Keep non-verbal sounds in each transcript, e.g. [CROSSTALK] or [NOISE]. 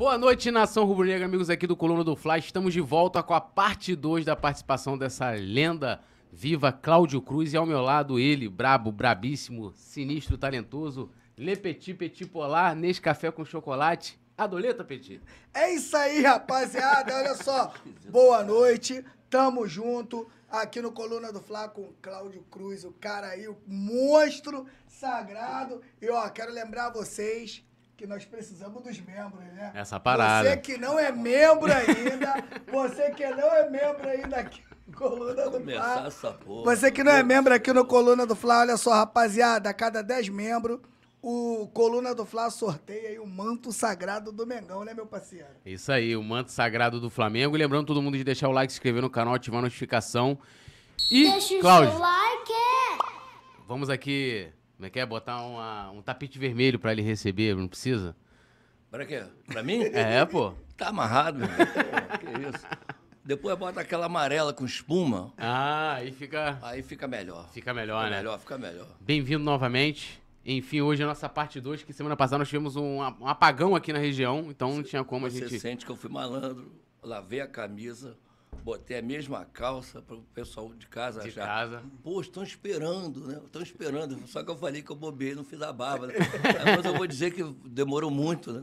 Boa noite, nação rubro-negra, amigos aqui do Coluna do Fly. Estamos de volta com a parte 2 da participação dessa lenda viva, Cláudio Cruz. E ao meu lado, ele, brabo, brabíssimo, sinistro, talentoso, Le Petit Petit Polar, café com chocolate. Adoleta, Petit? É isso aí, rapaziada. Olha só. Boa noite. Tamo junto aqui no Coluna do Fla com Cláudio Cruz, o cara aí, o monstro sagrado. E ó, quero lembrar vocês que nós precisamos dos membros, né? Essa parada. Você que não é membro ainda, você que não é membro ainda aqui no Coluna do Começar Fla. essa porra. Você que não é membro aqui no Coluna do Fla, olha só, rapaziada, a cada 10 membros, o Coluna do Fla sorteia aí o manto sagrado do Mengão, né, meu parceiro? Isso aí, o manto sagrado do Flamengo. E lembrando todo mundo de deixar o like, se inscrever no canal, ativar a notificação. E, Deixa o Cláudio, seu like. vamos aqui, como é que é? Botar uma- um tapete vermelho pra ele receber, não precisa? Pra quê? Pra mim? [LAUGHS] É, pô. Tá amarrado, meu. Que isso. Depois bota aquela amarela com espuma, Ah, aí fica, aí fica melhor. fica melhor, Fica né? melhor, fica melhor. Bem-vindo novamente. Enfim, hoje é a nossa parte 2, que semana passada nós tivemos um, apagão aqui na região, então não tinha como a Você gente... sente que eu fui malandro, lavei a camisa, botei a mesma calça para o pessoal de casa De achar. casa. Pô, estão esperando, né? Estão esperando. Só que eu falei que eu bobei, não fiz a barba. Né? [LAUGHS] Mas eu vou dizer que demorou muito, né?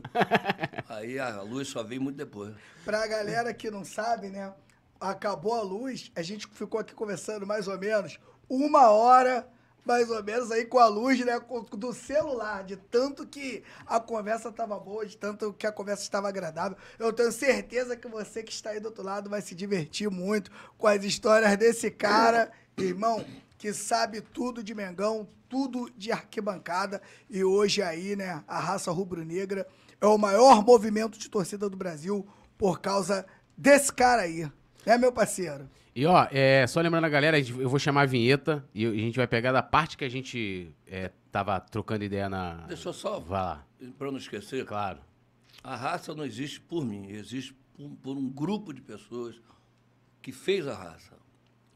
Aí a luz só veio muito depois. Pra galera que não sabe, né? Acabou a luz, a gente ficou aqui conversando mais ou menos uma hora, mais ou menos, aí com a luz, né? Do celular, de tanto que a conversa tava boa, de tanto que a conversa estava agradável. Eu tenho certeza que você que está aí do outro lado vai se divertir muito com as histórias desse cara, irmão, que sabe tudo de Mengão, tudo de arquibancada. E hoje aí, né, a raça rubro-negra é o maior movimento de torcida do Brasil por causa desse cara aí. Né, meu parceiro? E ó, é, só lembrando a galera, eu vou chamar a vinheta e a gente vai pegar da parte que a gente é, tava trocando ideia na... Deixa eu só, Vai lá, para não esquecer, claro. A raça não existe por mim, existe por, por um grupo de pessoas que fez a raça.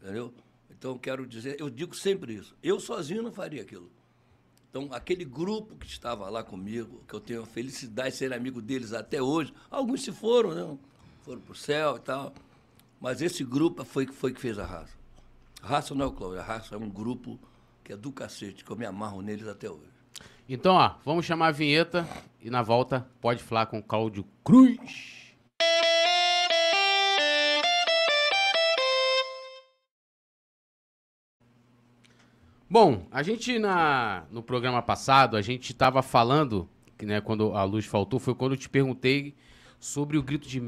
Entendeu? Então, eu quero dizer, eu digo sempre isso. Eu sozinho não faria aquilo. Então, aquele grupo que estava lá comigo, que eu tenho a felicidade de ser amigo deles até hoje, alguns se foram, né? Foram para o céu e tal. Mas esse grupo foi, foi que fez a raça. Raça não é o Cláudio, a raça é um grupo que é do cacete, que eu me amarro neles até hoje. Então, ó, vamos chamar a vinheta e na volta pode falar com o Cláudio Cruz. Bom, a gente na, no programa passado, a gente tava falando, que né, quando a luz faltou, foi quando eu te perguntei sobre o grito de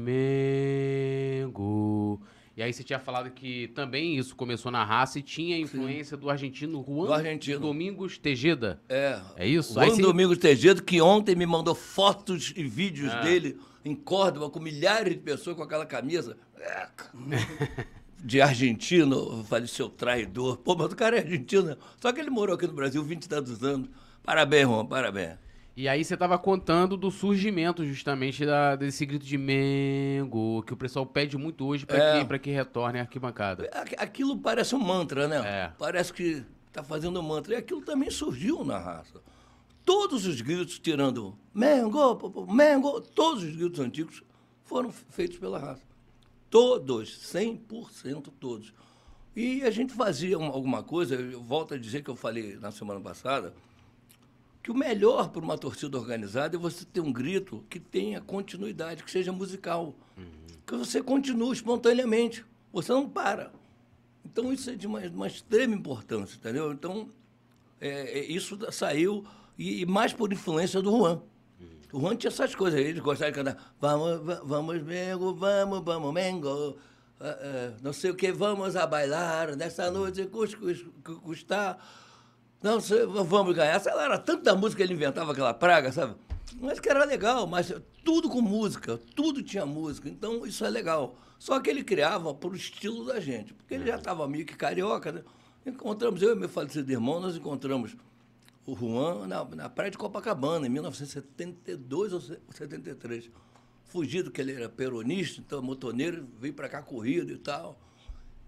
Mengo. E aí você tinha falado que também isso começou na raça e tinha influência do argentino Juan Do argentino. Domingos Tejeda. É. É isso? Juan você- Domingos Tejedo, que ontem me mandou fotos e vídeos Ah. dele em Córdoba, com milhares de pessoas com aquela camisa. [LAUGHS] De argentino, eu falei, seu traidor. Pô, mas o cara é argentino, né? Só que ele morou aqui no Brasil 20 e tantos anos. Parabéns, Juan, parabéns. E aí você tava contando do surgimento justamente da- desse grito de Mengo, que o pessoal pede muito hoje pra, É. que, pra que retorne a arquibancada. Aqu- Aquilo parece um mantra, né? É. Parece que está fazendo um mantra. E aquilo também surgiu na raça. Todos os gritos, tirando Mengo, Mengo, todos os gritos antigos foram feitos pela raça. Todos, 100% todos. E a gente fazia uma- alguma coisa, eu volto a dizer que eu falei na semana passada, que o melhor para uma torcida organizada é você ter um grito que tenha continuidade, que seja musical. Que você continue espontaneamente. Você não para. Então, isso é de uma, uma extrema importância, entendeu? Então, é, é, isso saiu, e, e mais por influência do Juan. O Juan tinha essas coisas, ele gostava de cantar Vamos, va- vamos, Mengo, vamos, vamos, Mengo. ah, ah, não sei o que, vamos a bailar nessa noite, custa cus- custar. Não vamos ganhar. Sei lá, era tanta música que ele inventava aquela praga, sabe? Mas que era legal, mas tudo com música, tudo tinha música, então isso é legal. Só que ele criava para o estilo da gente, porque ele já estava meio que carioca, né? Encontramos, eu e meu falecido irmão, nós encontramos o Juan na, na praia de Copacabana, em 1972 ou se- 73. Fugido que ele era peronista, então motoneiro, veio para cá corrido e tal.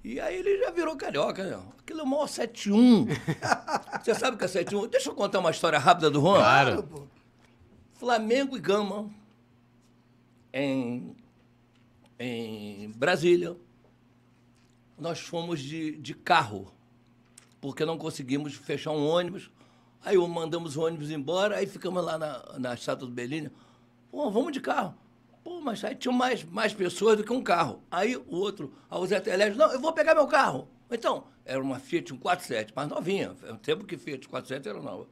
E aí ele já virou carioca, né? Aquilo é o maior 71. [LAUGHS] Você sabe o que é 71? Deixa eu contar uma história rápida do Juan. Claro. pô. Flamengo e Gama. em, em Brasília, nós fomos de, de carro, porque não conseguimos fechar um ônibus. Aí mandamos o ônibus embora, aí ficamos lá na, na estátua do Belínio. Pô, vamos de carro. Pô, mas aí tinha mais, mais pessoas do que um carro. Aí o outro, a Zé Telésio, não, eu vou pegar meu carro. Então, era uma Fiat 147, mais novinha. Foi um tempo que Fiat 47 era nova.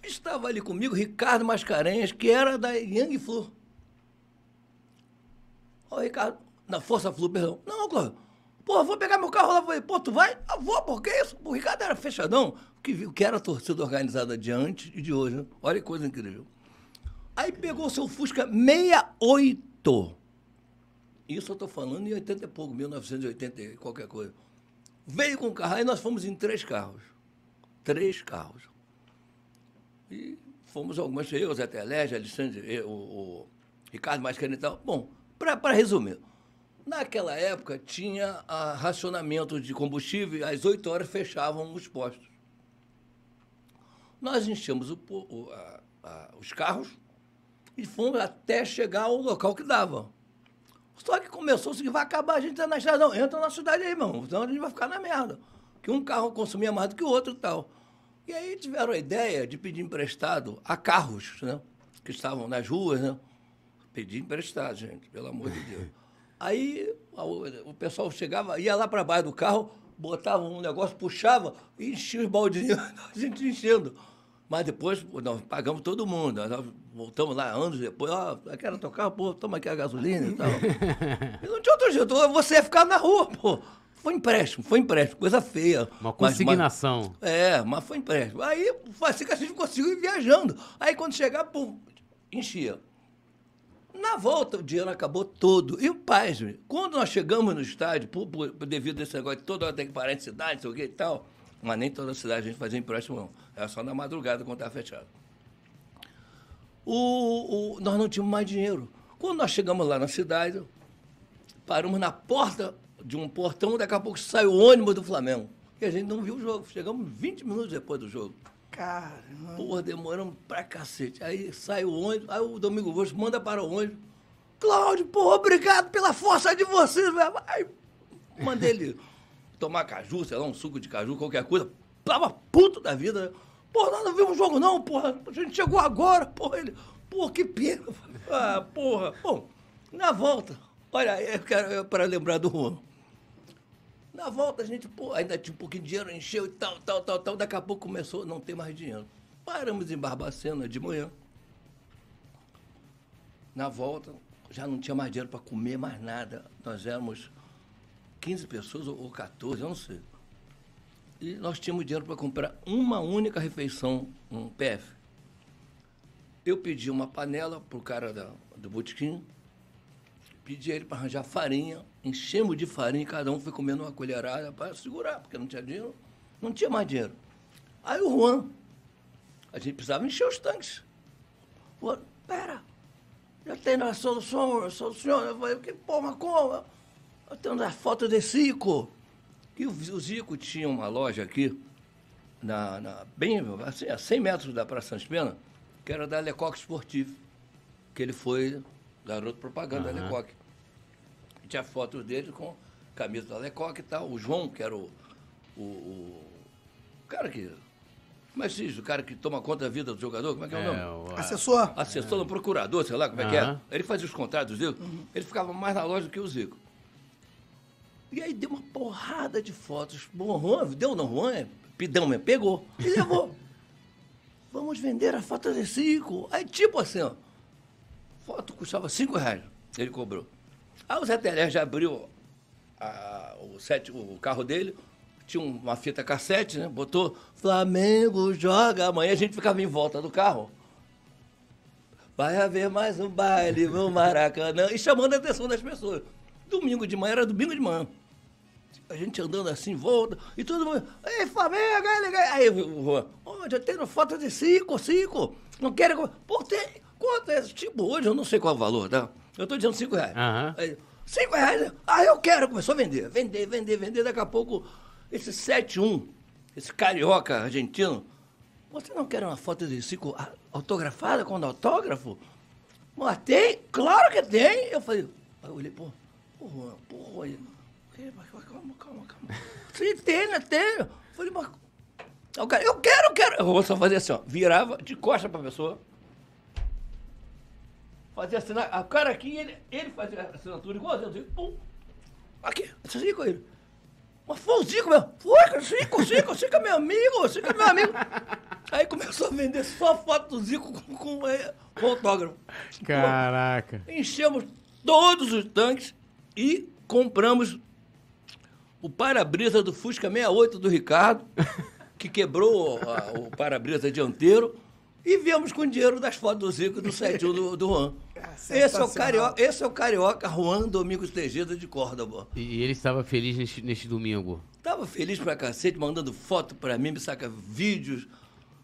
Estava ali comigo Ricardo Mascarenhas, que era da Yang Flu. Ô, Ricardo, na Força Flu, perdão. Não, Cláudio. Pô, vou pegar meu carro lá. Falei, pô, tu vai? Ah, vou, por que isso? O Ricardo era fechadão, que que era a torcida organizada de antes e de hoje, né? Olha que coisa incrível. Aí pegou o seu Fusca 68. Isso eu estou falando em 80 e pouco, 1980 e qualquer coisa. Veio com o carro, aí nós fomos em três carros. Três carros. E fomos algumas, eu, Zé Telege, Alexandre, eu, o, Ricardo Mascani e tal. Bom, para resumir, naquela época tinha racionamento de combustível, às 8 horas fechavam os postos. Nós enchemos o, o, a, a, os carros e fomos até chegar ao local que dava. Só que começou seguinte, vai acabar, a gente entra na estrada. Não, entra na cidade aí, irmão, senão a gente vai ficar na merda. Que um carro consumia mais do que o outro e tal. E aí tiveram a ideia de pedir emprestado a carros, né? Que estavam nas ruas, né? Pedir emprestado, gente, pelo amor de Deus. [LAUGHS] Aí o pessoal chegava, ia lá para baixo do carro, botava um negócio, puxava e enchia os baldinhos, [LAUGHS] a gente enchendo. Mas depois, nós pagamos todo mundo. Nós voltamos lá anos depois, ó, oh, quero tocar, pô, toma aqui a gasolina e tal. [LAUGHS] e não tinha outro jeito, você ia ficar na rua, pô. Foi empréstimo, foi empréstimo, coisa feia. Uma consignação. Mas, mas, é, mas foi empréstimo. Aí, assim que a gente conseguiu ir viajando. Aí, quando chegar, pum, enchia. Na volta, o dinheiro acabou todo. E o paz, quando nós chegamos no estádio, por, por, devido a esse negócio, toda hora tem que parar em cidade, sei o que e tal, mas nem toda cidade a gente fazia empréstimo, não. Era só na madrugada quando estava fechado. O, o, nós não tínhamos mais dinheiro. Quando nós chegamos lá na cidade, paramos na porta de um portão, daqui a pouco saiu o ônibus do Flamengo. E a gente não viu o jogo. Chegamos 20 minutos depois do jogo. Caramba. Porra, demoramos pra cacete. Aí sai o ônibus, aí o Domingo Gosto manda para o ônibus. Cláudio, porra, obrigado pela força de vocês. Aí mandei ele tomar caju, sei lá, um suco de caju, qualquer coisa. Tava puto da vida, né? Porra, nós não vimos o jogo não, porra. A gente chegou agora, porra. Ele, porra, que pena. Ah, porra. Bom, na volta, olha, eu quero para lembrar do Juan. Na volta a gente, pô, ainda tinha um pouquinho de dinheiro, encheu e tal, tal, tal, tal. Daqui a pouco começou a não ter mais dinheiro. Paramos em Barbacena de manhã. Na volta, já não tinha mais dinheiro para comer mais nada. Nós éramos 15 pessoas ou 14, eu não sei. E nós tínhamos dinheiro para comprar uma única refeição, um PF. Eu pedi uma panela para o cara da, do botequim, pedi ele para arranjar farinha, enchemos de farinha e cada um foi comendo uma colherada para segurar, porque não tinha dinheiro, não tinha mais dinheiro. Aí o Juan, a gente precisava encher os tanques. O Juan, pera, já tem a solução, a solução. Eu falei, que porra, como? Eu tenho a foto de Zico. E o, Zico tinha uma loja aqui, na, na, bem assim, a 100 metros da Praça Santos Pena, que era da Lecoque Esportivo, que ele foi garoto propaganda uhum. da Lecoque. E tinha fotos dele com camisa da Lecoque e tal. O João, que era o, o, o cara que. Como é que se diz? O cara que toma conta da vida do jogador? Como é que é, é o nome? O, Assessor. Assessor, é. procurador, sei lá como é uhum. que é. Ele fazia os contratos dele. Uhum. Ele ficava mais na loja do que o Zico. E aí deu uma porrada de fotos. Bom, Juan, deu não, Juan, é pidão mesmo, pegou e levou. [LAUGHS] Vamos vender a foto de Zico. Aí, tipo assim, ó, foto custava cinco reais, ele cobrou. Aí o Zé Telé já abriu a, o, set, o carro dele, tinha uma fita cassete, né? Botou Flamengo joga amanhã, a gente ficava em volta do carro. Vai haver mais um baile no Maracanã. E chamando a atenção das pessoas. Domingo de manhã, era domingo de manhã. A gente andando assim, volta, e todo mundo, ei, Flamengo, aí, aí o Juan, oh, já tem foto de cinco, cinco, não quero... Pô, tem, quanto é? Tipo, hoje eu não sei qual é o valor, tá? Eu tô dizendo cinco reais. Uhum. Aí, cinco reais, ah, eu quero, começou a vender, vender, vender, vender, daqui a pouco, esse 7-1, esse carioca argentino, você não quer uma foto de cinco autografada com autógrafo? Mas tem? Claro que tem. Eu falei, aí eu olhei, pô, porra, porra. Aí, calma, calma, calma. Sim, tem? Tem. Eu falei, mas. Eu quero, eu quero, eu quero. Eu vou só fazer assim, ó. Virava de costa pra pessoa. Fazia assinar. A cara aqui, ele, ele fazia a assinatura igualzinho. Assim, pum. Aqui, assim com ele. Mas foi o Zico mesmo. Foi, Zico, Zico, Zico é meu amigo, Zico é meu amigo. Aí começou a vender só foto do Zico com, com, é, com autógrafo. Caraca. Pô, enchemos todos os tanques e compramos o para-brisa do Fusca 68 do Ricardo, [LAUGHS] que quebrou a, o para-brisa dianteiro, e viemos com o dinheiro das fotos do Zico e do 71 do, do Juan. [LAUGHS] Esse é, o carioca, esse é o carioca Juan Domingos Tejeda de Córdoba. E ele estava feliz neste, neste domingo? Estava feliz pra cacete, mandando foto pra mim, me saca vídeos.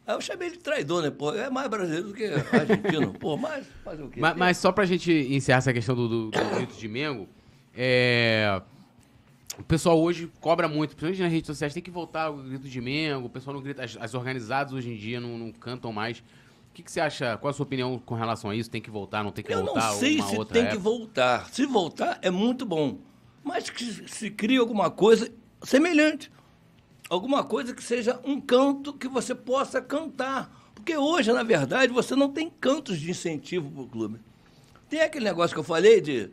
Aí eu chamei ele de traidor, né? Pô, é mais brasileiro do que argentino. [LAUGHS] Pô, mas fazer o quê? Mas, mas, só pra gente encerrar essa questão do, do, do grito de Mengo, é... O pessoal hoje cobra muito, principalmente nas redes sociais, tem que voltar o grito de Mengo, o pessoal não grita, as, as organizadas hoje em dia não, não cantam mais. O que, que, você acha? Qual a sua opinião com relação a isso? Tem que voltar, não tem que eu voltar? Eu não sei se tem época? que voltar. Se voltar, é muito bom. Mas que se crie alguma coisa semelhante. Alguma coisa que seja um canto que você possa cantar. Porque hoje, na verdade, você não tem cantos de incentivo para o clube. Tem aquele negócio que eu falei de.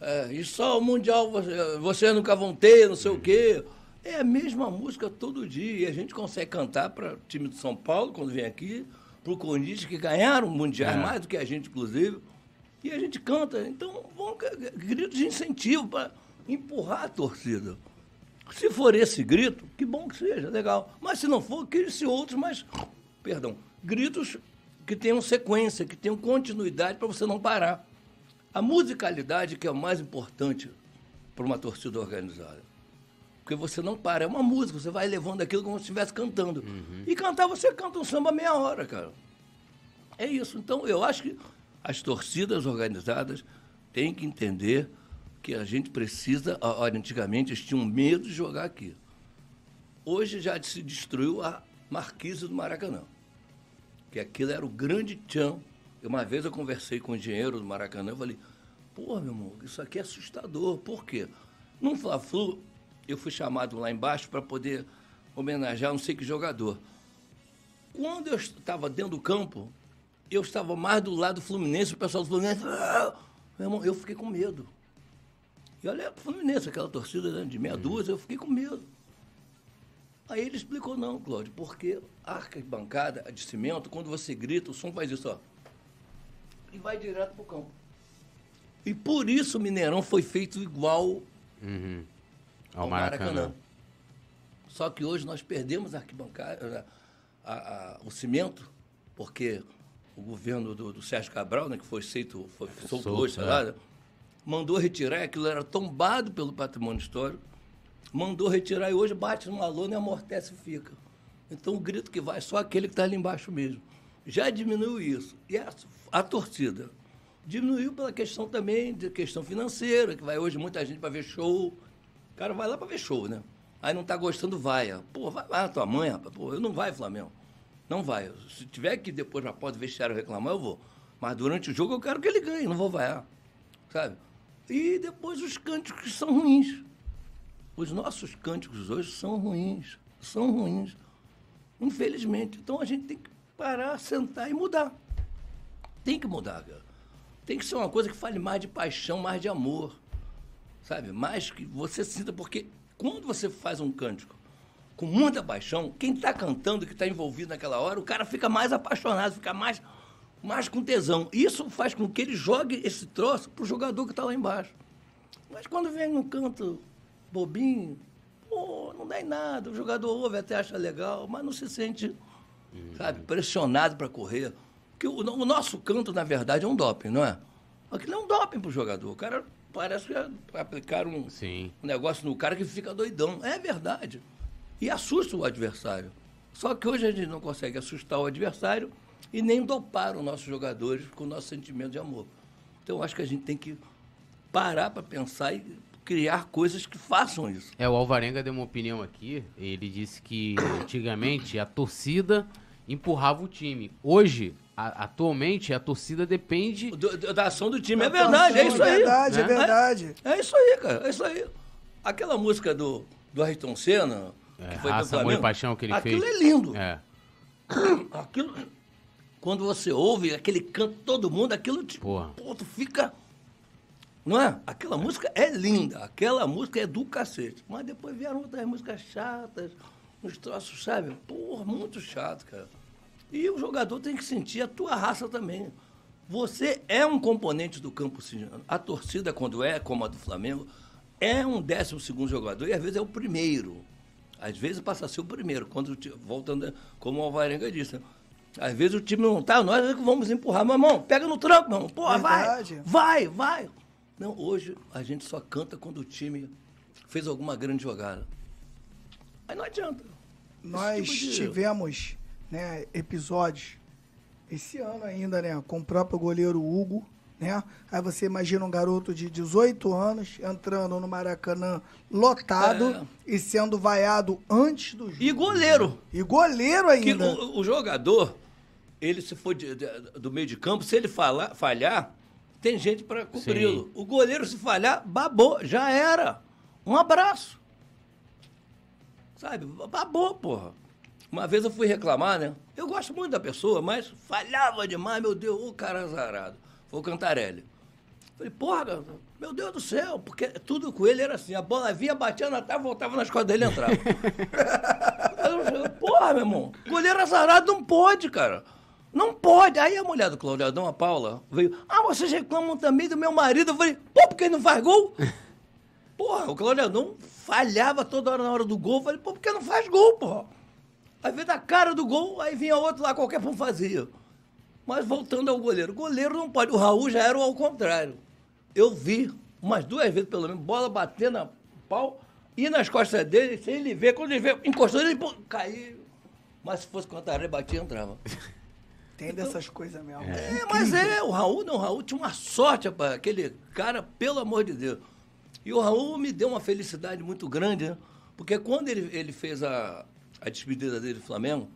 É, e só o Mundial vocês você nunca vão ter, não sei o quê. É a mesma música todo dia. E a gente consegue cantar para o time de São Paulo, quando vem aqui para o Corinthians, que ganharam mundiais é. mais do que a gente, inclusive. E a gente canta. Então, vão gritos de incentivo para empurrar a torcida. Se for esse grito, que bom que seja, legal. Mas se não for, crie-se outros, mas, perdão, gritos que tenham sequência, que tenham continuidade para você não parar. A musicalidade que é o mais importante para uma torcida organizada. Porque você não para, é uma música, você vai levando aquilo como se estivesse cantando. Uhum. E cantar, você canta um samba meia hora, cara. É isso. Então, eu acho que as torcidas organizadas têm que entender que a gente precisa. Olha, antigamente eles tinham medo de jogar aqui. Hoje já se destruiu a marquise do Maracanã. Que aquilo era o grande tchan. Uma vez eu conversei com o engenheiro do Maracanã e falei, pô, meu irmão, isso aqui é assustador. Por quê? Num Fla-Flu, eu fui chamado lá embaixo para poder homenagear não sei que jogador. Quando eu estava dentro do campo, eu estava mais do lado do Fluminense, o pessoal do Fluminense. Ah! Meu irmão, eu fiquei com medo. E olha o Fluminense, aquela torcida né, de meia uhum. dúzia, eu fiquei com medo. Aí ele explicou, não, Cláudio, porque a arquibancada de cimento, quando você grita, o som faz isso, ó. E vai direto pro campo. E por isso o Mineirão foi feito igual uhum ao Maracanã. Maracanã. Só que hoje nós perdemos a arquibancada, a, a, o cimento, porque o governo do, do, Sérgio Cabral, né, que foi, feito, foi solto, solto hoje, sei lá, é. mandou retirar, aquilo era tombado pelo patrimônio histórico, mandou retirar e hoje bate numa lona e amortece e fica. Então o grito que vai é só aquele que está ali embaixo mesmo. Já diminuiu isso. E a, a torcida diminuiu pela questão também de questão financeira, que vai hoje muita gente para ver show, o cara vai lá para ver show, né? Aí não tá gostando, vai. Pô, vai lá tua mãe, rapaz. Pô, eu não vai, Flamengo. Não vai. Se tiver que depois na porta do vestiário reclamar, eu vou. Mas durante o jogo eu quero que ele ganhe, não vou vaiar. Sabe? E depois os cânticos são ruins. Os nossos cânticos hoje são ruins. São ruins. Infelizmente. Então a gente tem que parar, sentar e mudar. Tem que mudar, cara. Tem que ser uma coisa que fale mais de paixão, mais de amor sabe? Mais que você sinta, porque quando você faz um cântico com muita paixão, quem está cantando, que está envolvido naquela hora, o cara fica mais apaixonado, fica mais, mais com tesão. Isso faz com que ele jogue esse troço pro jogador que está lá embaixo. Mas quando vem um canto bobinho, pô, não dá em nada. O jogador ouve, até acha legal, mas não se sente, uhum. sabe, pressionado para correr. Porque o, o, nosso canto, na verdade, é um doping, não é? Aquilo é um doping pro jogador. O cara parece que aplicaram um, um negócio no cara que fica doidão. É verdade. E assusta o adversário. Só que hoje a gente não consegue assustar o adversário e nem dopar os nossos jogadores com o nosso sentimento de amor. Então, acho que a gente tem que parar para pensar e criar coisas que façam isso. É, o Alvarenga deu uma opinião aqui. Ele disse que antigamente a torcida empurrava o time. Hoje, a- atualmente a torcida depende. Do- do- da ação do time. É verdade, é isso aí. É verdade, é né? verdade. É isso aí, cara. É isso aí. Aquela música do, do Ayrton Senna, É, que foi Raça, Amor e Flamengo, Paixão que ele aquilo fez. é lindo. É. Aquilo, quando você ouve aquele canto todo mundo, aquilo te, Porra. pô, tu fica... Não é? Aquela música é linda, aquela música é do cacete. Mas depois vieram outras músicas chatas, uns troços, sabe? Porra, muito chato, cara. E o jogador tem que sentir a tua raça também. Você é um componente do campo cinzano. A torcida, quando é como a do Flamengo, é um décimo segundo jogador e às vezes é o primeiro. Às vezes passa a ser o primeiro, quando voltando, como o Alvarenga disse. né? Às vezes o time não tá, nós é vamos empurrar. Meu irmão, pega no tranco, meu irmão. Porra, vai, Verdade. vai, vai. Não, hoje a gente só canta quando o time fez alguma grande jogada. Aí não adianta. Nós tipo de- tivemos né, episódios esse ano ainda, né? Com o próprio goleiro Hugo, né? Aí você imagina um garoto de 18 anos entrando no Maracanã lotado É. e sendo vaiado antes do jogo. E goleiro. E goleiro Que ainda. o, o jogador, ele se for de- de- do meio de campo, se ele falar, falhar, tem gente para cobri-lo. O goleiro, se falhar, babou, já era. Um abraço. Sabe? Babou, porra. Uma vez eu fui reclamar, né? Eu gosto muito da pessoa, mas falhava demais, meu Deus, o cara azarado. Foi o Cantarelli. Falei, porra, meu Deus do céu, porque tudo com ele era assim, a bola vinha, batia na trave, voltava nas costas dele e entrava. [LAUGHS] Eu, Porra, meu irmão, goleiro azarado não pode, cara. Não pode. Aí a mulher do Cláudio Adão, a Paula, veio. Ah, vocês reclamam também do meu marido. Eu falei, pô, porque ele não faz gol? [LAUGHS] Porra, o Cláudio Adão falhava toda hora na hora do gol. Eu falei, pô, porque não faz gol, porra? Aí veio da cara do gol, aí vinha outro lá, qualquer um fazia. Mas voltando ao goleiro. Goleiro não pode. O Raul já era o ao contrário. Eu vi umas duas vezes, pelo menos, bola bater na pau, ir nas costas dele, sem ele ver. Quando ele vê, encostou, ele pô, caiu. Mas se fosse contra ele, batia, entrava. [LAUGHS] Tem dessas coisas mesmo. É, mas é, o Raul não, o Raul tinha uma sorte, rapaz, aquele cara, pelo amor de Deus. E o Raul me deu uma felicidade muito grande, né? Porque quando ele, ele fez a, a despedida dele do Flamengo,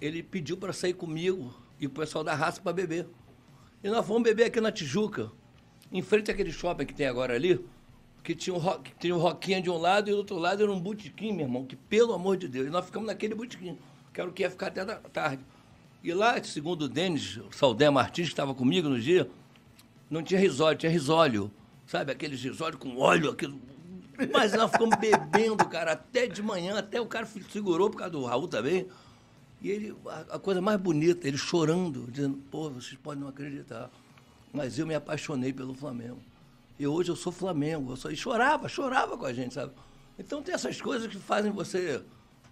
ele pediu para sair comigo e o pessoal da raça para beber. E nós fomos beber aqui na Tijuca, em frente àquele shopping que tem agora ali, que tinha um, rock, que tinha um roquinha de um lado e do outro lado era um botequim, meu irmão, que pelo amor de Deus. E nós ficamos naquele botequim, que era o que ia ficar até da tarde. E lá, segundo o Denis Saldé Martins, que estava comigo no dia, não tinha risóleo, tinha risóleo. Sabe, aqueles risólios com óleo, aquilo. Mas nós ficamos [LAUGHS] bebendo, cara, até de manhã, até o cara segurou por causa do Raul também. E ele, a, a coisa mais bonita, ele chorando, dizendo, pô, vocês podem não acreditar, mas eu me apaixonei pelo Flamengo. E hoje eu sou Flamengo. Eu sou... E chorava, chorava com a gente, sabe? Então tem essas coisas que fazem você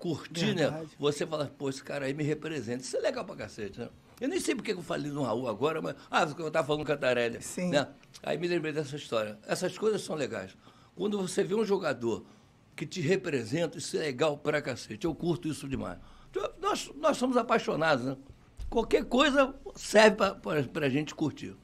curtir, né? Verdade. Você fala, pô, esse cara aí me representa. Isso é legal pra cacete, né? Eu nem sei porque que eu falei do Raul agora, mas. Ah, porque eu tava falando com a Cantarelli. Sim. Né? Aí me lembrei dessa história. Essas coisas são legais. Quando você vê um jogador que te representa, isso é legal pra cacete. Eu curto isso demais. Então, Nós, nós somos apaixonados, né? Qualquer coisa serve pra, pra, pra gente curtir.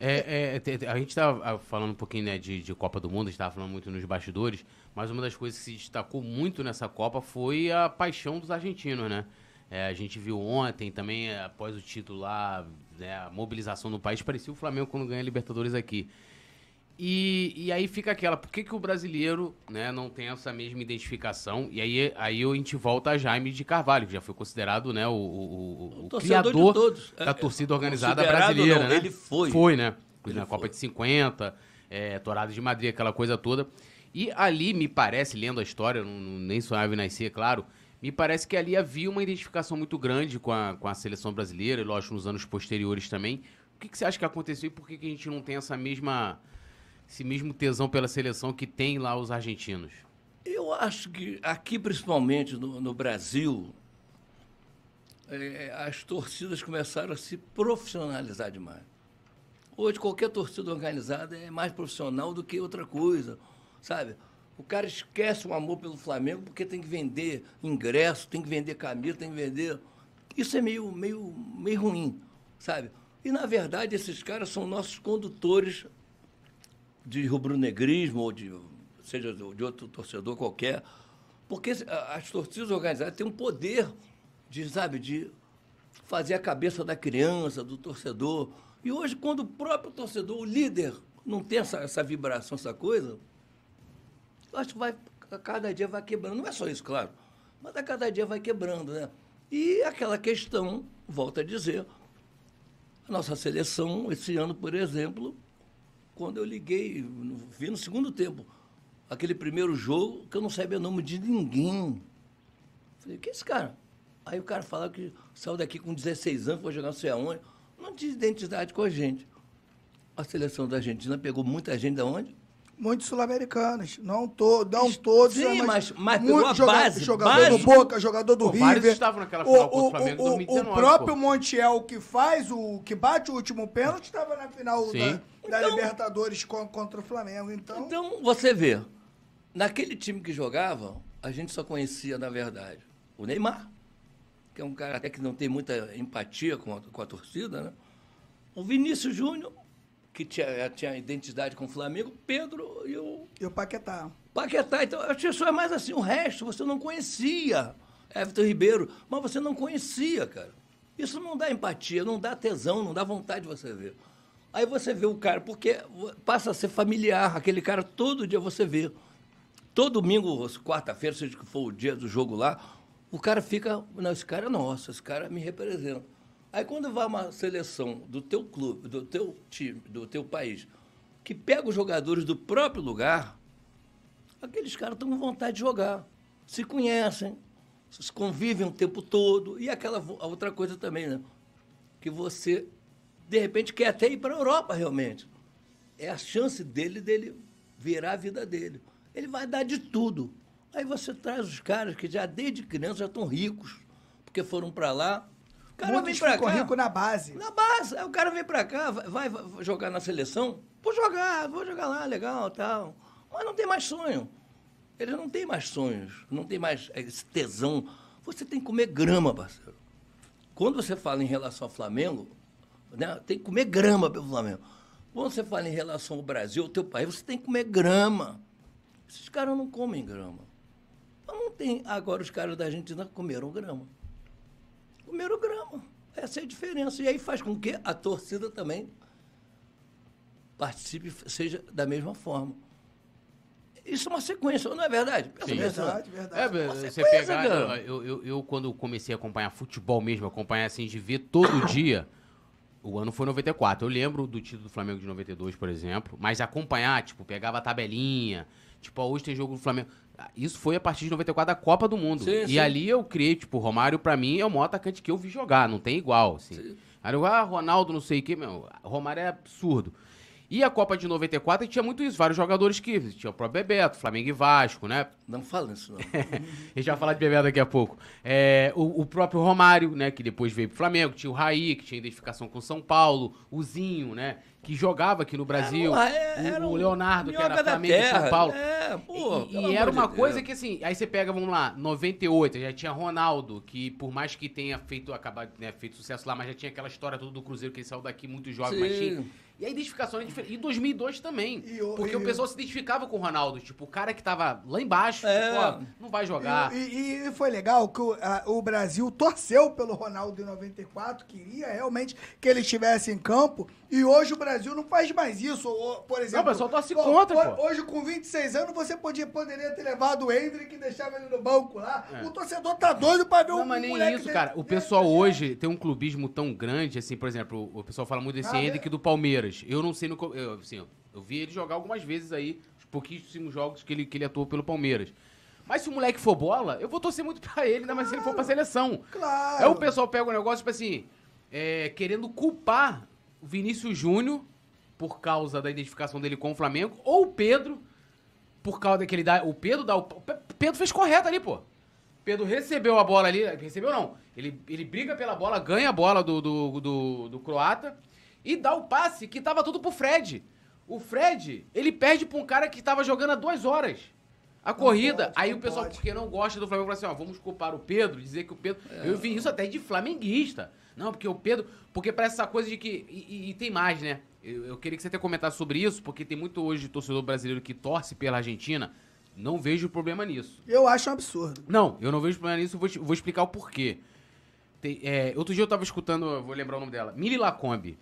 É, é, te- te- a gente estava falando um pouquinho né, de, de Copa do Mundo, a gente estava falando muito nos bastidores, mas uma das coisas que se destacou muito nessa Copa foi a paixão dos argentinos, né? É, a gente viu ontem também, é, após o título lá, né, a mobilização no país, parecia o Flamengo quando ganha a Libertadores aqui. E, e aí fica aquela, por que, que o brasileiro né, não tem essa mesma identificação? E aí, aí a gente volta a Jaime de Carvalho, que já foi considerado né, o, o- o- o criador da É, torcida organizada brasileira. não, né? ele foi. Foi, né? Ele na Copa de 50, é, Torada de Madrid, aquela coisa toda. E ali, me parece, lendo a história, não, não- nem sonhava em nascer, claro, me parece que ali havia uma identificação muito grande com a, com a seleção brasileira, e lógico, nos anos posteriores também. O que, que você acha que aconteceu e por que, que a gente não tem essa mesma, esse mesmo tesão pela seleção que tem lá os argentinos? Eu acho que aqui, principalmente no, no Brasil, é, as torcidas começaram a se profissionalizar demais. Hoje, qualquer torcida organizada é mais profissional do que outra coisa, sabe? O cara esquece o amor pelo Flamengo porque tem que vender ingresso, tem que vender camisa, tem que vender. Isso é meio, meio, meio ruim, sabe? E, na verdade, esses caras são nossos condutores de rubro-negrismo ou de seja de outro torcedor qualquer, porque as torcidas organizadas têm um poder de, sabe, de fazer a cabeça da criança, do torcedor. E hoje, quando o próprio torcedor, o líder, não tem essa, essa vibração, essa coisa, acho que vai, a cada dia vai quebrando. Não é só isso, claro, mas a cada dia vai quebrando, né? E aquela questão, volto a dizer, a nossa seleção, esse ano, por exemplo, quando eu liguei, vi no segundo tempo, aquele primeiro jogo, que eu não sabia o nome de ninguém. Falei, que é esse cara? Aí o cara falava que saiu daqui com 16 anos, foi jogar não sei aonde. Não tinha identidade com a gente. A seleção da Argentina pegou muita gente da onde? Muitos sul-americanos. Não, to, não todos. Sim, mas, mas muito pegou a joga- base. Jogador base. do Boca, jogador do Pô, vários River. estavam naquela final contra o Flamengo em o, 2019, o próprio pô. Montiel que faz o. que bate o último pênalti estava na final Sim. da, da Então- Libertadores con- contra o Flamengo. Então, Então, você vê, naquele time que jogava, a gente só conhecia, na verdade, o Neymar, que é um cara até que não tem muita empatia com a, com a torcida, né? O Vinícius Júnior, que tinha, tinha identidade com o Flamengo, Pedro e o e o Paquetá. Paquetá. Então, as pessoas mais assim, o resto você não conhecia. Everton Ribeiro, mas você não conhecia, cara. Isso não dá empatia, não dá tesão, não dá vontade de você ver. Aí você vê o cara, porque passa a ser familiar, aquele cara todo dia você vê. Todo domingo, quarta-feira, seja que for o dia do jogo lá, o cara fica, não, esse cara é nosso, esse cara me representa. Aí quando vai uma seleção do teu clube, do teu time, do teu país, que pega os jogadores do próprio lugar, aqueles caras estão com vontade de jogar. Se conhecem, se convivem o tempo todo. E aquela outra coisa também, né? Que você, de repente, quer até ir para a Europa, realmente. É a chance dele, dele virar a vida dele. Ele vai dar de tudo. Aí você traz os caras que já desde criança já estão ricos, porque foram para lá. O cara Muitos vem ficam cá. ricos na base. Na base. Aí o cara vem pra cá, vai, vai- jogar na seleção. Vou jogar, vou jogar lá, legal, tal. Mas não tem mais sonho. Ele não tem mais sonhos, não tem mais esse tesão. Você tem que comer grama, parceiro. Quando você fala em relação ao Flamengo, né, tem que comer grama pelo Flamengo. Quando você fala em relação ao Brasil, ao teu país, você tem que comer grama. Esses caras não comem grama. Não tem. Agora os caras da Argentina comeram grama comeram grama. Essa é a diferença. E aí faz com que a torcida também participe, seja da mesma forma. Isso é uma sequência, não é verdade? Sim. Verdade, verdade. É, Uma você pegar. Eu, eu, eu, quando comecei a acompanhar futebol mesmo, acompanhar assim, de ver todo [COUGHS] dia. O ano foi 94. Eu lembro do título do Flamengo de 92, por exemplo. Mas acompanhar, tipo, pegava a tabelinha. Tipo, ó, hoje tem jogo do Flamengo. Isso foi a partir de 94 da Copa do Mundo. Sim, e sim. ali eu criei, tipo, o Romário, pra mim, é o maior atacante que eu vi jogar. Não tem igual, assim. Aí eu, ah, Ronaldo, não sei o quê, meu. Romário é absurdo. E a Copa de 94 tinha muito isso, vários jogadores que. Tinha o próprio Bebeto, Flamengo e Vasco, né? Não fala isso, não. [LAUGHS] A gente vai falar de Bebeto daqui a pouco. É, o, o próprio Romário, né, que depois veio pro Flamengo, tinha o Raí, que tinha identificação com São Paulo, o Zinho, né, que jogava aqui no Brasil, Era é- era o, o um Leonardo, que era Flamengo e São terra. Paulo. É, pô, E- e, era uma de coisa Deus. que assim, aí você pega, vamos lá, 98, já tinha Ronaldo, que por mais que tenha feito, acabado, né, feito sucesso lá, mas já tinha aquela história toda do Cruzeiro, que ele saiu daqui muito jovem, mas Sim. tinha. E a identificação é diferente. E 2002 também. Porque o pessoal se identificava com o Ronaldo. Tipo, o cara que tava lá embaixo, É. tipo, ó, não vai jogar. E, e- e foi legal que o, a- o Brasil torceu pelo Ronaldo em 94, queria realmente que ele estivesse em campo. E hoje o Brasil não faz mais isso. Ou, por exemplo, o pessoal torce pô, contra, pô. Hoje, com 26 anos, você podia, poderia ter levado o Hendrick e deixava ele no banco lá. É. O torcedor tá doido pra ver Não, um mas nem isso, cara. O pessoal hoje tem um clubismo tão grande, assim, por exemplo, o o pessoal fala muito desse Ah, Hendrick é? do Palmeiras. Eu não sei no. Eu, assim, eu, eu vi ele jogar algumas vezes aí, os pouquíssimos jogos que ele, que ele atuou pelo Palmeiras. Mas se o moleque for bola, eu vou torcer muito pra ele, ainda mais se ele for pra seleção. Claro. Aí o pessoal pega um negócio, tipo assim, é, querendo culpar o Vinícius Júnior por causa da identificação dele com o Flamengo, ou o Pedro, por causa daquele. Da, o Pedro dá o. o Pe- Pedro fez correto ali, pô. Pedro recebeu a bola ali. Recebeu não. Ele, ele briga pela bola, ganha a bola do, do, do, do croata e dá o passe que tava tudo pro Fred. O Fred, ele perde pra um cara que tava jogando há duas horas. A corrida. pode, Aí o pessoal, pode. porque não gosta do Flamengo, fala assim: ó, vamos culpar o Pedro, dizer que o Pedro. Eu vi isso até de flamenguista. Não, porque o Pedro. Porque parece essa coisa de que. E, e- e tem mais, né? Eu, eu queria que você até comentasse sobre isso, porque tem muito hoje torcedor brasileiro que torce pela Argentina. Não vejo problema nisso. Eu acho um absurdo. Não, eu não vejo problema nisso, vou, vou explicar o porquê. Tem- é, outro dia eu tava escutando, vou lembrar o nome dela, Mili Lacombe,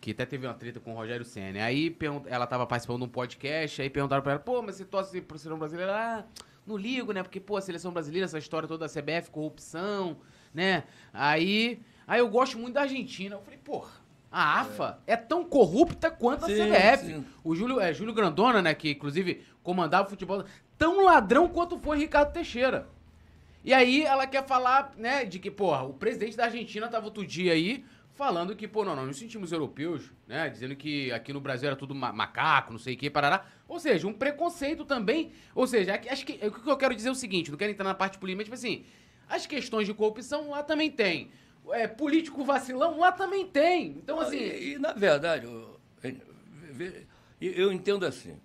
que até teve uma treta com o Rogério Senna. Aí ela tava participando de um podcast, aí perguntaram pra ela, pô, mas você torce pro seleção brasileira? Ah, não ligo, né? Porque, pô, a seleção brasileira, essa história toda da CBF, corrupção, né? Aí, aí eu gosto muito da Argentina. Eu falei, porra, a AFA é, tão corrupta quanto a Sim, CBF. sim. O Júlio, é, Júlio Grandona, né, que inclusive comandava o futebol, tão ladrão quanto foi Ricardo Teixeira. E aí ela quer falar, né, de que, porra, o presidente da Argentina tava outro dia aí falando que, pô, não, não, nos sentimos europeus, né, dizendo que aqui no Brasil era tudo ma- macaco, não sei o que, parará. Ou seja, um preconceito também. Ou seja, é acho que o que eu quero dizer é o seguinte, não quero entrar na parte política, mas tipo assim, as questões de corrupção lá também tem. É, político vacilão lá também tem. Então, assim... E, e, na verdade, eu, eu- entendo assim.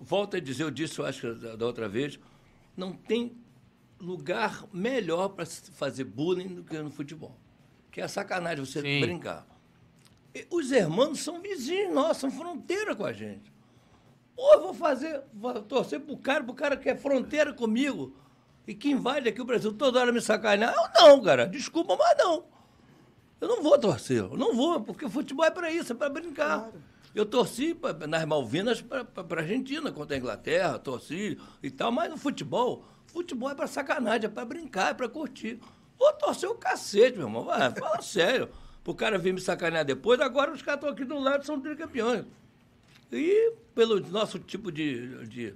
Volto a dizer, eu disse, eu acho que da, da outra vez, não tem lugar melhor para se fazer bullying do que no futebol. Que é sacanagem você Sim. brincar. E os irmãos são vizinhos nossos, são fronteira com a gente. Ou eu vou fazer, vou torcer pro cara, pro cara que é fronteira comigo e que invade aqui o Brasil toda hora me sacanear. Eu não, cara, desculpa, mas não. Eu não vou torcer, eu não vou, porque futebol é para isso, é para brincar. Eu torci pra, nas Malvinas para a Argentina contra a Inglaterra, torci e tal, mas no futebol, futebol é para sacanagem, é para brincar, é para curtir. Vou torcer o cacete, meu irmão, vai, fala [LAUGHS] sério. Pro cara vir me sacanear depois, agora os caras estão aqui do lado são tricampeões. E pelo nosso tipo de, de,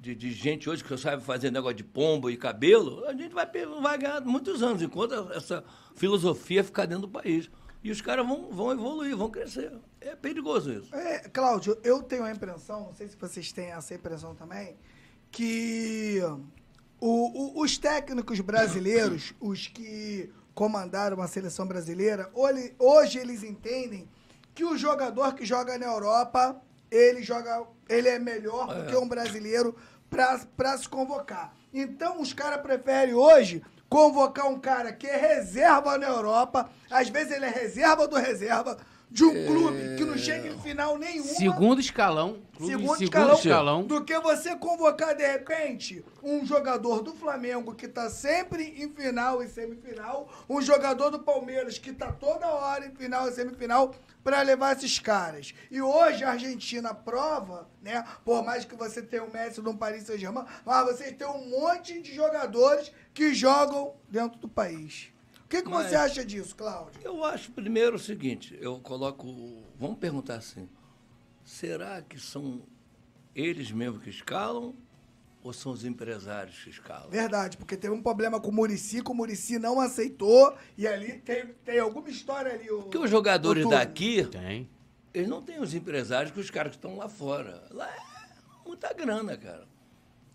de, de gente hoje que sabe fazer negócio de pombo e cabelo, a gente vai, vai ganhar muitos anos, enquanto essa filosofia ficar dentro do país. E os caras vão, vão evoluir, vão crescer. É perigoso isso. É, Cláudio, eu tenho a impressão, não sei se vocês têm essa impressão também, que o- o- os técnicos brasileiros, [COUGHS] os que comandaram a seleção brasileira, hoje eles entendem que o jogador que joga na Europa, ele joga, ele é melhor do que um brasileiro para se convocar. Então os caras preferem hoje convocar um cara que é reserva na Europa, às vezes ele é reserva do reserva de um clube que não chega em final nenhuma. Segundo escalão. clube Segundo, segundo escalão, do que você convocar de repente um jogador do Flamengo que tá sempre em final e semifinal, um jogador do Palmeiras que tá toda hora em final e semifinal para levar esses caras. E hoje a Argentina prova, né? Por mais que você tenha o Messi no Paris Saint-Germain, mas você tem um monte de jogadores que jogam dentro do país. O que, que Mas- você acha disso, Cláudio? Eu acho primeiro o seguinte, eu coloco. Vamos perguntar assim. Será que são eles mesmos que escalam ou são os empresários que escalam? Verdade, porque teve um problema com o Murici, que o Murici não aceitou, e ali tem, tem alguma história ali. O, Porque os jogadores daqui, Tem. eles não têm os empresários que os caras que estão lá fora. Lá é muita grana, cara.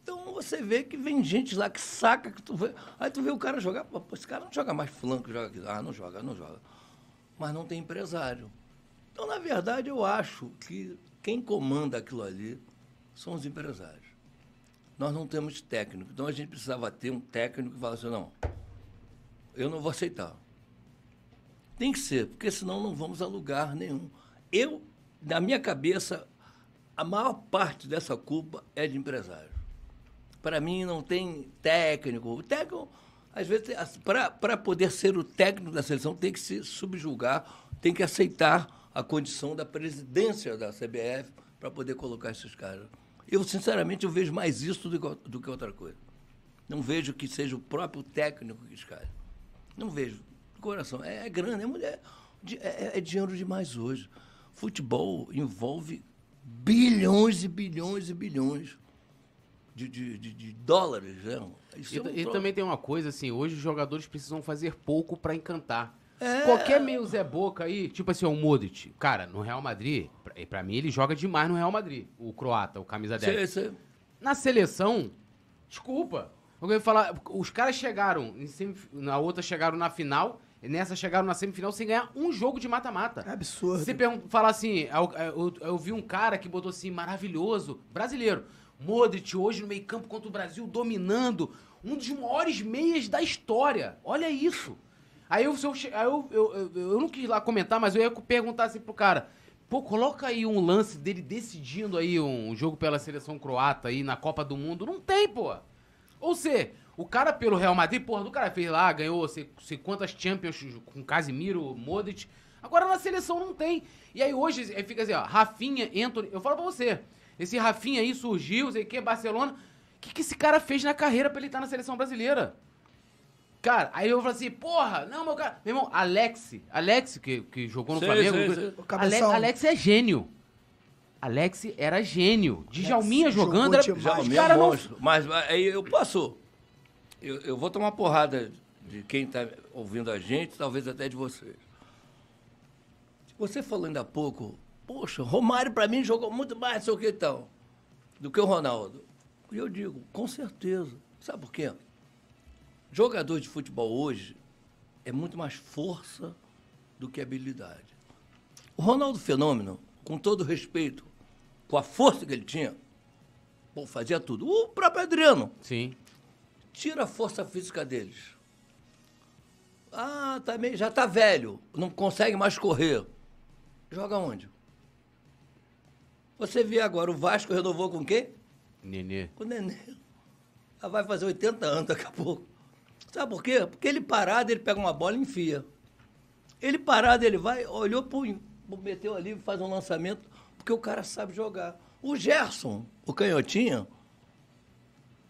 Então você vê que vem gente lá que saca, que tu vê. Aí tu vê o cara jogar, pô, esse cara não joga mais flanco, joga aqui. Ah, não joga, não joga. Mas não tem empresário. Então, na verdade, eu acho que quem comanda aquilo ali são os empresários. Nós não temos técnico. Então a gente precisava ter um técnico que falasse, não, eu não vou aceitar. Tem que ser, porque senão não vamos a lugar nenhum. Eu, na minha cabeça, a maior parte dessa culpa é de empresário. Para mim, não tem técnico. O técnico, às vezes, para poder ser o técnico da seleção, tem que se subjugar, tem que aceitar a condição da presidência da CBF para poder colocar esses caras. Eu, sinceramente, eu vejo mais isso do que, outra coisa. Não vejo que seja o próprio técnico que escalhe. Não vejo. Coração. É, é grana, é mulher. di- É, é dinheiro demais hoje. Futebol envolve bilhões e bilhões e bilhões de, de, de- de dólares. Né? Isso E, é um e também tem uma coisa assim, hoje os jogadores precisam fazer pouco pra encantar. É. Qualquer meio Zé Boca aí, tipo assim, o Modric, cara, no Real Madrid, pra, e pra mim ele joga demais no Real Madrid, o croata, o camisa 10. Cê- cê- Na seleção, desculpa. Ia falar, os caras chegaram, na outra chegaram na final, e nessa chegaram na semifinal sem ganhar um jogo de mata-mata. É absurdo. Você pergun- fala assim, eu, eu- eu vi um cara que botou assim, maravilhoso, brasileiro. Modric hoje no meio campo contra o Brasil, dominando, um dos maiores meias da história. Olha isso. Aí eu, eu, eu, eu, não quis lá comentar, mas eu ia perguntar assim pro cara, pô, coloca aí um lance dele decidindo aí um jogo pela seleção croata aí na Copa do Mundo. Não tem, pô. Ou seja, O cara pelo Real Madrid, porra, do cara fez lá, ganhou sei, sei quantas Champions com Casimiro, Modric. Agora na seleção não tem. E aí hoje fica assim, ó, Rafinha, Anthony. Eu falo pra você, esse Rafinha aí surgiu, sei que, Barcelona. O que, que esse cara fez na carreira pra ele estar na seleção brasileira? Cara, aí eu falo assim, porra, não, meu cara. Meu irmão, Alex, Alex, que, que jogou no Sei, Flamengo. sei, Ale- sei. O cabeção. Alex é gênio. Alex era gênio. Djalminha jogando era. demais. Já, os o meu cara não-. Mas aí eu posso. Eu, eu vou tomar porrada de quem está ouvindo a gente, talvez até de vocês. Você falou ainda há pouco, poxa, Romário para mim jogou muito mais, não sei o que e tal, do que o Ronaldo. E eu digo, com certeza. Sabe por quê? Jogador de futebol hoje é muito mais força do que habilidade. O Ronaldo Fenômeno, com todo respeito, com a força que ele tinha, Pô, fazia tudo. O próprio Adriano. Sim. Tira a força física deles. Ah, tá meio, já tá velho. Não consegue mais correr. Joga onde? Você vê agora, o Vasco renovou com quem? Nenê. Com o Nenê. Já vai fazer 80 anos daqui a pouco. Sabe por quê? Porque ele parado, ele pega uma bola e enfia. Ele parado, ele vai, olhou, pum, meteu ali, faz um lançamento, porque o cara sabe jogar. O Gerson, o canhotinho,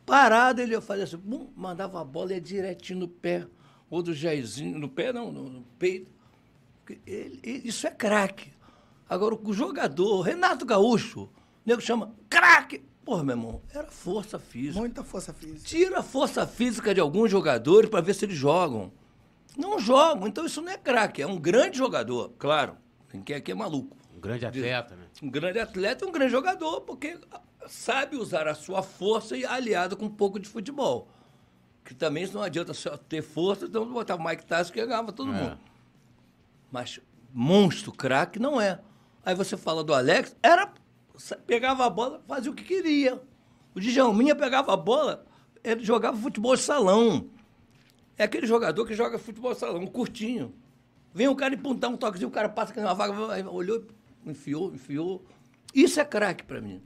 parado, ele fazia assim, bum, mandava a bola e ia direitinho no pé. Ou do Jairzinho, no pé não, no, no peito. Ele- ele- isso é craque. Agora, o jogador, Renato Gaúcho, o nego chama craque. Porra, meu irmão, era força física. Muita força física. Tira a força física de alguns jogadores para ver se eles jogam. Não jogam, então isso não é craque, é um grande jogador, claro. Quem aqui é maluco. Um grande atleta, né? Um grande atleta e um grande jogador, porque sabe usar a sua força e aliado com um pouco de futebol. Que também não adianta só ter força, então botar o Mike Tyson que ganhava todo É. mundo. Mas monstro, craque, não é. Aí você fala do Alex, era. Pegava a bola, fazia o que queria. O Djalminha pegava a bola, ele jogava futebol salão. É aquele jogador que joga futebol salão, curtinho. Vem um cara e puntar um toquezinho, o cara passa uma vaga, olhou, enfiou, enfiou. Isso é craque pra mim.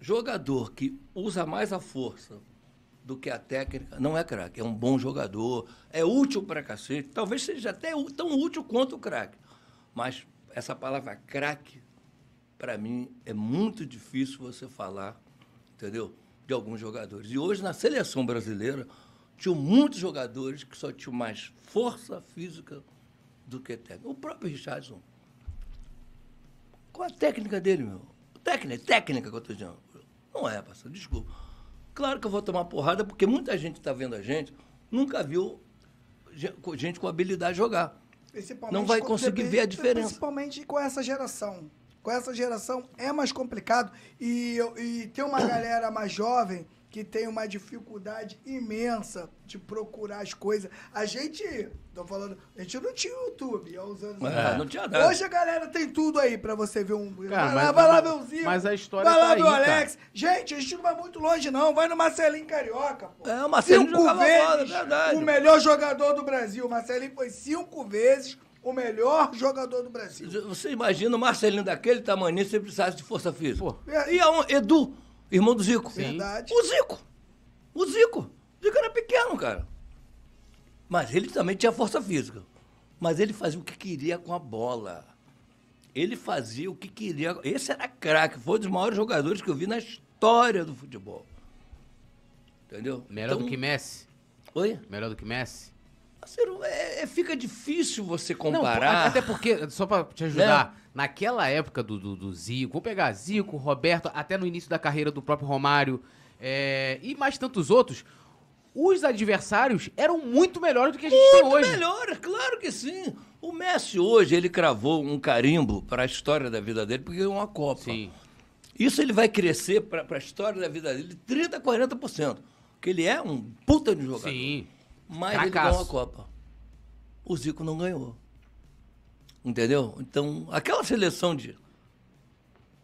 Jogador que usa mais a força do que a técnica, não é craque. É um bom jogador, é útil pra cacete. Talvez seja até tão útil quanto o craque. Mas essa palavra craque, pra mim, é muito difícil você falar, entendeu? De alguns jogadores. E hoje, na seleção brasileira, tinham muitos jogadores que só tinham mais força física do que técnica. O próprio Richardson. Qual a técnica dele, meu? Técnica, técnica que eu estou dizendo. Não é, parceiro, desculpa. Claro que eu vou tomar porrada, porque muita gente está vendo a gente, nunca viu gente com habilidade jogar. Não vai conseguir ver a diferença. Principalmente com essa geração. Com essa geração é mais complicado. E, e tem uma galera mais jovem que tem uma dificuldade imensa de procurar as coisas. A gente, tô falando, a gente não tinha YouTube há uns anos É, não tinha nada. Hoje a galera tem tudo aí pra você ver um. Cara, vai lá, mas- vai lá mas- ver o Zico. mas a história Vai lá tá ver o aí, cara. Alex. Gente, a gente não vai muito longe, não. Vai no Marcelinho Carioca, pô. É, o Marcelinho cinco jogava bola, vezes é verdade. o melhor jogador do Brasil. O Marcelinho foi cinco vezes o melhor jogador do Brasil. Você imagina o Marcelinho daquele tamanho se ele precisasse de força física. Pô. E aonde? Edu, irmão do Zico. Sim. Verdade. O Zico. O Zico. O Zico era pequeno, cara. Mas ele também tinha força física. Mas ele fazia o que queria com a bola. Ele fazia o que queria. Esse era craque. Foi um dos maiores jogadores que eu vi na história do futebol. Entendeu? Melhor Então- do que Messi. Oi? Melhor do que Messi. É- é- fica difícil você Não, comparar. até porque, só pra te ajudar, naquela época do, do, do Zico, vou pegar Zico, Roberto, até no início da carreira do próprio Romário, é, e mais tantos outros, os adversários eram muito melhores do que a gente tem Muito hoje. melhor, claro que sim. O Messi hoje, ele cravou um carimbo para a história da vida dele porque ganhou uma Copa. Sim. Isso ele vai crescer para a história da vida dele 30%, 40%. Porque ele é um puta de jogador. Sim. Mas ele Cracaço. ganhou a Copa. O Zico não ganhou. Entendeu? Então, aquela seleção de.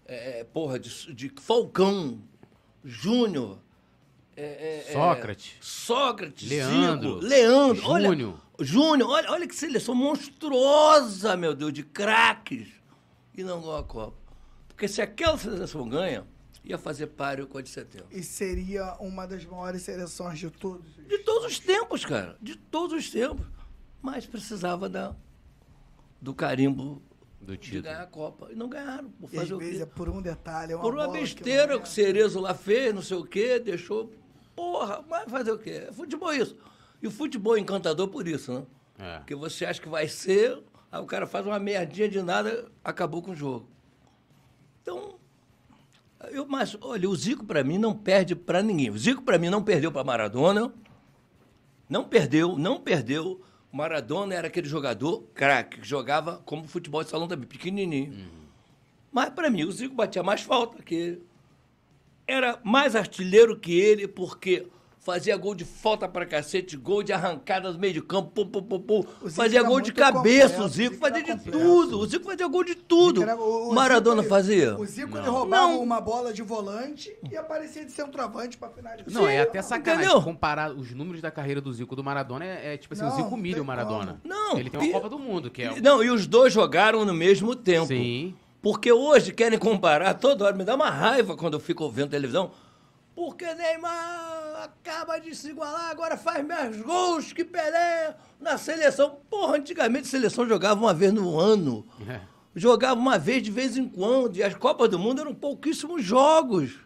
é, é, porra, de, de Falcão, Júnior. é, é, é, Sócrates. Sócrates, Leandro, Zico, Leandro, Júnior. olha, Júnior, olha, olha que seleção monstruosa, meu Deus, de craques. E não ganhou a Copa. Porque se aquela seleção ganha, ia fazer páreo com a de 70. E seria uma das maiores seleções de todos. De todos os tempos, cara. De todos os tempos. Mas precisava da, do carimbo Do de título. ganhar a Copa. E não ganharam. Por E às fazer o vezes quê? é por um detalhe, é uma Por uma que besteira não que o é. Cerezo lá fez, não sei o quê, deixou. Porra, mas fazer o quê? É futebol isso. E o futebol é encantador por isso, né? É. Porque você acha que vai ser, aí o cara faz uma merdinha de nada, acabou com o jogo. Então, eu, mas olha, o Zico para mim não perde para ninguém. O Zico para mim não perdeu para Maradona, não perdeu, não perdeu. O Maradona era aquele jogador craque, que jogava como futebol de salão também, pequenininho. Mas para mim, o Zico batia mais falta que ele. Era mais artilheiro que ele, porque fazia gol de falta pra cacete, gol de arrancada no meio de campo, pum, pum, pum, pum. Fazia gol de cabeça, completo, o Zico o Zico fazia de completo. tudo. O Zico fazia gol de tudo. Era- o- o Maradona Zico, fazia. O Zico ele Não. roubava Não. uma bola de volante e aparecia de centroavante pra finalizar. Não, é até sacanagem entendeu? comparar os números da carreira do Zico e do Maradona. É, é tipo assim, Não, o Zico humilha o Maradona. como. Não, Ele tem uma e- Copa do Mundo, que é... o- Não, e os dois jogaram no mesmo tempo. Sim. Porque hoje querem comparar toda hora. Me dá uma raiva quando eu fico vendo televisão. Porque Neymar acaba de se igualar, agora faz mais gols que Pelé na seleção. Porra, antigamente a seleção jogava uma vez no ano. É. Jogava uma vez de vez em quando. E as Copas do Mundo eram pouquíssimos jogos.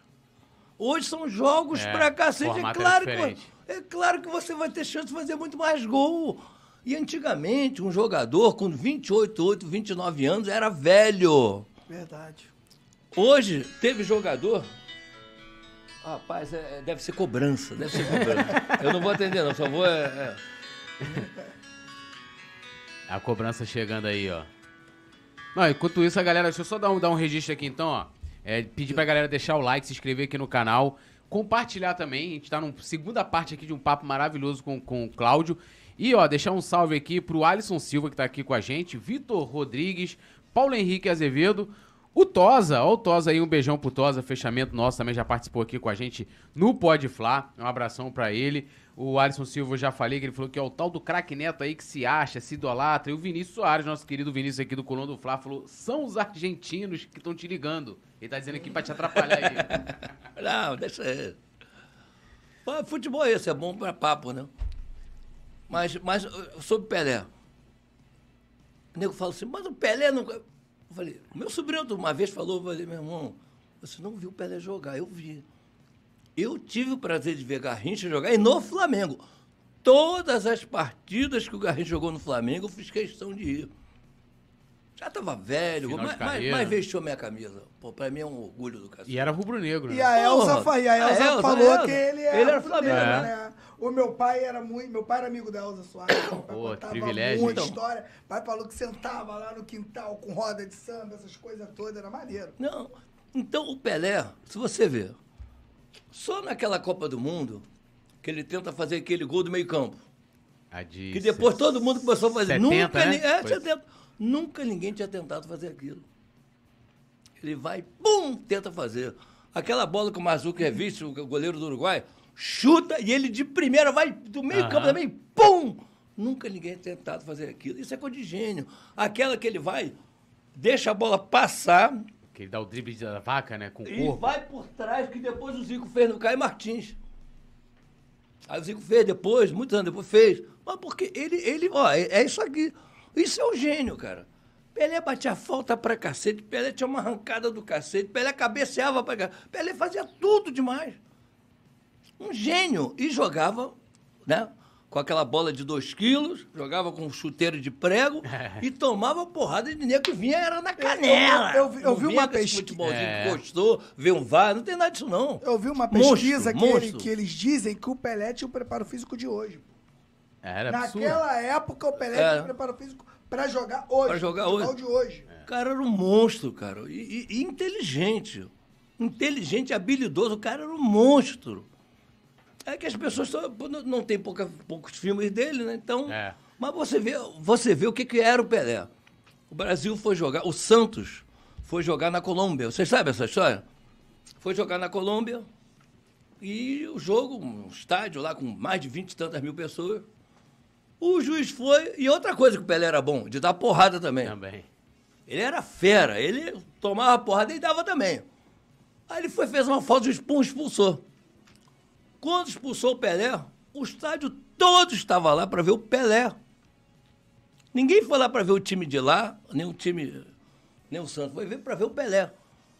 Hoje são jogos É, pra cacete. É era claro, que, diferente. é claro que você vai ter chance de fazer muito mais gol. E antigamente, um jogador com 28, 8, 29 anos era velho. Verdade. Hoje, teve jogador. Rapaz, é- é- deve ser cobrança, deve ser cobrança. Eu não vou atender, não, só vou. é, é. A cobrança chegando aí, ó. Não, enquanto isso, a galera, deixa eu só dar um, dar um registro aqui então, ó. É, pedir pra galera deixar o like, se inscrever aqui no canal, compartilhar também. A gente tá na segunda parte aqui de um papo maravilhoso com, com o Cláudio. E, ó, deixar um salve aqui pro Alisson Silva, que tá aqui com a gente, Vitor Rodrigues, Paulo Henrique Azevedo, o Tosa, ó o Tosa aí, um beijão pro Tosa, fechamento nosso, também já participou aqui com a gente no Pode. Um abração pra ele. O Alisson Silva eu já falei que ele falou que é o tal do craque Neto aí que se acha, se idolatra. E o Vinícius Soares, nosso querido Vinícius aqui do Colão do Flá, falou: são os argentinos que estão te ligando. Ele tá dizendo aqui pra te atrapalhar aí. [LAUGHS] Não, deixa. Pô, Futebol é esse, é bom pra papo, né? Mas, mas sobre Pelé. O nego fala assim, mas o Pelé nunca. Eu falei, meu sobrinho uma vez falou, eu falei, meu irmão, você não viu o Pelé jogar, eu vi. Eu tive o prazer de ver Garrincha jogar e no Flamengo. Todas as partidas que o Garrincha jogou no Flamengo, eu fiz questão de ir. Já estava velho, mas, mas, mas vestiu minha camisa. Pô, pra mim é um orgulho do cacete. E era rubro-negro, né? E a Elza, Porra. e a Elza falou a Elza. que ele é Ele era Flamengo. né? O meu pai era muito. Meu pai era amigo da Elza Soares. Pô, contava privilégio, muita então. história. O pai falou que sentava lá no quintal com roda de samba, essas coisas todas, era maneiro. Não. Então o Pelé, se você ver, só naquela Copa do Mundo que ele tenta fazer aquele gol do meio-campo. A de Que depois todo mundo começou a fazer. 70, nunca, né? é, Foi. 70. Nunca ninguém tinha tentado fazer aquilo. Ele vai, pum, tenta fazer. Aquela bola que o Mazuco é visto, o goleiro do Uruguai, chuta e ele de primeira vai do meio-campo Aham. também, pum! Nunca ninguém tinha tentado fazer aquilo. Isso é coisa de gênio. Aquela que ele vai, deixa a bola passar, Que ele dá o drible da vaca, né? Com o e corpo. vai por trás, que depois o Zico fez no Caio Martins. Aí o Zico fez depois, muitos anos depois fez. Mas porque ele, ele ó, é, é isso aqui. Isso é o gênio, cara. Pelé batia falta pra cacete, Pelé tinha uma arrancada do cacete, Pelé cabeceava pra cacete, Pelé fazia tudo demais. Um gênio. E jogava, né? Com aquela bola de dois quilos, jogava com um chuteiro de prego [LAUGHS] e tomava porrada de nego que vinha, era na canela. eu vi- eu Não vi uma com esse pesqui- futebolzinho É. que gostou, ver um VAR, não tem nada disso não. Eu vi uma Monstro, pesquisa que, ele- monstro. que eles dizem que o Pelé tinha o preparo físico de hoje. Era absurdo. Naquela época, o Pelé É. tinha o preparo físico pra jogar hoje. Pra jogar hoje. de hoje. O cara era um monstro, cara. E, e- e inteligente. Inteligente, habilidoso. O cara era um monstro. É que as pessoas só- não, pouca- poucos filmes dele, né? Então. É. Mas você vê, você vê o que, que era o Pelé. O Brasil foi jogar. O Santos foi jogar na Colômbia. Vocês sabem essa história? Foi jogar na Colômbia. E o jogo, um estádio lá com mais de 20 e tantas mil pessoas. O juiz foi. E outra coisa que o Pelé era bom, de dar porrada também. Também. Ele era fera, ele tomava porrada e dava também. Aí ele foi, fez uma falta, o expulsou. Quando expulsou o Pelé, o estádio todo estava lá para ver o Pelé. Ninguém foi lá para ver o time de lá, nem o time, nem o Santos, foi ver para ver o Pelé.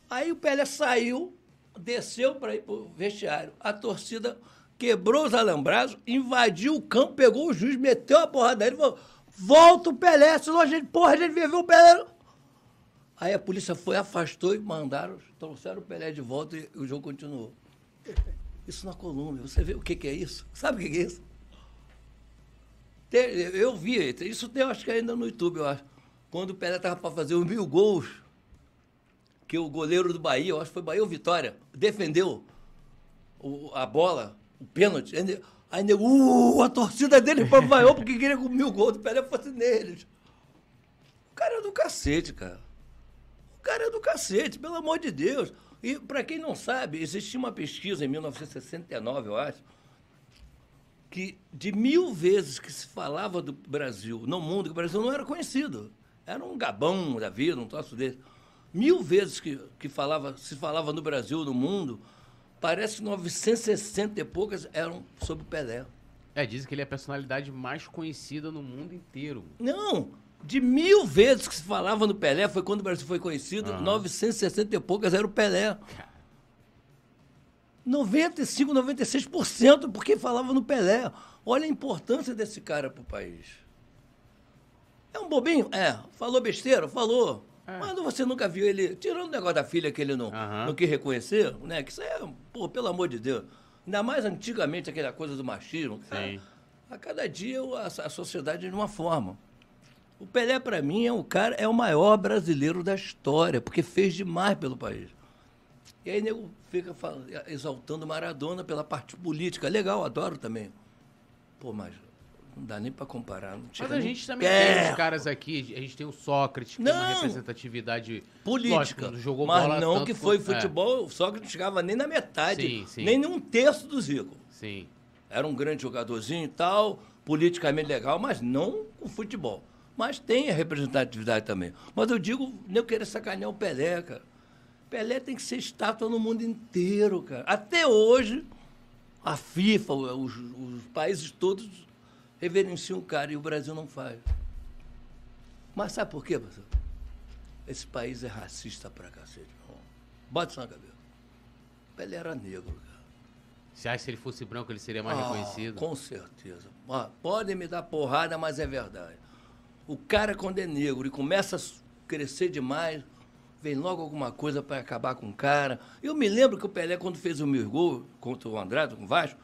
Aí o Pelé saiu, desceu para ir para o vestiário. A torcida quebrou os alambrados, invadiu o campo, pegou o juiz, meteu a porrada nele e falou: volta o Pelé, senão a gente, porra, a gente vai ver o Pelé. Aí a polícia foi, afastou e mandaram, trouxeram o Pelé de volta e o jogo continuou. Isso na Colômbia, você vê o que, que é isso? Sabe o que, que é isso? Eu vi, isso tem, acho que ainda no YouTube, eu acho. Quando o Pelé estava para fazer os mil gols, que o goleiro do Bahia, eu acho que foi Bahia ou Vitória, defendeu o, a bola, o pênalti. Aí, uh, a torcida dele vaiou [LAUGHS] porque queria que o mil gols do Pelé fosse neles. O cara é do cacete, cara. O cara é do cacete, pelo amor de Deus. E, para quem não sabe, existia uma pesquisa em 1969, eu acho, que de mil vezes que se falava do Brasil no mundo, que o Brasil não era conhecido. Era um gabão da vida, um troço desse. Mil vezes que, que falava, se falava no Brasil, no mundo, parece que 960 e poucas eram sobre o Pelé. É, dizem que ele é a personalidade mais conhecida no mundo inteiro. Não, de mil vezes que se falava no Pelé, foi quando o Brasil foi conhecido, uhum. 960 e poucas era o Pelé. 95, 96% porque falava no Pelé. Olha a importância desse cara para o país. É um bobinho? É. Falou besteira? Falou. É. Mas você nunca viu ele, tirando o negócio da filha que ele não, uhum. não quis reconhecer, né? Que isso é, pô, pelo amor de Deus. Ainda mais antigamente aquela coisa do machismo. Cara, a cada dia a, a sociedade de uma forma. O Pelé, para mim, é o cara, é o maior brasileiro da história, porque fez demais pelo país. E aí nego fica falando, exaltando Maradona pela parte política. Legal, adoro também. Pô, mas não dá nem para comparar. mas a gente também tem os caras aqui, a gente tem o Sócrates, que não, tem uma representatividade política. Lógico, jogou mas bola não que foi futebol, é. o Sócrates não chegava nem na metade, sim, sim. nem num terço do Zico. Sim. Era um grande jogadorzinho e tal, politicamente legal, mas não com futebol. Mas tem a representatividade também. Mas eu digo, nem querer sacanear o Pelé, cara. Pelé tem que ser estátua no mundo inteiro, cara. Até hoje, a FIFA, os, os países todos reverenciam o cara e o Brasil não faz. Mas sabe por quê, professor? Esse país é racista pra cacete, meu irmão. Bota isso na cabeça. Pelé era negro, cara. Você acha que se ele fosse branco ele seria mais ah, reconhecido? Com certeza. Ah, podem me dar porrada, mas é verdade. O cara, quando é negro e começa a crescer demais, vem logo alguma coisa para acabar com o cara. Eu me lembro que o Pelé, quando fez o meu gol contra o Andrade, com o Vasco,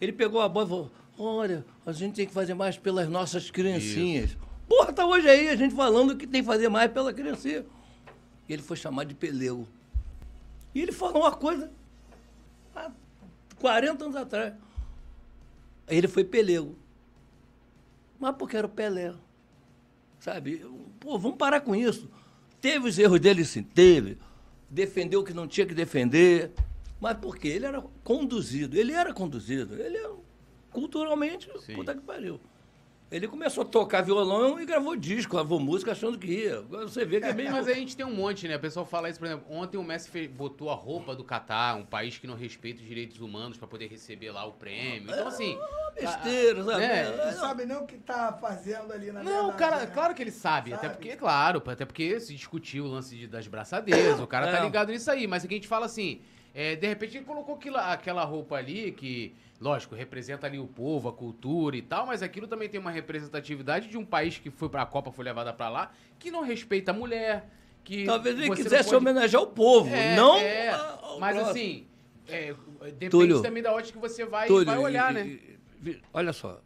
ele pegou a bola e falou: Olha, a gente tem que fazer mais pelas nossas criancinhas. Isso. Porra, tá hoje aí a gente falando que tem que fazer mais pela criancinha. E ele foi chamado de pelego. E ele falou uma coisa há 40 anos atrás. Ele foi pelego. Mas porque era o Pelé. Sabe? Pô, vamos parar com isso. Teve os erros dele, sim, teve. Defendeu o que não tinha que defender. Mas por quê? Ele era conduzido. Ele era conduzido. Ele era culturalmente, sim. puta que pariu. Ele começou a tocar violão e gravou disco, gravou música achando que ia. Você vê que é bem. Mas a gente tem um monte, né? O pessoal fala isso, por exemplo, ontem o Messi fez, botou a roupa do Catar, um país que não respeita os direitos humanos para poder receber lá o prêmio. Então, assim. Ah, besteira, sabe? É, não sabe nem o que tá fazendo ali na Não, o cara, né? claro que ele sabe, sabe, Até porque, claro, até porque se discutiu o lance de, das braçadeiras, o cara tá é. tá ligado nisso aí. Mas aqui a gente fala assim. É, de repente ele colocou aquilo, aquela roupa ali que lógico, representa ali o povo, a cultura e tal, mas aquilo também tem uma representatividade de um país que foi para a Copa, foi levada para lá, que não respeita a mulher, que talvez ele quisesse pode... homenagear o povo, é, não. É, a, mas assim, é, depende Túlio, também da ótica que você vai, Túlio, vai olhar, e, né? E, olha só,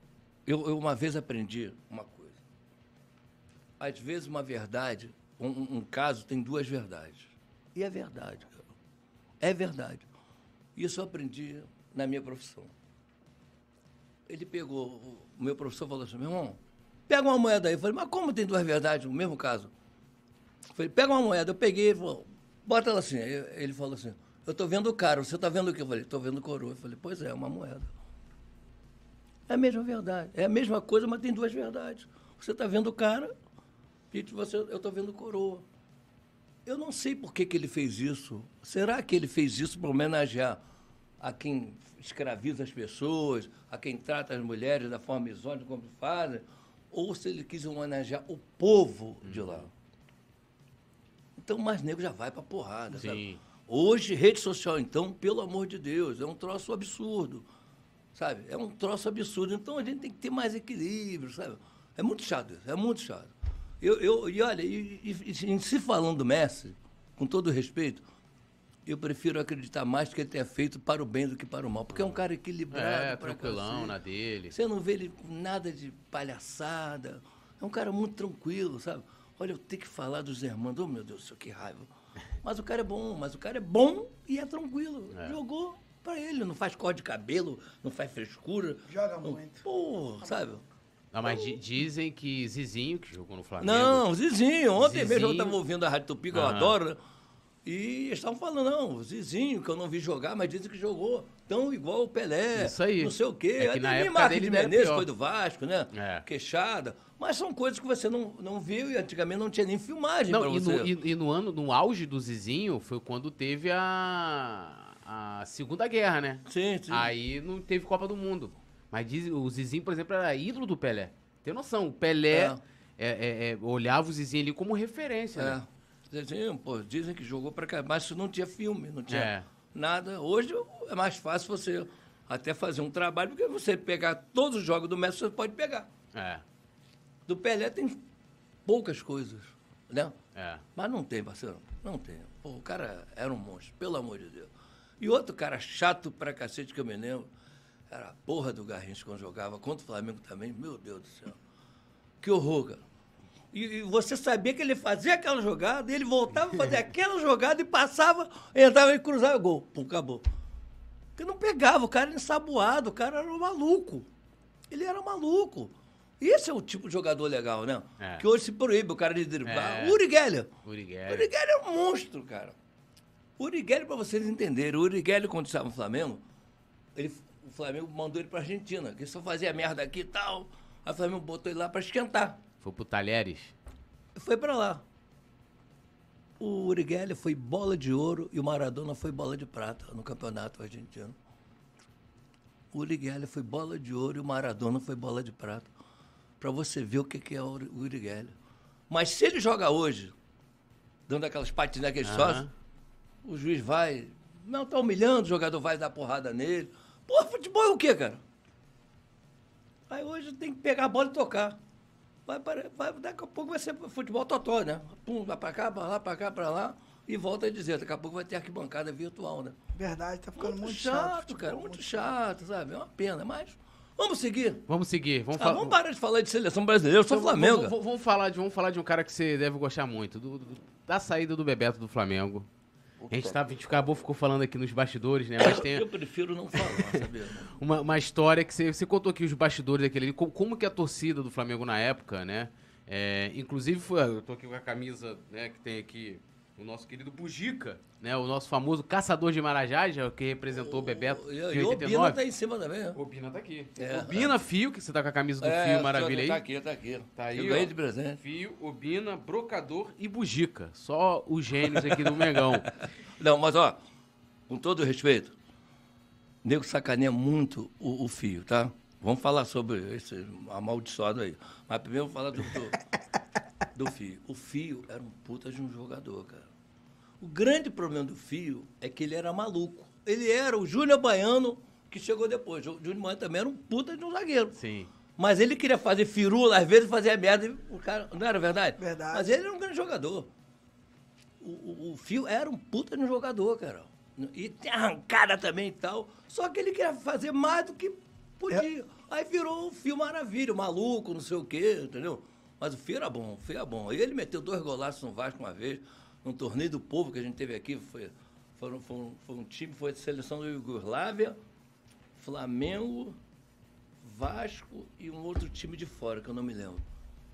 eu, eu, uma vez aprendi uma coisa. Às vezes uma verdade, um, um caso tem duas verdades. E é verdade, cara. É verdade. Isso eu aprendi na minha profissão ele pegou, o meu professor falou assim, meu irmão, pega uma moeda aí. Eu falei, mas como tem duas verdades no mesmo caso? Eu falei, pega uma moeda. Eu peguei, ele falou, bota ela assim. Ele falou assim, eu estou vendo o cara, você está vendo o quê? Eu falei, estou vendo coroa. Eu falei, pois é, é uma moeda. É a mesma verdade. É a mesma coisa, mas tem duas verdades. Você está vendo o cara e você, eu estou vendo coroa. Eu não sei por que, que ele fez isso. Será que ele fez isso para homenagear a quem escraviza as pessoas, a quem trata as mulheres da forma misógina como fazem? Ou se ele quis homenagear o povo de lá? Então, mais nego já vai pra porrada, Sim. sabe? Hoje, rede social, então, pelo amor de Deus, é um troço absurdo, sabe? É um troço absurdo. Então, a gente tem que ter mais equilíbrio, sabe? É muito chato isso, é muito chato. Eu, eu, e olha, e, e- e se falando do Messi, com todo respeito, eu prefiro acreditar mais que ele tenha feito para o bem do que para o mal. Porque é um cara equilibrado. É, tranquilão cacete. na dele. Você não vê ele com nada de palhaçada. É um cara muito tranquilo, sabe? Olha, eu tenho que falar dos irmãos. Oh, meu Deus do céu, que raiva. Mas o cara é bom, mas o cara é bom e é tranquilo. É. Jogou pra ele, não faz cor de cabelo, não faz frescura. Joga Não- muito. Pô, sabe? Não, mas di- dizem que Zizinho, que jogou no Flamengo. Não, Zizinho. Ontem mesmo eu Zizinho. estava ouvindo a Rádio Tupi, que eu Aham. adoro, né? E eles estavam falando, não, Zizinho, que eu não vi jogar, mas dizem que jogou tão igual o Pelé. Isso aí. Não sei o quê. É que na nem Marcos de Menezes foi do Vasco, né? É. Queixada. Mas são coisas que você não, não viu e antigamente não tinha nem filmagem Não, pra e, você. no, e- e no ano, no auge do Zizinho, foi quando teve a, a Segunda Guerra, né? Sim, sim. Aí não teve Copa do Mundo. Mas diz, o Zizinho, por exemplo, era ídolo do Pelé. Tem noção, o Pelé É. é, é, é, olhava o Zizinho ali como referência, É. né? Zizinho, pô, dizem que jogou pra cá, mas não tinha filme, não tinha É. nada. Hoje é mais fácil você até fazer um trabalho, porque você pegar todos os jogos do Messi, você pode pegar. É, Do Pelé tem poucas coisas, né? é. Mas não tem, parceiro. Não tem. Pô, o cara era um monstro, pelo amor de Deus. E outro cara chato pra cacete que eu me lembro, era a porra do Garrincha quando jogava, contra o Flamengo também, meu Deus do céu. Que horror, cara. E, e você sabia que ele fazia aquela jogada, e ele voltava a [LAUGHS] fazer aquela jogada e passava, entrava e cruzava, gol. Pum, acabou. Porque não pegava, o cara era ensaboado, o cara era um maluco. Ele era maluco. Esse é o tipo de jogador legal, né? É. Que hoje se proíbe o cara de driblar. É. O Uri Geller. O Uri Uri Geller. Geller é um monstro, cara. O Uri Geller, pra vocês entenderem, o Uri Geller, quando estava no Flamengo, ele, o Flamengo mandou ele pra Argentina, que só fazia merda aqui e tal. Aí o Flamengo botou ele lá pra esquentar. Foi pro Talheres. Foi pra lá. O Uri Geller foi bola de ouro e o Maradona foi bola de prata no campeonato argentino. O Uri Geller foi bola de ouro e o Maradona foi bola de prata. Pra você ver o que é o Uri- o Uri Geller. Mas se ele joga hoje, dando aquelas naquele Aham. sócio, o juiz vai. Não, tá humilhando, o jogador vai dar porrada nele. Pô, futebol é o quê, cara? Aí hoje tem que pegar a bola e tocar. Vai, para- vai, daqui a pouco vai ser futebol totó, né? Pum, vai pra cá, pra lá, pra cá, pra lá. E volta a dizer, daqui a pouco vai ter arquibancada virtual, né? Verdade, tá ficando Muito, muito, chato, futebol, cara, muito chato, sabe? É uma pena, mas vamos seguir. Vamos seguir, vamos Ah, falar. vamos parar de falar de seleção brasileira, eu sou Vamos- Flamengo. Vamos, vamos falar de, vamos falar de um cara que você deve gostar muito, do- do- da saída do Bebeto do Flamengo. A gente, tá, a gente acabou, ficou falando aqui nos bastidores, né? [COUGHS] Mas tem Eu prefiro não falar, [COUGHS] sabia? uma, uma história que você, você contou aqui os bastidores daquele ali, como, como que a torcida do Flamengo na época, né? É, inclusive, foi, eu tô aqui com a camisa né, que tem aqui o nosso querido Bujica, né? O nosso famoso caçador de Marajás, o que representou o Bebeto E, e o Bina 89. tá em cima também, né? O Bina tá aqui. É. O Bina Fio, que você tá com a camisa do É, Fio Maravilha aí. Tá aqui, tá aqui. Tá aí, Eu ganhei de presente. Fio, Obina, Brocador e Bujica. Só os gênios aqui do Megão. [LAUGHS] Não, mas ó, com todo respeito, o nego sacaneia muito o, o fio, tá? Vamos falar sobre esse amaldiçoado aí. Mas primeiro vamos falar do, do, [LAUGHS] do fio. O fio era um puta de um jogador, cara. O grande problema do fio é que ele era maluco. Ele era o Júnior Baiano que chegou depois. O Júnior Baiano também era um puta de um zagueiro. Sim. Mas ele queria fazer firula, às vezes fazia merda. e O cara, não era verdade? Verdade. Mas ele era um grande jogador. O, o, o Fio era um puta de um jogador, cara. E tem arrancada também e tal. Só que ele queria fazer mais do que podia. Aí virou o Fio Maravilha, o maluco, não sei o quê, entendeu? Mas o Fio era bom, o Fio era bom. E ele meteu dois golaços no Vasco uma vez, num torneio do povo que a gente teve aqui. Foi, foram, foi, um, time, foi a seleção da Iugoslávia, Flamengo, Vasco e um outro time de fora, que eu não me lembro.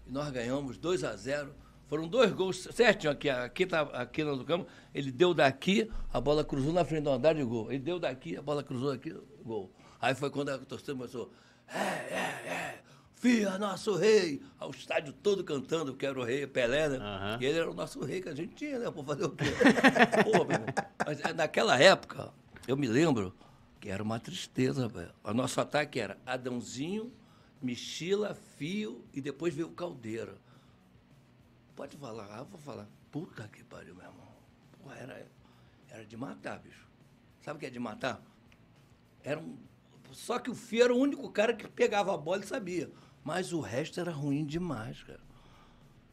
E nós ganhamos 2 a 0 Foram dois gols certinho aqui, aqui, tá, aqui no campo. Ele deu daqui, a bola cruzou na frente do andar de gol. Ele deu daqui, a bola cruzou aqui, gol. Aí foi quando a torcida começou. É, é, é. Fia, nosso rei! Ao estádio todo cantando, que era o rei Pelé, né? Aham. E ele era o nosso rei que a gente tinha, né? Por fazer o quê? [LAUGHS] Pô, meu irmão. Mas é, naquela época, eu me lembro que era uma tristeza, velho. O nosso ataque era Adãozinho, Michila, Fio e depois veio o Caldeira. Pode falar, ah, eu vou falar. Puta que pariu, meu irmão. Pô, era, era de matar, bicho. Sabe o que é de matar? Era um. Só que o Fio era o único cara que pegava a bola e sabia. Mas o resto era ruim demais, cara.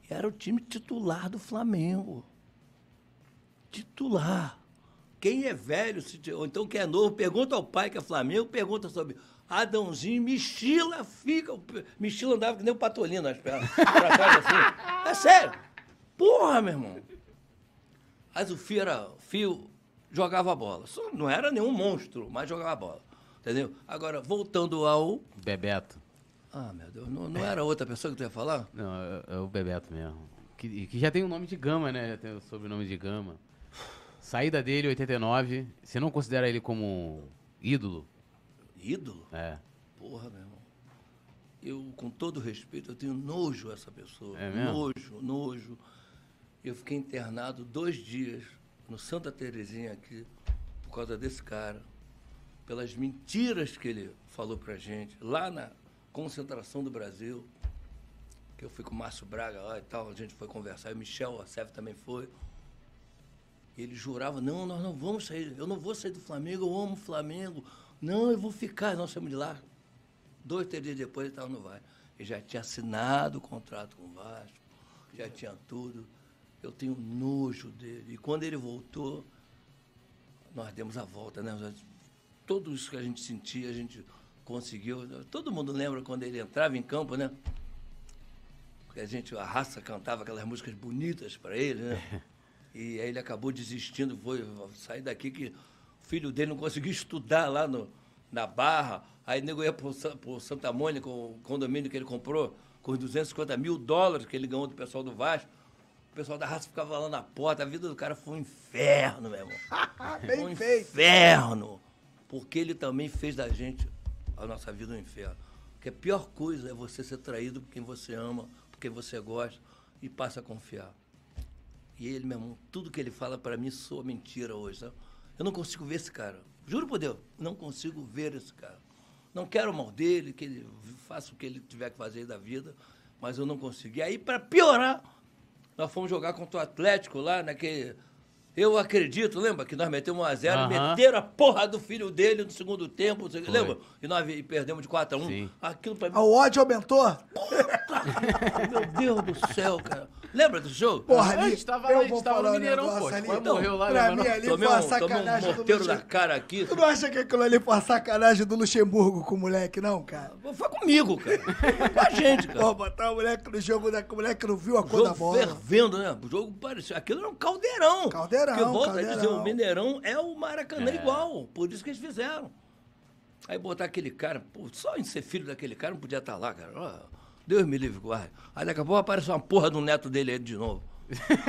E era o time titular do Flamengo. Titular. Quem é velho, ou então quem é novo, pergunta ao pai que é Flamengo, pergunta sobre Adãozinho, Michila fica. Michila andava que nem o Patolino nas pernas. [LAUGHS] Pra assim. É sério. Porra, meu irmão. Mas o Fio era. Fio jogava bola. Só não era nenhum monstro, mas jogava bola. Entendeu? Agora, voltando ao. Bebeto. Ah, meu Deus, não, não era outra pessoa que tu ia falar? Não, é, é o Bebeto mesmo. Que, que já tem o nome de Gama, né? Já tem o sobrenome de Gama. Saída dele, 89. Você não considera ele como ídolo? Ídolo? É. Porra, meu irmão. Eu, com todo respeito, eu tenho nojo a essa pessoa. É mesmo? Nojo, nojo. Eu fiquei internado dois dias no Santa Terezinha aqui, por causa desse cara. Pelas mentiras que ele falou pra gente, lá na concentração do Brasil, que eu fui com o Márcio Braga lá e tal, a gente foi conversar, e o Michel Assef também foi. Ele jurava, não, nós não vamos sair, eu não vou sair do Flamengo, eu amo o Flamengo. Não, eu vou ficar, nós saímos de lá. Dois, três dias depois ele estava no Vasco. Ele já tinha assinado o contrato com o Vasco, já tinha tudo. Eu tenho nojo dele. E quando ele voltou, nós demos a volta, né? Tudo isso que a gente sentia, a gente conseguiu. Todo mundo lembra quando ele entrava em campo, né? Porque a gente, a raça cantava aquelas músicas bonitas para ele, né? [LAUGHS] E aí ele acabou desistindo, foi sair daqui que o filho dele não conseguiu estudar lá no, na Barra. Aí o nego ia pro Santa Mônica, o condomínio que ele comprou, com os 250 mil dólares que ele ganhou do pessoal do Vasco. O pessoal da raça ficava lá na porta. A vida do cara foi um inferno, meu irmão. [LAUGHS] Bem um feito. inferno. Porque ele também fez da gente a nossa vida um inferno. Porque a pior coisa é você ser traído por quem você ama, por quem você gosta e passa a confiar. E ele, meu irmão, tudo que ele fala para mim soa mentira hoje, sabe? Eu não consigo ver esse cara. Juro por Deus, não consigo ver esse cara. Não quero o mal dele, que ele faça o que ele tiver que fazer da vida, mas eu não consigo. E aí, para piorar, nós fomos jogar contra o Atlético lá naquele. Eu acredito, lembra que nós metemos 1x0, Aham. meteram a porra do filho dele no segundo tempo, você Foi. lembra? E nós perdemos de 4x1. Sim. Aquilo pra mim. Ah, O ódio aumentou? [LAUGHS] Meu Deus do céu, cara. Lembra do jogo? Porra, A ali. gente tava lá, a eu gente tava no Mineirão, pô, ali. Então, morreu lá, Pra mim não? ali tomei foi uma um, tomei um sacanagem do na Luxemburgo. cara aqui. Tu não acha que aquilo ali foi uma sacanagem do Luxemburgo com o moleque, não, cara? Foi comigo, cara. Foi com a gente, cara. Pô, botar o moleque no jogo, né? que o moleque não viu a cor da bola. fervendo, né? O jogo parecia. Aquilo era um caldeirão. Caldeirão, Porque volta a dizer, o Mineirão é o Maracanã É. igual. Por isso que eles fizeram. Aí botar aquele cara, pô, só em ser filho daquele cara não podia estar lá, cara. Ó, Deus me livre, guarda. Aí daqui a pouco aparece uma porra do neto dele aí de novo.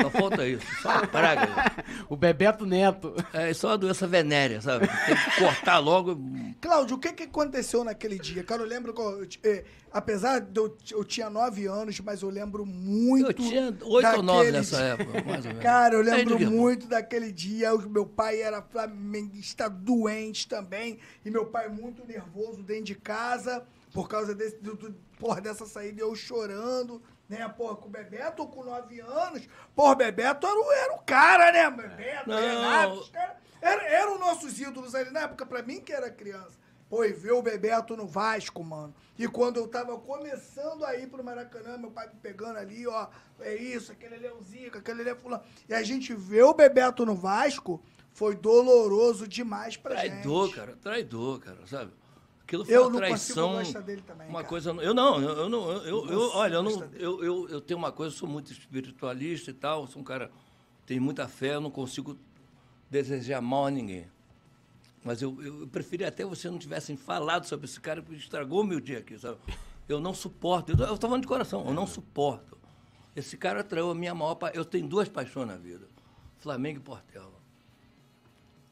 Só falta isso. Só uma praga. [LAUGHS] O Bebeto Neto. É só uma doença venérea, sabe? Tem que cortar logo. Cláudio, o que, que aconteceu naquele dia? Cara, eu lembro que, eu, eh, apesar de eu, eu tinha nove anos, mas eu lembro muito. Eu tinha oito ou nove daquele nessa época, mais ou menos. Cara, eu lembro Diego. muito daquele dia. O meu pai era flamenguista doente também. E meu pai muito nervoso dentro de casa. Por causa desse, do, do- porra, dessa saída, eu chorando. Né, porra, com o Bebeto com nove anos. Porra, Bebeto era, o- era o cara, né? Bebeto, Não. Renato, os caras. Eram, eram nossos ídolos ali na época, pra mim que era criança. Pô, e ver o Bebeto no Vasco, mano. E quando eu tava começando a ir pro Maracanã, meu pai me pegando ali, ó, é isso, aquele ali é o Zica, aquele ali é fulano. E a gente vê o Bebeto no Vasco, foi doloroso demais pra Traidor, gente. cara, traidor, cara, sabe? Aquilo foi Eu uma não traição. consigo dele também, Uma cara. coisa. Eu não, eu, não, eu, eu, eu- olha, eu, não, eu, eu, eu tenho uma coisa, eu sou muito espiritualista e tal, sou um cara tenho muita fé, eu não consigo desejar mal a ninguém. Mas eu, eu, eu preferia até você não tivessem falado sobre esse cara, porque estragou meu dia aqui, sabe? Eu não suporto, eu, tô falando de coração, eu não suporto. Esse cara traiu a minha maior pa- Eu tenho duas paixões na vida: Flamengo e Portela.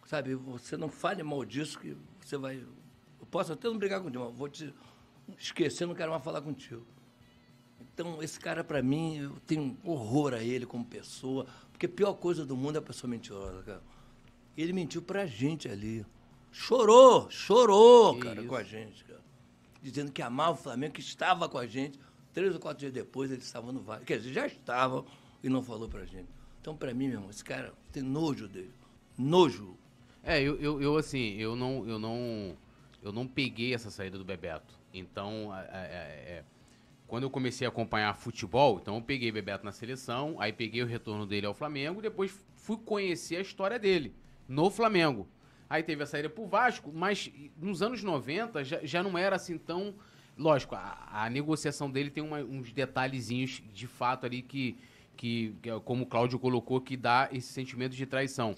Sabe, você não fale mal disso que você vai. Posso até não brigar contigo, mas vou te. esqueci, eu não quero mais falar contigo. Então, esse cara, pra mim, eu tenho horror a ele como pessoa, porque a pior coisa do mundo é a pessoa mentirosa, cara. Ele mentiu pra gente ali. Chorou, chorou, Que cara, isso. com a gente, cara. Dizendo que amava o Flamengo, que estava com a gente. Três ou quatro dias depois, ele estava no Vale. Quer dizer, já estava e não falou pra gente. Então, pra mim, meu irmão, esse cara tem nojo dele. Nojo. É, eu, eu, eu, assim, eu não, eu não, eu não peguei essa saída do Bebeto. Então, é, é, é, quando eu comecei a acompanhar futebol, então eu peguei Bebeto na seleção, aí peguei o retorno dele ao Flamengo, depois fui conhecer a história dele no Flamengo. Aí teve a saída pro Vasco, mas nos anos 90 já, já não era assim tão. Lógico, a, a negociação dele tem uma- uns detalhezinhos de fato ali que, que, é como o Cláudio colocou, que dá esse sentimento de traição.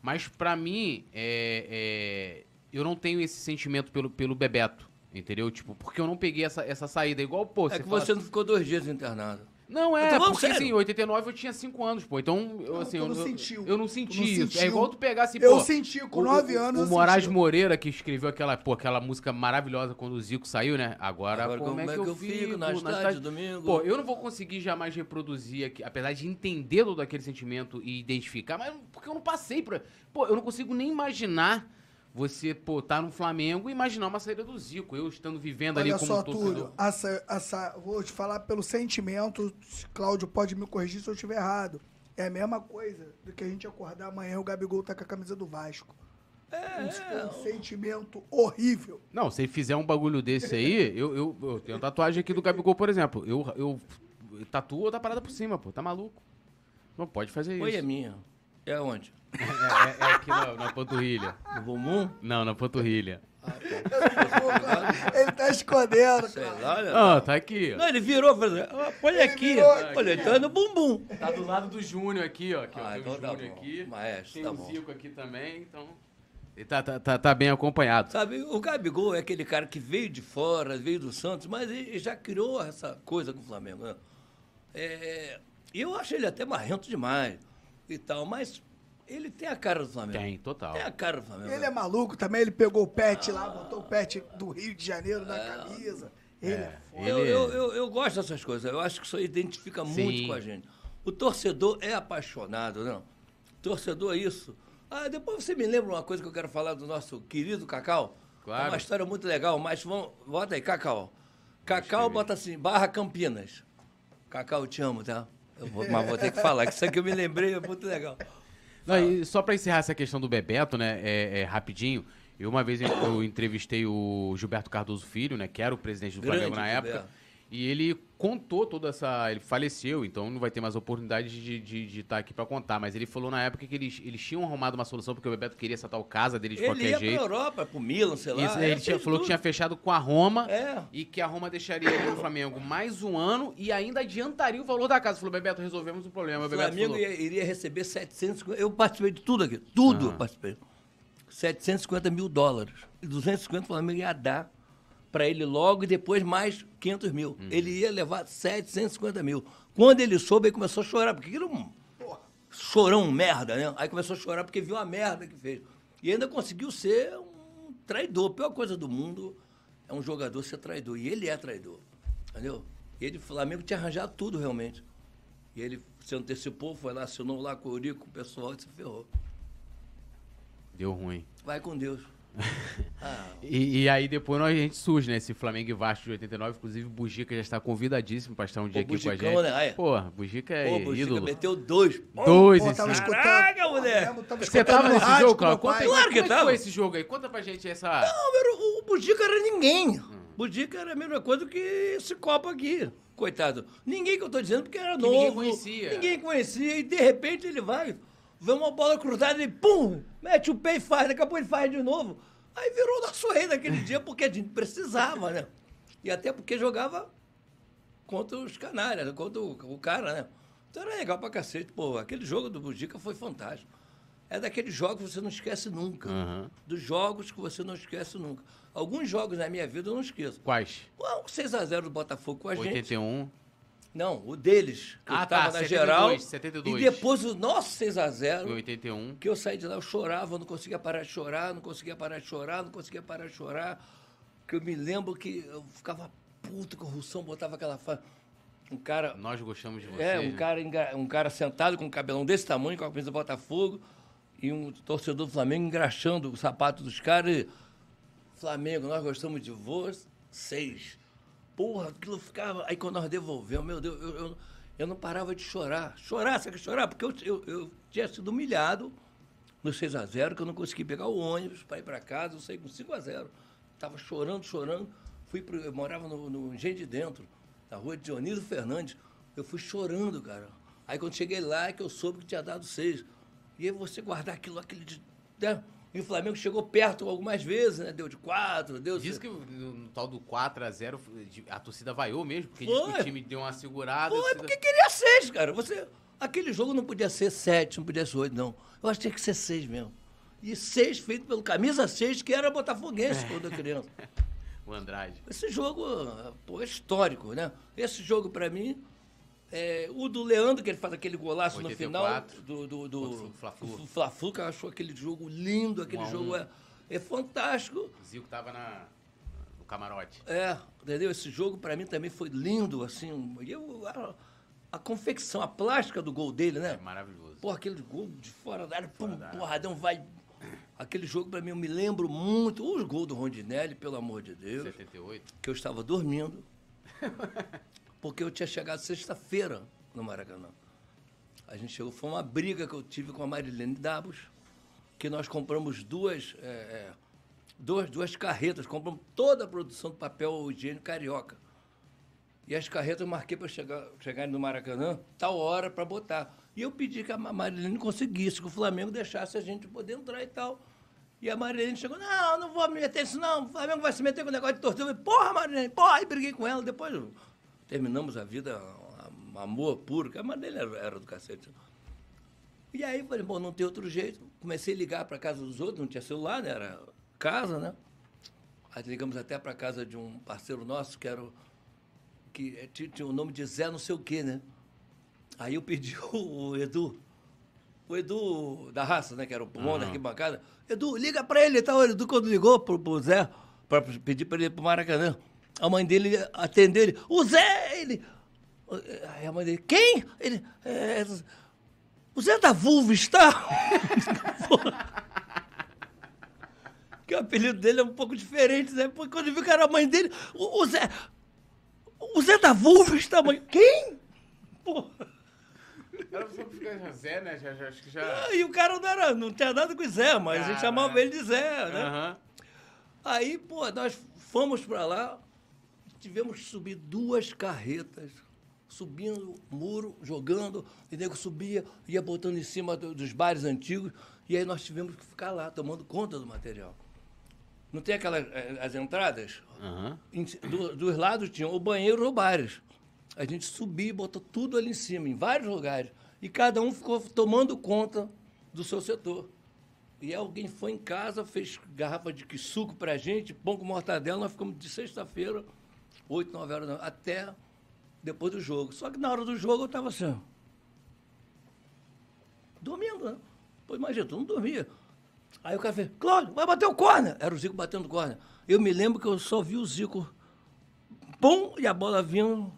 Mas pra mim, é, é, eu não tenho esse sentimento pelo, pelo Bebeto, entendeu? Tipo, porque eu não peguei essa, essa saída. Igual, pô, é que fala você não ficou dois dias internado. não, Eu é, porque sério. assim, em 89 eu tinha 5 anos, pô. Então, eu, Não, assim, eu, não eu- sentiu. eu não senti não isso. É sentiu. igual tu pegar assim, Eu pô, senti, com o- nove o- anos O eu Moraes senti. Moreira, que escreveu aquela, pô, aquela música maravilhosa quando o Zico saiu, né? Agora, Agora, como, é que eu, fico, na cidade, domingo? Pô, eu não vou conseguir jamais reproduzir aqui, apesar de entender todo aquele sentimento e identificar, mas porque eu não passei pra... Pô, eu não consigo nem imaginar você, pô, tá no Flamengo e imaginar uma saída do Zico. Eu estando vivendo ali Olha como só, torcedor. Túlio, essa, essa, vou te falar pelo sentimento, Cláudio pode me corrigir se eu estiver errado. É a mesma coisa do que a gente acordar amanhã e o Gabigol tá com a camisa do Vasco. É, Isso é um sentimento horrível. Não, se ele fizer um bagulho desse aí, [LAUGHS] eu, eu, eu tenho tatuagem aqui do Gabigol, por exemplo. Eu, eu tatuo da parada por cima, pô. Tá maluco? Não pode fazer isso. Oi, é minha. É onde? É, é- é aqui na, na panturrilha. No bumbum? Não, na panturrilha. Ele tá escondendo, Sei cara. lá, né? Não, tá aqui, ó. Não, ele virou e falou assim, ah, põe aqui. virou aqui. Olha, então é no bumbum. Tá do lado do Júnior aqui, ó. Aqui, ó. Ah, Tem então o tá Júnior bom. aqui. Maestro, tem tá o bom. Zico aqui também, então... Ele tá, tá, tá, tá bem acompanhado. Sabe, o Gabigol é aquele cara que veio de fora, veio do Santos, mas ele já criou essa coisa com o Flamengo. Né? É, eu acho ele até marrento demais e tal, mas ele tem a cara do Flamengo. Tem, total. Tem a cara do Flamengo. Ele é maluco também, ele pegou o pet lá, botou o pet do Rio de Janeiro na camisa. Ele é, foda. Eu, Ele- eu, eu, eu gosto dessas coisas. Eu acho que isso aí identifica Sim. muito com a gente. O torcedor é apaixonado, não? torcedor é isso. Ah, depois você me lembra uma coisa que eu quero falar do nosso querido Cacau? Claro. É uma história muito legal, mas vamos, bota aí, Cacau. Cacau bota assim, barra Campinas. Cacau, eu te amo, tá? Vou- mas vou ter que falar, que isso aqui eu me lembrei, é muito legal. Não, e só pra encerrar essa questão do Bebeto, né, é, é, rapidinho, eu uma vez eu- eu entrevistei o Gilberto Cardoso Filho, né, que era o presidente do Grande Flamengo na época, Gilberto. e ele contou toda essa... ele faleceu, então não vai ter mais oportunidade de estar de, de estar aqui pra contar, mas ele falou na época que eles, eles tinham arrumado uma solução, porque o Bebeto queria essa tal casa dele de Ele qualquer ia jeito. pra Europa, pro Milan, sei lá. Isso, ele tinha- falou que tudo. tinha fechado com a Roma É. e que a Roma deixaria ele no Flamengo mais um ano e ainda adiantaria o valor da casa. Falou, Bebeto, resolvemos o problema. O Flamengo falou, ia- iria receber 750. Eu participei de tudo aqui. Tudo Ah. eu participei. 750 mil dólares. E 250 o Flamengo ia dar para ele logo e depois mais 500 mil. Uhum. Ele ia levar 750 mil. Quando ele soube, ele começou a chorar, porque aquilo é um chorão, merda, né? Aí começou a chorar porque viu a merda que fez. E ainda conseguiu ser um traidor. A pior coisa do mundo é um jogador ser traidor. E ele é traidor. Entendeu? E ele, o Flamengo tinha arranjado tudo realmente. E ele se antecipou, foi lá, assinou lá com o Eurico, com o pessoal e se ferrou. Deu ruim. Vai com Deus. Ah, [LAUGHS] E, e aí depois nós, a gente surge, né? Esse Flamengo e Vasco de 89. Inclusive, o Bugica já está convidadíssimo pra estar um dia aqui com a Bugicão, gente. né? Pô, Bugica é pô, o Bugica ídolo. meteu dois. Dois, Pô, tava. Caraca, Pô, tava Você tava nesse rádio jogo, Cláudio? Conta aí, Claro que é tava. foi esse jogo aí? Conta pra gente essa... Não, era, o, Budica era ninguém. Budica era a mesma coisa que esse copo aqui. Coitado. Ninguém que eu tô dizendo porque era Que novo. ninguém conhecia. Ninguém conhecia. E de repente ele vai, vê uma bola cruzada e pum! Mete o pé e faz. Daqui a pouco ele faz de novo. Aí virou nosso rei naquele dia porque a gente precisava, né? E até porque jogava contra os canários, né? contra o, o cara, né? Então era legal pra cacete. Pô, aquele jogo do Budica foi fantástico. É daqueles jogos que você não esquece nunca. Aham. Dos jogos que você não esquece nunca. Alguns jogos na minha vida eu não esqueço. Quais? O 6x0 do Botafogo com a gente. 81. Não, o deles, que Ah, eu tá, tava na 72, geral. 72. E depois o nosso Em 6x0, 81. que eu saí de lá, eu chorava, eu não conseguia parar de chorar, não conseguia parar de chorar, não conseguia parar de chorar. que eu me lembro que eu ficava puto com o Russão, botava aquela fa... Um cara. Nós gostamos de você. É, um né? cara, um cara sentado com um cabelão desse tamanho, com a camisa do Botafogo, e um torcedor do Flamengo engraxando o sapato dos caras. E, Flamengo, nós gostamos de vocês. Porra, aquilo ficava. Aí quando nós devolvemos, meu Deus, eu, eu, eu não parava de chorar. Chorar, sabe que chorar? Porque eu, eu, eu tinha sido humilhado no 6x0, que eu não consegui pegar o ônibus para ir para casa, eu saí com 5x0. Tava chorando, chorando. Fui pro, eu morava no, no Engenho de Dentro, na rua de Dionísio Fernandes. Eu fui chorando, cara. Aí quando cheguei lá, é que eu soube que tinha dado seis. E aí você guardar aquilo, aquele. Né? E o Flamengo chegou perto algumas vezes, né? Deu de quatro, deu Diz que no, tal do 4x0 a torcida vaiou mesmo, porque Foi. o time deu uma segurada. a Foi, torcida- porque queria seis, cara. Você, aquele jogo não podia ser sete, não podia ser oito, não. Eu acho que tinha que ser seis mesmo. E seis feito pelo camisa seis, que era botafoguense quando eu criança. [LAUGHS] O Andrade. Esse jogo, pô, é histórico, né? Esse jogo, pra mim, é, o do Leandro, que ele faz aquele golaço no 84, final, do, do, do, do Fla-Flu, que eu acho aquele jogo lindo, aquele Um a um. jogo é, é fantástico. O Zico tava na, no camarote. É, entendeu? Esse jogo pra mim também foi lindo, assim. Eu, a, a confecção, a plástica do gol dele, né? É maravilhoso. Pô, aquele gol de fora da área, pum, da área. porradão, vai. Aquele jogo pra mim eu me lembro muito. Os gols do Rondinelli, pelo amor de Deus. 78. que eu estava dormindo, [LAUGHS] porque eu tinha chegado sexta-feira no Maracanã. A gente chegou, foi uma briga que eu tive com a Marilene Dabos, que nós compramos duas, é, é, duas, duas carretas, compramos toda a produção do papel higiênico carioca. E as carretas eu marquei para chegar, chegar no Maracanã, tal hora para botar. E eu pedi que a Ma- Marilene conseguisse, que o Flamengo deixasse a gente poder entrar e tal. E a Marilene chegou, não, não vou me meter nisso não, o Flamengo vai se meter com o negócio de torcida. Eu falei, porra, Marilene, porra, aí briguei com ela. Depois terminamos a vida, um amor puro, que a era, era do cacete. E aí falei, bom, não tem outro jeito. Comecei a ligar para casa dos outros, não tinha celular, né? Era casa, né? Aí ligamos até para casa de um parceiro nosso, que era o, que eh, tinha, o nome de Zé não sei o quê, né? Aí eu pedi [LAUGHS] o Edu, o Edu da raça, né? Que era o pulmão da arquibancada. Edu, liga pra ele e tal. O Edu, quando ligou pro, pro Zé, pra pedir pra ele ir pro Maracanã, a mãe dele atendeu ele. O Zé, ele... Aí a mãe dele, quem? Ele... "É, o Zé da Vulva está? [LAUGHS] que o apelido dele é um pouco diferente, né? Porque quando viu que era a mãe dele, o, o Zé... O Zé da Vulva está, mãe... Quem? Porra... Era só ficar Zé, né? Já, já, acho que já. Ah, E o cara não, era, não tinha nada com Zé, mas a gente chamava ele de Zé, né? Aham. Aí, pô, nós fomos pra lá, tivemos que subir duas carretas, subindo o muro, jogando, e nego subia, ia botando em cima do- dos bares antigos, e aí nós tivemos que ficar lá, tomando conta do material. Não tem aquelas eh, as entradas? Em ci- do- dos lados tinham o banheiro ou bares. A gente subia e botou tudo ali em cima, em vários lugares. E cada um ficou tomando conta do seu setor. E alguém foi em casa, fez garrafa de suco pra gente, pão com mortadela. Nós ficamos de sexta-feira, 8, 9 horas, da noite, até depois do jogo. Só que na hora do jogo eu estava assim, dormindo, né? Pô, imagina, tu não dormia. Aí o cara fez, Cláudio, vai bater o corner. Era o Zico batendo o corner. Eu me lembro que eu só vi o Zico, pum, e a bola vindo,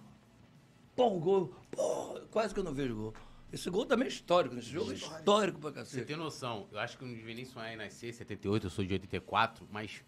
pô, gol. Pô, quase que eu não vejo gol. Esse gol também é histórico, esse jogo é histórico pra Você cacete. tem noção, eu acho que não devia nem sonhar em nascer, 78, eu sou de 84, mas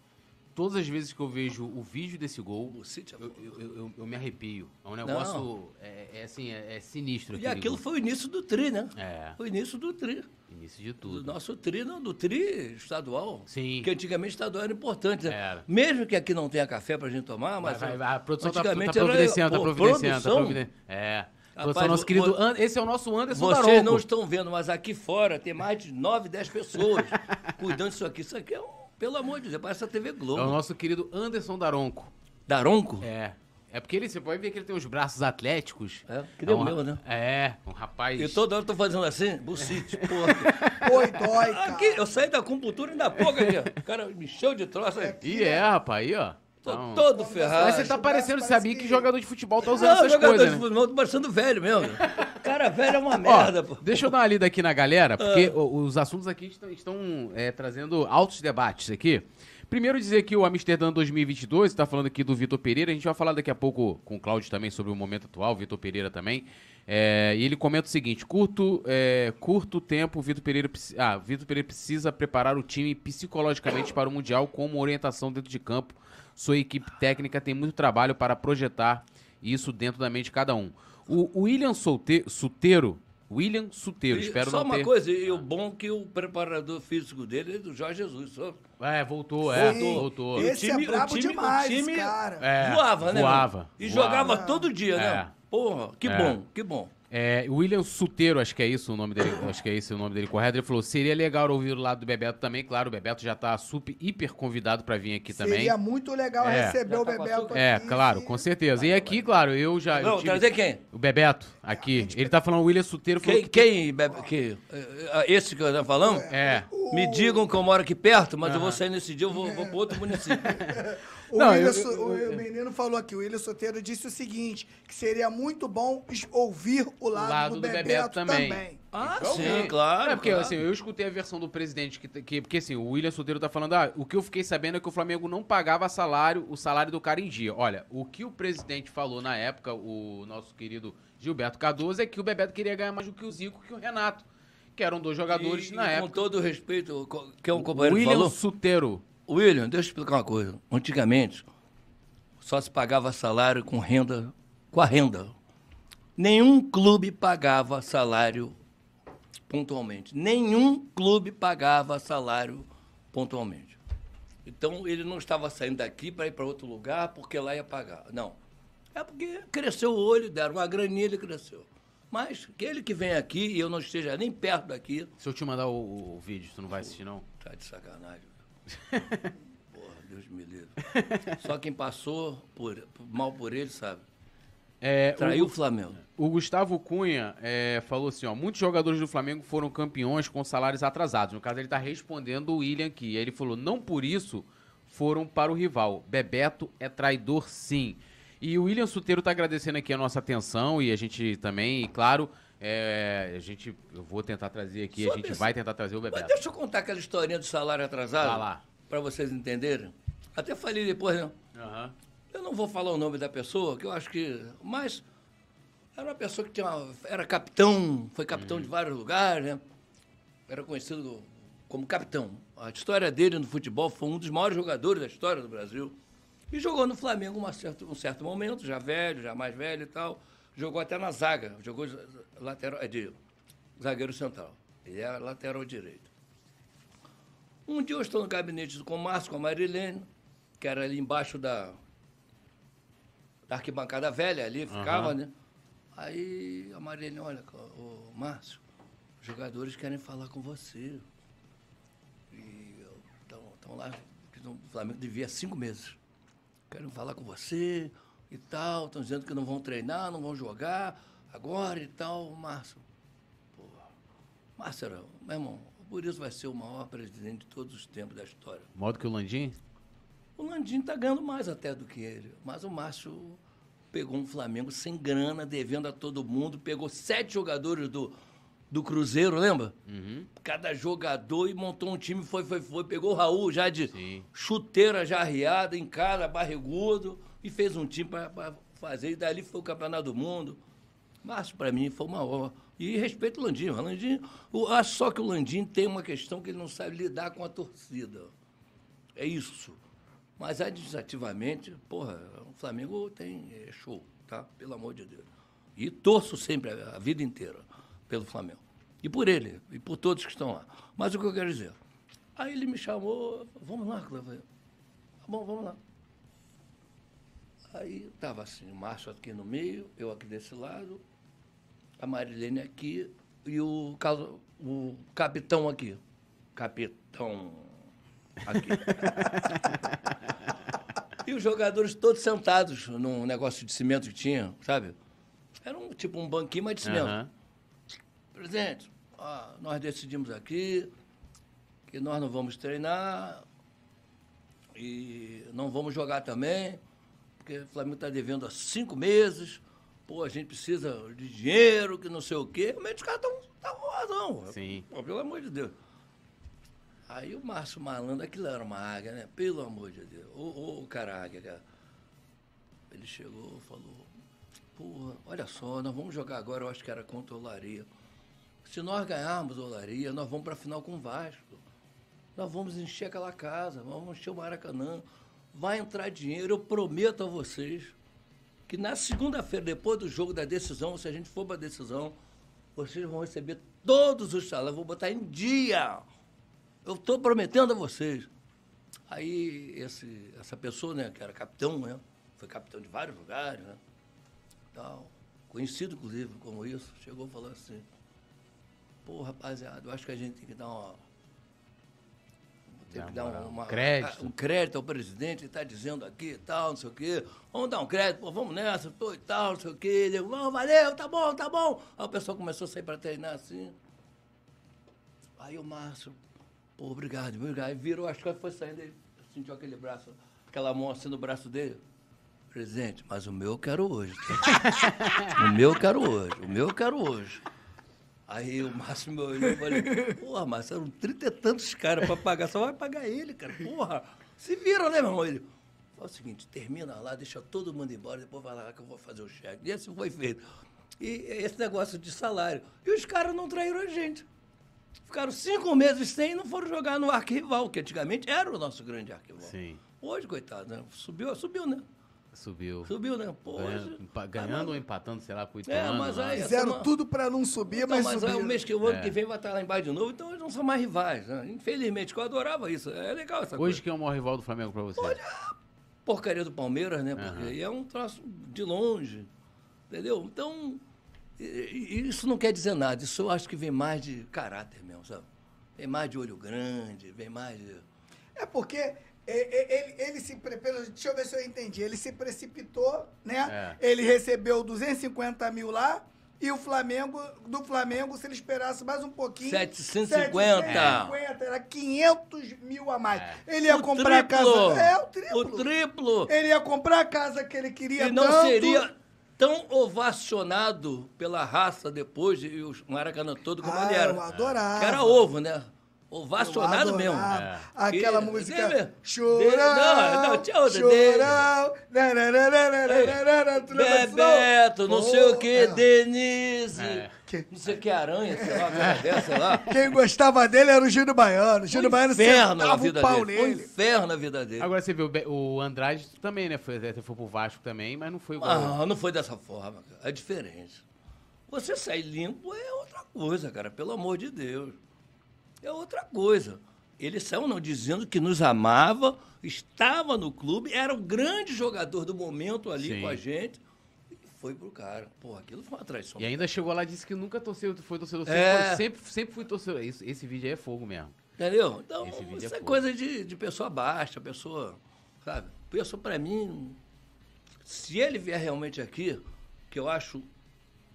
todas as vezes que eu vejo o vídeo desse gol, é eu, eu, eu- eu me arrepio. É um negócio, é, é assim, é, é sinistro. E aquilo gol. foi o início do tri, né? É. Foi o início do tri. Início de Do tudo. nosso tri, não, do tri estadual. Sim. Que antigamente estadual era importante, né? Era. Mesmo que aqui não tenha café pra gente tomar, mas. Vai, vai, a produção tá, tá antigamente era- providenciando, tá providenciando, tá produção. providenciando. É. A Rapaz, nosso querido. Esse é o nosso Anderson Vocês Daronco. não estão vendo, mas aqui fora tem mais de 9, 10 pessoas [LAUGHS] cuidando disso aqui. Isso aqui é um. Pelo amor de Deus, parece a TV É Globo. o nosso querido Anderson Daronco. Daronco? É. É porque ele, você pode ver que ele tem os braços atléticos. É, que nem o um- meu, né? É, um rapaz. E toda hora eu tô fazendo assim, bucite, [LAUGHS] porra. Oi, dói, cara. Aqui, eu saí da acupuntura ainda há pouco aqui, ó. O cara me encheu de troço aí. Ih, é, rapaz, aí, ó. Tô Então- todo ferrado. Mas você tá parecendo, parece sabia que- que jogador de futebol tá usando Não, essas jogador coisas, de né? futebol, tô parecendo velho mesmo. [LAUGHS] Cara velho é uma Ó, merda, pô. deixa eu dar uma lida aqui na galera, porque Ah. os assuntos aqui estão, estão, é, trazendo altos debates aqui. Primeiro dizer que o Amsterdã 2022, está falando aqui do Vitor Pereira, a gente vai falar daqui a pouco com o Cláudio também sobre o momento atual, o Vitor Pereira também. É, e ele comenta o seguinte: curto, é, curto tempo, Vitor Pereira, ah, Vitor Pereira precisa preparar o time psicologicamente para o Mundial com uma orientação dentro de campo. Sua equipe técnica tem muito trabalho para projetar isso dentro da mente de cada um. O, o William Solte, Suteiro, William Suteiro, espero só não uma ter... coisa, e o bom que o preparador físico dele é do Jorge Jesus. Só. É, voltou, é, Sim. voltou. Esse time- é brabo o time- o demais, time- cara. É, voava, né? voava? E voava. jogava todo dia, É. né? Porra, que É. bom, que bom. É, William Suteiro, acho que é isso o nome dele, acho que é esse o nome dele correto. Ele falou: seria legal ouvir o lado do Bebeto também. Claro, o Bebeto já tá super, hiper convidado para vir aqui também. Seria muito legal É. receber Já o tá Bebeto? É, aqui. claro, com certeza. E aqui, claro, eu já. eu Não, tive- trazer quem? O Bebeto, aqui. Ele tá falando o William Suteiro. Falou Quem, quem bebe, que, eh, esse que eu tô falando? É. Me digam que eu moro aqui perto, mas eu vou sair nesse dia, eu vou, vou para outro município. [LAUGHS] O, Não, William eu- Su- eu- o menino falou aqui, o William Soteiro disse o seguinte, que seria muito bom ouvir o lado, lado do, do Bebeto, Bebeto também. também. Ah, Então, sim, é. claro. É, porque claro. assim, eu escutei a versão do presidente, que, que- porque assim, o William Soteiro tá falando, ah, o que eu fiquei sabendo é que o Flamengo não pagava salário, o salário do cara em dia. Olha, o que o presidente falou na época, o nosso querido Gilberto Cardoso, é que o Bebeto queria ganhar mais do que o Zico que o Renato, que eram dois jogadores E- na e época. Com todo o respeito, que é um companheiro William falou. Suteiro. William, deixa eu explicar uma coisa. Antigamente, só se pagava salário com renda, com a renda. Nenhum clube pagava salário pontualmente. Nenhum clube pagava salário pontualmente. Então ele não estava saindo daqui para ir para outro lugar porque lá ia pagar. Não. É porque cresceu o olho, deram uma graninha, ele cresceu. Mas aquele que vem aqui e eu não esteja nem perto daqui, Se eu te mandar o, o vídeo, tu não vai assistir, não? Tá de sacanagem. [LAUGHS] Porra, Deus me livre. Só quem passou por, mal por ele, sabe? É, Traiu o o, Flamengo. o Gustavo Cunha é, falou assim, ó, muitos jogadores do Flamengo foram campeões com salários atrasados. No caso, ele tá respondendo o William aqui. Ele falou, não por isso foram para o rival. Bebeto é traidor, sim. E o William Suteiro tá agradecendo aqui a nossa atenção e a gente também, e claro, é, a gente, eu vou tentar trazer aqui, Só a gente desse- vai tentar trazer o Mas Bebeto. deixa eu contar aquela historinha do salário atrasado. Vai lá. Pra vocês entenderem. Até falei depois, né? Aham. Eu não vou falar o nome da pessoa, que eu acho que. Mas era uma pessoa que tinha uma- era capitão, foi capitão de vários lugares, né? Era conhecido como capitão. A história dele no futebol foi um dos maiores jogadores da história do Brasil. E jogou no Flamengo uma certo, um certo momento, já velho, já mais velho e tal. Jogou até na zaga, jogou lateral, é de zagueiro central. Ele era lateral direito. Um dia eu estou no gabinete com o Márcio, com a Marilene, que era ali embaixo da, da arquibancada velha ali, ficava, Aham. né? Aí a Marilene, olha, o Márcio, os jogadores querem falar com você. E estão lá, que o Flamengo devia cinco meses. Querem falar com você e tal, estão dizendo que não vão treinar, não vão jogar agora e tal, Márcio. Porra. Márcio, era- meu irmão, por isso vai ser o maior presidente de todos os tempos da história. Modo que o Landim? O Landim está ganhando mais até do que ele. Mas o Márcio pegou um Flamengo sem grana, devendo a todo mundo, pegou sete jogadores do, do Cruzeiro, lembra? Uhum. Cada jogador e montou um time, foi, foi, foi. Pegou o Raul já de Sim. chuteira já arriada, em cara, barrigudo, e fez um time para fazer. E dali foi o Campeonato do Mundo. Márcio, para mim, foi uma honra. E respeito o Landim. O Landim o, acho só que o Landim tem uma questão que ele não sabe lidar com a torcida. É isso. Mas administrativamente, porra, o Flamengo tem é, show, tá? Pelo amor de Deus. E torço sempre, a, vida inteira, pelo Flamengo. E por ele, e por todos que estão lá. Mas o que eu quero dizer? Aí ele me chamou, vamos lá, falei, Tá bom, vamos lá. Aí estava assim, o Márcio aqui no meio, eu aqui desse lado, a Marilene aqui e o, o capitão aqui. Capitão aqui. e os jogadores todos sentados num negócio de cimento que tinha, sabe? Era um, tipo um banquinho, mas de cimento. Aham. Presidente, ó, nós decidimos aqui que nós não vamos treinar e não vamos jogar também, porque o Flamengo está devendo há cinco meses, pô, a gente precisa de dinheiro, que não sei o quê. Mas os caras estão tá com razão. Sim. Pô, pelo amor de Deus. Aí o Márcio Malandro, aquilo era uma águia, né? Pelo amor de Deus. Ô, ô cara águia, cara. Ele chegou falou, porra, olha só, nós vamos jogar agora, eu acho que era contra o Olaria. Se nós ganharmos o Olaria, nós vamos para a final com o Vasco. Nós vamos encher aquela casa, vamos encher o Maracanã. Vai entrar dinheiro, eu prometo a vocês que na segunda-feira, depois do jogo da decisão, se a gente for para a decisão, vocês vão receber todos os salários, vou botar em dia. Eu estou prometendo a vocês. Aí esse, essa pessoa, né, que era capitão, né, foi capitão de vários lugares, né, tal, conhecido inclusive como isso, chegou falou assim, pô, rapaziada, eu acho que a gente tem que dar uma tem que dar um, uma, crédito. um crédito ao presidente, ele está dizendo aqui e tal, não sei o quê. Vamos dar um crédito, pô, vamos nessa, pô, e tal, não sei o quê. Digo, oh, valeu, tá bom, tá bom. Aí o pessoal começou a sair para treinar assim. Aí o Márcio, pô, obrigado, obrigado. Aí virou as costas, foi saindo, ele sentiu aquele braço, aquela mão assim no braço dele. Presidente, mas o meu eu quero hoje. Tá? [LAUGHS] o meu eu quero hoje, o meu eu quero hoje. Aí o Márcio me olhou e falei, porra, Márcio, eram trinta e tantos caras para pagar, só vai pagar ele, cara, porra. Se viram, né, meu irmão? Ele, fala o seguinte, termina lá, deixa todo mundo embora, depois vai lá que eu vou fazer o cheque. E assim foi feito. E esse negócio de salário. E os caras não traíram a gente. Ficaram cinco meses sem e não foram jogar no arquival, que antigamente era o nosso grande arquival. Sim. Hoje, coitado, né? Subiu, subiu, né? Subiu. Subiu, né? Pô, ganhando, hoje- ganhando Ah, ou empatando, sei lá, com o É, mas lá. aí- Fizeram Essa- tudo pra não subir, Então, mas, mas aí, subiram. o mês que, o ano É. que vem vai estar lá embaixo de novo, então eles não são mais rivais. Né? Infelizmente, que eu adorava isso. É legal essa Hoje coisa. quem é o maior rival do Flamengo pra você? Porcaria do Palmeiras, né? Porque aí é um troço de longe. Entendeu? Então, isso não quer dizer nada. Isso eu acho que vem mais de caráter mesmo, sabe? Vem mais de olho grande, vem mais de. É porque é, é, ele, ele se. Deixa eu ver se eu entendi. Ele se precipitou, né? Ele recebeu 250 mil lá. E o Flamengo, do Flamengo, se ele esperasse mais um pouquinho. 750. 750, era 500 mil a mais. É. Ele ia O comprar a triplo! casa. É, o triplo. O triplo! Ele ia comprar a casa que ele queria E não tanto. seria tão ovacionado pela raça depois, e o Maracanã todo como Ah, ele era. eu adorava. Que era ovo, né? Ovacionado mesmo. É. Aquela E- música. Lembra? Chorão. Não, não, tinha outra dele. Chorão. não? Bebeto, não sei o que, É. Denise, É. Que- não sei o que, aranha, sei lá, dessa, sei lá. Quem gostava dele era o Júnior Baiano. O Júnior Baiano sentava o vida pau dele. Foi nele. inferno na vida dele. Agora você viu, o o Andrade também, né? Foi, até foi pro Vasco também, mas não foi igual. Ah, não foi dessa forma, cara. É diferente. Você sair limpo é outra coisa, cara, pelo amor de Deus. É outra coisa. Ele saiu não dizendo que nos amava, estava no clube, era o grande jogador do momento ali Sim. com a gente. E foi pro cara. Pô, aquilo foi uma traição. E ainda chegou lá e disse que nunca torceu, foi torcedor. É. Sempre, sempre, fui torcedor. Isso, esse vídeo aí é fogo mesmo. Entendeu? Então, Esse isso é é coisa de, de pessoa baixa, pessoa, sabe? Pessoa, pra mim, se ele vier realmente aqui, que eu acho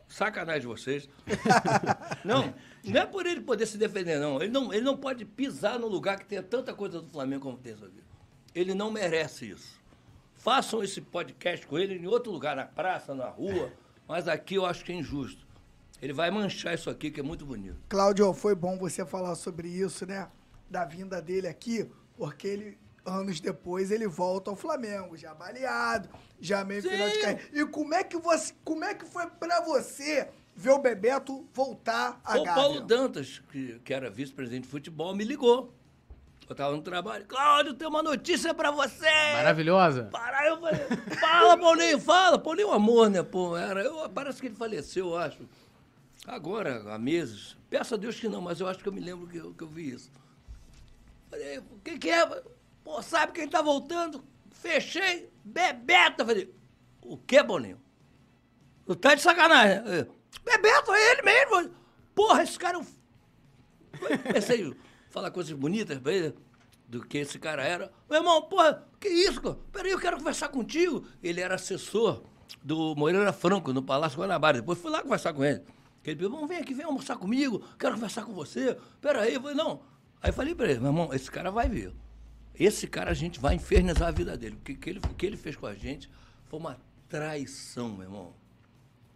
sacanagem de vocês. [LAUGHS] não, não é por ele poder se defender, não. Ele não, ele não pode pisar no lugar que tenha tanta coisa do Flamengo como tem aqui. Ele não merece isso. Façam esse podcast com ele em outro lugar, na praça, na rua, mas aqui eu acho que é injusto. Ele vai manchar isso aqui, que é muito bonito. Cláudio, foi bom você falar sobre isso, né? Da vinda dele aqui, porque ele, anos depois, ele volta ao Flamengo, já baleado, já meio Sim. final de carreira. E como é que você, como é que foi pra você ver o Bebeto voltar a O Gávea? Paulo Dantas, que, que era vice-presidente de futebol, me ligou. Eu tava no trabalho. Cláudio, tem uma notícia pra você! Maravilhosa. Para, eu falei, fala, Paulinho, fala. Paulinho, amor, né, pô? Era, eu, parece que ele faleceu, eu acho. Agora, há meses. Peço a Deus que não, mas eu acho que eu me lembro que eu, que eu vi isso. Falei, o que que é? Pô, sabe quem tá voltando? Fechei, Bebeto. Falei, o que, Paulinho? Tu tá de sacanagem, né? Eu, Bebeto, é ele mesmo. Porra, esse cara... é um Pensei em falar coisas bonitas pra ele, do que esse cara era. Meu irmão, porra, que isso? Peraí, eu quero conversar contigo. Ele era assessor do Moreira Franco, no Palácio Guanabara. Depois fui lá conversar com ele. Ele pediu, vem aqui, vem almoçar comigo, quero conversar com você. Peraí, eu falei, não. Aí eu falei pra ele, meu irmão, esse cara vai vir. Esse cara a gente vai infernizar a vida dele. O que, que ele, que ele fez com a gente foi uma traição, meu irmão.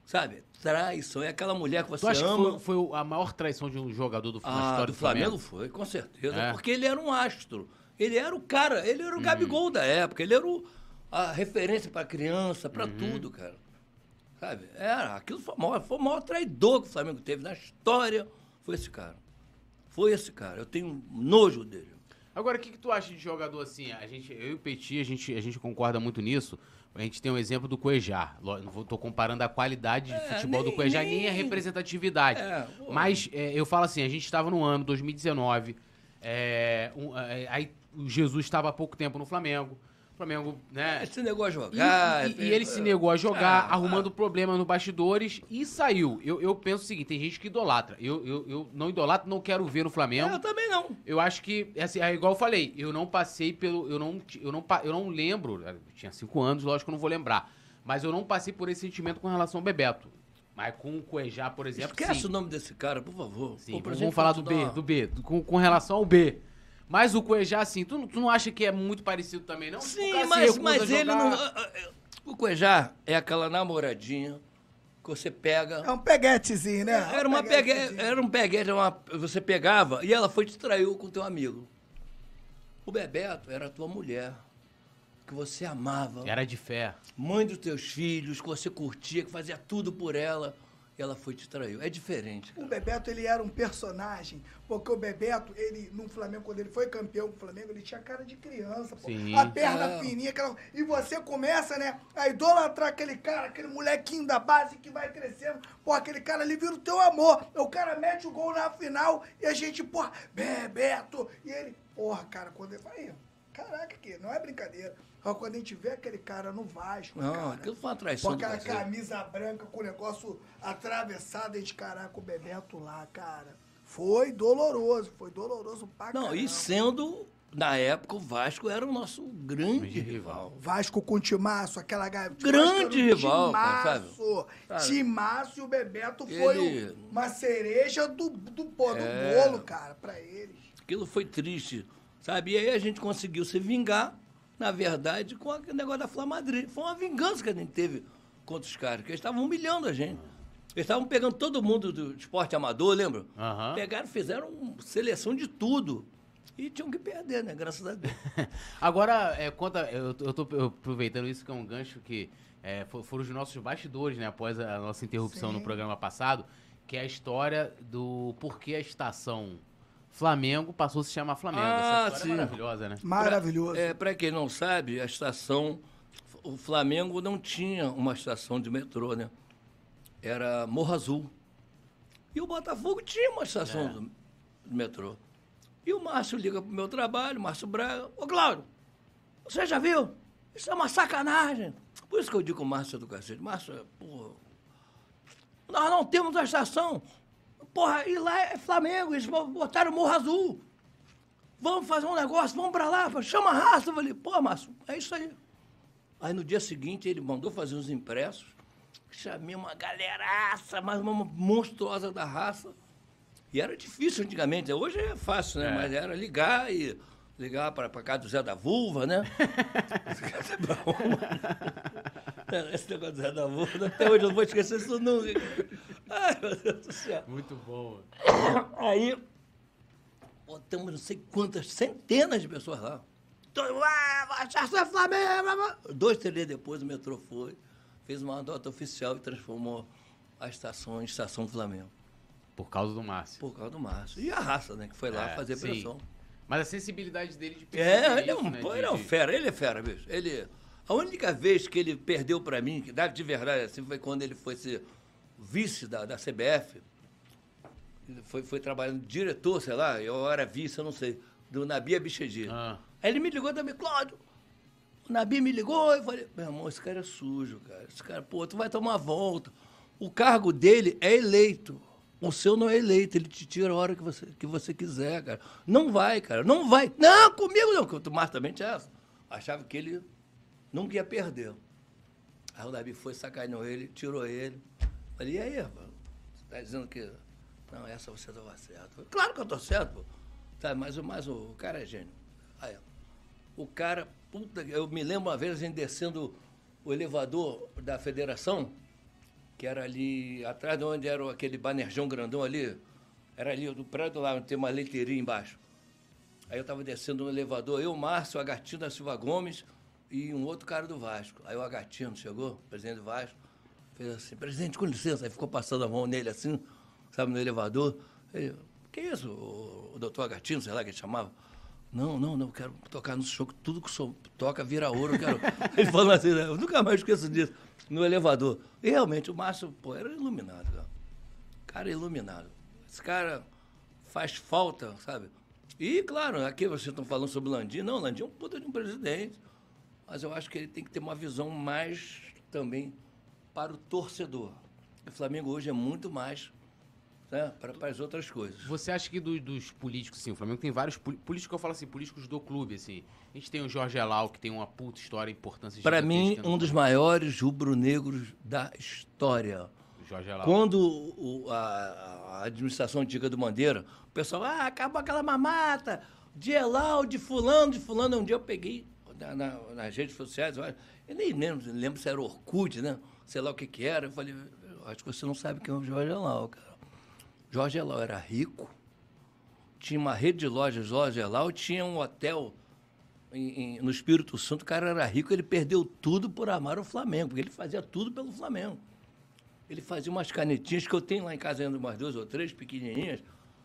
Sabe? Traição. É aquela mulher que você Tu acha que ama. foi, foi a maior traição de um jogador do, Ah, história do Flamengo foi, com certeza. É. Porque ele era um astro. Ele era o cara, ele era o Gabigol da época, ele era o- a referência para criança, para tudo, cara. Sabe? Era, aquilo foi o, maior, foi o maior traidor que o Flamengo teve na história. Foi esse cara. Foi esse cara. Eu tenho nojo dele. Agora, o que, que tu acha de jogador assim? A gente, eu e o Petit, a gente, a gente concorda muito nisso. A gente tem um exemplo do Cuejar. Tô comparando a qualidade de É, futebol do nem- Cuejar, nem, nem- a representatividade. É. Mas é, eu falo assim, a gente estava no ano 2019, é, um, é, aí o Jesus estava há pouco tempo no Flamengo. O Flamengo, né? Esse negócio de E, jogar. e- e ele se negou a jogar, Ah, arrumando problema no bastidores e saiu. Eu, eu penso o seguinte: tem gente que idolatra. Eu, eu, eu não idolatro, não quero ver no Flamengo. Eu também não. Eu acho que, assim, é igual eu falei, eu não passei pelo. Eu não, eu não, eu não lembro. eu tinha cinco anos, lógico que eu não vou lembrar. Mas eu não passei por esse sentimento com relação ao Bebeto. Mas com o Cuejá, por exemplo. Esquece sim. o nome desse cara, por favor. Sim, Pô, vamos, falar do B, do B, do- com, com relação ao B. Mas o Cuejá, assim, tu, não- tu não acha que é muito parecido também, não? Sim, mas, ele não. ah, ah, O Cuejá é aquela namoradinha que você pega. É um peguetezinho, né? Era, uma pegue... peguetezinho. era um peguete, era uma... você pegava e ela foi te traiu com teu amigo. O Bebeto era a tua mulher, que você amava, Era de fé. mãe dos teus filhos, que você curtia, que fazia tudo por ela, ela foi te traiu. É diferente. O Bebeto, ele era um personagem, porque o Bebeto, ele, no Flamengo, quando ele foi campeão com o Flamengo, ele tinha cara de criança, pô. Sim. A perna É. fininha, aquela... E você começa, né, a idolatrar aquele cara, aquele molequinho da base que vai crescendo. Pô, aquele cara ali vira o teu amor. O cara mete o gol na final e a gente, porra, Bebeto. E ele, porra, cara, quando ele... Aí, caraca, que não é brincadeira. Ó, quando a gente vê aquele cara no Vasco, Não, cara, aquilo foi uma com traição do aquela camisa branca com o negócio atravessado, a gente, caraca, o Bebeto lá, cara. Foi doloroso, foi doloroso pra Não, caramba. e sendo, na época, o Vasco era o nosso grande rival. Vasco com Timaço, aquela Grande um rival, cara, Timaço, Sabe? Timaço e o Bebeto foi Ele- um- uma cereja do, do, pô, do É. bolo, cara, pra eles. Aquilo foi triste, sabe? E aí a gente conseguiu se vingar, na verdade, com aquele negócio da Flamadri. Foi uma vingança que a gente teve contra os caras, que eles estavam humilhando a gente. Eles estavam pegando todo mundo do esporte amador, lembra? Aham. Pegaram, fizeram seleção de tudo. E tinham que perder, né? Graças a Deus. [LAUGHS] Agora, é, conta, eu, tô- eu tô aproveitando isso que é um gancho que é, fo- foram os nossos bastidores, né? Após a nossa interrupção no Sim. programa passado, que é a história do porquê a estação Flamengo passou a se chamar Flamengo. Ah, Essa história sim. é maravilhosa, né? Maravilhoso. Pra, é, pra quem não sabe, a estação. O Flamengo não tinha uma estação de metrô, né? Era Morro Azul. E o Botafogo tinha uma estação É. do- de metrô. E o Márcio liga pro meu trabalho, Márcio Braga. Ô, Cláudio, você já viu? Isso é uma sacanagem. Por isso que eu digo o Márcio é do cacete. Márcio, é, porra. Nós não temos a estação. Porra, e lá é Flamengo, eles botaram Morro Azul. Vamos fazer um negócio, vamos pra lá, chama a raça. Eu falei, pô, Márcio, é isso aí. Aí no dia seguinte ele mandou fazer uns impressos, chamei uma galeraça, mas uma monstruosa da raça. E era difícil antigamente, hoje é fácil, né? É. Mas era ligar e ligar para casa do Zé da Vulva, né? [LAUGHS] [LAUGHS] Esse negócio do Zé da Vulva, até hoje eu não vou esquecer isso nunca. Ai, meu Deus do céu. Muito bom. Aí, botamos não sei quantas, centenas de pessoas lá. Ah, Cachaça é Flamengo! blá, blá." Dois, três dias depois, o metrô foi, fez uma nota oficial e transformou a estação em Estação Flamengo. Por causa do Márcio. Por causa do Márcio. E a raça, né? Que foi lá É, fazer sim. pressão. Mas a sensibilidade dele de É, ele é um, né, ele é um fera, ele é fera, bicho. Ele, a única vez que ele perdeu pra mim, que de verdade assim, foi quando ele foi ser vice da, da CBF. Ele foi, foi trabalhando diretor, sei lá, eu era vice, eu não sei, do Nabi Abichedi. Ah. Aí ele me ligou também, Cláudio. O Nabi me ligou e falei, meu irmão, esse cara é sujo, cara. Esse cara, pô, tu vai tomar uma volta. O cargo dele é eleito. O seu não é eleito, ele te tira a hora que você, que você quiser, cara. Não vai, cara, não vai. Não, comigo não, porque o Márcio também tinha essa. Achava que ele nunca ia perder. Aí o Nabi foi, sacaneou ele, tirou ele. Falei, e aí, rapaz? Você tá dizendo que. Não, essa você estava certo. Falei, claro que eu tô certo, pô. Sabe, mas, mas o, o cara é gênio. Aí, o cara, puta, eu me lembro uma vez gente descendo o elevador da federação, que era ali, atrás de onde era aquele banerjão grandão ali, era ali do prédio lá, tem uma leiteirinha embaixo. Aí eu estava descendo no elevador, eu, Márcio, a da Silva Gomes e um outro cara do Vasco. Aí o Agatino chegou, presidente do Vasco, fez assim, presidente, com licença, aí ficou passando a mão nele assim, sabe, no elevador. Ele, que isso, o, o doutor Agatino, sei lá que ele chamava? Não, não, não, quero tocar no show, tudo que senhor toca vira ouro, quero. [LAUGHS] ele falou assim, né? eu nunca mais esqueço disso, no elevador. E realmente, o Márcio, pô, era iluminado, cara. Cara iluminado. Esse cara faz falta, sabe? E, claro, aqui vocês estão falando sobre o Landim. Não, Landim é um puta de um presidente. Mas eu acho que ele tem que ter uma visão mais também para o torcedor. O Flamengo hoje é muito mais né, para, para as outras coisas. Você acha que do- dos políticos, sim, o Flamengo tem vários políticos eu falo assim, políticos do clube, assim. A gente tem o Jorge Elal, que tem uma puta história, importância Para mim, um dos maiores rubro-negros da história. Jorge Elal. Quando o- a, a administração antiga do Bandeira, o pessoal, ah, acabou aquela mamata, de Elal, de fulano, de fulano. Um dia eu peguei na- na- nas redes sociais, eu nem lembro, lembro se era Orkut, né? Sei lá o que que era. Eu falei, acho que você não sabe quem é o Jorge Elal, cara. Jorge Elal era rico, tinha uma rede de lojas, Jorge Elal, tinha um hotel em- em- no Espírito Santo, o cara era rico, ele perdeu tudo por amar o Flamengo, porque ele fazia tudo pelo Flamengo. Ele fazia umas canetinhas que eu tenho lá em casa, ainda umas duas ou três pequenininhas,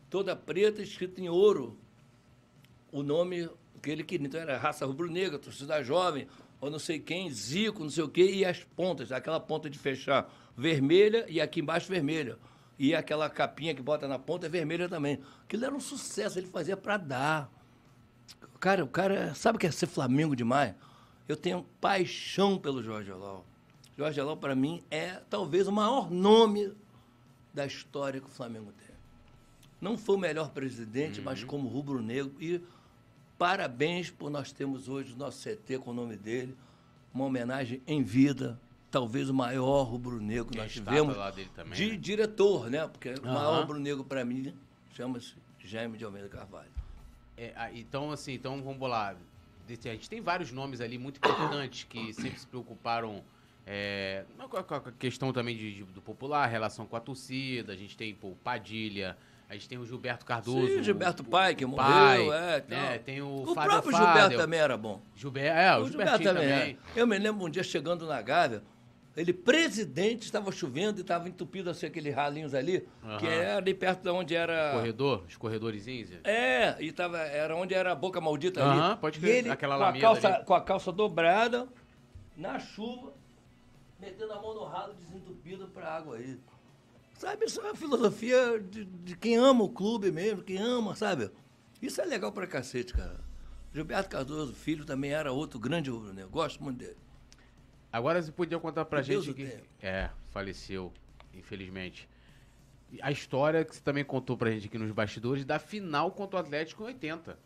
toda preta, escrita em ouro, o nome que ele queria. Então era raça rubro-negra, torcida jovem, ou não sei quem, Zico, não sei o quê, e as pontas, aquela ponta de fechar vermelha e aqui embaixo vermelha. E aquela capinha que bota na ponta é vermelha também. Aquilo era um sucesso, ele fazia para dar. Cara, o cara, sabe o que é ser Flamengo demais? Eu tenho paixão pelo Jorge Elal. Jorge Elal, para mim, é talvez o maior nome da história que o Flamengo tem. Não foi o melhor presidente, mas como rubro-negro. E parabéns por nós termos hoje o nosso CT com o nome dele. Uma homenagem em vida. Talvez o maior rubro-negro que nós tivemos. lá dele também, de né? diretor, né? Porque o Aham. maior rubro-negro, para mim, chama-se Jaime de Almeida Carvalho. É, ah, então, assim, então vamos lá. Desse- A gente tem vários nomes ali muito importantes que sempre se preocuparam é, com, a, questão também de- de- do popular, relação com a torcida. A gente tem pô, o Padilha, a gente tem o Gilberto Cardoso. Sim, Gilberto Pai, que o morreu, pai, é, né? Tem o, O Fábio próprio Fadel. Gilberto também era bom. Gilberto, é, o, O Gilberto também. também. é. Eu me lembro um dia chegando na Gávea, ele presidente, estava chovendo e estava entupido assim, aqueles ralinhos ali, que Aham. era ali perto de onde era. Corredor, os corredorzinhos. É, e tava, era onde era a boca maldita ali. Aham, pode crer, ele, aquela com calça, ali. com a calça dobrada, na chuva, metendo a mão no ralo, desentupido pra água aí. Sabe, isso é uma filosofia de, de quem ama o clube mesmo, quem ama, sabe? Isso é legal pra cacete, cara. Gilberto Cardoso, filho, também era outro grande rubro-negro. Gosto muito dele. Agora você podia contar pra Deus gente que. É, faleceu, infelizmente. A história que você também contou pra gente aqui nos bastidores da final contra o Atlético em 80.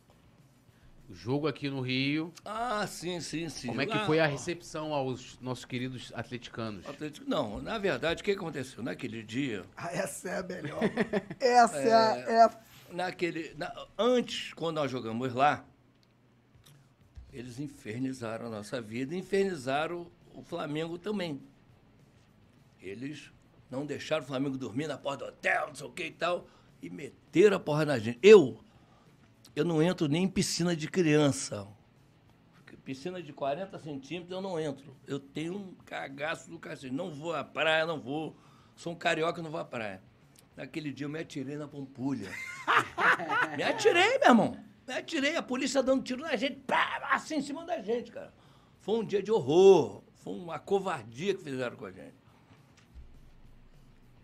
O jogo aqui no Rio. Ah, sim, sim, sim. Como é que Lá, foi a recepção aos nossos queridos atleticanos? Atlético- Não, na verdade, o que aconteceu? Naquele dia, Ah, essa é a melhor. [LAUGHS] Essa é, a, é a naquele, na- antes, quando nós jogamos lá, eles infernizaram a nossa vida e infernizaram o Flamengo também. Eles não deixaram o Flamengo dormir na porta do hotel, não sei o que e tal, e meteram a porra na gente. Eu, eu não entro nem em piscina de criança. Piscina de 40 centímetros eu não entro. Eu tenho um cagaço do cacete. Não vou à praia, não vou. Sou um carioca, não vou à praia. Naquele dia eu me atirei na pompulha. [LAUGHS] me atirei, meu irmão. Me atirei, a polícia dando tiro na gente, pá, assim em cima da gente, cara. Foi um dia de horror. Foi uma covardia que fizeram com a gente.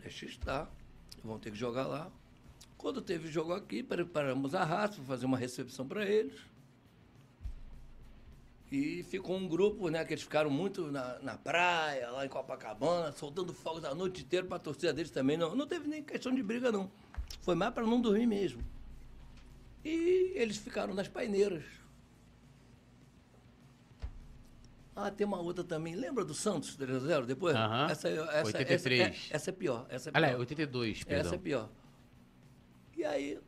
Deixa estar. Vão ter que jogar lá. Quando teve jogo aqui, preparamos a raça para fazer uma recepção para eles. E ficou um grupo, né, que eles ficaram muito na, na praia, lá em Copacabana, soltando fogos a noite inteira para a torcida deles também. Não, não teve nem questão de briga, não. Foi mais para não dormir mesmo. E eles ficaram nas paineiras. Ah, tem uma outra também. Lembra do Santos 3x0 depois? Aham. Essa, essa, 83. Essa, é, essa é pior. Essa é pior. Aliás, 82, perdão. Essa é pior. E aí,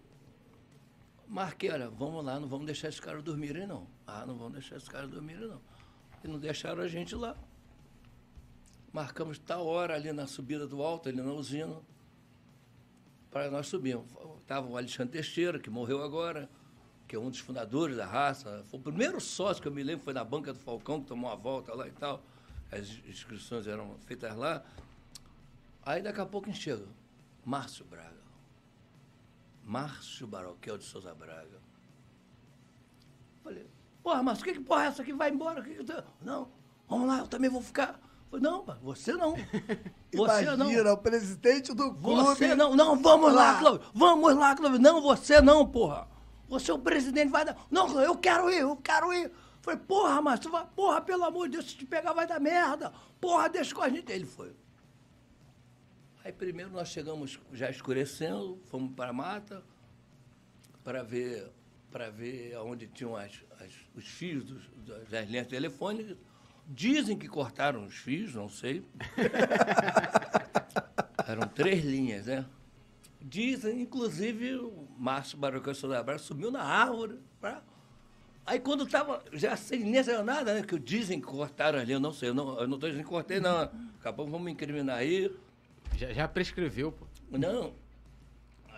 marquei, olha, vamos lá, não vamos deixar esses caras dormirem, não. Ah, não vamos deixar esses caras dormirem, não. E não deixaram a gente lá. marcamos tal hora ali na subida do alto, ali na usina, para nós subirmos. Estava o Alexandre Teixeira, que morreu agora, que é um dos fundadores da raça. Foi o primeiro sócio que eu me lembro, foi na banca do Falcão, que tomou uma volta lá e tal. As inscrições eram feitas lá. Aí daqui a pouco chega. Márcio Braga. Márcio Baroquel de Souza Braga. Falei, porra, Márcio, que, que porra é essa que vai embora? Que que tá- Não, vamos lá, eu também vou ficar. Falei, não, você não. [LAUGHS] Você Imagina, não. o presidente do clube. Você não, não, vamos lá, Lá. Vamos lá, Cláudio. Não, você não, porra. Você é o presidente, vai dar. Não, eu quero ir, eu quero ir. Falei, porra, Márcio, porra, pelo amor de Deus, se te pegar vai dar merda. Porra, deixa com a gente. Ele foi. Aí primeiro nós chegamos já escurecendo, fomos para a mata para ver para ver onde tinham as, as- os fios dos, das linhas telefônicas. Dizem que cortaram os fios, não sei. [LAUGHS] Eram três linhas, né? Dizem, inclusive, o Márcio Barocão Souza Braga subiu na árvore. Pra... Aí quando estava já sem sem nada, né? Que dizem que cortaram ali, eu não sei, eu não estou dizendo que cortei, não. Acabou, vamos me incriminar aí. Já, já prescreveu, pô. Não.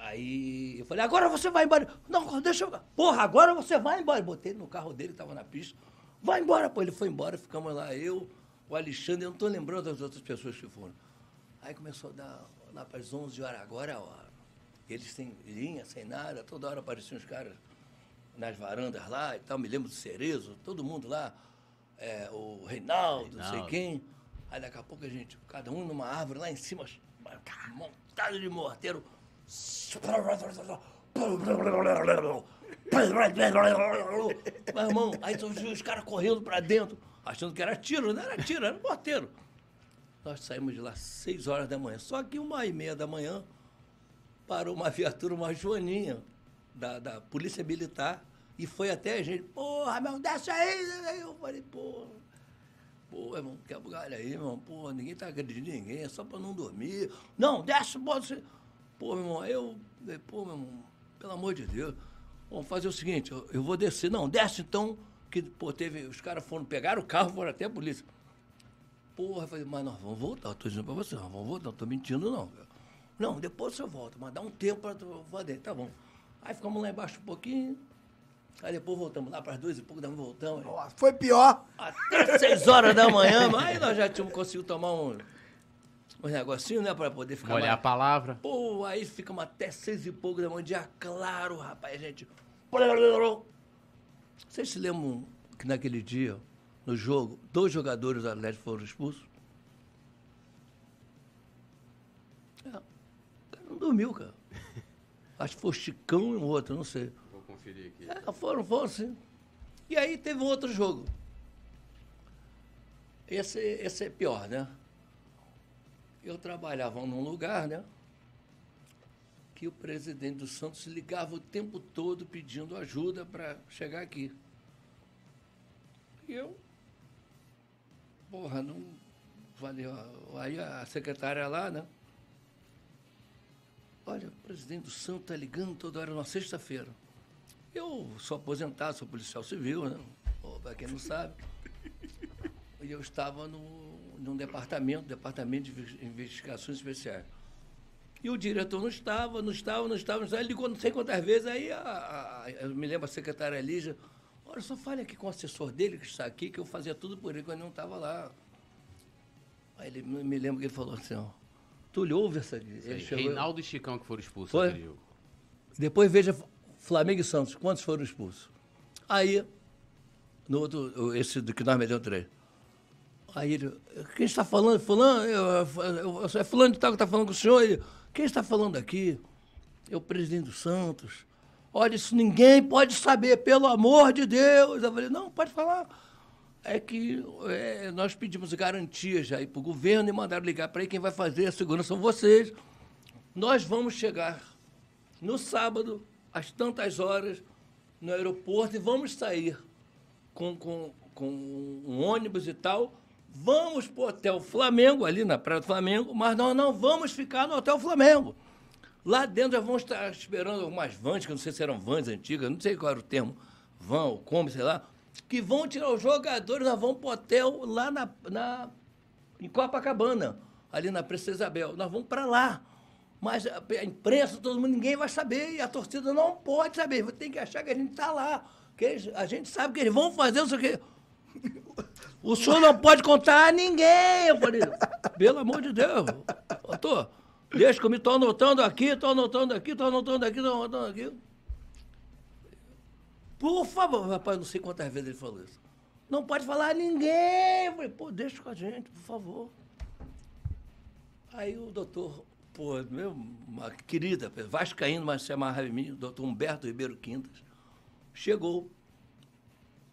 Aí eu falei, agora você vai embora. Não, deixa eu. Porra, agora você vai embora. Botei no carro dele, tava na pista. Vai embora, pô. Ele foi embora, ficamos lá, eu, o Alexandre, eu não tô lembrando das outras pessoas que foram. Aí começou a dar lá para as 11 horas, agora é a hora. Eles sem linha, sem nada, toda hora apareciam os caras nas varandas lá e tal. Me lembro do Cerezo, todo mundo lá. É, o Reinaldo, não sei Reinaldo. quem. Aí daqui a pouco a gente, cada um numa árvore lá em cima, montado de morteiro. Meu irmão, aí os caras correndo pra dentro, achando que era tiro, não era tiro, era morteiro. Nós saímos de lá seis horas da manhã. Só que uma e meia da manhã parou uma viatura, uma joaninha da, da Polícia Militar e foi até a gente. Porra, meu, desce. Aí Eu falei, porra. Pô, irmão, bugalho aí, irmão. Pô, ninguém tá agredindo ninguém, é só pra não dormir. Não, desce, bota. Pô, meu irmão, eu. Pô, meu irmão, pelo amor de Deus. Vamos fazer o seguinte, eu, eu vou descer. Não, desce então, que, pô, teve. Os caras foram pegar o carro, foram até a polícia. Porra, eu falei, mas nós vamos voltar, eu tô dizendo pra você, nós vamos voltar, não tô mentindo não. Não, depois você volta, mas dá um tempo pra tu fazer, tá bom. Aí ficamos lá embaixo um pouquinho, aí depois voltamos lá para as duas e pouco, daí voltamos. Ó, Foi pior. Até seis horas da manhã, mas aí nós já tínhamos conseguido tomar um, um negocinho, né, pra poder ficar Molhar a mais... palavra. Pô, aí ficamos até seis e pouco da manhã, dia claro, rapaz, a gente... Vocês se lembram que naquele dia, no jogo, dois jogadores do Atlético foram expulsos? É, o cara não dormiu, cara. Acho que foi o Chicão e um outro, não sei. Conferir aqui. É, foram, foram sim. E aí teve um outro jogo. Esse, esse é pior, né? Eu trabalhava num lugar, né? Que o presidente do Santos ligava o tempo todo pedindo ajuda para chegar aqui. E eu, porra, não. Falei, ó, aí a secretária lá, né? Olha, o presidente do Santos está ligando toda hora, numa sexta-feira. Eu sou aposentado, sou policial civil, né? Para quem não sabe. E eu estava no, num departamento, departamento de Inve- investigações especiais. E o diretor não estava, não estava, não estava, não estava. Ele ligou não sei quantas vezes. Aí a, a- eu me lembro a secretária Lígia, olha, só fale aqui com o assessor dele que está aqui, que eu fazia tudo por ele quando ele não estava lá. Aí ele me lembro que ele falou assim, ó. Túlio, ouve essa. Ele aí, chegou- Reinaldo e Chicão que foram expulsos Foi? depois veja Flamengo e Santos, quantos foram expulsos? Aí, no outro, esse do que nós metemos três. Aí ele, quem está falando? Fulano, é fulano de tal que está falando com o senhor. Ele, quem está falando aqui? É o presidente do Santos. Olha, isso ninguém pode saber, pelo amor de Deus. Eu falei, não, pode falar. É que é, nós pedimos garantias aí para o governo e mandaram ligar para aí quem vai fazer a segurança são vocês. Nós vamos chegar no sábado, às tantas horas, no aeroporto e vamos sair com, com, com um ônibus e tal. Vamos para o Hotel Flamengo, ali na Praia do Flamengo, mas nós não vamos ficar no Hotel Flamengo. Lá dentro já vão estar esperando algumas vans, que não sei se eram vans antigas, não sei qual era o termo, van como, sei lá, que vão tirar os jogadores, nós vamos para o hotel lá na, na em Copacabana, ali na Princesa Isabel. Nós vamos para lá. Mas a, imprensa, todo mundo, ninguém vai saber. E a torcida não pode saber. Tem que achar que a gente está lá. Que eles, a gente sabe que eles vão fazer isso aqui. O senhor não pode contar a ninguém. Eu falei, pelo amor de Deus. Doutor, deixa que me estou anotando aqui, estou anotando aqui, estou anotando aqui, estou anotando aqui. Por favor, rapaz, não sei quantas vezes ele falou isso. Não pode falar a ninguém. Eu falei, pô, deixa com a gente, por favor. Aí o doutor, pô, meu, uma querida, vascaíno, mas se amarrava em mim, o doutor Humberto Ribeiro Quintas, chegou,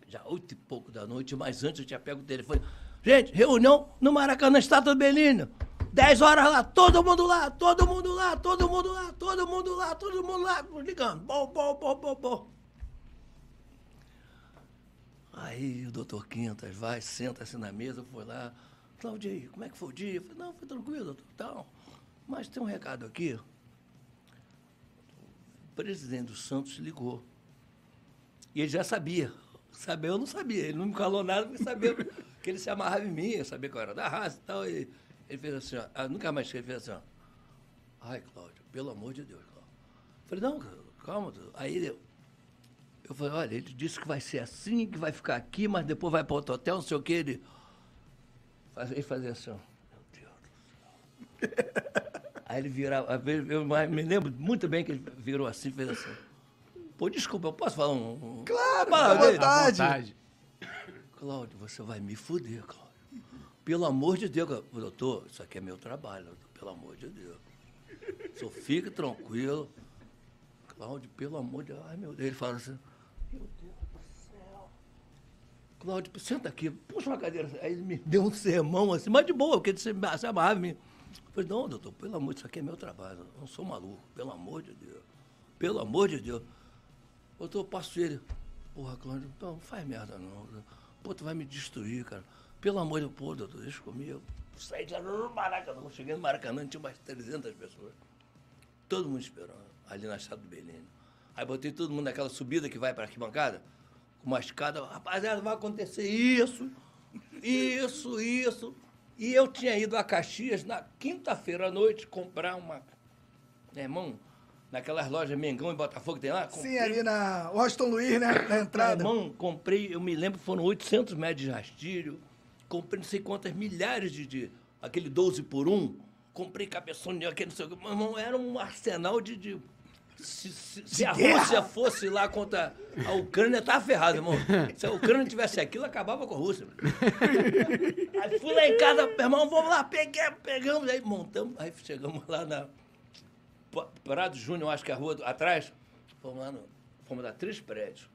já oito e pouco da noite, mas antes eu tinha pego o telefone. Gente, reunião no Maracanã, Estátua do Belínio. Dez horas lá, todo mundo lá, todo mundo lá, todo mundo lá, todo mundo lá, todo mundo lá, ligando. Bom, bom, bom, bom, bom. Aí o doutor Quintas vai, senta-se na mesa, foi lá. Claudio, como é que foi o dia? Eu falei, não, foi tranquilo, doutor. Então, mas tem um recado aqui. O presidente do Santos ligou. E ele já sabia. Saber eu não sabia. Ele não me falou nada porque sabia que ele se amarrava em mim, eu sabia que eu era da raça e tal. E ele fez assim, ó, ah, nunca mais ele fez assim, ó. Ai, Cláudio, pelo amor de Deus, Cláudio. Eu falei, não, calma. Aí ele, eu falei, olha, ele disse que vai ser assim, que vai ficar aqui, mas depois vai para outro hotel, não sei o quê. Ele, ele fazia assim, ó. Meu Deus do céu. [LAUGHS] Aí ele virava, eu me lembro muito bem que ele virou assim, fez assim. Pô, desculpa, eu posso falar um. Claro, uma vontade. vontade. Cláudio, você vai me fuder, Cláudio. Pelo amor de Deus, doutor, isso aqui é meu trabalho, doutor, pelo amor de Deus. Só fique tranquilo. Cláudio, pelo amor de Deus. Ai, meu Deus. Ele fala assim, meu Deus do céu. Cláudio, senta aqui, puxa uma cadeira. Aí ele me deu um sermão assim, mas de boa, porque ele se amarrava em mim. Falei, não, doutor, pelo amor isso aqui é meu trabalho. Não sou maluco, pelo amor de Deus. Pelo amor de Deus. Doutor, eu passo ele. Porra, Cláudio, não faz merda não. Pô, tu vai me destruir, cara. Pelo amor de Deus, pô, doutor, deixa comigo. Saí de lá no Maracanã. Cheguei no Maracanã, tinha umas 300 pessoas. Todo mundo esperando, ali na estrada do Belém. Aí botei todo mundo naquela subida que vai para a arquibancada, com uma escada. Rapaziada, vai acontecer isso, isso, isso. E eu tinha ido a Caxias na quinta-feira à noite comprar uma. Meu irmão, naquelas lojas Mengão e Botafogo que tem lá. Comprei, Sim, ali na Washington Luiz, né? Na entrada. Meu irmão, comprei, eu me lembro, foram 800 metros de rastilho. Comprei não sei quantas milhares de. de aquele 12 por 1. Comprei cabeçone, aquele não sei o que. Meu irmão, era um arsenal de. de se, se, se a Rússia fosse lá contra a Ucrânia, tava ferrado, irmão. Se a Ucrânia tivesse aquilo, acabava com a Rússia. aí fui lá em casa, meu irmão, vamos lá, peguei, pegamos, aí montamos, aí chegamos lá na Prado Júnior, acho que é a rua do, atrás. Fomos lá, no, fomos dar três prédios.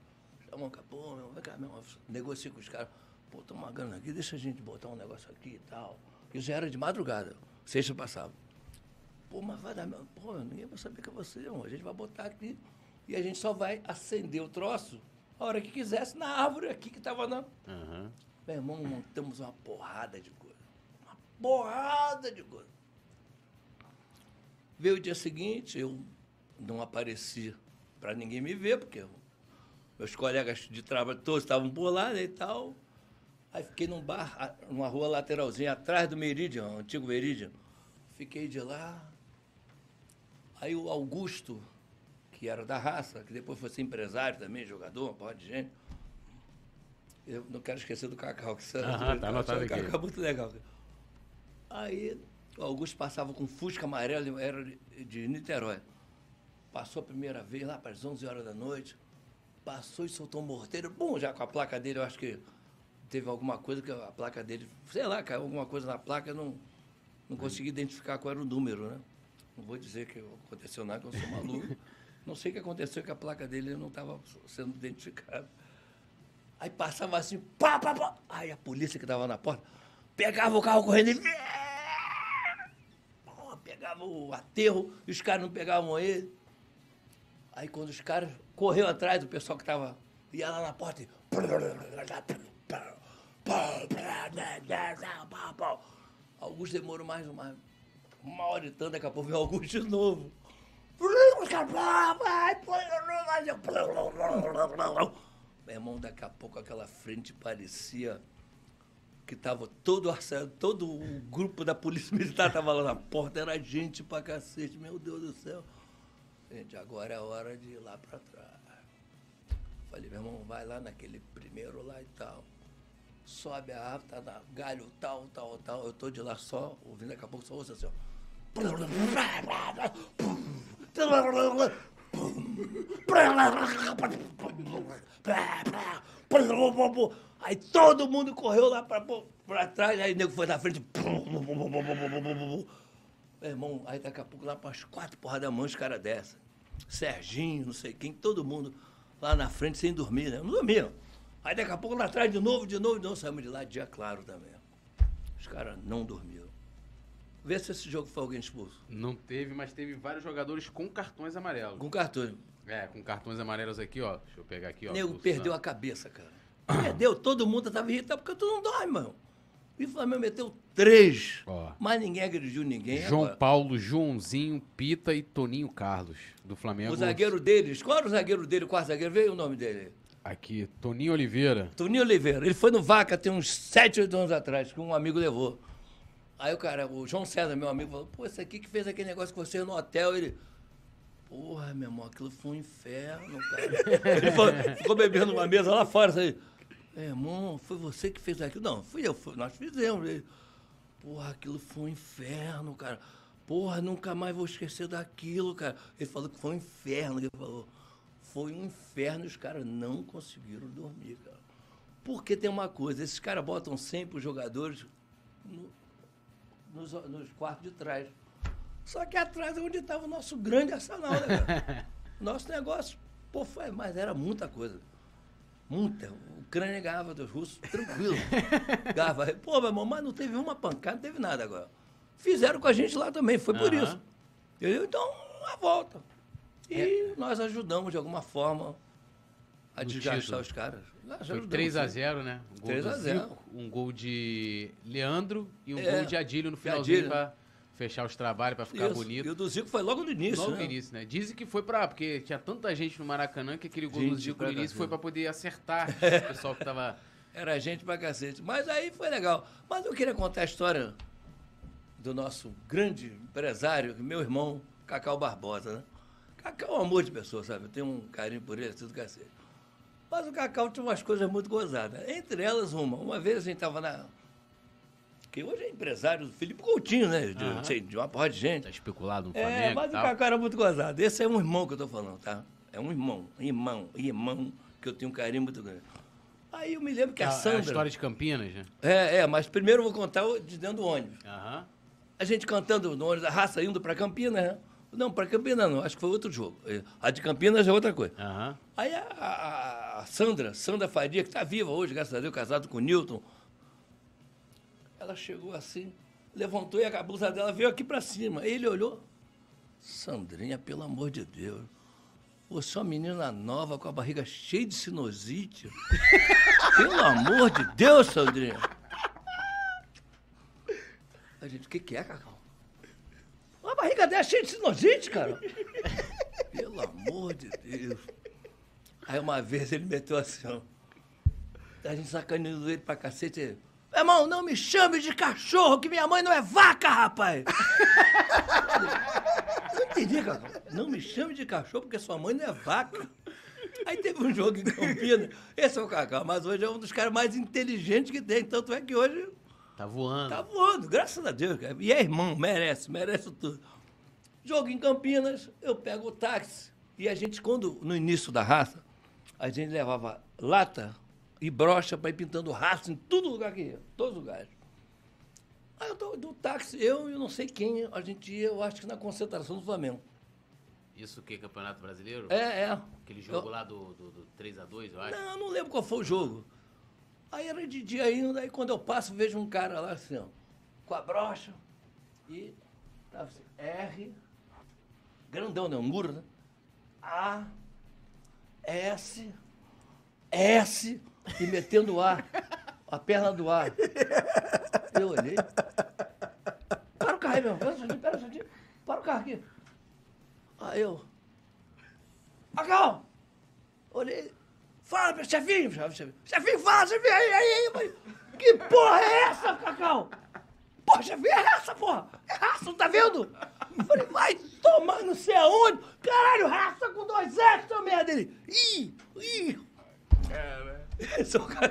Chamamos, pô, meu, vem cá, meu, negocia com os caras. Pô, toma uma grana aqui, deixa a gente botar um negócio aqui e tal. Isso já era de madrugada, sexta passava. Pô, mas vai dar. Pô, ninguém vai saber que é você, irmão. A gente vai botar aqui e a gente só vai acender o troço a hora que quisesse na árvore aqui que estava na. Uhum. Meu irmão, montamos uma porrada de coisa. Uma porrada de coisa. Veio o dia seguinte, eu não apareci para ninguém me ver, porque meus colegas de trabalho todos estavam por lá né, e tal. Aí fiquei num bar, numa rua lateralzinha, atrás do Meridian, antigo Meridian. Fiquei de lá. Aí o Augusto, que era da raça, que depois foi ser empresário também, jogador, porra de gente. Eu não quero esquecer do Cacau, que você Aham, tá anotado aqui. Cacau muito legal. Aí o Augusto passava com Fusca amarelo, era de Niterói. Passou a primeira vez lá para as 11 horas da noite. Passou e soltou um morteiro. Bom, já com a placa dele, eu acho que teve alguma coisa que a placa dele, sei lá, caiu alguma coisa na placa, eu não, não consegui identificar qual era o número, né? Não vou dizer que aconteceu nada, que eu sou maluco. Não sei o que aconteceu, que a placa dele não estava sendo identificada. Aí passava assim, pá, pá, pá. Aí a polícia que estava na porta pegava o carro correndo e. Pegava o aterro e os caras não pegavam ele. Aí quando os caras correu atrás do pessoal que estava. ia lá na porta e. Augusto demorou mais uma, uma hora e tanto, daqui a pouco veio Augusto de novo. Meu irmão, daqui a pouco aquela frente parecia que tava todo arçado, todo o grupo da polícia militar tava lá na porta, era gente pra cacete, meu Deus do céu. Gente, agora é hora de ir lá pra trás. Falei, meu irmão, vai lá naquele primeiro lá e tal. Sobe a árvore, tá na galho tal, tal, tal. Eu tô de lá só, ouvindo daqui a pouco só ouço assim, ó. Aí todo mundo correu lá pra, pra trás, aí o nego foi na frente. Meu irmão, aí daqui a pouco lá para as quatro porras da mão, os caras dessa. Serginho, não sei quem, todo mundo lá na frente sem dormir, né? Não dormiam. Aí daqui a pouco lá atrás de novo, de novo, de novo, saímos de lá dia claro também. Os caras não dormiram. Vê se esse jogo foi alguém expulso. Não teve, mas teve vários jogadores com cartões amarelos. Com cartão. É, com cartões amarelos aqui, ó. Deixa eu pegar aqui, ó. Nego perdeu a cabeça, cara. [COUGHS] Perdeu, todo mundo tava irritado porque tu não dorme, mano. E o Flamengo meteu três. Ó. Mas ninguém agrediu ninguém. João agora. Paulo, Joãozinho, Pita e Toninho Carlos, do Flamengo. O zagueiro deles, qual era o zagueiro dele, o quarto zagueiro? Veio o nome dele. Aqui, Toninho Oliveira. Toninho Oliveira. Ele foi no Vaca tem uns 7, 8 anos atrás, que um amigo levou. Aí o cara, o João César, meu amigo, falou, pô, esse aqui que fez aquele negócio com você no hotel, ele. Porra, meu irmão, aquilo foi um inferno, cara. [LAUGHS] Ele falou- ficou bebendo numa mesa lá fora, assim. "É, irmão, foi você que fez aquilo? Não, fui eu, nós fizemos. Ele, Porra, aquilo foi um inferno, cara. Porra, nunca mais vou esquecer daquilo, cara. Ele falou que foi um inferno. Ele falou, foi um inferno e os caras não conseguiram dormir, cara. Porque tem uma coisa, esses caras botam sempre os jogadores no- nos, nos quartos de trás. Só que atrás é onde estava o nosso grande arsenal, né, cara? [LAUGHS] Nosso negócio, pô, foi, mas era muita coisa. Muita. O Ucrânia ganhava dos russos, tranquilo. [LAUGHS] ganhava. Pô, meu irmão, mas não teve uma pancada, não teve nada agora. Fizeram com a gente lá também, foi por isso. Entendeu? Então, a volta. E É. nós ajudamos de alguma forma a desgastar os caras. Nós Foi ajudamos, 3x0, né? Um gol 3 do a 0. Zico, um gol de Leandro e um É, gol de Adílio no finalzinho Adílio. pra fechar os trabalhos, pra ficar Isso. bonito. E o do Zico foi logo no início. Logo né? no início, né? Dizem que foi pra. Porque tinha tanta gente no Maracanã que aquele gol do Gente Zico pra no início foi pra poder acertar [LAUGHS] o pessoal que tava. Era gente pra cacete. Mas aí foi legal. Mas eu queria contar a história do nosso grande empresário, meu irmão, Cacau Barbosa, né? Cacau é um amor de pessoa, sabe? Eu tenho um carinho por ele, tudo cacete. Mas o Cacau tinha umas coisas muito gozadas. Entre elas, uma. Uma vez a gente tava na. Que hoje é empresário do Felipe Coutinho, né? De, Aham. sei, de uma porra de gente. Tá especulado no É, Flamengo mas e o tal. Cacau era muito gozado. Esse é um irmão que eu tô falando, tá? É um irmão, irmão, irmão, que eu tenho um carinho muito grande. Aí eu me lembro que a, a, Sandra. a história de Campinas, né? É, é, mas primeiro eu vou contar de dentro do ônibus. Aham. A gente cantando no ônibus, a raça indo para Campinas, né? Não, para Campinas não, acho que foi outro jogo. É, A de Campinas é outra coisa. Aham. Aí a, a- a Sandra, Sandra Faria, que está viva hoje, graças a Deus, casado com o Newton, ela chegou assim, levantou e a blusa dela veio aqui para cima. Ele olhou, Sandrinha, pelo amor de Deus, você é uma menina nova com a barriga cheia de sinusite. [LAUGHS] pelo amor de Deus, Sandrinha. A gente, o que, que é, Cacau? A barriga dela cheia de sinusite, cara. [LAUGHS] Pelo amor de Deus. Aí uma vez ele meteu assim. A gente sacaneando ele pra cacete. Meu irmão, não me chame de cachorro, que minha mãe não é vaca, rapaz! Não entendi, Cacau. Não me chame de cachorro, porque sua mãe não é vaca. Aí teve um jogo em Campinas. Esse é o Cacau, mas hoje é um dos caras mais inteligentes que tem. Tanto é que hoje Tá voando. Tá voando, graças a Deus, cara. E é irmão, merece, merece tudo. Jogo em Campinas, eu pego o táxi. E a gente, quando, no início da raça, a gente levava lata e brocha para ir pintando raça em todo lugar que ia, todos os lugares. Aí eu tô do táxi, eu e não sei quem, a gente ia, eu acho que na concentração do Flamengo. Isso o que? Campeonato Brasileiro? É, é. Aquele jogo Eu- lá do, do, do 3x2, eu acho. Não, eu não lembro qual foi o jogo. Aí era de dia ainda, aí quando eu passo, vejo um cara lá assim, ó, com a brocha e tava assim, R, grandão, né? Um muro, né? A, S, S, e metendo o A, a perna do A. Eu olhei. Para o carro aí, meu. Pera instantinho. Para o carro aqui. Aí eu. Acalma! Olhei. Fala, chefinho, chefinho, chefinho, fala, chefinho, aí, aí, aí. Que porra é essa, Cacau? Poxa, vê a raça, porra! É raça, não tá vendo? Eu falei, vai tomar não sei aonde! Caralho, raça com dois S, seu merda! Ele, ih, ih! É, né? [LAUGHS]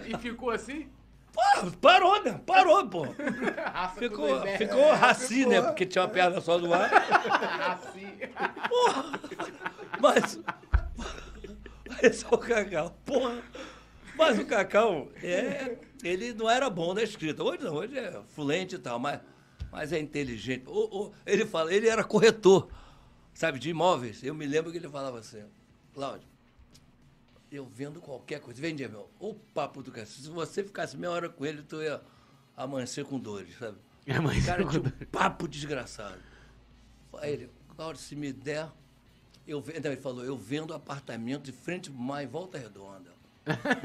É. E ficou assim? Pô, parou, né? Parou, pô. [LAUGHS] Raça Ficou, ficou raci, né? Porque tinha uma perna só do ar. [LAUGHS] Raci. Porra! Mas. Esse é o Cacau. Porra! Mas o Cacau, é, ele não era bom da escrita. Hoje não, hoje é fluente e tal, mas, mas é inteligente. O- o- ele fala, ele era corretor, sabe, de imóveis. Eu me lembro que ele falava assim, Cláudio, eu vendo qualquer coisa. Vendia, meu. O papo do cara. Se você ficasse meia hora com ele, tu ia amanhecer com dores, sabe? Amanhecer o cara com tinha um papo desgraçado. Aí ele, Cláudio, se me der, eu. Então ele falou, eu vendo apartamento de frente pro mar em volta redonda.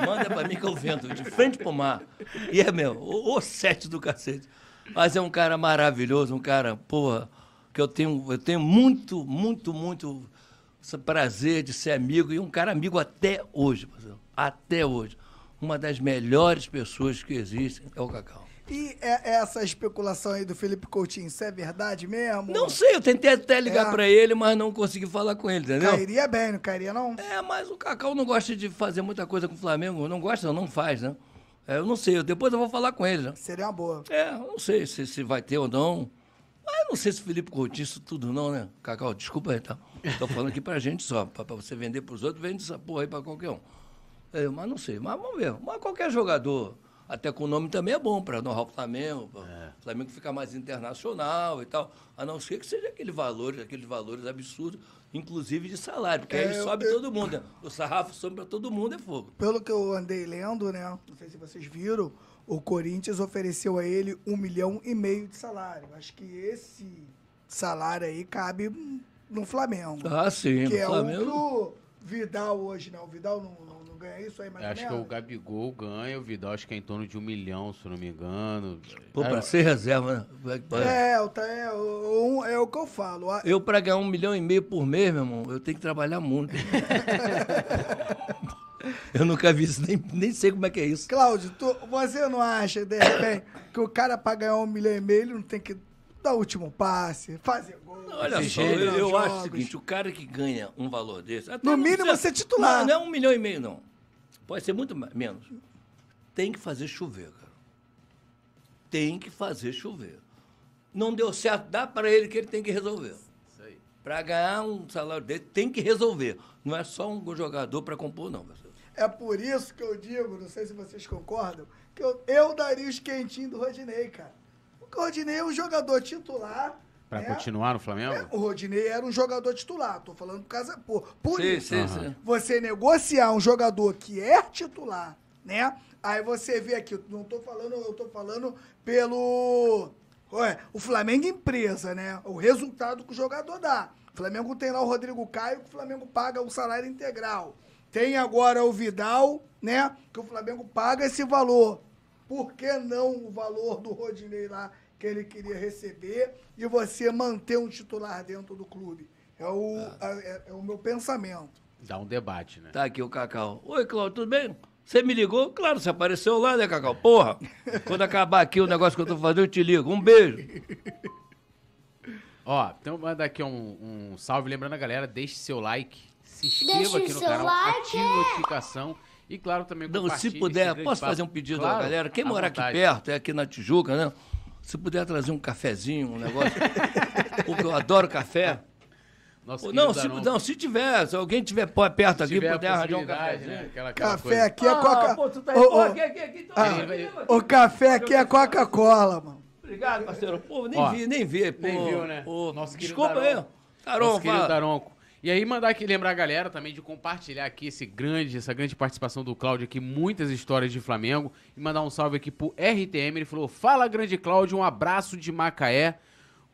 Manda pra mim que eu vendo, de frente pro mar. E é meu, o, o sete do cacete. Mas é um cara maravilhoso, um cara, porra, que eu tenho, eu tenho muito, muito, muito prazer de ser amigo e um cara amigo até hoje, até hoje. Uma das melhores pessoas que existem é o Cacau. E é- essa especulação aí do Felipe Coutinho, isso é verdade mesmo? Não sei, eu tentei até ligar É. pra ele, mas não consegui falar com ele, entendeu? Cairia bem, não cairia não? É, mas o Cacau não gosta de fazer muita coisa com o Flamengo. Não gosta, não, não faz, né? É, eu não sei, eu- depois eu vou falar com ele, né? Seria uma boa. É, eu não sei se, se vai ter ou não. Mas eu não sei se o Felipe Coutinho isso tudo não, né? Cacau, desculpa aí, tá? Tô falando aqui pra gente só. Pra, pra você vender pros outros, vende essa porra aí pra qualquer um. É, mas não sei, mas vamos ver. Mas qualquer jogador, até com o nome também é bom honrar o Flamengo. Pra o Flamengo ficar mais internacional e tal. A não ser que seja aquele valor, aqueles valores absurdos, inclusive de salário. Porque É, aí eu- sobe eu- todo mundo, né? O sarrafo sobe pra todo mundo, é fogo. Pelo que eu andei lendo, né? Não sei se vocês viram, o Corinthians ofereceu a ele um milhão e meio de salário. Acho que esse salário aí cabe no Flamengo. Ah, sim. que no é Flamengo. o que o Vidal hoje, né? O Vidal não ganha isso aí mais Acho que o? Gabigol ganha, o Vidal acho que é em torno de um milhão, se eu não me engano. Pô, É, pra ser reserva, né? É, o- tá- é, o- o- é o que eu falo. A- Eu, pra ganhar um milhão e meio por mês, meu irmão, eu tenho que trabalhar muito. [LAUGHS] eu nunca vi isso, nem, nem sei como é que é isso. Cláudio, tu- você não acha, de repente, que o cara pra ganhar um milhão e meio, ele não tem que dar o último passe, fazer gol? Olha só, eu, eu acho o seguinte, o cara que ganha um valor desse... até No mínimo, precisa- você é titular. Não, não é um milhão e meio, não. Pode ser muito menos. Tem que fazer chover, cara. Tem que fazer chover. Não deu certo, dá pra ele que ele tem que resolver. Isso aí. Pra ganhar um salário dele, tem que resolver. Não é só um jogador pra compor, não, parceiro. É por isso que eu digo, não sei se vocês concordam, que eu, eu daria os quentinhos do Rodinei, cara. Porque o Rodinei é um jogador titular. Pra né? continuar no Flamengo? É, o Rodinei era um jogador titular. Tô falando por causa. Por, por Sim, isso. sim. Você negociar um jogador que é titular, né? Aí você vê aqui, eu não tô falando, eu tô falando pelo. Ué, o Flamengo empresa, né? O resultado que o jogador dá. O Flamengo tem lá o Rodrigo Caio, que o Flamengo paga o salário integral. Tem agora o Vidal, né? Que o Flamengo paga esse valor. Por que não o valor do Rodinei lá que ele queria receber e você manter um titular dentro do clube? É o, a- é- é o meu pensamento. Dá um debate, né? Tá aqui o Cacau. Oi, Cláudio, tudo bem? Você me ligou? Claro, você apareceu lá, né, Cacau? Porra! [LAUGHS] Quando acabar aqui o negócio que eu tô fazendo, eu te ligo. Um beijo. Ó, então manda aqui um, um salve. Lembrando a galera, deixe seu like, se inscreva Deixe aqui no canal, like, ative a notificação e, claro, também Não, se puder, posso papo. fazer um pedido Claro, da galera? Quem à morar aqui perto, é aqui na Tijuca, né? Se puder trazer um cafezinho, um negócio. [LAUGHS] porque eu adoro café. Nosso Ou Não, se, não, se tiver, se alguém tiver perto aqui, tiver a puder arranjar um cafezinho. né? Aquela, aquela Café coisa. aqui é Ah, Coca... pô, tu tá ô, pô, aqui, aqui, aqui, então, ah, aqui. o café aqui é Coca-Cola, mano. Obrigado, parceiro. Pô, nem Ó, vi, nem vi. Pô, nem viu, né? Pô, Nosso querido desculpa aí. Daronco. Taron, Nosso querido fala. Daronco. E aí mandar aqui, lembrar a galera também de compartilhar aqui esse grande, essa grande participação do Cláudio aqui, muitas histórias de Flamengo. E mandar um salve aqui pro RTM. Ele falou: Fala, grande Cláudio, um abraço de Macaé.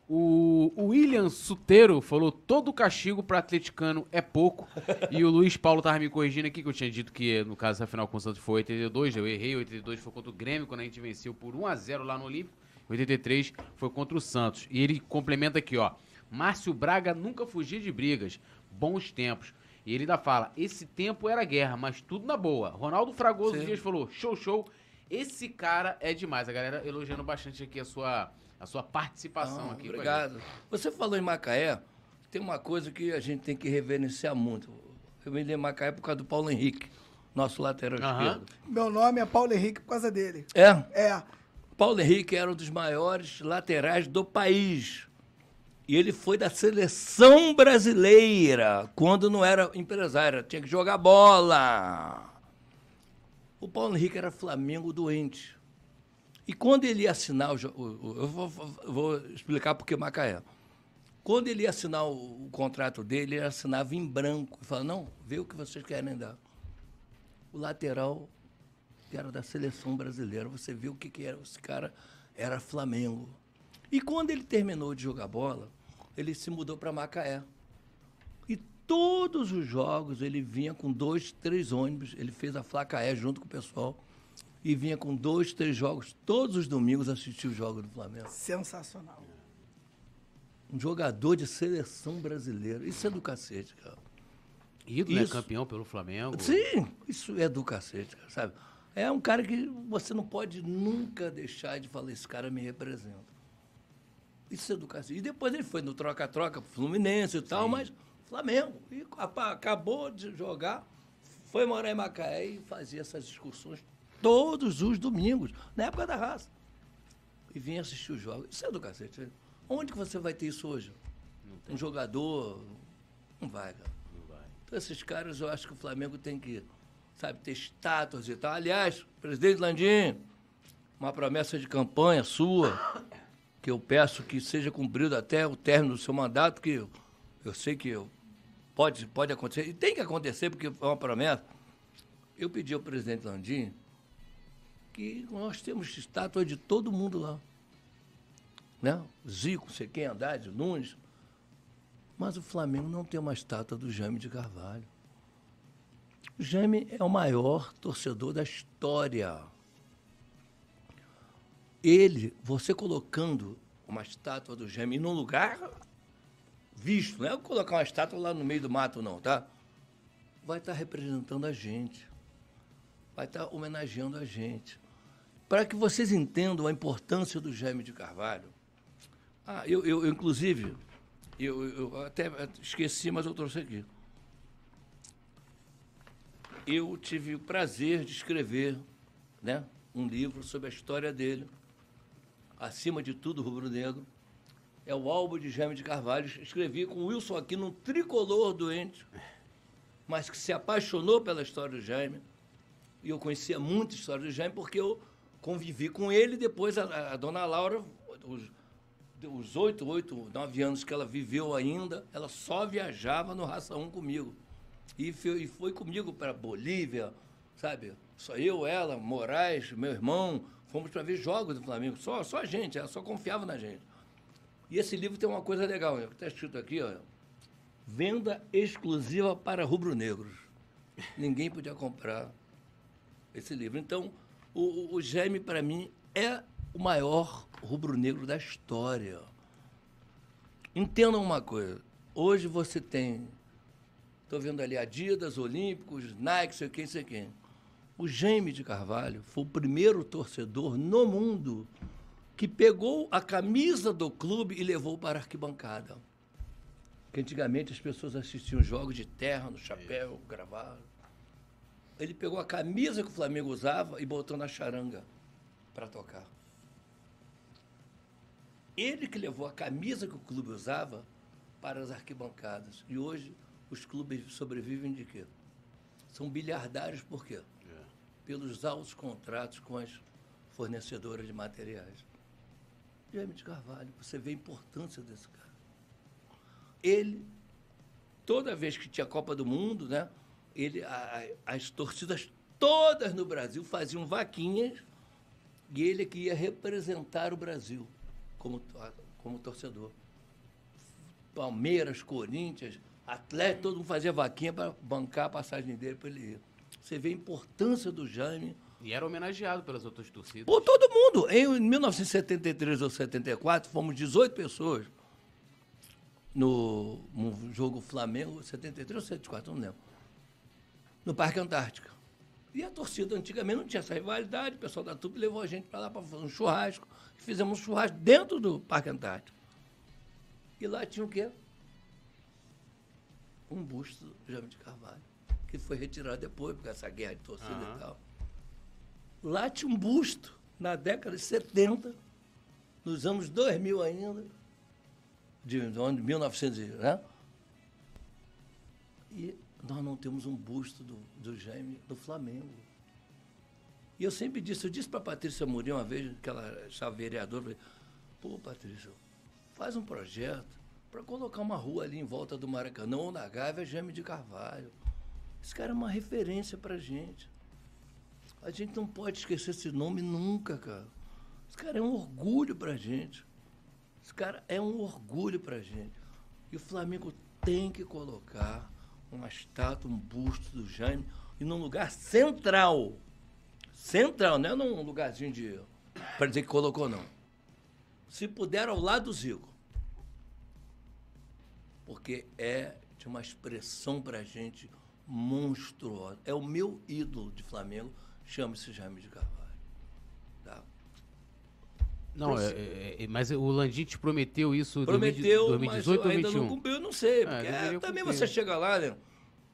O, William Suteiro falou: todo castigo para atleticano é pouco. [LAUGHS] e o Luiz Paulo tava me corrigindo aqui, que eu tinha dito que no caso da final com o Santos foi 82. Eu errei, 82 foi contra o Grêmio, quando a gente venceu por 1x0 lá no Olímpico. 83 foi contra o Santos. E ele complementa aqui, ó. Márcio Braga nunca fugia de brigas. Bons tempos. E ele ainda fala: esse tempo era guerra, mas tudo na boa. Ronaldo Fragoso Sim. Dias falou: show, show. Esse cara é demais. A galera elogiando bastante aqui a sua, a sua participação Ah, aqui. Obrigado. Você falou em Macaé, tem uma coisa que a gente tem que reverenciar muito. Eu me lembro Macaé por causa do Paulo Henrique, nosso lateral Aham. esquerdo. Meu nome é Paulo Henrique por causa dele. É, É. Paulo Henrique era um dos maiores laterais do país. E ele foi da seleção brasileira, quando não era empresário, tinha que jogar bola. O Paulo Henrique era Flamengo doente. E quando ele ia assinar, eu vou, vou- explicar por que Macaé. Quando ele ia assinar o, o contrato dele, ele assinava em branco. Falava, não, vê o que vocês querem dar. O lateral que era da seleção brasileira. Você viu o que, que era. Esse cara era Flamengo. E quando ele terminou de jogar bola, ele se mudou para Macaé. E todos os jogos ele vinha com dois, três ônibus. Ele fez a Flacaé junto com o pessoal. E vinha com dois, três jogos. Todos os domingos assistir os jogos do Flamengo. Sensacional. Um jogador de seleção brasileira. Isso é do cacete, cara. Ídolo, né? Isso. Campeão pelo Flamengo. Sim, isso é do cacete, cara, sabe? É um cara que você não pode nunca deixar de falar, esse cara me representa. Isso é do cacete. E depois ele foi no troca-troca Fluminense e tal, mas Flamengo. E acabou de jogar, foi morar em Macaé e fazia essas discussões todos os domingos, na época da raça. E vinha assistir os jogos. Isso é do cacete. Onde que você vai ter isso hoje? Um jogador. Não vai, cara. Então, esses caras, eu acho que o Flamengo tem que, sabe, ter estátuas e tal. Aliás, presidente Landim, uma promessa de campanha sua, que eu peço que seja cumprida até o término do seu mandato, que eu, eu sei que eu- pode, pode acontecer, e tem que acontecer, porque é uma promessa. Eu pedi ao presidente Landim que nós temos estátua de todo mundo lá. Né? Zico, sei quem, Haddad, Nunes. Mas o Flamengo não tem uma estátua do Jaime de Carvalho. O Jaime é o maior torcedor da história. Ele, você colocando uma estátua do Jaime num lugar visto, não é colocar uma estátua lá no meio do mato, não, tá? Vai estar representando a gente. Vai estar homenageando a gente. Para que vocês entendam a importância do Jaime de Carvalho. Ah, eu, eu, eu, inclusive, eu, eu até esqueci, mas eu trouxe aqui. Eu tive o prazer de escrever né, um livro sobre a história dele, acima de tudo, rubro-negro. É o álbum de Jaime de Carvalho. Escrevi com Wilson aqui num tricolor doente, mas que se apaixonou pela história do Jaime. E eu conhecia muito a história do Jaime porque eu convivi com ele. Depois a, a dona Laura, os, oito, oito, nove anos que ela viveu ainda, ela só viajava no Raça 1 comigo. E foi, e foi comigo para Bolívia, sabe? Só eu, ela, Moraes, meu irmão, fomos para ver jogos do Flamengo. Só, só a gente, ela só confiava na gente. E esse livro tem uma coisa legal, está escrito aqui, ó. Venda exclusiva para rubro-negros. Ninguém podia comprar esse livro. Então, o, o- Jaime, para mim, é o maior rubro-negro da história. Entendam uma coisa. Hoje você tem. Estou vendo ali Adidas, Olímpicos, Nike, sei quem, sei quem. O Jaime de Carvalho foi o primeiro torcedor no mundo que pegou a camisa do clube e levou para a arquibancada. Porque antigamente as pessoas assistiam jogos de terra, no chapéu, gravado. Ele pegou a camisa que o Flamengo usava e botou na charanga para tocar. Ele que levou a camisa que o clube usava para as arquibancadas. E hoje os clubes sobrevivem de quê? São bilhardários por quê? Pelos altos contratos com as fornecedoras de materiais. Jaime de Carvalho, você vê a importância desse cara. Ele, toda vez que tinha Copa do Mundo, né? Ele, a- as torcidas todas no Brasil faziam vaquinhas e ele que ia representar o Brasil como, como torcedor. Palmeiras, Corinthians, Atlético, todo mundo fazia vaquinha para bancar a passagem dele para ele ir. Você vê a importância do Jaime. E era homenageado pelas outras torcidas. Por todo mundo. Em 1973 ou 74, fomos 18 pessoas no, no jogo Flamengo, 73 ou 74, não lembro. No Parque Antártica. E a torcida antigamente não tinha essa rivalidade, o pessoal da Tupi levou a gente para lá para fazer um churrasco. Fizemos um churrasco dentro do Parque Antártico. E lá tinha o quê? Um busto do Jaime de Carvalho, que foi retirado depois, por essa guerra de torcida Aham. e tal. Lá tinha um busto, na década de 70, nos anos 2000 ainda, de, de onde, 1900, e- né? E nós não temos um busto do, do Jaime do Flamengo. E eu sempre disse, eu disse para a Patrícia Mourinho uma vez, que ela estava vereadora, falei, pô, Patrícia, faz um projeto para colocar uma rua ali em volta do Maracanã ou na Gávea Jaime de Carvalho. Esse cara é uma referência para gente. A gente não pode esquecer esse nome nunca, cara. Esse cara é um orgulho pra gente. Esse cara é um orgulho pra gente. E o Flamengo tem que colocar uma estátua, um busto do Jaime, e num lugar central. Central, não é num lugarzinho de. para dizer que colocou, não. Se puder, ao lado do Zico. Porque é de uma expressão pra gente monstruosa. É o meu ídolo de Flamengo, chama-se Jaime de Carvalho. Tá? Não, é, é, é, mas o Landim te prometeu isso em Prometeu, 2018 mas ou ainda 2021? não cumpriu, eu não sei. É, Porque é, também cumprir. você chega lá, né?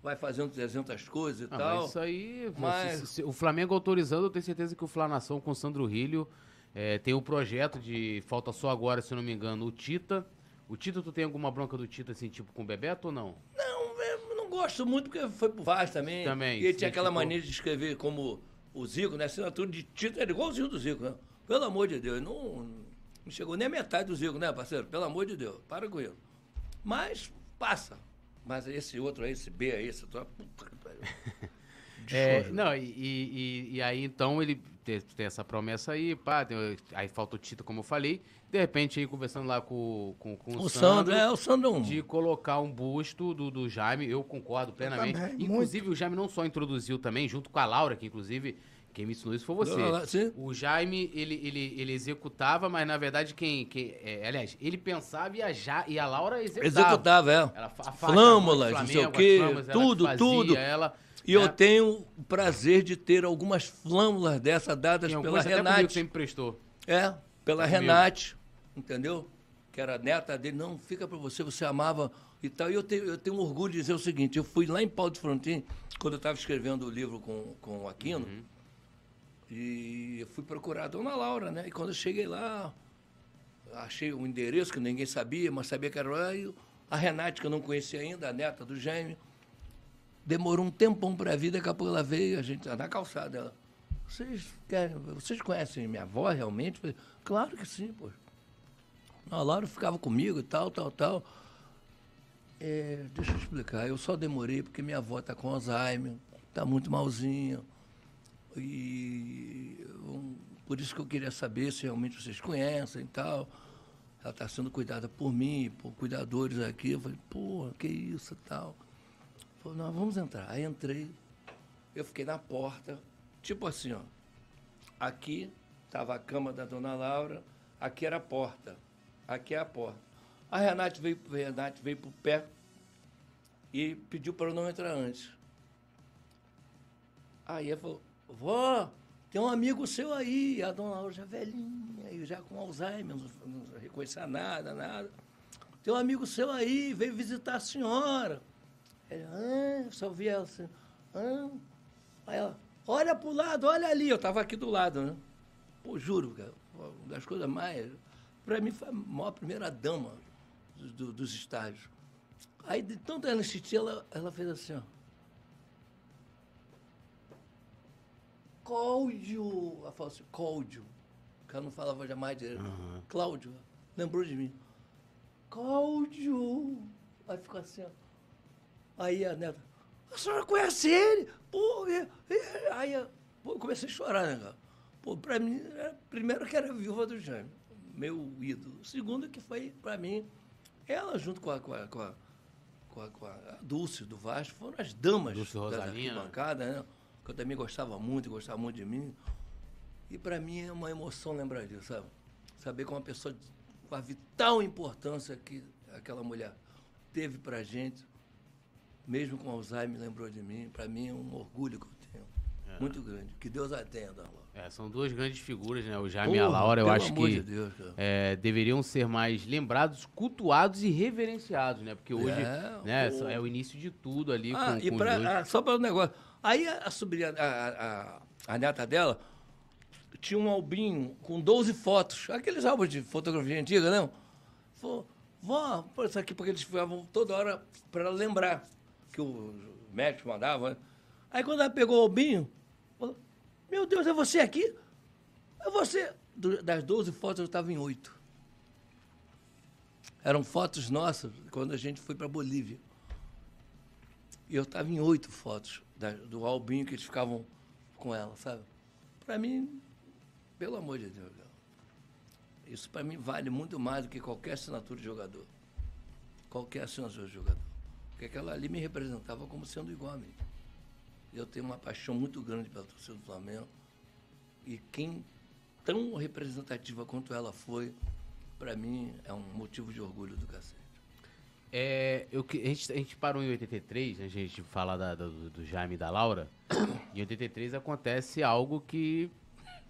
Vai fazendo 300 coisas e Ah, tal. mas isso aí, Mas- se- se o Flamengo autorizando, eu tenho certeza que o Flanação com o Sandro Rilho é, tem o projeto de, falta só agora, se eu não me engano, o Tita. O Tita, tu tem alguma bronca do Tita, assim, tipo com o Bebeto ou não? Não gosto muito porque foi pro Vaz também. Também, E ele tinha aquela mania de escrever como o Zico, né? Assinatura de título, era igualzinho do Zico, né? Pelo amor de Deus, não, não chegou nem a metade do Zico, né, parceiro? Pelo amor de Deus, para com isso. Mas passa. Mas esse outro aí, esse B aí, esse outro, puta que pariu. [LAUGHS] É, não, e, e- e aí então ele tem, tem essa promessa aí, pá, tem- aí falta o Tita, como eu falei. De repente, aí conversando lá com, com, com O Sandro, é, o Sandro é um- de colocar um busto do, do Jaime, eu concordo plenamente. também, inclusive, o Jaime não só introduziu também, junto com a Laura, que inclusive quem me ensinou isso foi você. Sim. O Jaime, ele, ele, ele executava, mas na verdade quem. quem é, aliás, ele pensava e a, ja, e a Laura executava. Executava, é. Ela, a faixa Flâmulas, do não sei o Flamengo, quê, as flâmulas, ela tudo, fazia, tudo. Ela, E eu né? tenho o prazer de ter algumas flâmulas dessas dadas Tem pela até Renate. você me prestou. É, pela Comigo. Renate, entendeu? Que era neta dele. Não, fica pra você, você amava e tal. E eu tenho, eu tenho um orgulho de dizer o seguinte: eu fui lá em Paulo de Frontin, quando eu estava escrevendo o livro com, com o Aquino, e eu fui procurar a dona Laura, né? E quando eu cheguei lá, achei um endereço que ninguém sabia, mas sabia que era lá. E a Renate, que eu não conhecia ainda, a neta do gêmeo, demorou um tempão para vir, daqui a pouco ela veio, a gente na calçada. Ela, vocês querem, vocês conhecem minha avó realmente? Falei, claro que sim, pô. A Laura ficava comigo e tal, tal, tal. É, deixa eu explicar, eu só demorei porque minha avó está com Alzheimer, está muito malzinha. E por isso que eu queria saber se realmente vocês conhecem e tal. Ela está sendo cuidada por mim, por cuidadores aqui. Eu falei, pô, que isso e tal. Falei, não, vamos entrar. Aí entrei, eu fiquei na porta, tipo assim, ó. Aqui estava a cama da dona Laura, aqui era a porta, aqui é a porta. A Renate veio, a Renate veio pro pé e pediu para eu não entrar antes. Aí ela falou, vó, tem um amigo seu aí, a dona Laura já velhinha, já com Alzheimer, não, não reconhecia nada, nada. Tem um amigo seu aí, veio visitar a senhora. Ele, ah, só vi ela assim, ah. Aí ela, olha pro lado, olha ali. Eu tava aqui do lado, né? Pô, juro, cara, uma das coisas mais. Pra mim foi a maior primeira dama do- do- dos estádios. Aí, de tanto ela insistir, ela, ela fez assim, ó. Cláudio. Ela falou assim, Cláudio. Que ela não falava jamais direito. Cláudio. Lembrou de mim. Cláudio. Aí ficou assim, ó. Aí a neta, a senhora conhece ele? Pô, e- e- aí eu, pô, comecei a chorar, né, cara? Pô, pra mim, era- primeiro que era a viúva do Jaime, meu ídolo. Segundo que foi, pra mim, ela junto com a, com a, com a, com a, com a Dulce do Vasco, foram as damas Dulce da Rosalina. arquibancada, né? Que eu também gostava muito, gostava muito de mim. E pra mim é uma emoção lembrar disso, sabe? Saber que uma pessoa com a vital importância que aquela mulher teve pra gente, mesmo com Alzheimer, lembrou de mim. Pra mim é um orgulho que eu tenho. Muito grande. Que Deus atenda, Laura. É, são duas grandes figuras, né? O Jaime e a Laura, eu acho que de Deus, é, deveriam ser mais lembrados, cultuados e reverenciados, né? Porque hoje É, né, pô. é o início de tudo ali Ah, com, e com pra, os dois. ah, só para o negócio. Aí a, a sobrinha, a, a, a neta dela, tinha um albinho com 12 fotos. Aqueles álbuns de fotografia antiga, não? Falou, vó, pô, isso aqui porque eles ficavam toda hora para lembrar que o médico mandava. né? Aí quando ela pegou o albinho, falou, meu Deus, é você aqui? É você. Das 12 fotos eu estava em 8. Eram fotos nossas quando a gente foi para Bolívia. E eu estava em oito fotos do albinho que eles ficavam com ela, sabe? Para mim, pelo amor de Deus, isso para mim vale muito mais do que qualquer assinatura de jogador. Qualquer assinatura de jogador. Porque aquela ali me representava como sendo igual a mim. Eu tenho uma paixão muito grande pela torcida do Flamengo. E quem tão representativa quanto ela foi, para mim, é um motivo de orgulho do cacete. É, eu, a, gente, a gente parou em 83, né, a gente fala da- do, do Jaime e da Laura. Em 83 acontece algo que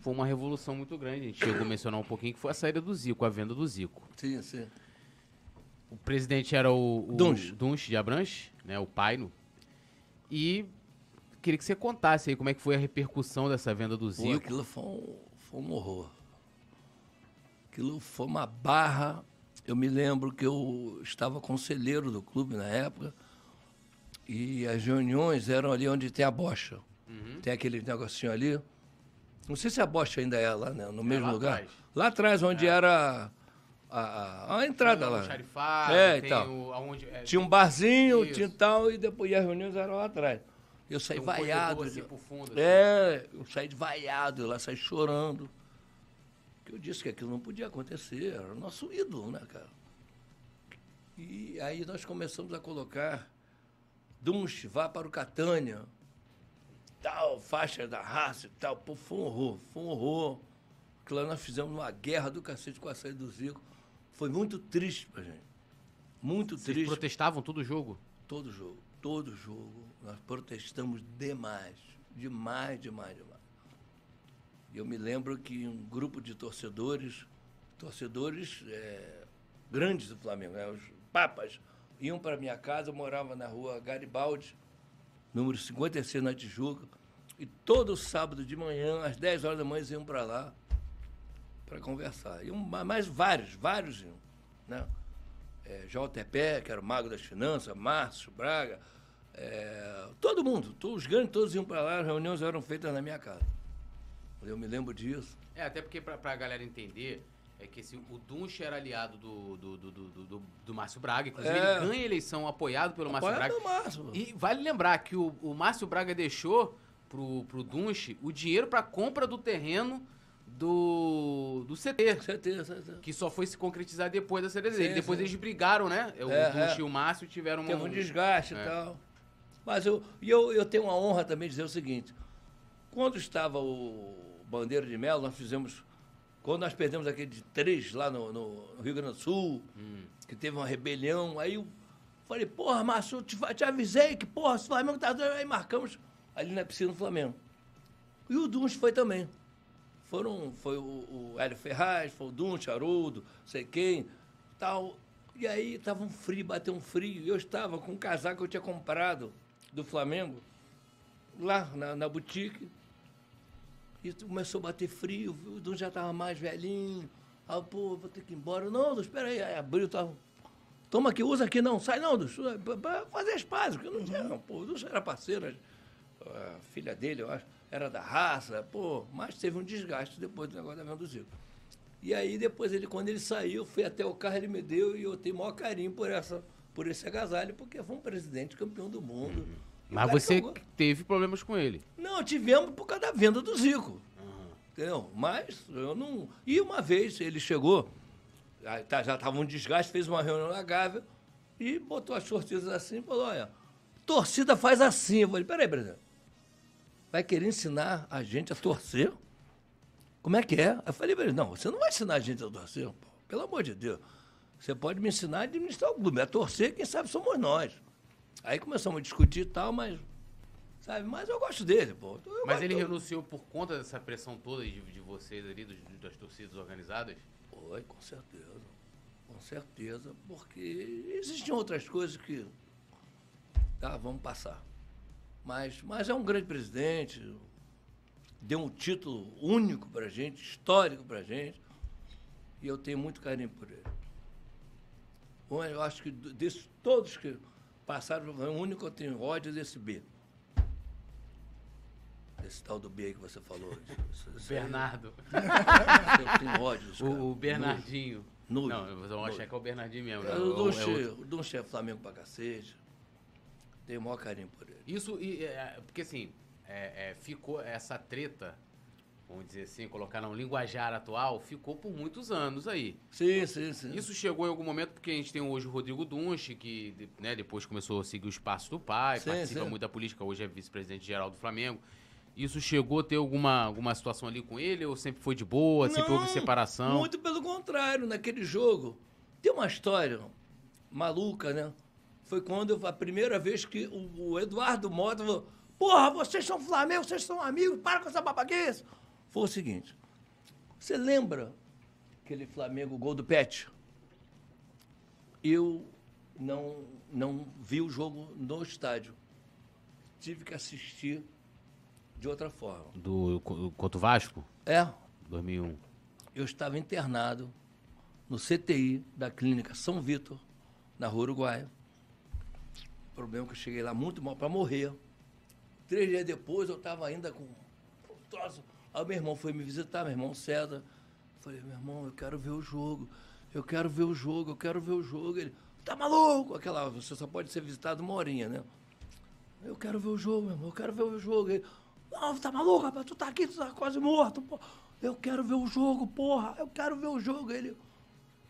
foi uma revolução muito grande. A gente chegou a mencionar um pouquinho que foi a saída do Zico, a venda do Zico. Sim, sim. O presidente era o, o Dunch. Dunch de Abranches, né, o Paino. E queria que você contasse aí como é que foi a repercussão dessa venda do Pô, Zico. aquilo foi um, foi um horror. Aquilo foi uma barra. Eu me lembro que eu estava conselheiro do clube na época e as reuniões eram ali onde tem a bocha. Uhum. Tem aquele negocinho ali. Não sei se a bocha ainda é lá, né? No mesmo lá lugar. atrás. Lá atrás, onde era a, a, entrada lá. É, tem então. o- aonde- é, Tinha um barzinho, Isso. tinha tal, e depois e as reuniões eram lá atrás. Eu saí um vaiado. assim, de- fundo, assim. é, eu saí de vaiado, lá saí chorando. Porque eu disse que aquilo não podia acontecer, era o nosso ídolo, né, cara? E aí nós começamos a colocar Dunch, vá para o Catânia, tal, faixa da raça e tal. Pô, foi um horror, foi um horror. Porque lá nós fizemos uma guerra do cacete com a saída do Zico. Foi muito triste pra gente. Muito Vocês triste. protestavam todo jogo? Todo jogo, todo jogo, nós protestamos demais. Demais, demais, demais. Eu me lembro que um grupo de torcedores, torcedores eh, grandes do Flamengo, né, os papas, iam para minha casa, eu morava na rua Garibaldi, número 56 na Tijuca, e todo sábado de manhã, às 10 horas da manhã, eles iam para lá para conversar. E um, mais vários, vários iam. Né? é, JTP, que era o mago das finanças, Márcio Braga, é, todo mundo, to- os grandes todos iam para lá, as reuniões eram feitas na minha casa. Eu me lembro disso. É, até porque pra, pra galera entender, é que esse, o Dunch era aliado do, do, do, do, do, Márcio Braga. Inclusive, É. ele ganha a eleição apoiado pelo Márcio Apoiado Braga. pelo Márcio. E vale lembrar que o, o Márcio Braga deixou pro, pro Dunch o dinheiro pra compra do terreno do, do CT. Certeza, certeza. Que só foi se concretizar depois da saída dele. Depois sim. eles brigaram, né? O É, Dunch é. e o Márcio tiveram uma... Teve um desgaste É. e tal. Mas eu, e eu, eu tenho a honra também de dizer o seguinte: quando estava o Bandeira de Melo, nós fizemos. Quando nós perdemos aquele de três lá no, no Rio Grande do Sul, que teve uma rebelião, aí eu falei, porra, Márcio, eu te, te avisei que, porra, o Flamengo tá. doido", Aí marcamos ali na piscina do Flamengo. E o Duns foi também. Foram, foi o, o Hélio Ferraz, foi o Duns, Haroldo, sei quem, tal. E aí tava um frio, bateu um frio. Eu estava com um casaco que eu tinha comprado do Flamengo, lá na, na boutique. E começou a bater frio, o Duns já estava mais velhinho. Eu, pô, vou ter que ir embora. Não, Duns, espera aí. Aí abriu, tava. Toma aqui, usa aqui, não. Sai não, Duns. Para fazer as pazes, eu não tinha, não. Pô, o Duns era parceiro, a filha dele, eu acho, era da raça, pô, mas teve um desgaste depois do negócio da venda do Zico. E aí, depois, ele, quando ele saiu, fui até o carro, ele me deu e eu tenho o maior carinho por, essa, por esse agasalho, porque foi um presidente campeão do mundo. O Mas você teve problemas com ele. Não, tivemos por causa da venda do Zico. Entendeu? Mas eu não. E uma vez ele chegou, tá- já estava um desgaste, fez uma reunião na Gávea e botou as torcidas assim e falou: olha, torcida faz assim. Eu falei: peraí, presidente. Vai querer ensinar a gente a torcer? Como é que é? Eu falei pra ele: não, você não vai ensinar a gente a torcer, pô. Pelo amor de Deus. Você pode me ensinar a administrar o clube. A torcer, quem sabe somos nós. Aí começamos a discutir e tal, mas Sabe? Mas eu gosto dele, pô. Eu Mas ele renunciou por conta dessa pressão toda de, de vocês ali, dos- das torcidas organizadas? Foi, com certeza. Com certeza, porque existiam outras coisas que. Tá, vamos passar. Mas, mas é um grande presidente, deu um título único pra gente, histórico pra gente, e eu tenho muito carinho por ele. Bom, Eu acho que desses todos que passaram, o único que eu tenho ódio é desse B. Esse tal do B que você falou. [LAUGHS] Esse- Bernardo. [LAUGHS] Eu tenho ódio. O, o Bernardinho. Não, vocês vão achar que é o Bernardinho mesmo. É, né? o É Donche, é Donche é Flamengo pra cacete. Tenho o maior carinho por ele. Isso, e, é, porque assim, é, é, ficou essa treta, vamos dizer assim, colocar no linguajar atual, ficou por muitos anos aí. Sim, sim, sim. Isso chegou em algum momento porque a gente tem hoje o Rodrigo Dunche, que né, depois começou a seguir os passos do pai, Sim, participa sim. muito da política, hoje é vice-presidente geral do Flamengo. Isso chegou a ter alguma, alguma situação ali com ele ou sempre foi de boa, sempre houve Não, separação? Muito pelo contrário, naquele jogo. Tem uma história maluca, né? Foi quando eu- a primeira vez que o, o Eduardo Mota falou: Porra, vocês são Flamengo, vocês são amigos, para com essa babaquice. Foi o seguinte: você lembra aquele Flamengo gol do Pet? Eu não, não vi o jogo no estádio. Tive que assistir de outra forma. Do, co- contra o Vasco, É, 2001. eu estava internado no CTI da clínica São Vitor, na Rua Uruguaia. O problema é que eu cheguei lá muito mal para morrer. Três dias depois eu estava ainda com troço. Aí meu irmão foi me visitar, meu irmão César. Falei, meu irmão, eu quero ver o jogo. Eu quero ver o jogo, eu quero ver o jogo. Ele, tá maluco? Aquela, você só pode ser visitado uma horinha, né? Eu quero ver o jogo, meu irmão, eu quero ver o jogo. Ele, não, tá maluco, rapaz? Tu tá aqui, tu tá quase morto, pô. Eu quero ver o jogo, porra. Eu quero ver o jogo. Ele.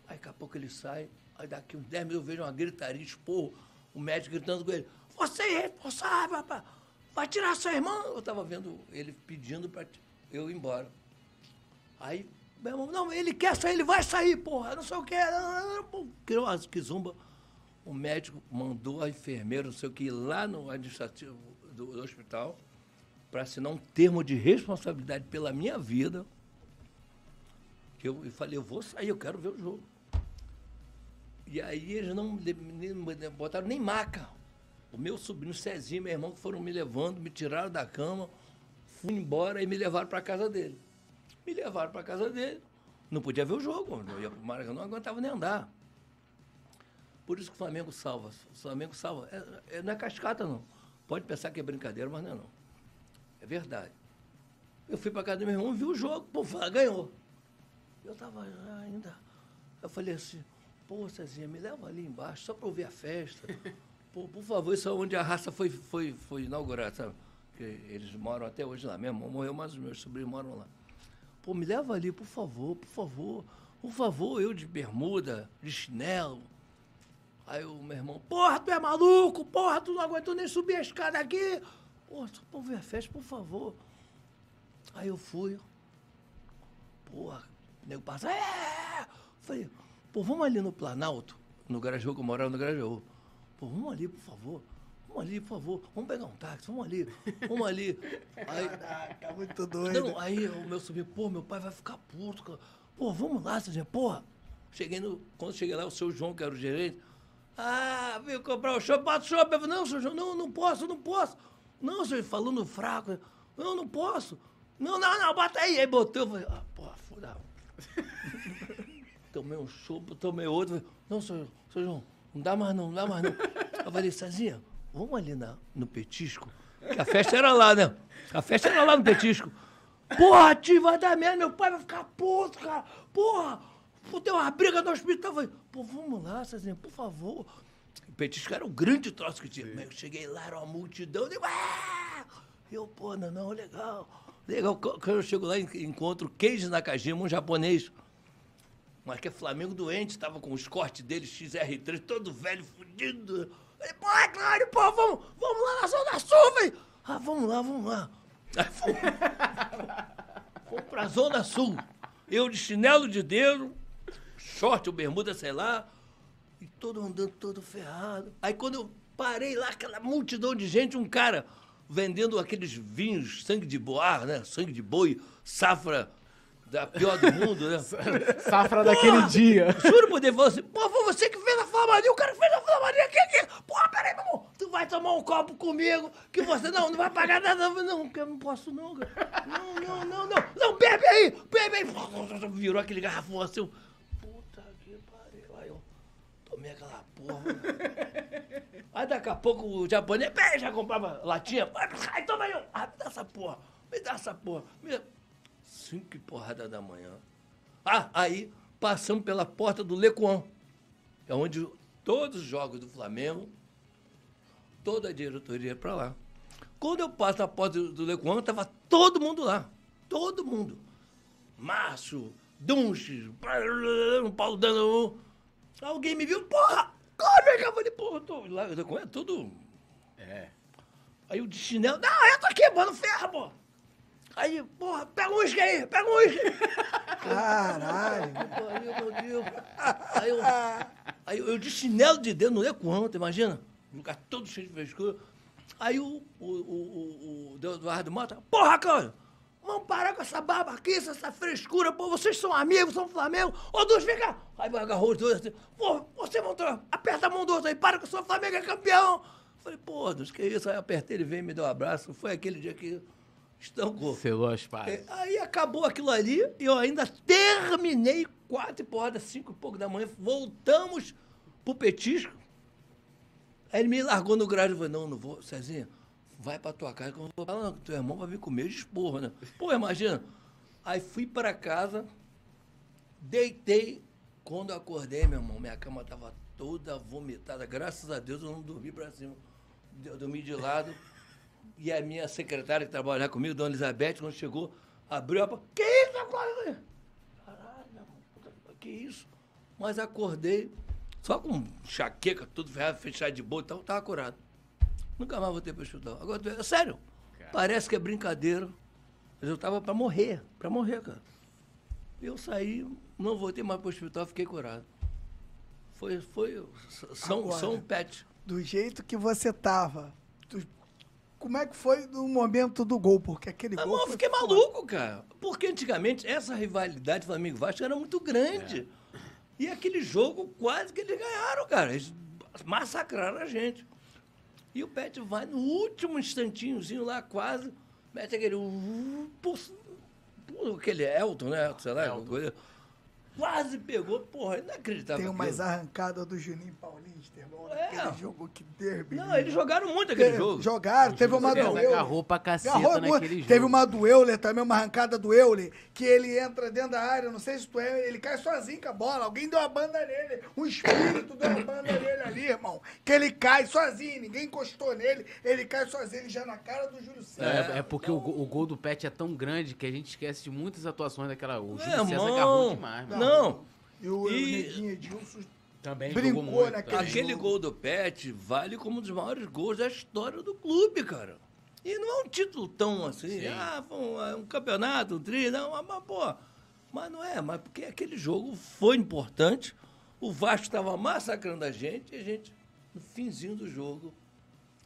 Aí daqui a pouco ele sai, aí daqui uns 10 minutos eu vejo uma gritaria, esporro, o médico gritando com ele. Você é irresponsável, rapaz. Vai tirar seu irmão. Eu tava vendo ele pedindo pra eu ir embora. Aí, meu irmão, não, ele quer sair, ele vai sair, porra, não sei o que. Criou uma zumba. O médico mandou a enfermeira, não sei o que, ir lá no administrativo do, do hospital para assinar um termo de responsabilidade pela minha vida. Que eu, eu falei, eu vou sair, eu quero ver o jogo. E aí eles não botaram nem maca. O meu sobrinho Cezinho, meu irmão, que foram me levando, me tiraram da cama, fui embora e me levaram para casa dele. Me levaram para casa dele. Não podia ver o jogo. Eu ia pro Maracanã, não aguentava nem andar. Por isso que o Flamengo salva. O Flamengo salva. É- é- não é cascata, não. Pode pensar que é brincadeira, mas não é não. É verdade. Eu fui para casa do meu irmão, vi o jogo, pô, ganhou. Eu tava ainda. Eu falei assim, pô, Cezinha, me leva ali embaixo, só para eu ver a festa. [LAUGHS] Pô, por favor, isso é onde a raça foi, foi, foi inaugurada, sabe? Porque eles moram até hoje lá mesmo. Morreu, mas os meus sobrinhos moram lá. Pô, me leva ali, por favor, por favor. Por favor, eu de bermuda, de chinelo. Aí o meu irmão, porra, tu é maluco? Porra, tu não aguentou nem subir a escada aqui. Porra, só pra eu ver a festa, por favor. Aí eu fui. Porra, o nego passa. É! Falei, pô, vamos ali no Planalto, no Grajaú, que eu morava no Grajaú. Pô, vamos ali, por favor. Vamos ali, por favor. Vamos pegar um táxi, vamos ali. Vamos ali. [LAUGHS] Aí, Caraca, muito doido. não, aí o meu sobrinho, pô, meu pai vai ficar puto. cara. Pô, vamos lá, Cezinha, porra. Cheguei no, quando cheguei lá, o seu João, que era o gerente, ah, veio comprar o chopp, bota o chopp. Eu falei, não, seu João, não, não posso, não posso. Não, senhor, falando fraco. Não, não posso. Não, não, não, bota aí. Aí botou, eu falei, ah, porra, foda. [LAUGHS] tomei um chopp, tomei outro. Falei, não, senhor, seu João, não dá mais não, não dá mais não. Eu falei, Cezinha, vamos ali na, no petisco. Que a festa era lá, né? A festa era lá no petisco. Porra, tio, vai dar merda, meu pai vai ficar puto, cara. Porra, pô, deu uma briga no hospital. Eu falei, pô, vamos lá, Cezinha, por favor. O petisco era o grande troço que tinha. Eu cheguei lá, era uma multidão. Eu digo, ah! Eu, pô, não, não, legal. Legal, quando eu chego lá, en- encontro Keiji Nakajima, um japonês. Mas que é Flamengo doente, tava com os cortes dele, XR3, todo velho, fudido. Pô, é claro, pô, vamos, vamos lá na Zona Sul, velho. Ah, vamos lá, vamos lá. Aí fomos, [LAUGHS] fomos pra Zona Sul. Eu de chinelo de dedo, short ou bermuda, sei lá, e todo andando todo ferrado. Aí quando eu parei lá, aquela multidão de gente, um cara vendendo aqueles vinhos, sangue de boar, né? Sangue de boi, safra da pior do mundo, né? [LAUGHS] Safra daquele dia. Juro por Deus, você, pô, foi você que fez a flamaria, o cara que fez a flamaria aqui, aqui. Porra, peraí, meu irmão, tu vai tomar um copo comigo, que você não, não vai pagar nada. Não, eu não posso não, cara. Não, não, não, não, não, bebe aí, bebe aí. Virou aquele garrafão assim, puta que pariu. Aí eu tomei aquela porra. Aí daqui a pouco o japonês, peraí, já comprava latinha. Aí toma aí, ah, me dá essa porra, me dá essa porra. Me... Cinco e porrada da manhã. Ah, aí passamos pela porta do Lecoan, é onde todos os jogos do Flamengo, toda a diretoria é para lá. Quando eu passo na porta do Lecoan, tava todo mundo lá. Todo mundo. Márcio, Dunches, Paulo Dano. Alguém me viu, porra! Corre, eu falei, porra, tô lá, Lecoan é tudo. É. Aí o de chinelo, não, eu tô aqui, mano, ferra, pô. Aí, porra, pega um uísque aí, pega um uísque. Caralho. Aí, meu Deus. Aí eu, aí eu, eu de chinelo de dedo, não é quanto, imagina? Um lugar todo cheio de frescura. Aí o, o, o, o, o Eduardo Mota, porra, Cláudio, vamos parar com essa babaquice, essa frescura, pô, vocês são amigos, são Flamengo. Ô, Duz, vem cá. Aí agarrou os dois assim, pô, você vão aperta a mão do outro aí, para que o seu Flamengo é campeão. Falei, pô, Deus, que isso? Aí apertei, ele veio e me deu um abraço. Foi aquele dia que estancou. Selou as pazes. É, Aí acabou aquilo ali e eu ainda terminei quatro e porrada, cinco e pouco da manhã. Voltamos pro petisco. Aí ele me largou no grade e falou, não, não vou, Cezinha, vai pra tua casa que eu não vou falar não, que teu irmão vai vir comer de esporro, né? Pô, imagina. Aí fui pra casa, deitei. Quando eu acordei, meu irmão, minha cama tava toda vomitada. Graças a Deus eu não dormi pra cima. Eu dormi de lado. E a minha secretária que trabalha comigo, Dona Elizabeth, quando chegou, abriu a porta. Que isso? Caralho, meu irmão, que isso? Mas acordei, só com chaqueca, tudo ferrado, fechado de boa e tal, tava curado. Nunca mais voltei para o hospital. Agora, é sério, parece que é brincadeira. Mas eu tava para morrer, para morrer, cara. Eu saí, não voltei mais para o hospital, fiquei curado. Foi, foi São, Agora. São Pet. Do jeito que você tava. tu- Como é que foi no momento do gol? Porque aquele Não, gol. eu fiquei maluco, cara. Porque antigamente essa rivalidade Flamengo e Vasco era muito grande. E aquele jogo quase que eles ganharam, cara. Eles massacraram a gente. E o Pet vai no último instantinhozinho lá, quase, mete aquele. uh, Aquele Elton, né? Sei lá, Elton. coisa. Quase pegou, porra, inacreditável. Tem umas arrancadas do Juninho Paulista, irmão. É. Aquele jogo que derby. Não, eles jogaram muito aquele jogo. Jogaram, teve uma do Ele Euler. agarrou pra caceta Agarrou muito. naquele jogo. Teve uma do Euler também, uma arrancada do Euler, que ele entra dentro da área, não sei se tu é, ele cai sozinho com a bola. Alguém deu uma banda nele, um espírito deu uma banda nele ali, irmão. Que ele cai sozinho, ninguém encostou nele, ele cai sozinho, ele já na cara do Júlio César. É, é porque o, go- o gol do Pet é tão grande que a gente esquece de muitas atuações daquela. O Júlio É, César irmão. agarrou demais, mano. Não. E o, E- o Neguinho Edilson Também Brincou jogou muito. naquele-? Aquele jogo. gol do Pet vale como um dos maiores gols da história do clube, cara. E não é um título tão assim, Sim. ah, foi um, é um campeonato, um tri, não, mas, mas, pô. Mas não é, mas porque aquele jogo foi importante. O Vasco estava massacrando a gente e a gente, no finzinho do jogo.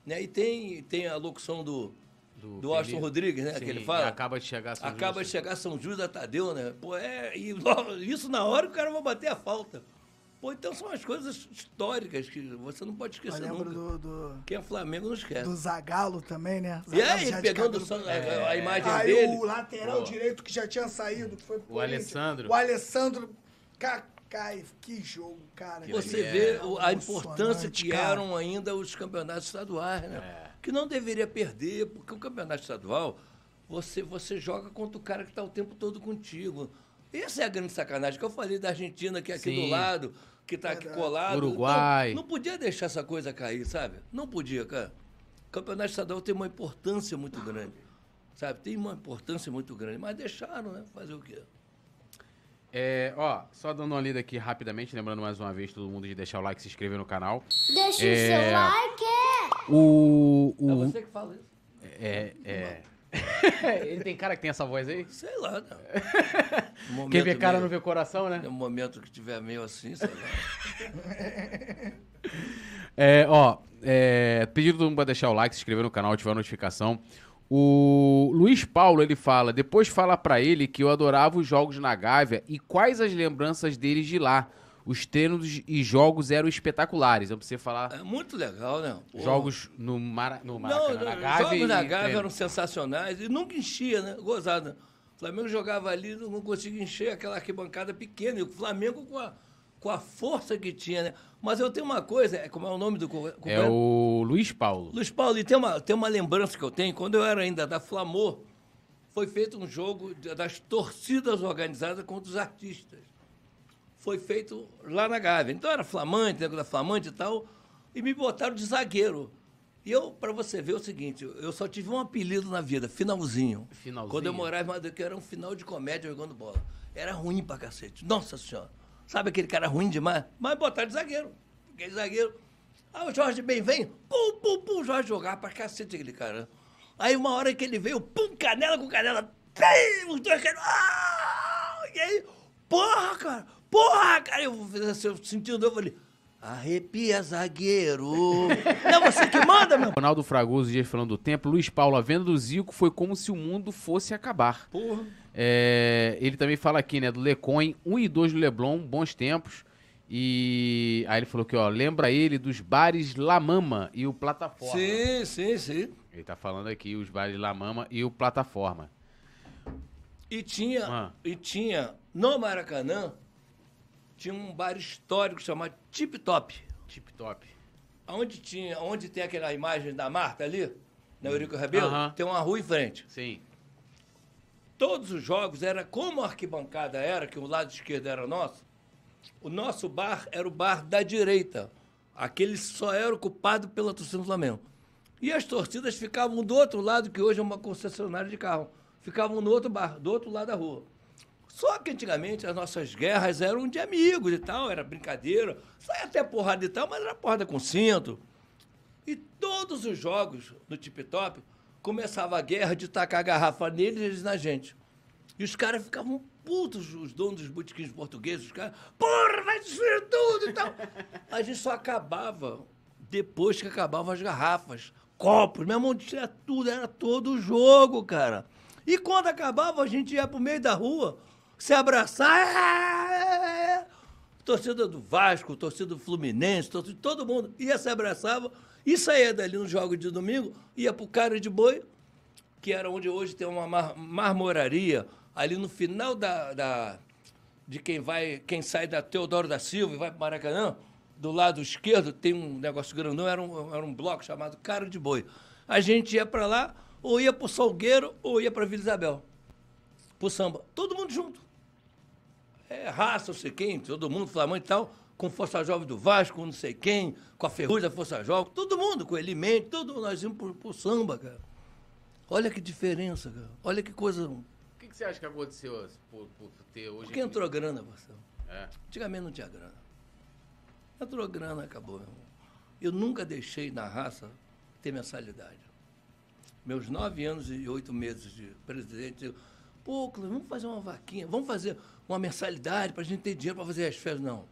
Né? E tem, tem a locução do, Do do, Austin. Rodrigues, né? Sim, que ele fala. acaba de chegar São Acaba de Justo. chegar São Judas Tadeu, né? Pô, é. E logo- isso na hora o cara vai bater a falta. Pô, então são as coisas históricas que você não pode Eu esquecer lembro nunca. do, do, Quem é Flamengo não esquece. do Zagalo também, né? E Zagallo aí, de pegando cabelo- San- a, imagem Aí dele. o lateral Pô. direito que já tinha saído, que foi pro O. Alessandro. O Alessandro. Cacai, que jogo, cara. Você é vê o- a importância que cara. eram ainda os campeonatos estaduais, né? É. Que não deveria perder, porque o campeonato estadual, você, você joga contra o cara que está o tempo todo contigo. Essa é a grande sacanagem que eu falei da Argentina, que é aqui Sim. do lado, que está aqui colado. Uruguai. Não, não podia deixar essa coisa cair, sabe? Não podia, cara. O campeonato estadual tem uma importância muito grande. Sabe? Tem uma importância muito grande. Mas deixaram, né? Fazer o quê? É, ó, só dando uma lida aqui rapidamente, lembrando mais uma vez todo mundo de deixar o like, se inscrever no canal. Deixa É. o seu like. O. É o você que fala isso. é, é. [LAUGHS] Ele tem cara que tem essa voz aí? Sei lá? Um [LAUGHS] Quem vê cara meio- não vê coração, né? No momento que tiver meio assim, sei lá. [LAUGHS] É, ó, é, pedido todo mundo pra deixar o like, se inscrever no canal, ativar a notificação. O Luiz Paulo, ele fala, depois fala pra ele que eu adorava os jogos na Gávea e quais as lembranças deles de lá. Os treinos e jogos eram espetaculares. Eu preciso falar É muito legal, né? Pô. jogos no, Mara, no Não, Maracanã, na os Gávea. jogos na Gávea treino. eram sensacionais e nunca enchia, né? Gozada. O Flamengo jogava ali, não conseguia encher aquela arquibancada pequena. E o Flamengo com a, com a força que tinha, né? Mas eu tenho uma coisa, é- como é o nome do É o Luiz Paulo. Luiz Paulo, e tem uma, tem uma lembrança que eu tenho, quando eu era ainda da Flamor, foi feito um jogo das torcidas organizadas contra os artistas. Foi feito lá na Gávea. Então era flamante, nego da flamante e tal, e me botaram de zagueiro. E eu, para você ver é o seguinte, eu só tive um apelido na vida, finalzinho. Finalzinho? Quando eu morava em Madrid, que era um final de comédia jogando bola. Era ruim pra cacete. Nossa senhora. Sabe aquele cara ruim demais? Mas botaram de zagueiro. Fiquei zagueiro. Ah, o Jorge bem vem. Pum, pum, pum. O Jorge jogava pra cacete aquele cara. Aí uma hora que ele veio, pum, canela com canela. Pim, os dois caras. Ah! E aí, porra, cara. Porra, cara. Eu assim, eu sentindo, eu falei, arrepia, zagueiro. [LAUGHS] Não, você que manda, meu. Ronaldo Fragoso, dias falando do tempo. Luiz Paulo, a venda do Zico foi como se o mundo fosse acabar. Porra. É, ele também fala aqui, né, do Lecoin, 1 e 2 do Leblon, bons tempos. E aí ele falou que, ó, lembra ele dos bares La Mama e o Plataforma. Sim, sim, sim. Ele tá falando aqui os bares La Mama e o Plataforma. E tinha, Ah. e tinha, no Maracanã, tinha um bar histórico chamado Tip Top. Tip top. Onde, tinha, onde tem aquela imagem da Marta ali, na Eurico Rabelo, tem uma rua em frente. Sim. Todos os jogos era como a arquibancada era, que o lado esquerdo era nosso, o nosso bar era o bar da direita. Aquele só era ocupado pela torcida do Flamengo. E as torcidas ficavam do outro lado, que hoje é uma concessionária de carro. Ficavam no outro bar, do outro lado da rua. Só que antigamente as nossas guerras eram de amigos e tal, era brincadeira. Saia até porrada e tal, mas era porrada com cinto. E todos os jogos no Tip Top começava a guerra de tacar a garrafa neles e eles na gente. E os caras ficavam putos, os donos dos botiquins portugueses, os caras, porra, vai destruir tudo e tal. [LAUGHS] A gente só acabava depois que acabavam as garrafas, copos, meu irmão, tinha tudo, era todo o jogo, cara. E quando acabava, a gente ia pro meio da rua, se abraçar. Torcida do Vasco, torcida do Fluminense, torcida, todo mundo ia se abraçava e saía dali no jogo de domingo, ia pro Cara de Boi, que era onde hoje tem uma mar- marmoraria, ali no final da, da- de quem vai, quem sai da Teodoro da Silva e vai para Maracanã, do lado esquerdo tem um negócio grandão, era um, era um bloco chamado Cara de Boi. A gente ia para lá, ou ia para o Salgueiro, ou ia para Vila Isabel, pro samba. Todo mundo junto. É, raça, não sei quem, todo mundo, Flamante e tal, com Força Jovem do Vasco, não sei quem, com a Ferrugem da Força Jovem, todo mundo, com o Elimente, todo mundo, nós íamos pro, pro samba, cara. Olha que diferença, cara. Olha que coisa. O que, que você acha que aconteceu por, por ter hoje? Porque entrou grana, Marcelo. É. Antigamente não tinha grana. Entrou grana, acabou, meu irmão. Eu nunca deixei na raça ter mensalidade. Meus nove anos e oito meses de presidente, eu, pô, Cláudio, vamos fazer uma vaquinha, vamos fazer uma mensalidade para a gente ter dinheiro para fazer as férias. Não.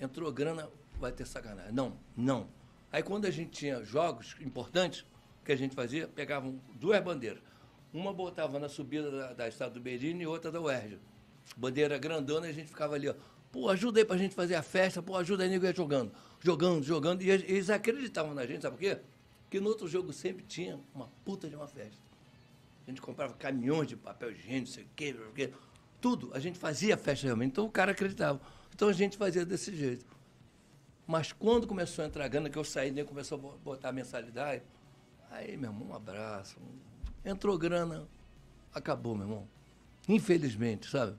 Entrou grana, vai ter sacanagem. Não, não. Aí quando a gente tinha jogos importantes, que a gente fazia? Pegavam duas bandeiras. Uma botava na subida da, da Estado do Berino e outra da UERJ. Bandeira grandona e a gente ficava ali, ó. Pô, ajuda aí pra gente fazer a festa, pô, ajuda aí, nego ia jogando. Jogando, jogando. E eles acreditavam na gente, sabe por quê? Porque no outro jogo sempre tinha uma puta de uma festa. A gente comprava caminhões de papel higiênico, não sei o quê. Tudo. A gente fazia festa realmente. Então o cara acreditava. Então a gente fazia desse jeito. Mas quando começou a entrar grana, que eu saí, nem começou a bo- botar a mensalidade, aí, meu irmão, um abraço. Entrou grana, acabou, meu irmão. Infelizmente, sabe?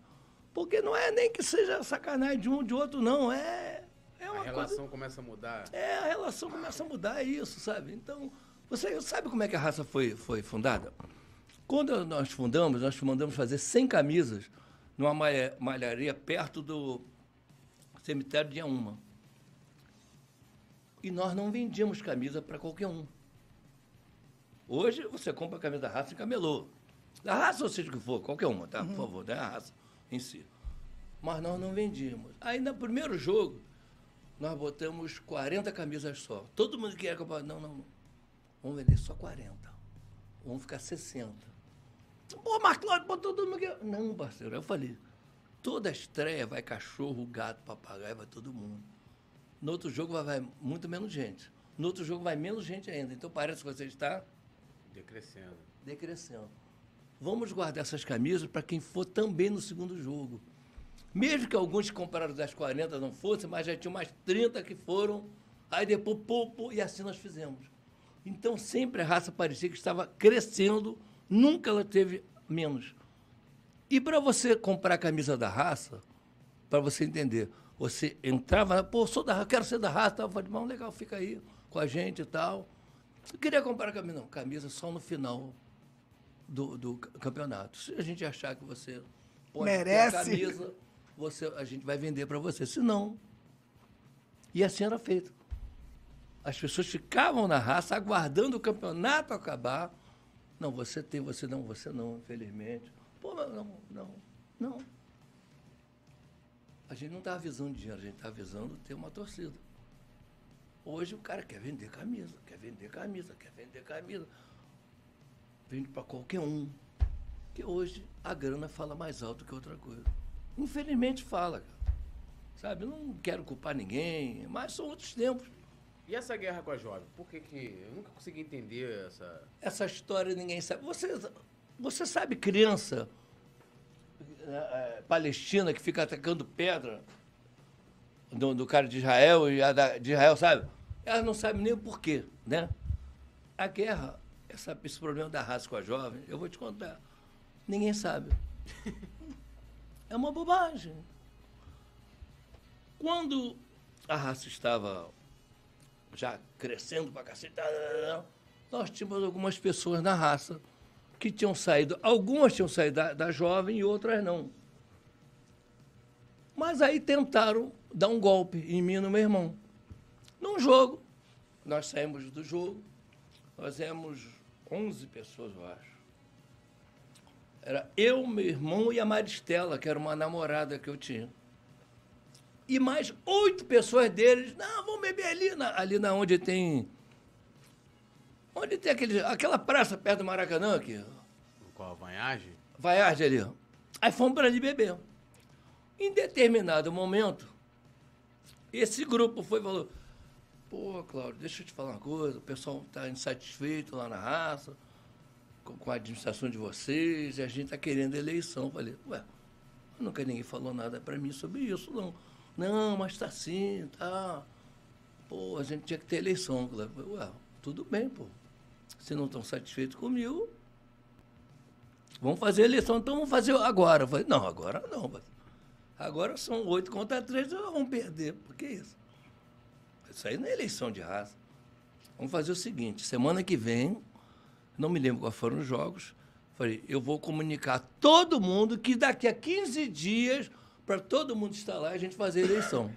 Porque não é nem que seja sacanagem de um de outro, não. É, é A uma coisa. relação começa a mudar. É, a relação começa a mudar, é isso, sabe? Então, você sabe como é que a raça foi, foi fundada? Quando nós fundamos, nós mandamos fazer 100 camisas numa malha- malharia perto do cemitério de Iaúma. E nós não vendíamos camisa para qualquer um. Hoje você compra a camisa da raça em camelô. Da raça, ou seja o que for, qualquer uma, tá? Por favor, da raça em si. Mas nós não vendíamos. Aí no primeiro jogo, nós botamos 40 camisas só. Todo mundo queria comprar. Não, não, não. Vamos vender só 40. Vamos ficar 60. Pô, mas Cláudio, pô, todo mundo quer. Não, parceiro. Eu falei, toda estreia vai cachorro, gato, papagaio, vai todo mundo. No outro jogo vai, vai muito menos gente. No outro jogo vai menos gente ainda. Então parece que você está Decrescendo. decrescendo. Vamos guardar essas camisas para quem for também no segundo jogo. Mesmo que alguns que compraram das 40 não fossem, mas já tinha mais 30 que foram. Aí depois, pô, pô, e assim nós fizemos. Então sempre a raça parecia que estava crescendo, nunca ela teve menos. E para você comprar a camisa da raça, para você entender, você entrava, pô, sou da raça, quero ser da raça, tal. eu falei, legal, fica aí com a gente e tal. Eu queria comprar a camisa, não, camisa só no final do, do campeonato. Se a gente achar que você pode Merece. a camisa, você, a gente vai vender para você. Se não. E assim era feito. As pessoas ficavam na raça aguardando o campeonato acabar. Não, você tem, você não, você não, infelizmente. Pô, não, não, não. A gente não está avisando dinheiro, a gente está avisando ter uma torcida. Hoje o cara quer vender camisa, quer vender camisa, quer vender camisa. Vende para qualquer um. Que hoje a grana fala mais alto que outra coisa. Infelizmente fala, cara. Sabe? Não quero culpar ninguém, mas são outros tempos. E essa guerra com a jovem? Por que que... Eu nunca consegui entender essa... Essa história ninguém sabe. Você, você sabe criança eh, eh, palestina que fica atacando pedra do, do cara de Israel e a da, de Israel, sabe? Ela não sabe nem o porquê, né? A guerra, essa, esse problema da raça com a jovem, eu vou te contar. Ninguém sabe. [LAUGHS] É uma bobagem. Quando a raça estava já crescendo pra cacete, nós tínhamos algumas pessoas na raça que tinham saído, algumas tinham saído da, da jovem e outras não. Mas aí tentaram dar um golpe em mim e no meu irmão. Num jogo, nós saímos do jogo, nós éramos 11 pessoas, eu acho. Era eu, meu irmão e a Maristela, que era uma namorada que eu tinha. E mais oito pessoas deles, não, vamos beber ali, na, ali na onde tem. Onde tem aquele, aquela praça perto do Maracanã aqui. Com a vanhagem? Vaiarde ali. Aí fomos para ali beber. Em determinado momento, esse grupo foi e falou: Pô, Cláudio, deixa eu te falar uma coisa. O pessoal está insatisfeito lá na raça, com, com a administração de vocês, e a gente está querendo eleição. Eu falei: Ué, nunca ninguém falou nada para mim sobre isso, não. Não, mas está assim, tá. Pô, a gente tinha que ter eleição. Ué, tudo bem, pô. Se não estão satisfeitos comigo, Vamos fazer eleição, então vamos fazer agora. Eu falei, não, agora não. Agora são oito contra três, vamos perder. Por que isso? Isso aí não é eleição de raça. Vamos fazer o seguinte, semana que vem, não me lembro quais foram os jogos, falei, eu vou comunicar a todo mundo que daqui a 15 dias, para todo mundo estar lá, a gente fazer a eleição.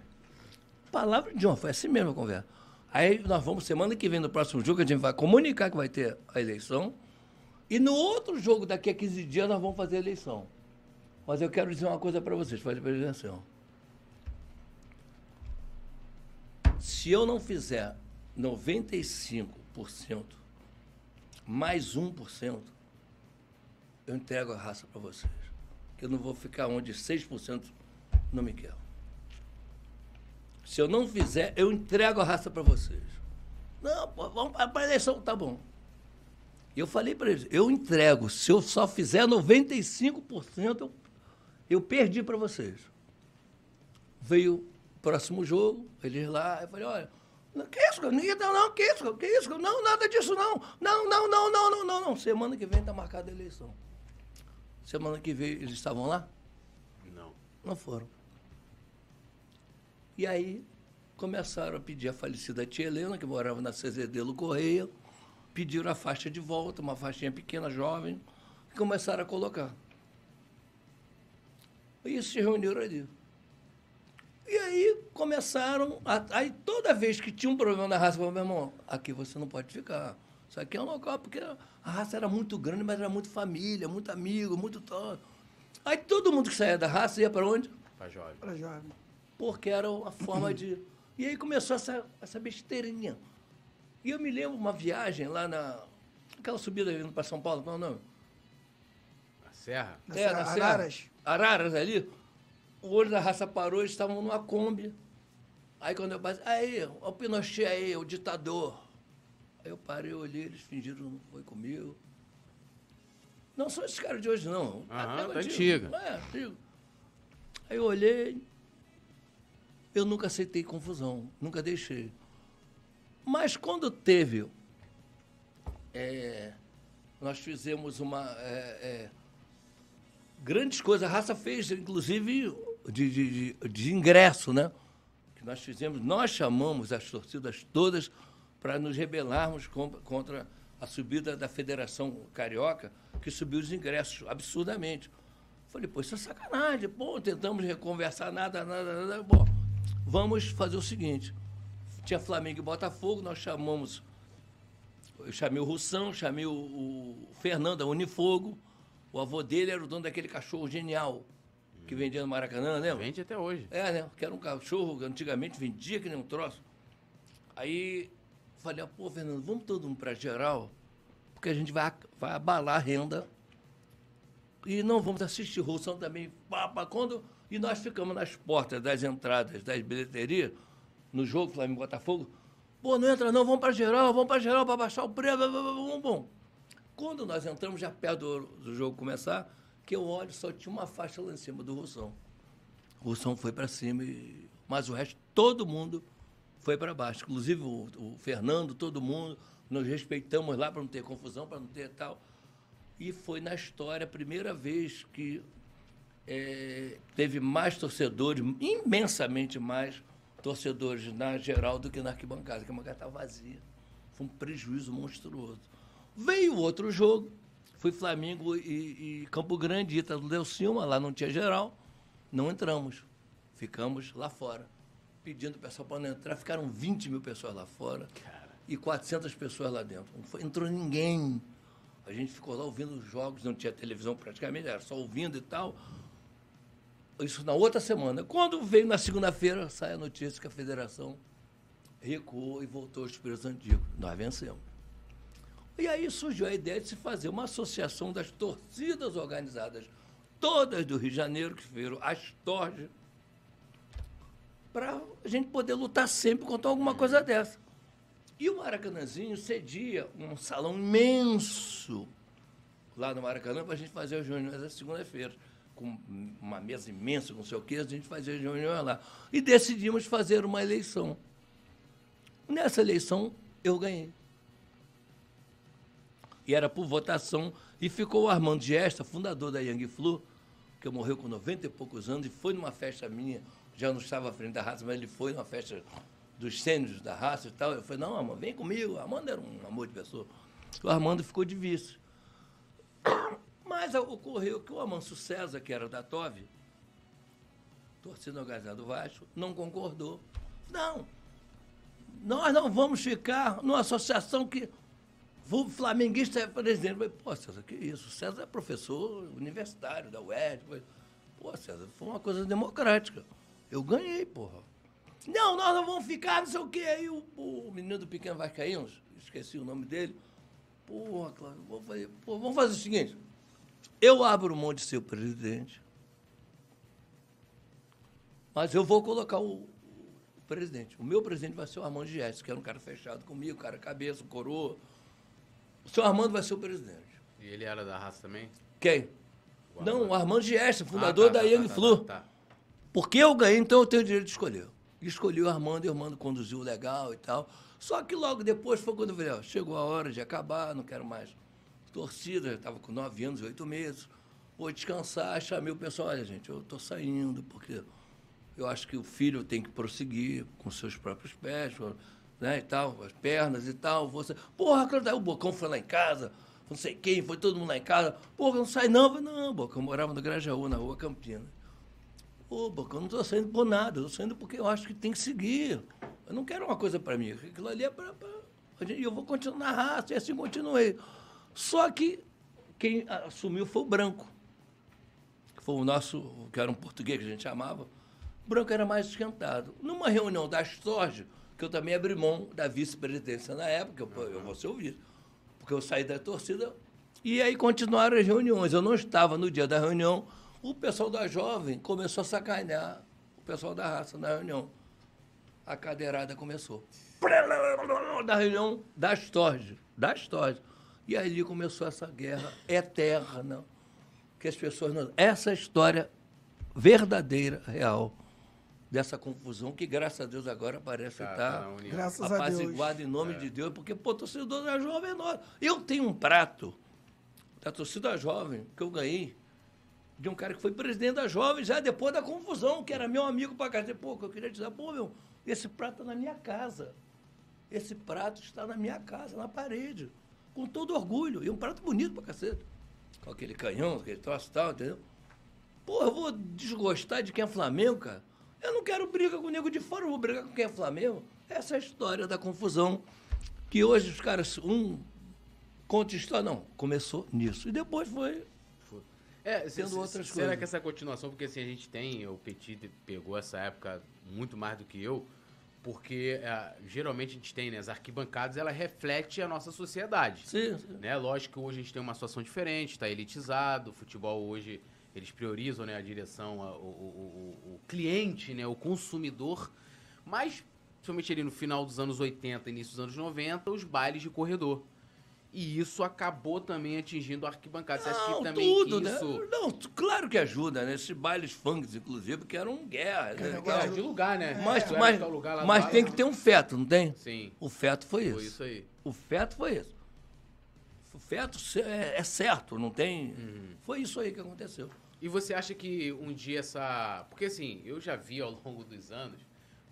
Palavra de honra, foi assim mesmo a conversa. Aí nós vamos, semana que vem, no próximo jogo, a gente vai comunicar que vai ter a eleição. E no outro jogo, daqui a 15 dias, nós vamos fazer a eleição. Mas eu quero dizer uma coisa para vocês, faz atenção. Se eu não fizer 95% mais 1%, eu entrego a raça para vocês que eu não vou ficar onde 6% não me quer. Se eu não fizer, eu entrego a raça para vocês. Não, vamos para a eleição, tá bom. Eu falei para eles, eu entrego, se eu só fizer 95%, eu, eu perdi para vocês. Veio o próximo jogo, eles lá, eu falei, olha, que isso, não, não, que isso, que isso, não, nada disso não. Não, não, não, não, não, não, não. Semana que vem está marcada a eleição. Semana que vem eles estavam lá? Não. Não foram. E aí começaram a pedir a falecida tia Helena, que morava na Cezedelo Correia, pediram a faixa de volta, uma faixinha pequena, jovem, e começaram a colocar. E se reuniram ali. E aí começaram, a, aí toda vez que tinha um problema na raça, meu irmão, aqui você não pode ficar. Isso aqui é um local, porque a raça era muito grande, mas era muito família, muito amigo, muito todo. Aí todo mundo que saía da raça ia para onde? Pra jovem. Pra jovem. porque era uma forma de [COUGHS] E aí começou essa, essa besteirinha. E eu me lembro uma viagem lá na. Aquela subida indo para São Paulo, qual é o nome? A Serra. Na É, Serra- na Serra. Araras. Araras ali. O olho da raça parou, eles estavam numa Kombi. Aí quando eu passei, aí, o Pinochet aí, o ditador. Aí eu parei, olhei, eles fingiram não foi comigo. Não são esses caras de hoje, não. Aham, Até da antiga. É, antigo. Aí eu olhei, eu nunca aceitei confusão, nunca deixei. Mas quando teve, é, nós fizemos uma. é, é, grandes coisas. A raça fez, inclusive, de, de, de- de ingresso, né? Que nós fizemos, nós chamamos as torcidas todas para nos rebelarmos contra a subida da Federação Carioca, que subiu os ingressos absurdamente. Falei, pô, isso é sacanagem. Pô, tentamos reconversar, nada, nada, nada. Bom, vamos fazer o seguinte. Tinha Flamengo e Botafogo, nós chamamos eu chamei o Russão, chamei o, o Fernando, a Unifogo. O avô dele era o dono daquele cachorro genial que vendia no Maracanã, lembra? Vende até hoje. É, né? Que era um cachorro que antigamente vendia que nem um troço. Aí falei, ah, pô, Fernando, vamos todo mundo para geral, porque a gente vai, vai abalar a renda. E não vamos assistir Russão também. Pá, quando, e nós ficamos nas portas das entradas das bilheterias, no jogo Flamengo Botafogo. Pô, não entra não, vamos para geral, vamos para geral para baixar o preço. Bom, bom. Quando nós entramos, já perto do, do jogo começar, que eu olho, só tinha uma faixa lá em cima do Russão. O Russão foi para cima, e, mas o resto, todo mundo foi para baixo. Inclusive o, o Fernando, todo mundo. Nós respeitamos lá para não ter confusão, para não ter tal. E foi na história a primeira vez que eh, teve mais torcedores, imensamente mais torcedores na geral do que na arquibancada, que a arquibancada estava vazia. Foi um prejuízo monstruoso. Veio outro jogo, foi Flamengo e, e Campo Grande, Ítalo Delcilma, lá não tinha geral, não entramos. Ficamos lá fora, pedindo o pessoal para não entrar. Ficaram 20 mil pessoas lá fora e 400 pessoas lá dentro. Não foi- entrou ninguém. A gente ficou lá ouvindo os jogos, não tinha televisão praticamente, era só ouvindo e tal. Isso na outra semana. Quando veio na segunda-feira, sai a notícia que a federação recuou e voltou aos preços antigos. Nós vencemos. E aí surgiu a ideia de se fazer uma associação das torcidas organizadas, todas do Rio de Janeiro, que viram as torres, para a gente poder lutar sempre contra alguma coisa dessa. E o Maracanãzinho cedia um salão imenso lá no Maracanã para a gente fazer as reuniões às segunda-feira. Com uma mesa imensa, não sei o quê, a gente fazia as reuniões lá. E decidimos fazer uma eleição. Nessa eleição, eu ganhei. E era por votação. E ficou o Armando Gesta, fundador da Yang Flu, que morreu com 90 e poucos anos, e foi numa festa minha, já não estava à frente da raça, mas ele foi numa festa dos sênios da raça e tal. Eu falei, não, Armando, vem comigo. Armando era um amor de pessoa. O Armando ficou de vice. Mas ocorreu que o Amanso César, que era da TOV, torcida organizada do Vasco, não concordou. Não, nós não vamos ficar numa associação que o flamenguista é presidente. Falei, Pô, César, que isso? César é professor universitário da UERJ. Pô, César, foi uma coisa democrática. Eu ganhei, porra. Não, nós não vamos ficar, não sei o quê. Aí o, o menino do Pequeno Vascaínos, esqueci o nome dele, porra, Cláudio, vou fazer, pô, vamos fazer o seguinte, eu abro mão de ser o presidente, mas eu vou colocar o, o presidente. O meu presidente vai ser o Armando Gies, que era um cara fechado comigo, cara cabeça, coroa. O seu Armando vai ser o presidente. E ele era da raça também? Quem? O Não, o Armando Gies, fundador Ah, tá, da tá, Yang tá, Flu. tá, tá. Porque eu ganhei, então eu tenho o direito de escolher. Escolhi o Armando e o Armando conduziu legal e tal. Só que logo depois foi quando eu falei, ó, chegou a hora de acabar, não quero mais torcida, já estava com nove anos, oito meses. Vou descansar, chamei o pessoal, olha gente, eu estou saindo, porque eu acho que o filho tem que prosseguir com seus próprios pés, né, e tal, as pernas e tal. Você... Porra, aí o Bocão foi lá em casa, não sei quem, foi todo mundo lá em casa. Porra, não sai não. Eu falei, não, Bocão, eu morava no Grajaú, na rua Campina. Ô, eu não estou saindo por nada, eu estou saindo porque eu acho que tem que seguir. Eu não quero uma coisa para mim, aquilo ali é para... Eu vou continuar na raça, e assim continuei. Só que quem assumiu foi o Branco, que foi o nosso, que era um português que a gente chamava, O branco era mais esquentado. Numa reunião da Astorge, que eu também abri mão da vice-presidência na época, eu, eu vou ser ouvido, porque eu saí da torcida, e aí continuaram as reuniões. Eu não estava no dia da reunião, o pessoal da jovem começou a sacanear o pessoal da raça na reunião. A cadeirada começou. Da reunião da Astorge, da Astorge. E ali começou essa guerra eterna, que as pessoas não... Essa história verdadeira, real, dessa confusão que, graças a Deus, agora parece Tá, estar tá união. Graças a Deus. apaziguado em nome de Deus, porque, pô, torcedor da jovem é nós. Eu tenho um prato da torcida jovem que eu ganhei de um cara que foi presidente da jovem já depois da confusão, que era meu amigo pra casa. Pô, eu queria dizer, pô, meu, esse prato está na minha casa. Esse prato está na minha casa, na parede. Com todo orgulho. E um prato bonito pra cacete. Com aquele canhão, aquele troço e tal, entendeu? Pô, eu vou desgostar de quem é Flamengo, cara. Eu não quero briga com o nego de fora, eu vou brigar com quem é Flamengo. Essa é a história da confusão. Que hoje os caras, um conta história. Não, começou nisso. E depois foi. É, Tendo se- se- outras será coisas. que essa continuação, porque assim, a gente tem, o Petit pegou essa época muito mais do que eu, porque é, geralmente a gente tem, né, as arquibancadas, ela reflete a nossa sociedade. Sim, sim. Né? Lógico que hoje a gente tem uma situação diferente, está elitizado, o futebol hoje eles priorizam né, a direção, a- o, o- o- o cliente, né, o consumidor, mas, principalmente ali no final dos anos 80, início dos anos 90, os bailes de corredor. E isso acabou também atingindo a arquibancada. Você acha Não, que também tudo, que isso... né? Não, claro que ajuda, né? Esses bailes funks, inclusive, porque eram guerras. né? É, de lugar, né? Mas, vai mas, botar o lugar mas tem que ter um feto, não tem? Sim, O feto foi isso. foi isso aí. O feto foi isso. O feto é, é certo, não tem. Uhum. Foi isso aí que aconteceu. E você acha que um dia essa. Porque assim, eu já vi ao longo dos anos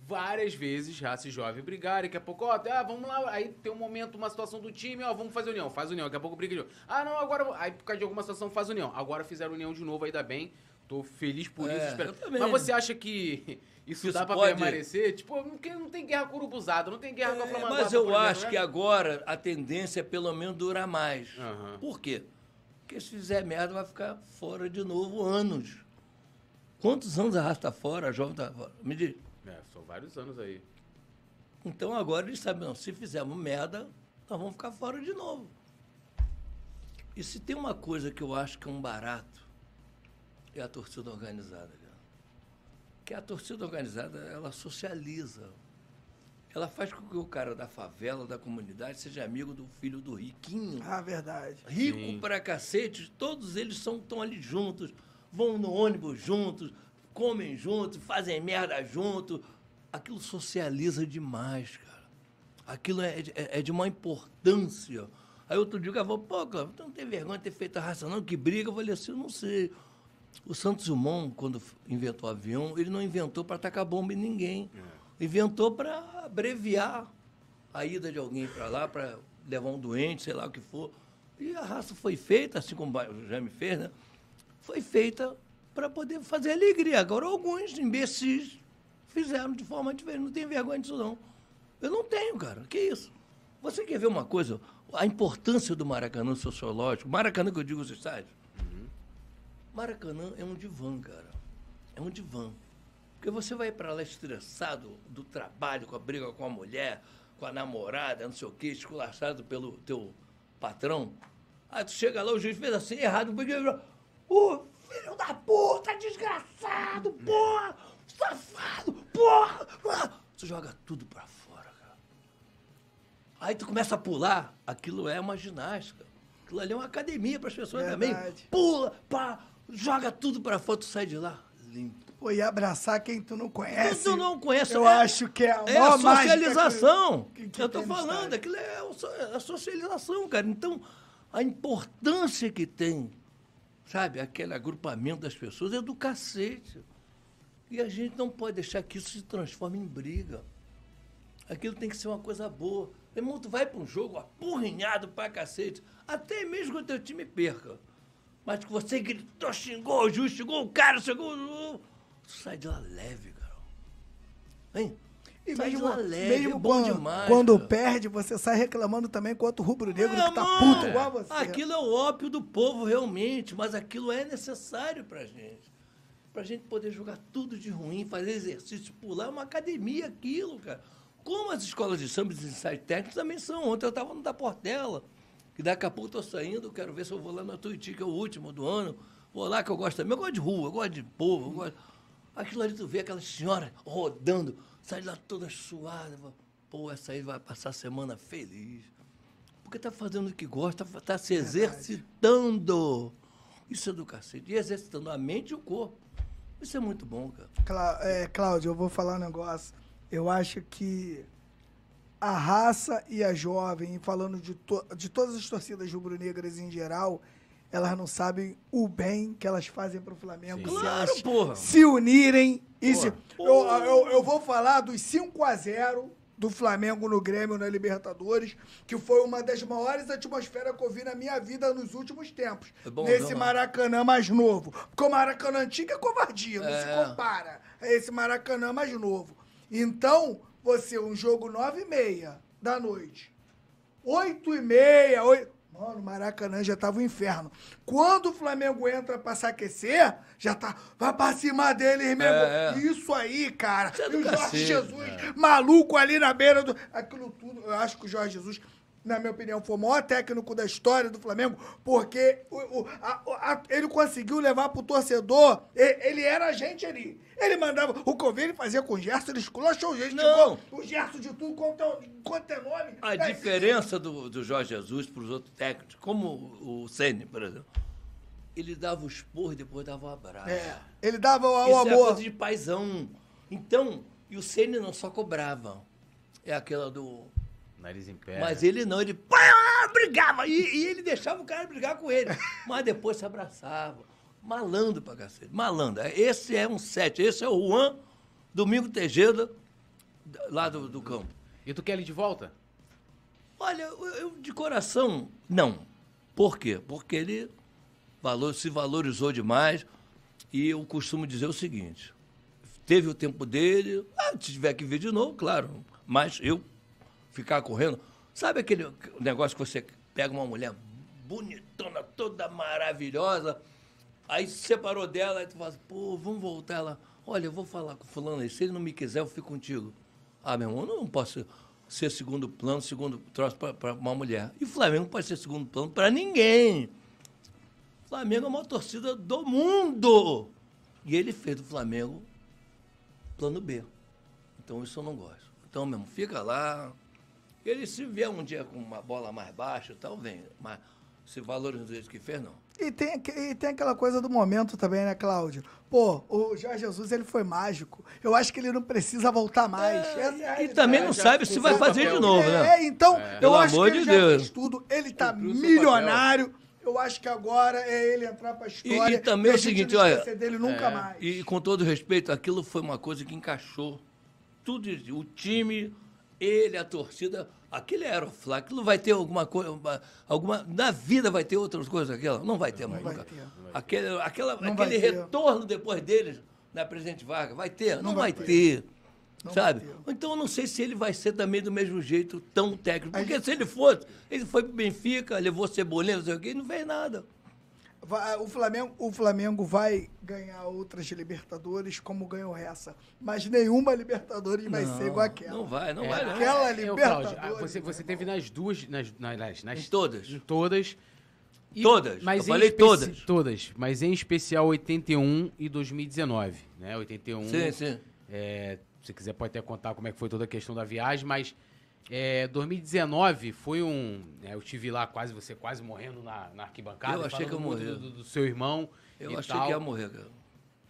várias vezes raça e jovem brigarem. Daqui a pouco, ó, ah, vamos lá. Aí tem um momento, uma situação do time, ó, vamos fazer união. Faz união. Daqui a pouco briga de novo. Ah, não, agora. Aí por causa de alguma situação faz união. Agora fizeram união de novo, ainda bem. Tô feliz por É, isso. espero-. Mas você acha que [LAUGHS] isso, Isso dá pra pode- permanecer? Tipo, não tem guerra com urubuzada, não tem guerra com a É, Flamanguá, mas eu acho né? que agora a tendência é pelo menos durar mais. Aham. Por quê? Porque se fizer merda vai ficar fora de novo anos. Quantos anos a raça está fora, a jovem está fora? Me diz. Vários anos aí. Então agora eles sabem, não, se fizermos merda, nós vamos ficar fora de novo. E se tem uma coisa que eu acho que é um barato, é a torcida organizada, cara. Que a torcida organizada, ela socializa. Ela faz com que o cara da favela, da comunidade, seja amigo do filho do riquinho. Ah, verdade. Rico Sim. pra cacete, todos eles são estão ali juntos, vão no ônibus juntos, comem juntos, fazem merda juntos. Aquilo socializa demais, cara. Aquilo é, de- é- é de uma importância. Aí outro dia o cara falou, pô, Cláudio, tu não tem vergonha de ter feito a raça não, que briga. Eu falei assim, eu não sei. O Santos Dumont, quando inventou o avião, ele não inventou para tacar bomba em ninguém. Inventou para abreviar a ida de alguém para lá, para levar um doente, sei lá o que for. E a raça foi feita, assim como o Jaime fez, né? Foi feita para poder fazer alegria. Agora, alguns imbecis fizeram de forma diferente. Não tem vergonha disso, não. Eu não tenho, cara. Que isso? Você quer ver uma coisa? A importância do Maracanã sociológico. Maracanã, que eu digo os estádios. Maracanã é um divã, cara. É um divã. Porque você vai para lá estressado do trabalho, com a briga com a mulher, com a namorada, não sei o quê, esculachado pelo teu patrão. Aí tu chega lá, o juiz fez assim, errado, porque... Ô, filho da puta, desgraçado, porra! Safado, porra! Ah! Você joga tudo pra fora, cara. Aí tu começa a pular, aquilo é uma ginástica. Aquilo ali é uma academia para as pessoas também. Verdade. Pula, pá, joga tudo pra fora, tu sai de lá limpo. Pô, e abraçar quem tu não conhece. Tu não conhece, Eu é- acho que é a É a socialização. que- que eu tô falando, estádio. aquilo é é a socialização, cara. Então, a importância que tem, sabe, aquele agrupamento das pessoas é do cacete. E a gente não pode deixar que isso se transforme em briga. Aquilo tem que ser uma coisa boa. Meu irmão, tu vai para um jogo apurrinhado pra cacete, até mesmo que o teu time perca. Mas que você gritou, xingou o juiz, xingou o cara, xingou o... Tu sai de lá leve, cara. Hein? E sai mesmo, de lá leve, mesmo é bom quando, demais. quando cara. perde, você sai reclamando também quanto o rubro-negro que tá puto igual você. Aquilo é o ópio do povo, realmente, mas aquilo é necessário pra gente. Pra gente poder jogar tudo de ruim, fazer exercício, pular, é uma academia aquilo, cara. Como as escolas de samba e de ensaio técnico também são. Ontem eu estava no da Portela, que daqui a pouco estou saindo, quero ver se eu vou lá na Tuiuti, que é o último do ano. Vou lá que eu gosto também. Eu gosto de rua, eu gosto de povo, eu gosto... Aquilo ali tu vê aquela senhora rodando, sai lá toda suada. Pô, essa aí vai passar a semana feliz. Porque tá fazendo o que gosta, tá se exercitando. Isso é do cacete. E exercitando a mente e o corpo. Isso é muito bom, cara. Clá- é, Cláudio, eu vou falar um negócio. Eu acho que a raça e a jovem, falando de, to- de todas as torcidas rubro-negras em geral, elas não sabem o bem que elas fazem pro Flamengo. Sim. se Claro, elas porra. se unirem. E se, Porra. eu, eu, eu vou falar dos 5 a 0 do Flamengo no Grêmio na Libertadores, que foi uma das maiores atmosferas que eu vi na minha vida nos últimos tempos. É bom, nesse não, Maracanã mais novo. Porque o Maracanã antigo é covardia, não se É. compara a esse Maracanã mais novo. Então, você, um jogo 9 e meia da noite, 8 e meia, 8... Mano, o Maracanã já tava um inferno. Quando o Flamengo entra pra se aquecer, já tá. Vai pra cima deles, meu É, irmão. é. Isso aí, cara. Isso é e o Jorge cacete, Jesus, maluco ali na beira do. Aquilo tudo. Eu acho que o Jorge Jesus, na minha opinião, foi o maior técnico da história do Flamengo, porque o, o- a- a- ele conseguiu levar pro torcedor. e- Ele era a gente ali. Ele mandava. O ele fazia com o Gerson, ele esculachou o Gerson. Não. O Gerson de tudo quanto é, quanto é nome. A É, diferença do, do Jorge Jesus para os outros técnicos, como o Ceni, por exemplo, ele dava o esporro e depois dava o abraço. É, ele dava o, Isso é amor. coisa de paizão. Então, e o Ceni não só cobrava. É aquela do. Nariz em pé. Mas ele não, ele brigava. E, e ele deixava o cara brigar com ele. [LAUGHS] Mas depois se abraçava. Malandro pra cacete. Malandro. Esse é um sete. Esse é o Juan Domingo Tejeda, da- lá do, do campo. E tu quer ele de volta? Olha, eu, eu de coração, não. Por quê? Porque ele valor, se valorizou demais. E eu costumo dizer o seguinte: teve o tempo dele, ah, se tiver que vir de novo, claro. Mas eu ficar correndo. Sabe aquele negócio que você pega uma mulher bonitona, toda maravilhosa, aí se separou dela, aí tu fala assim, pô, vamos voltar lá. Olha, eu vou falar com fulano aí, se ele não me quiser, eu fico contigo. Ah, meu irmão, eu não posso ser segundo plano, segundo troço para uma mulher. E o Flamengo pode ser segundo plano para ninguém. O Flamengo é a maior torcida do mundo. E ele fez do Flamengo plano B. Então isso eu não gosto. Então, mesmo, fica lá. Ele se vier um dia com uma bola mais baixa tal, vem. Mas se valoriza do jeito que fez, não. E tem, e tem aquela coisa do momento também, né, Cláudio? Pô, o Jorge Jesus, ele foi mágico. Eu acho que ele não precisa voltar mais. É a e também não sabe se vai fazer de novo, né? É, então, eu Pelo acho amor que ele de já Deus. fez tudo. Ele tá milionário. Eu acho que agora é ele entrar pra história. E- e também é o seguinte, não olha, dele nunca é, mais. E com todo respeito, aquilo foi uma coisa que encaixou. Tudo, isso, o time, ele, a torcida, aquele aeroflá, aquilo vai ter alguma coisa, uma- alguma, na vida vai ter outras coisas aquela? Não vai ter mais vai nunca. ter. Aquele, aquela, Não vai aquele ter. retorno depois deles na Presidente Vargas, vai ter? Não, vai vai, ter. Não sabe? ter. Então eu não sei se ele vai ser também do mesmo jeito, tão técnico. Porque gente- se ele fosse, ele foi pro Benfica, levou Cebolinha, não sei o quê, e não fez nada. Vai- o, Flamengo, o Flamengo vai ganhar outras Libertadores como ganhou essa. Mas nenhuma Libertadores vai ser igual aquela. Não vai, não É, vai, não. Aquela é, eu, Libertadores, Cláudio, ah, você, você teve nas duas. Nas, nas, nas, nas- Em todas. Em todas. E- Todas, Mas eu falei todas. Todas. Mas em especial 81 e 2019. Né? 81. Sim, sim. É, se quiser, pode até contar como é que foi toda a questão da viagem, mas é, 2019 foi um. né, eu tive lá quase, você quase morrendo na, na arquibancada. Eu achei que eu morria. Do, do seu irmão. Eu e achei tal. que ia morrer, cara.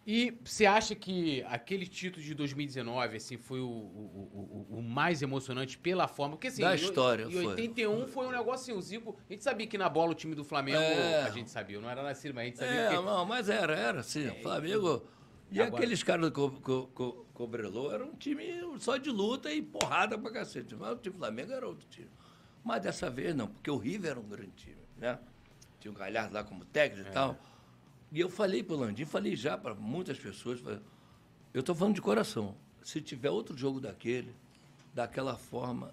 E você acha que aquele título de 2019 assim, foi o, o, o, o mais emocionante pela forma? Porque assim, Da história, em foi. 81 foi um negócio assim, o Zico. A gente sabia que na bola o time do Flamengo. É. A gente sabia, não era nascido, mas a gente sabia É, que. não, mas era, era sim. O Flamengo. E Agora- aqueles caras do Co Co Co Cobrelô eram um time só de luta e porrada pra cacete. Mas o time do Flamengo era outro time. Mas dessa vez não, porque o River era um grande time, né? Tinha o Galhardo lá como técnico e tal. E eu falei pro Landim, falei já para muitas pessoas, eu estou falando de coração. Se tiver outro jogo daquele, daquela forma,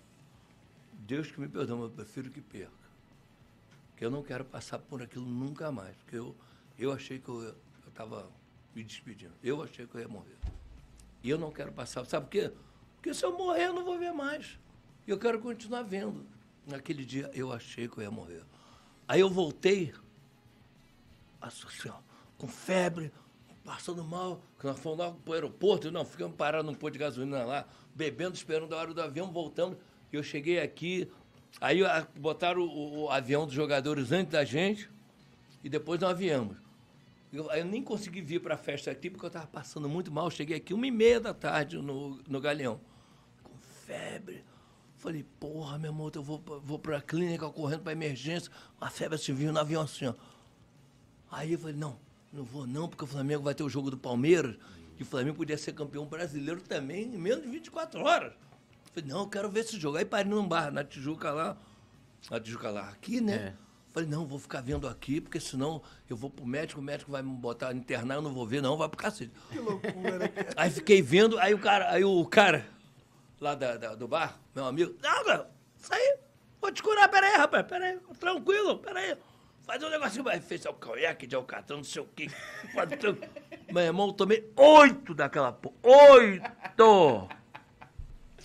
Deus que me perdoe, mas eu prefiro que perca. Porque eu não quero passar por aquilo nunca mais. Porque eu, eu achei que eu estava me despedindo. Eu achei que eu ia morrer. E eu não quero passar. Sabe por quê? Porque se eu morrer, eu não vou ver mais. E eu quero continuar vendo. Naquele dia, eu achei que eu ia morrer. Aí eu voltei, assim, com febre, passando mal, nós fomos lá para o aeroporto, não, ficamos parados num posto de gasolina lá, bebendo, esperando a hora do avião, voltando. E eu cheguei aqui, aí botaram o, o, avião dos jogadores antes da gente e depois nós viemos. Eu, eu nem consegui vir para a festa aqui porque eu estava passando muito mal. cheguei aqui uma e meia da tarde no, no Galeão, com febre. Falei, porra, meu irmão, eu vou, vou para a clínica correndo para emergência. A febre se viu no avião assim, ó. Aí eu falei, não, não vou não, porque o Flamengo vai ter o jogo do Palmeiras. E o Flamengo podia ser campeão brasileiro também em menos de 24 horas. Falei, não, eu quero ver esse jogo. Aí parei num bar, na Tijuca lá. Na Tijuca lá, aqui, né? É. Falei, não, vou ficar vendo aqui, porque senão eu vou pro médico, o médico vai me botar, internar, eu não vou ver, não, vai pro cacete. Que loucura, né? Aí fiquei vendo, aí o cara, aí o cara lá da, da do bar, meu amigo, não, não, isso aí, vou te curar, peraí, rapaz, peraí, tranquilo, peraí. Faz um negocinho, vai, fez o conhaque de alcatrão, não sei o quê. Meu irmão, eu tomei oito daquela porra. Oito!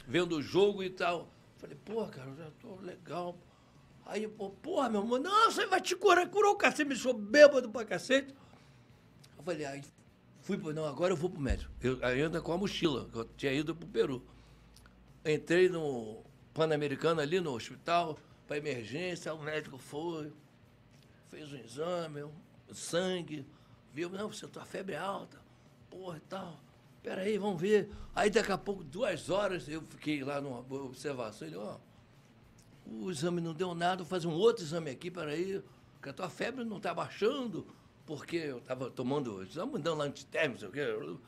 Vendo o jogo e tal. Falei, pô, cara, eu já tô legal. Aí, pô, porra, meu irmão, não, você vai te curar, curou o cacete, me deixou bêbado pra cacete. Eu falei, aí, fui, não, agora eu vou pro médico. Eu ainda com a mochila, eu tinha ido pro Peru. Entrei no Pan-Americano ali no hospital, pra emergência, o médico foi fez um exame, o sangue, viu, não, você tua febre é alta, porra e tal. Peraí, vamos ver. Aí daqui a pouco, duas horas, eu fiquei lá numa observação, ele, ó, o exame não deu nada, vou fazer um outro exame aqui, peraí, que a tua febre não está baixando, porque eu estava tomando, estava dando antitérmico, não sei o quê.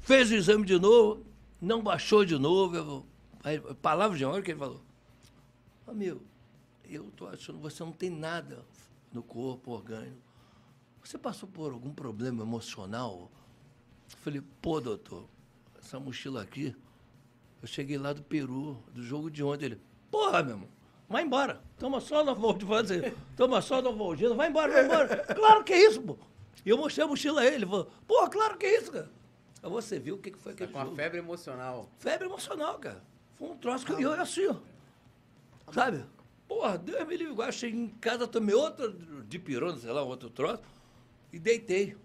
Fez o exame de novo, não baixou de novo. Eu, aí, palavra de honra que ele falou. Amigo, eu tô achando que você não tem nada no corpo orgânico. Você passou por algum problema emocional? Eu falei, pô, doutor, essa mochila aqui, eu cheguei lá do Peru, do jogo de ontem. Ele, porra, meu irmão, vai embora. Toma só no fazer. Toma só no voo vai embora, vai embora. [LAUGHS] claro que é isso, pô. E eu mostrei a mochila a ele. Falou, pô, claro que é isso, cara. Aí você viu o que foi aquele tá com jogo. febre emocional. Febre emocional, cara. Foi um troço que eu, assim, ó. Sabe? Porra, Deus me livre. Agora cheguei em casa, tomei outro de pirona, sei lá, outro troço, e deitei.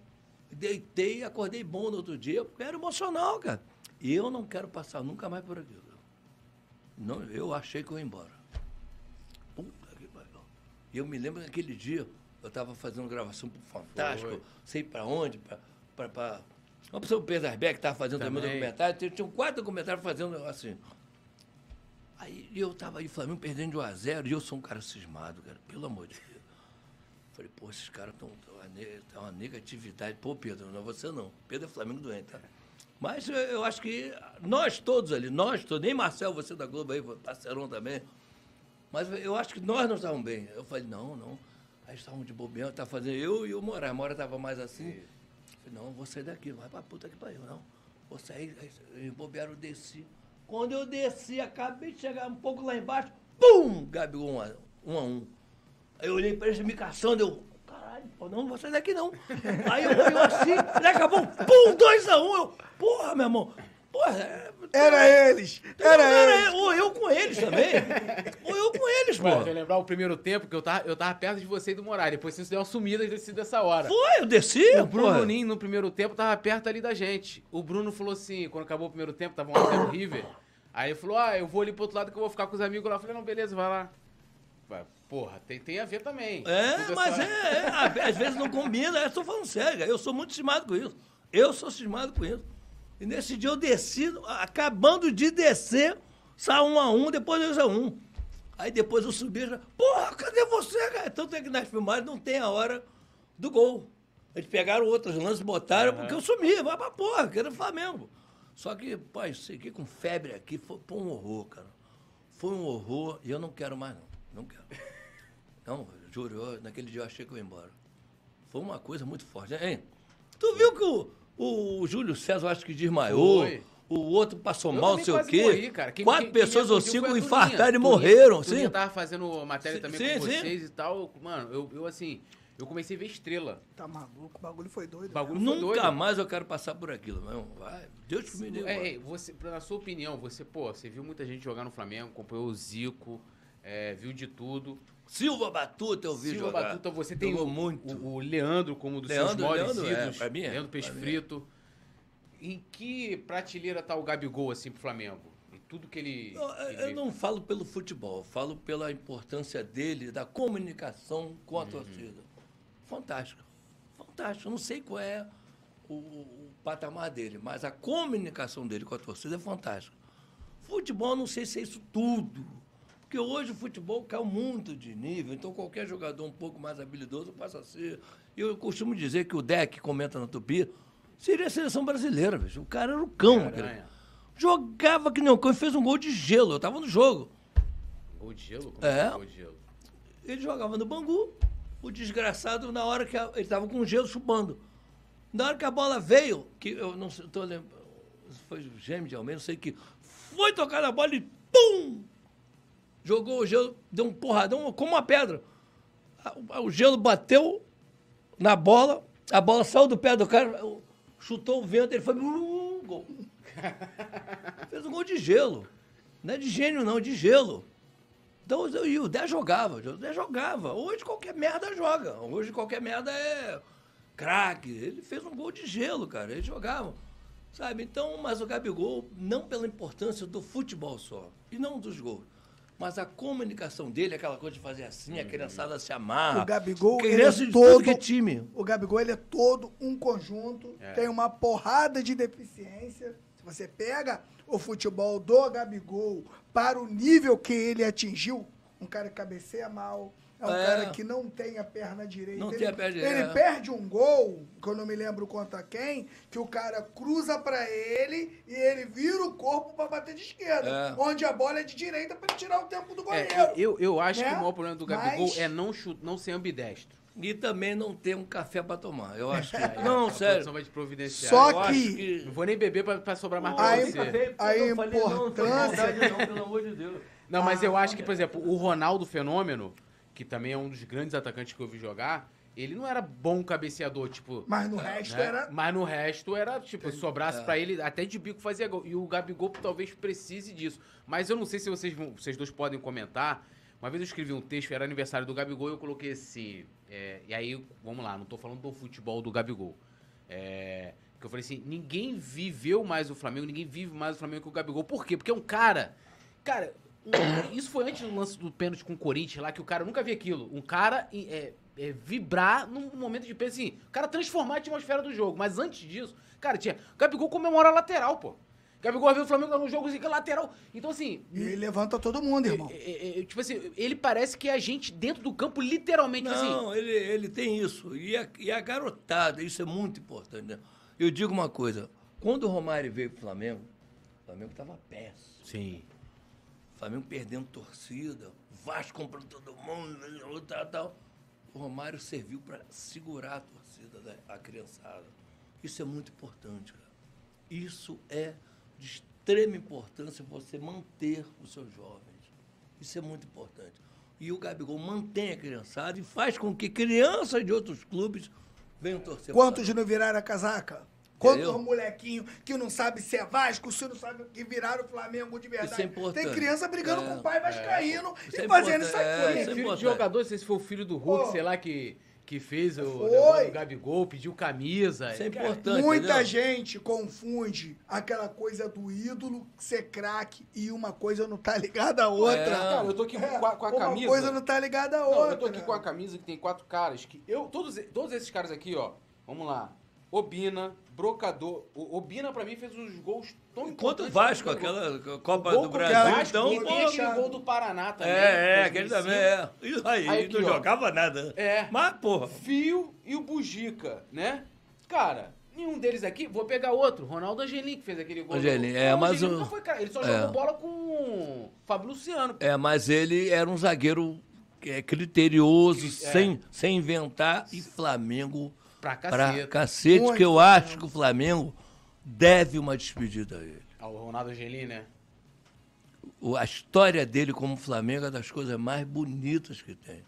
Deitei e acordei bom no outro dia, porque era emocional, cara. E eu não quero passar nunca mais por aquilo. Não, eu achei que eu ia embora. Puta que pariu. E eu me lembro naquele dia, eu estava fazendo gravação pro Fantástico, Foi. sei para onde, para. Uma pessoa, o Pedro Arbeck estava fazendo também, também documentário, tinha quatro documentários fazendo assim. Aí eu tava aí, Flamengo perdendo de 1 a 0 e eu sou um cara cismado, cara, pelo amor de Deus. Falei, pô, esses caras estão tá uma negatividade. Pô, Pedro, não é você não. Pedro é Flamengo doente, tá? Mas eu, acho que nós todos ali, nós todos, nem Marcel, você da Globo aí, parceirão também. Mas eu acho que nós não estávamos bem. Eu falei, não, não. Aí estavam de bobeira, tá fazendo eu e o Moraes. Moraes estava mais assim. Eu falei, não, vou sair daqui, vai pra puta que pariu, não. Vou sair, aí, bobearam, eu desci. Quando eu desci, acabei de chegar um pouco lá embaixo, pum! Gabigol um a um. Um. Aí eu olhei pra ele me caçando, eu, caralho, pô, não vou sair daqui não. Aí eu olhei assim, ele acabou, pum, dois a um. Eu, porra, meu irmão, porra. É, era eles, era, era eles. Ou eu com eles também. ou eu com eles, pô. Você lembrar o primeiro tempo que eu tava, eu tava perto de você e do Moraes. Depois você deu uma sumida e desci dessa hora. Foi, eu desci, O Bruno Ninho, no primeiro tempo, tava perto ali da gente. O Bruno falou assim, quando acabou o primeiro tempo, tava um River. Aí ele falou, ah, eu vou ali pro outro lado que eu vou ficar com os amigos lá. Eu falei, não, beleza, vai lá. Porra, tem, tem a ver também. É, mas é, é, às vezes não combina, eu estou falando sério, eu sou muito cismado com isso. Eu sou cismado com isso. E nesse dia eu desci, acabando de descer, saiu um a um, depois dois a um. Aí depois eu subi já, porra, cadê você, cara? Tanto é que nas filmagens não tem a hora do gol. Eles pegaram outros lances, botaram, uhum. porque eu sumi, vai pra porra, que era Flamengo. Só que, isso aqui com febre aqui foi, foi um horror, cara. Foi um horror e eu não quero mais, não. Não quero. Não, juro, eu, naquele dia eu achei que eu ia embora. Foi uma coisa muito forte. Hein? Tu viu que o, o Júlio César acho que desmaiou? Foi. O outro passou eu mal, não sei o quê. Morri, cara. Quem, Quatro quem, pessoas ou cinco infartaram e morreram. Sim. Eu tava fazendo matéria sim, também sim, com vocês sim. e tal. Mano, eu, eu assim, eu comecei a ver estrela. Tá maluco, o bagulho foi doido. Bagulho foi Nunca doido. mais eu quero passar por aquilo, não. Vai, Deus que me deu. É, é, você, na sua opinião, você, pô, você viu muita gente jogar no Flamengo, acompanhou o Zico, é, viu de tudo. Silva Batuta eu vi Silva jogar. Batuta, você tem Jogou o, muito. o, o Leandro como um dos Leandro, seus maiores Leandro, é, ídolos. pra mim é, Leandro Peixe é. Frito. Em que prateleira tá o Gabigol, assim, pro Flamengo? E tudo que ele... Eu, que eu ele- não falo pelo futebol, falo pela importância dele, da comunicação com a Uhum. torcida. Fantástico. Fantástico. Eu não sei qual é o, o patamar dele, mas a comunicação dele com a torcida é fantástica. Futebol, eu não sei se é isso tudo. Porque hoje o futebol caiu muito de nível, então qualquer jogador um pouco mais habilidoso passa a ser. Eu costumo dizer que o Deck comenta na Tupi, seria a seleção brasileira, bicho. O cara era o cão. Aquele- Jogava que nem um cão e fez um gol de gelo. Eu tava no jogo. Gol de gelo? Como É. é gol de gelo? Ele jogava no Bangu. O desgraçado, na hora que a- ele tava com gelo chupando. Na hora que a bola veio, que eu não sei, tô lembrando, foi o Gêmeo de Almeida, não sei que, foi tocar na bola e pum! Jogou o gelo, deu um porradão como uma pedra. A- O gelo bateu na bola, a bola saiu do pé do cara, chutou o vento, ele foi. uh, gol. [LAUGHS] Fez um gol de gelo. Não é de gênio, não, de gelo. Então, e o Dé jogava, o Dé jogava. Hoje qualquer merda joga. Hoje qualquer merda é craque. Ele fez um gol de gelo, cara. Ele jogava. Sabe? Então, mas o Gabigol, não pela importância do futebol só, e não dos gols, mas a comunicação dele, aquela coisa de fazer assim, a criançada se amarra. O Gabigol, ele é todo- que time. O Gabigol, ele é todo um conjunto, É. tem uma porrada de deficiência. Se você pega o futebol do Gabigol para o nível que ele atingiu, um cara que cabeceia mal, é um É. cara que não tem a perna direita. Não ele, tem a perna direita, Ele é. perde um gol, que eu não me lembro contra quem, que o cara cruza pra ele e ele vira o corpo pra bater de esquerda, É. onde a bola é de direita pra ele tirar o tempo do É, goleiro. eu, eu acho que né? o maior problema do Gabigol Mas- é não, chu- não ser ambidestro. E também não ter um café pra tomar. Eu acho que. Aí [LAUGHS] não, a sério. produção vai te providenciar. Só Eu acho que- Não vou nem beber pra, pra sobrar mais pra Aí- você. Café, a eu falei, não, não foi importância- maldade, não, pelo amor de Deus. Não, mas Ah, eu acho que, por exemplo, o Ronaldo Fenômeno, que também é um dos grandes atacantes que eu vi jogar, ele não era bom cabeceador, tipo. Mas no resto né? era Mas no resto era, tipo, se sobrasse pra ele, até de bico fazia gol. E o Gabigol talvez precise disso. Mas eu não sei se vocês, vocês dois podem comentar. Uma vez eu escrevi um texto, era aniversário do Gabigol, e eu coloquei assim. é, e aí, vamos lá, não tô falando do futebol do Gabigol. É, que eu falei assim: ninguém viveu mais o Flamengo, ninguém vive mais o Flamengo que o Gabigol. Por quê? Porque é um cara. Cara, [COUGHS] isso foi antes do lance do pênalti com o Corinthians lá, que o cara nunca via aquilo. Um cara é, é, vibrar num momento de pênalti, assim, o cara transformar a atmosfera do jogo. Mas antes disso, cara, tinha. O Gabigol comemora a lateral, pô. O Gabigol viu o Flamengo no jogo assim, que é lateral. Então, assim. E ele levanta todo mundo, irmão. é, é, é, tipo assim, ele parece que é a gente dentro do campo, literalmente, assim. Não, ele, ele tem isso. E a, e a garotada, isso é muito importante. Né? Eu digo uma coisa: quando o Romário veio pro Flamengo, o Flamengo estava péssimo. Sim. Flamengo perdendo torcida, Vasco comprando todo mundo, tal, tal. O Romário serviu para segurar a torcida, da, a criançada. Isso é muito importante, cara. Isso é de extrema importância você manter os seus jovens. Isso é muito importante. E o Gabigol mantém a criançada e faz com que crianças de outros clubes venham torcer. Quantos não viraram a casaca? Quantos Entendeu? molequinho que não sabe se é Vasco, se não sabe que viraram o Flamengo de verdade. Isso é importante. Tem criança brigando É, com o pai vascaíno Isso e é fazendo isso aqui. é, isso é filho de jogador, não sei se foi o filho do Hulk, Pô. sei lá, que, que fez o do Gabigol, pediu camisa. Isso é Cara, importante. Muita entendeu? gente confunde aquela coisa do ídolo ser craque e uma coisa não tá ligada à outra. É. Cara, eu tô aqui com a, com a uma camisa. coisa não tá ligada à Não, outra. eu tô aqui com a camisa que tem quatro caras que eu todos todos esses caras aqui, ó. Vamos lá. Obina, Brocador. O Obina pra mim fez uns gols tão Contra o Vasco, aquela Copa do Brasil, Vasco, então, e pô, aquele gol do Paraná também. É, é, aquele 2005. também é. Isso aí, Aí aqui, não ó. jogava nada. É. Mas, porra. Fio e o Bugica, né? Cara, nenhum deles aqui, vou pegar outro, Ronaldo Angelim que fez aquele gol. Angelim, do- é, Não, mas Angelim nunca foi ele só é. jogou bola com o Fábio Luciano. É, mas ele era um zagueiro é, criterioso, É. sem, sem inventar, e Flamengo Pra pra cacete. cacete, Muito que eu acho que o Flamengo deve uma despedida a ele. Ah, o Ronaldo Angelim, né? A história dele como Flamengo é das coisas mais bonitas que tem.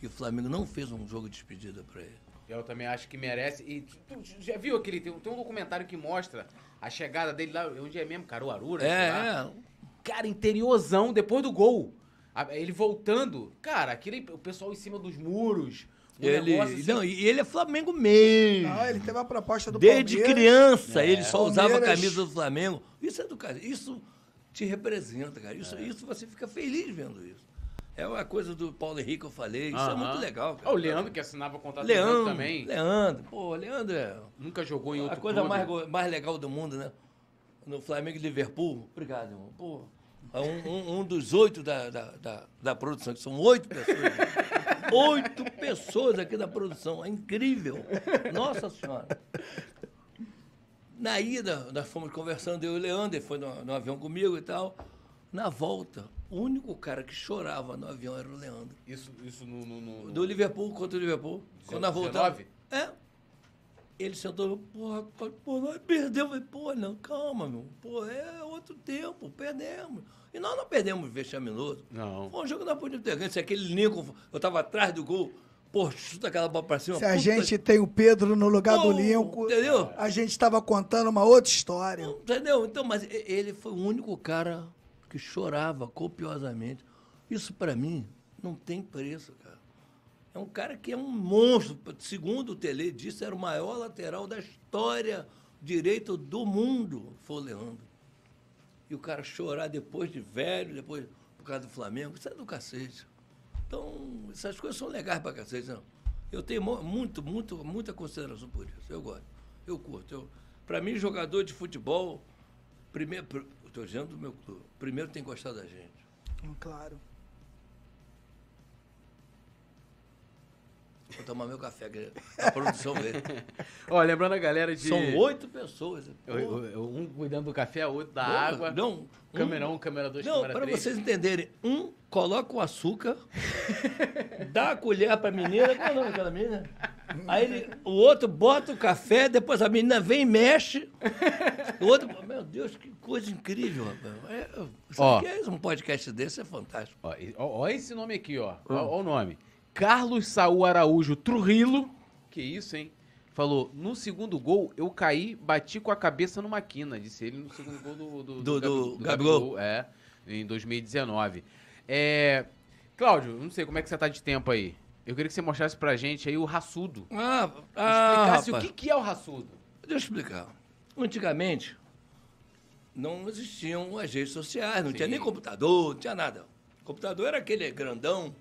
E o Flamengo não fez um jogo de despedida para ele. Eu também acho que merece. E tu já viu aquele. Tem, tem um documentário que mostra a chegada dele lá. Onde é mesmo? Caruaru, né? lá. É, Cara, interiorzão, depois do gol. Ele voltando. Cara, aquele, o pessoal em cima dos muros. Ele, negócio assim, não, e ele é Flamengo mesmo. Não, ele teve a proposta do Desde Palmeiras. criança, ele só usava a Palmeiras. camisa do Flamengo. Isso é educação. Isso te representa, cara. Isso, isso você fica feliz vendo isso. É uma coisa do Paulo Henrique que eu falei. Isso é aham. muito legal, cara. O Leandro, que assinava o contrato com o Leandro também. Leandro. Pô, Leandro é Nunca jogou em outro a coisa clube. mais, mais legal do mundo, né? No Flamengo e Liverpool. Obrigado, irmão. Pô, é um, um- um dos oito da, da, da, da produção, que são oito pessoas. Oito pessoas aqui da produção. É incrível. Nossa Senhora. Na ida, nós fomos conversando, eu e o Leandro, ele foi no, no avião comigo e tal. Na volta, o único cara que chorava no avião era o Leandro. Isso, isso no. no, no- Do Liverpool contra o Liverpool. Quando nós voltamos. 19? É. Ele sentou, porra, pô, nós perdemos. Pô, não, calma, meu. Pô, é outro tempo, perdemos. E nós não perdemos vexaminoso. Não. Foi um jogo que nós podíamos ter ganho. Se aquele Lincoln, eu tava atrás do gol, pô, chuta aquela bola pra cima. Se a puta- gente tem o Pedro no lugar do Lincoln, Entendeu? a gente tava contando uma outra história. Entendeu? Então, mas ele foi o único cara que chorava copiosamente. Isso pra mim não tem preço, cara. É um cara que é um monstro. Segundo o Tele disse, era o maior lateral da história direito do mundo, foi o Leandro. E o cara chorar depois de velho, depois por causa do Flamengo, isso é do cacete. Então, essas coisas são legais pra cacete, não. Eu tenho muito, muito, muita consideração por isso. Eu gosto. Eu curto. Eu, pra mim, jogador de futebol, primeiro. pr- Estou dizendo do meu clube. Primeiro tem que gostar da gente. Hum, Claro. Vou tomar meu café, que a produção dele. [LAUGHS] Ó, lembrando a galera de. São oito pessoas. Um cuidando do café, outro da Porra, água. Não, um- Câmera 1, um, câmera 2, Não, câmera para 3. vocês entenderem, um coloca o açúcar, [LAUGHS] dá a colher para a menina, qual é o nome daquela menina? Aí ele- o outro bota o café, depois a menina vem e mexe. O outro, meu Deus, que coisa incrível, rapaz. É, isso Ó. aqui é um podcast desse é fantástico. Ó, esse nome aqui, ó. Ó, ó o nome. Carlos Saúl Araújo Trujillo. Que isso, hein? Falou, no segundo gol, eu caí, bati com a cabeça numa quina, disse ele no segundo gol do, do, Do- do Gabi- Gabigol. É, em 2019. É, Cláudio, não sei como é que você tá de tempo aí. Eu queria que você mostrasse pra gente aí o raçudo. Ah, Explicasse o rapaz. que, que é o raçudo. Deixa eu explicar. Antigamente, não existiam as redes sociais, não tinha Sim. nem computador, não tinha nada. O computador era aquele grandão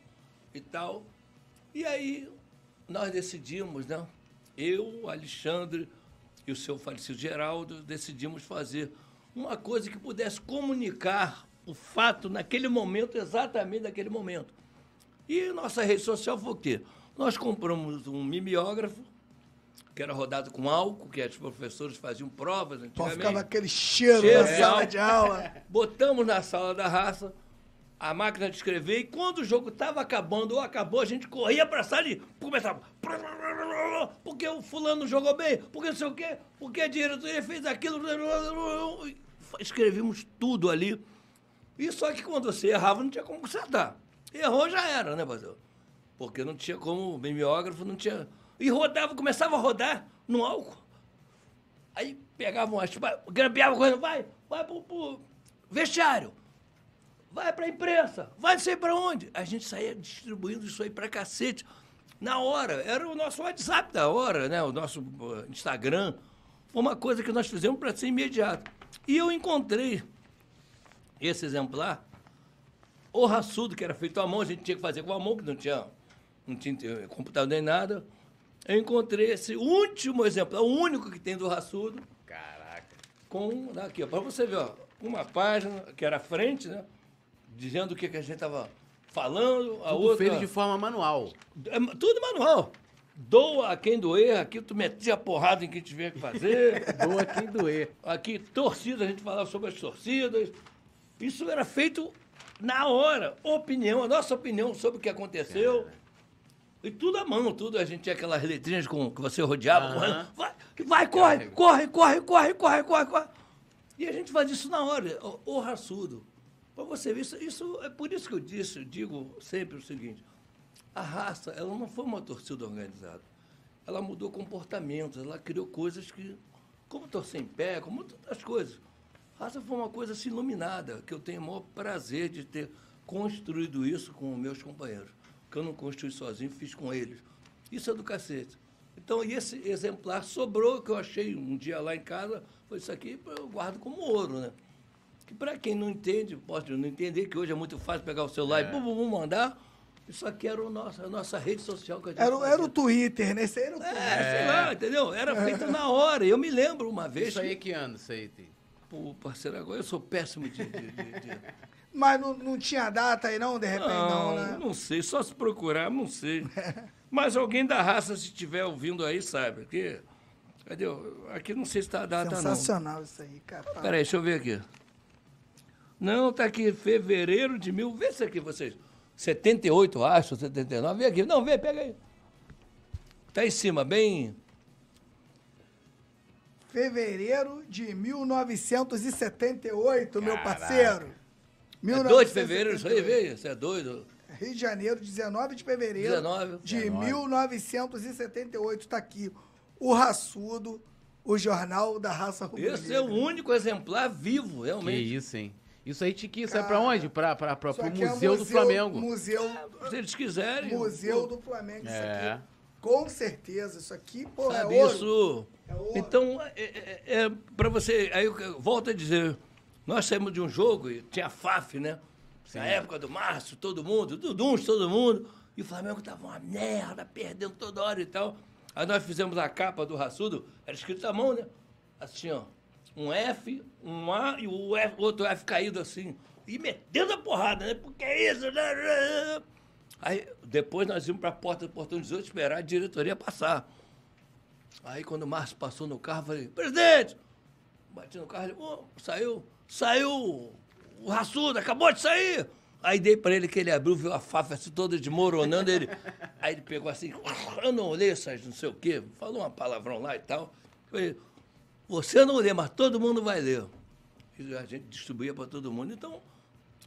e tal. E aí nós decidimos, né? Eu, Alexandre e o seu falecido Geraldo decidimos fazer uma coisa que pudesse comunicar o fato naquele momento, exatamente naquele momento. E nossa rede social foi o quê? Nós compramos um mimeógrafo, que era rodado com álcool, que os professores faziam provas Pô, antigamente. ficava aquele cheiro, Cheiro na sala de aula. [LAUGHS] Botamos na sala da raça a máquina de escrever e quando o jogo estava acabando ou acabou, a gente corria para a sala e começava. Porque o fulano jogou bem, porque não sei o quê, porque a diretoria fez aquilo. E Escrevemos tudo ali. E só que quando você errava, não tinha como consertar. Errou, já era, né, Brasil? Porque não tinha como, o mimeógrafo não tinha. E rodava, começava a rodar no álcool. Aí pegavam as. Grampeavam correndo, vai, vai pro, pro vestiário, vai pra imprensa, vai não sei pra onde. A gente saía distribuindo isso aí pra cacete. Na hora, era o nosso WhatsApp da hora, né? O nosso uh, Instagram. Foi uma coisa que nós fizemos para ser imediato. E eu encontrei esse exemplar, o raçudo, que era feito à mão, a gente tinha que fazer com a mão, que não tinha, não tinha eh, computador nem nada. Eu encontrei esse último exemplar, o único que tem do raçudo, Caraca. com. Aqui, ó, para você ver, ó, uma página, que era a frente, né? Dizendo o que, que a gente estava falando, a Tudo outra. feito de forma manual. É tudo manual. Doa a quem doer, aqui tu metia a porrada em quem tiver que fazer. [LAUGHS] Doa quem doer. Aqui, torcida, a gente falava sobre as torcidas. Isso era feito na hora. Opinião, a nossa opinião sobre o que aconteceu. E tudo à mão, tudo. A gente tinha aquelas letrinhas com, que você rodeava, correndo. Vai, vai, corre, corre, corre, corre, corre, corre, corre. E a gente fazia isso na hora, o, o raçudo. Para você ver, isso, isso é por isso que eu disse, eu digo sempre o seguinte. a raça, ela não foi uma torcida organizada. Ela mudou comportamentos, ela criou coisas que, como torcer em pé, como outras coisas. A raça foi uma coisa assim, iluminada, que eu tenho o maior prazer de ter construído isso com meus companheiros. Que eu não construí sozinho, fiz com eles. Isso é do cacete. Então, esse exemplar sobrou, que eu achei um dia lá em casa, foi isso aqui, eu guardo como ouro, né? Que para quem não entende, pode não entender, que hoje é muito fácil pegar o celular É. e bum, bum, bum, mandar. Isso aqui era o nosso, a nossa rede social que a gente Era, o- era o. Twitter, né? Esse aí era o Twitter. É, sei lá, entendeu? Era feito na hora. Eu me lembro uma vez. Isso aí é que- que ano, isso aí tem? Pô, parceiro, agora eu sou péssimo de. de- de- de- Mas não, não tinha data aí não, de repente não, Não, né? não sei, só se procurar, não sei. [LAUGHS] Mas alguém da raça, se estiver ouvindo aí, sabe. Aqui, cadê? Aqui não sei se está a data, não. Sensacional isso aí, cara. Peraí, deixa eu ver aqui. Não, tá aqui, fevereiro de mil. Vê isso aqui, vocês. 78, acho, 79. Vê aqui. Não, vê, pega aí. Tá em cima, bem. Fevereiro de 1978, meu Caraca. parceiro. É 2 de fevereiro, isso aí, veio. Você é doido. Rio de Janeiro, 19 de fevereiro 19. de 19. 1978. Tá aqui. O Raçudo, o Jornal da Raça Rubro Esse é o único exemplar vivo, Que realmente. isso, hein? Isso aí, Tiquinho, sai pra Cara, onde? Pra, pra, pra, Isso pro aqui é Museu do Flamengo. Museu, Se eles quiserem. museu do Flamengo, isso É. aqui. Com certeza, isso aqui, pô, Sabe é ouro. isso? É ouro. Então, é, é, é para você. Aí eu volto a dizer: nós saímos de um jogo e tinha FAF, né? Na época do Márcio, todo mundo, do Duns, todo mundo. E o Flamengo tava uma merda, perdendo toda hora e tal. Aí nós fizemos a capa do Raçudo, era escrito à mão, né? Assim, ó. Um F, um A e o F- outro F caído assim. E metendo a porrada, né? Porque é isso, né? Aí depois nós íamos para a porta do portão 18 esperar a diretoria passar. Aí quando o Márcio passou no carro, eu falei, presidente! Bati no carro, ele, "Ô, saiu, saiu o raçudo, acabou de sair! Aí dei pra ele que ele abriu, viu a fafa assim toda desmoronando, ele. Aí ele pegou assim, eu não lê essas não sei o quê, falou uma palavrão lá e tal. Falei, você não lê, mas todo mundo vai ler. E a gente distribuía para todo mundo. Então,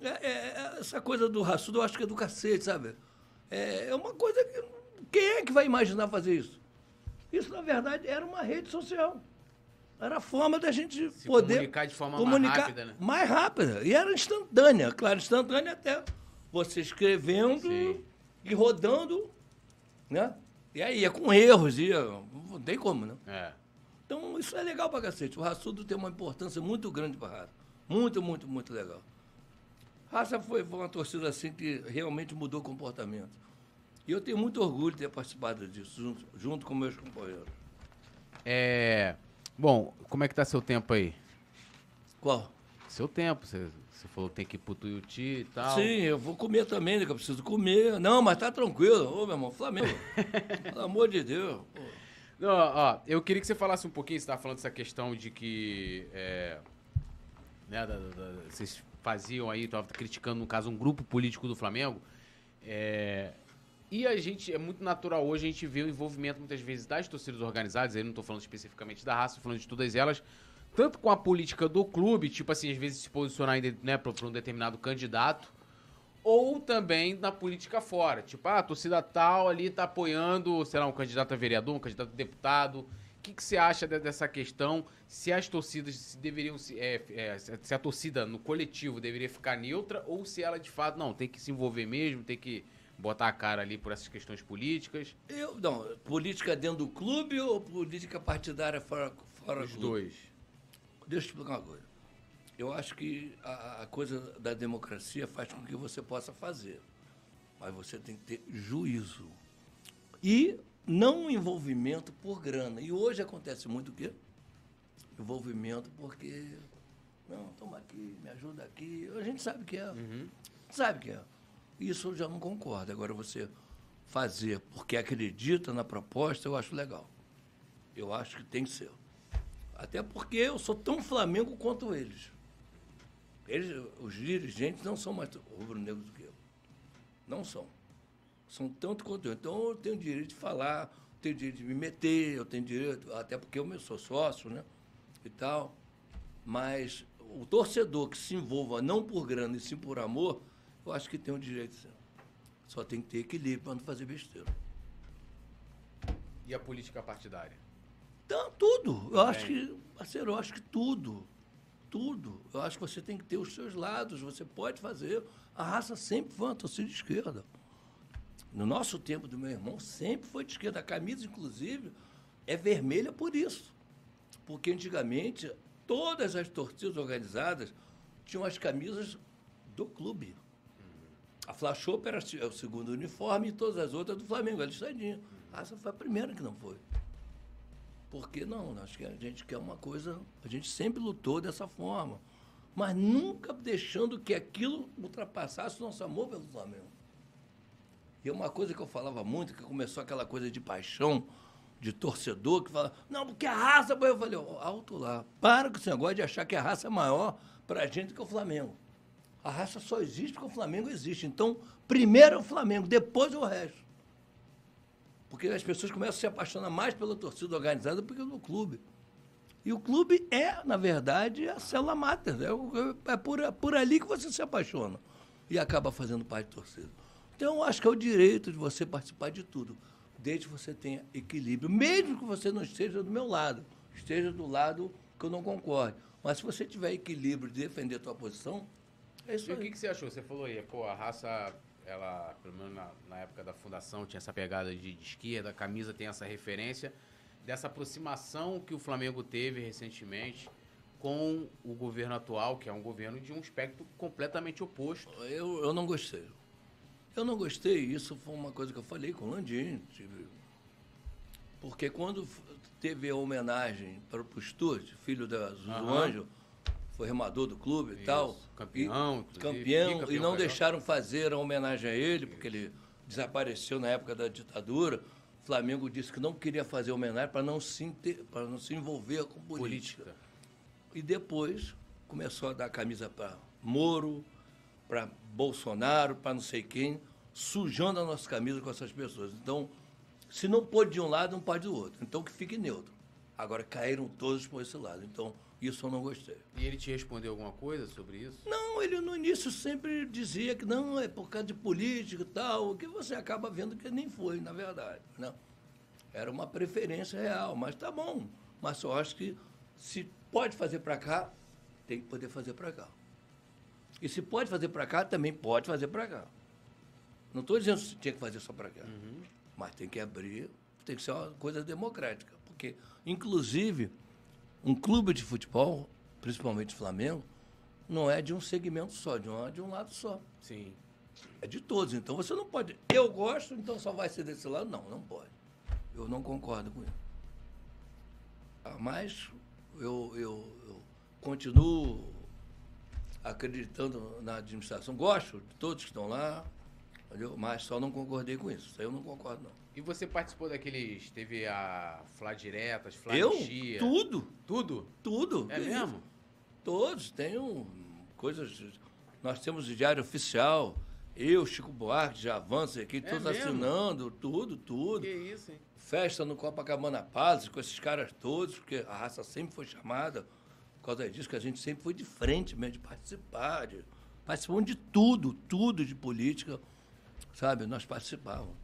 é, é- é essa coisa do raçudo eu acho que é do cacete, sabe? É, é uma coisa que. Quem é que vai imaginar fazer isso? Isso, na verdade, era uma rede social. Era a forma da gente Se poder. comunicar de forma mais rápida, né? Mais rápida. E era instantânea. Claro, instantânea até você escrevendo Sim. e rodando, né? E aí ia com erros, ia. Não tem como, né? É. Então, isso é legal pra cacete. O raçudo tem uma importância muito grande pra raça. Muito, muito, muito legal. Raça foi, foi uma torcida assim que realmente mudou o comportamento. E eu tenho muito orgulho de ter participado disso, junto, junto com meus companheiros. É. Bom, como é que tá seu tempo aí? Qual? Seu tempo, você, você falou que tem que ir pro Tuiuti e tal. Sim, eu vou comer também, né, que eu preciso comer. Não, mas tá tranquilo. Ô, meu irmão, Flamengo. [LAUGHS] Pelo amor de Deus. pô. Ó, eu queria que você falasse um pouquinho, você estava falando dessa questão de que. É, né, da- da- da- vocês faziam aí, estavam criticando, no caso, um grupo político do Flamengo. É, e a gente, é muito natural hoje a gente ver o envolvimento muitas vezes das torcidas organizadas, aí não estou falando especificamente da raça, tô falando de todas elas, tanto com a política do clube, tipo assim, às vezes se posicionar né, para um determinado candidato, ou também na política fora. Tipo, ah, a torcida tal ali tá apoiando, sei lá, um candidato a vereador, um candidato a deputado. O que, que você acha de- dessa questão? Se as torcidas se deveriam se, é, é, se a torcida no coletivo deveria ficar neutra ou se ela de fato não tem que se envolver mesmo, tem que botar a cara ali por essas questões políticas? Eu, não, política dentro do clube ou política partidária fora, fora Os do clube? dois. Deixa eu explicar uma coisa. Eu acho que a, a coisa da democracia faz com que você possa fazer. Mas você tem que ter juízo. E não envolvimento por grana. E hoje acontece muito o quê? Envolvimento porque. Não, toma aqui, me ajuda aqui. A gente sabe que é. Sabe que é. Isso eu já não concordo. Agora você fazer porque acredita na proposta, eu acho legal. Eu acho que tem que ser. Até porque eu sou tão Flamengo quanto eles. Eles, os dirigentes não são mais rubro-negros do que eu. Não são. São tanto quanto eu. Então eu tenho direito de falar, tenho direito de me meter, eu tenho direito, até porque eu sou sócio, né? E tal. Mas o torcedor que se envolva não por grana e sim por amor, eu acho que tem o direito sim. Só tem que ter equilíbrio para não fazer besteira. E a política partidária? Então, tudo. Eu acho que, parceiro, eu acho que tudo. Tudo. Eu acho que você tem que ter os seus lados, você pode fazer. A raça sempre foi uma torcida de esquerda. No nosso tempo do meu irmão, sempre foi de esquerda. A camisa, inclusive, é vermelha por isso. Porque antigamente, todas as torcidas organizadas tinham as camisas do clube. A Flashop era o segundo uniforme e todas as outras do Flamengo, a listadinha. Essa foi a primeira que não foi. Por que não? Acho que a gente quer uma coisa. A gente sempre lutou dessa forma. Mas nunca deixando que aquilo ultrapassasse o nosso amor pelo Flamengo. E é uma coisa que eu falava muito, que começou aquela coisa de paixão, de torcedor, que fala, não, porque a raça. Eu falei, oh, alto lá. Para com esse negócio de achar que a raça é maior para a gente que o Flamengo. A raça só existe porque o Flamengo existe. Então, primeiro é o Flamengo, depois é o resto. Porque as pessoas começam a se apaixonar mais pela torcida organizada do que pelo clube. E o clube é, na verdade, a célula máter. É, é por, é por ali que você se apaixona. E acaba fazendo parte da torcida. Então, eu acho que é o direito de você participar de tudo, desde que você tenha equilíbrio, mesmo que você não esteja do meu lado, esteja do lado que eu não concorde. Mas se você tiver equilíbrio de defender a tua posição, é isso e aí. o que, que você achou? Você falou aí, pô, a raça ela, pelo menos na, na, época da fundação, tinha essa pegada de, de, esquerda, a camisa tem essa referência, dessa aproximação que o Flamengo teve recentemente com o governo atual, que é um governo de um espectro completamente oposto. Eu, eu não gostei. Eu não gostei, isso foi uma coisa que eu falei com o Landim. Porque quando teve a homenagem para o Stuart, filho da, do uhum. Anjo, foi remador do clube Isso, e tal. Campeão, e, campeão, e não deixaram fazer a homenagem a ele, porque ele desapareceu na época da ditadura. O Flamengo disse que não queria fazer homenagem para não, se para não se envolver com política. política. E depois começou a dar camisa para Moro, para Bolsonaro, para não sei quem, sujando a nossa camisa com essas pessoas. Então, se não pode de um lado, não pode do outro. Então, que fique neutro. Agora, caíram todos por esse lado. Então, isso eu não gostei. E ele te respondeu alguma coisa sobre isso? Não, ele no início sempre dizia que não, é por causa de política e tal, o que você acaba vendo que nem foi, na verdade. Não. Né? Era uma preferência real, mas tá bom. Mas eu acho que se pode fazer para cá, tem que poder fazer para cá. E se pode fazer para cá, também pode fazer para cá. Não estou dizendo que tinha que fazer só para cá. Uhum. Mas tem que abrir, tem que ser uma coisa democrática. Porque, inclusive, um clube de futebol, principalmente Flamengo, não é de um segmento só, de um, de um lado só. Sim. É de todos. Então você não pode. Eu gosto, então só vai ser desse lado? Não, não pode. Eu não concordo com isso. Ah, mas eu, eu, eu continuo acreditando na administração. Gosto de todos que estão lá, entendeu? mas só não concordei com isso. Isso aí eu não concordo, não. E você participou daqueles. Teve a Flá Diretas, Flá Eu? Tudo. Tudo? Tudo. É mesmo? Todos. Tenho coisas. Nós temos o Diário Oficial. Eu, Chico Buarque, já avança aqui, é todos mesmo? assinando, tudo, tudo. Que isso, hein? Festa no Copacabana Palace com esses caras todos, porque a raça sempre foi chamada por causa disso, que a gente sempre foi de frente mesmo, de participar, de, participamos de tudo, tudo de política, sabe? Nós participávamos.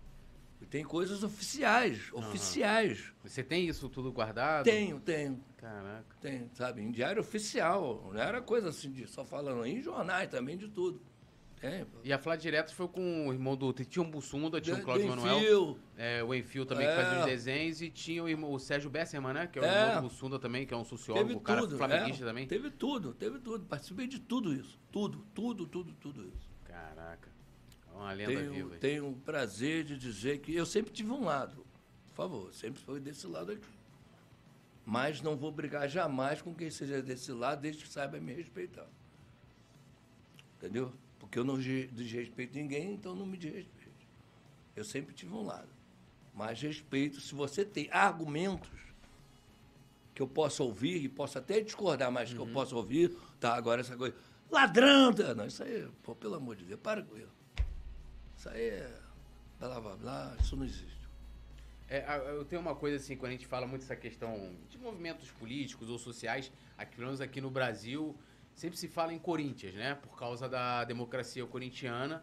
Tem coisas oficiais, uhum. oficiais. Você tem isso tudo guardado? Tenho, tenho. Caraca. Tenho, sabe? Em diário oficial. Não era coisa assim de só falando. Em jornais também, de tudo. Tem. E a Flá Direto foi com o irmão do. Tinha um Bussunda, tinha o um Cláudio Manuel. É, o Enfio também, é. que fazia os desenhos. E tinha o, irmão, o Sérgio Besserman, né? Que é o é. irmão do Bussunda também, que é um sociólogo, teve cara tudo, flamenguista é. também. Teve tudo, teve tudo. Participei de tudo isso. Tudo, tudo, tudo, tudo isso. Caraca. Uma lenda tenho, viva. Tenho o prazer de dizer que eu sempre tive um lado. Por favor, sempre foi desse lado aqui. Mas não vou brigar jamais com quem seja desse lado, desde que saiba me respeitar. Entendeu? Porque eu não desrespeito ninguém, então não me desrespeito. Eu sempre tive um lado. Mas respeito, se você tem argumentos que eu possa ouvir e posso até discordar, mas uhum. que eu uhum. possa ouvir, tá, agora essa coisa. Ladrão! Não, isso aí, pô, pelo amor de Deus, para com isso. Isso aí é blá blá blá, isso não existe. É, eu tenho uma coisa assim, quando a gente fala muito essa questão de movimentos políticos ou sociais, aqui, pelo menos aqui no Brasil, sempre se fala em Corinthians, né? Por causa da democracia corintiana,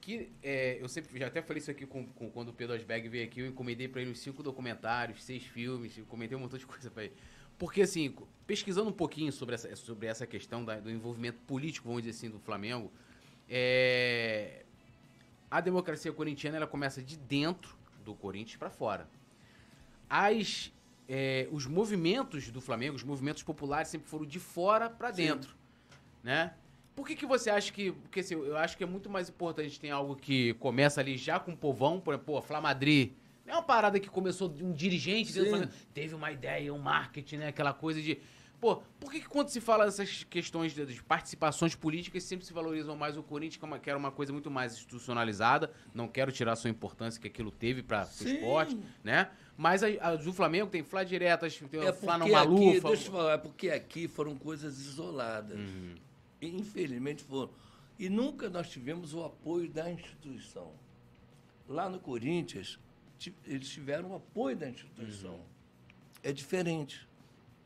que é, eu sempre já até falei isso aqui com, com- quando o Pedro Osberg veio aqui, eu encomendei pra ele uns cinco documentários, seis filmes, eu comentei um montão de coisa pra ele. Porque, assim, pesquisando um pouquinho sobre essa, sobre essa questão da- do envolvimento político, vamos dizer assim, do Flamengo, é, a democracia corintiana ela começa de dentro do Corinthians pra fora. As, é, os movimentos do Flamengo, os movimentos populares sempre foram de fora pra dentro, né? Por que, que você acha que. Porque assim, eu acho que é muito mais importante ter algo que começa ali já com o povão, por exemplo, pô, Flamadri. Não é uma parada que começou de um dirigente Sim. Teve uma ideia, um marketing, né? Aquela coisa de. Pô, por que, que quando se fala dessas questões de, de participações políticas, sempre se valorizam mais o Corinthians, que, é que era uma coisa muito mais institucionalizada? Não quero tirar a sua importância que aquilo teve para o esporte, né? Mas a, a do Flamengo tem Flá diretas, tem É Flá não aqui, Malufa. deixa eu falar, é porque aqui foram coisas isoladas. Uhum. Infelizmente foram. E nunca nós tivemos o apoio da instituição. Lá no Corinthians, eles tiveram o apoio da instituição. Uhum. É diferente,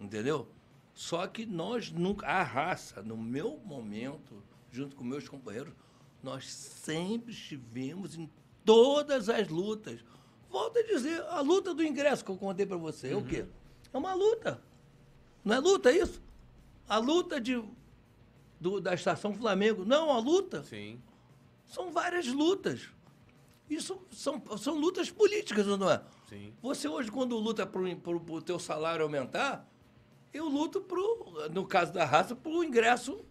entendeu? Só que nós nunca, a raça, no meu momento, junto com meus companheiros, nós sempre estivemos em todas as lutas. Volto a dizer, a luta do ingresso que eu contei para você, é o quê? É uma luta. Não é luta isso? A luta de, do- da Estação Flamengo. Não, a luta. Sim. São várias lutas. Isso são, são lutas políticas, não é? Sim. Você hoje, quando luta para o teu salário aumentar, eu luto, pro, no caso da raça, para o ingresso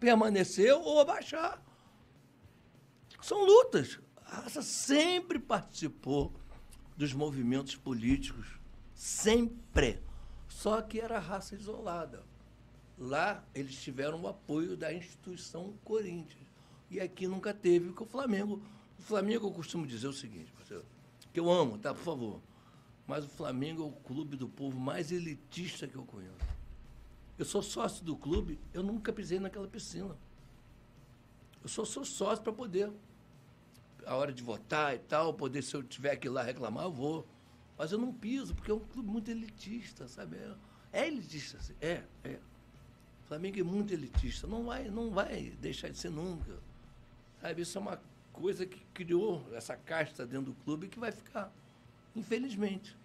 permanecer ou abaixar. São lutas. A raça sempre participou dos movimentos políticos. Sempre. Só que era raça isolada. Lá eles tiveram o apoio da instituição Corinthians. E aqui nunca teve, porque o Flamengo. O Flamengo, eu costumo dizer o seguinte, que eu amo, tá? Por favor. Mas o Flamengo é o clube do povo mais elitista que eu conheço. Eu sou sócio do clube, eu nunca pisei naquela piscina. Eu só sou sócio para poder, a hora de votar e tal, poder, se eu tiver que ir lá reclamar, eu vou. Mas eu não piso, porque é um clube muito elitista, sabe? É, é elitista, é, é. O Flamengo é muito elitista, não vai, não vai deixar de ser nunca. Sabe, isso é uma coisa que criou essa casta dentro do clube que vai ficar, infelizmente.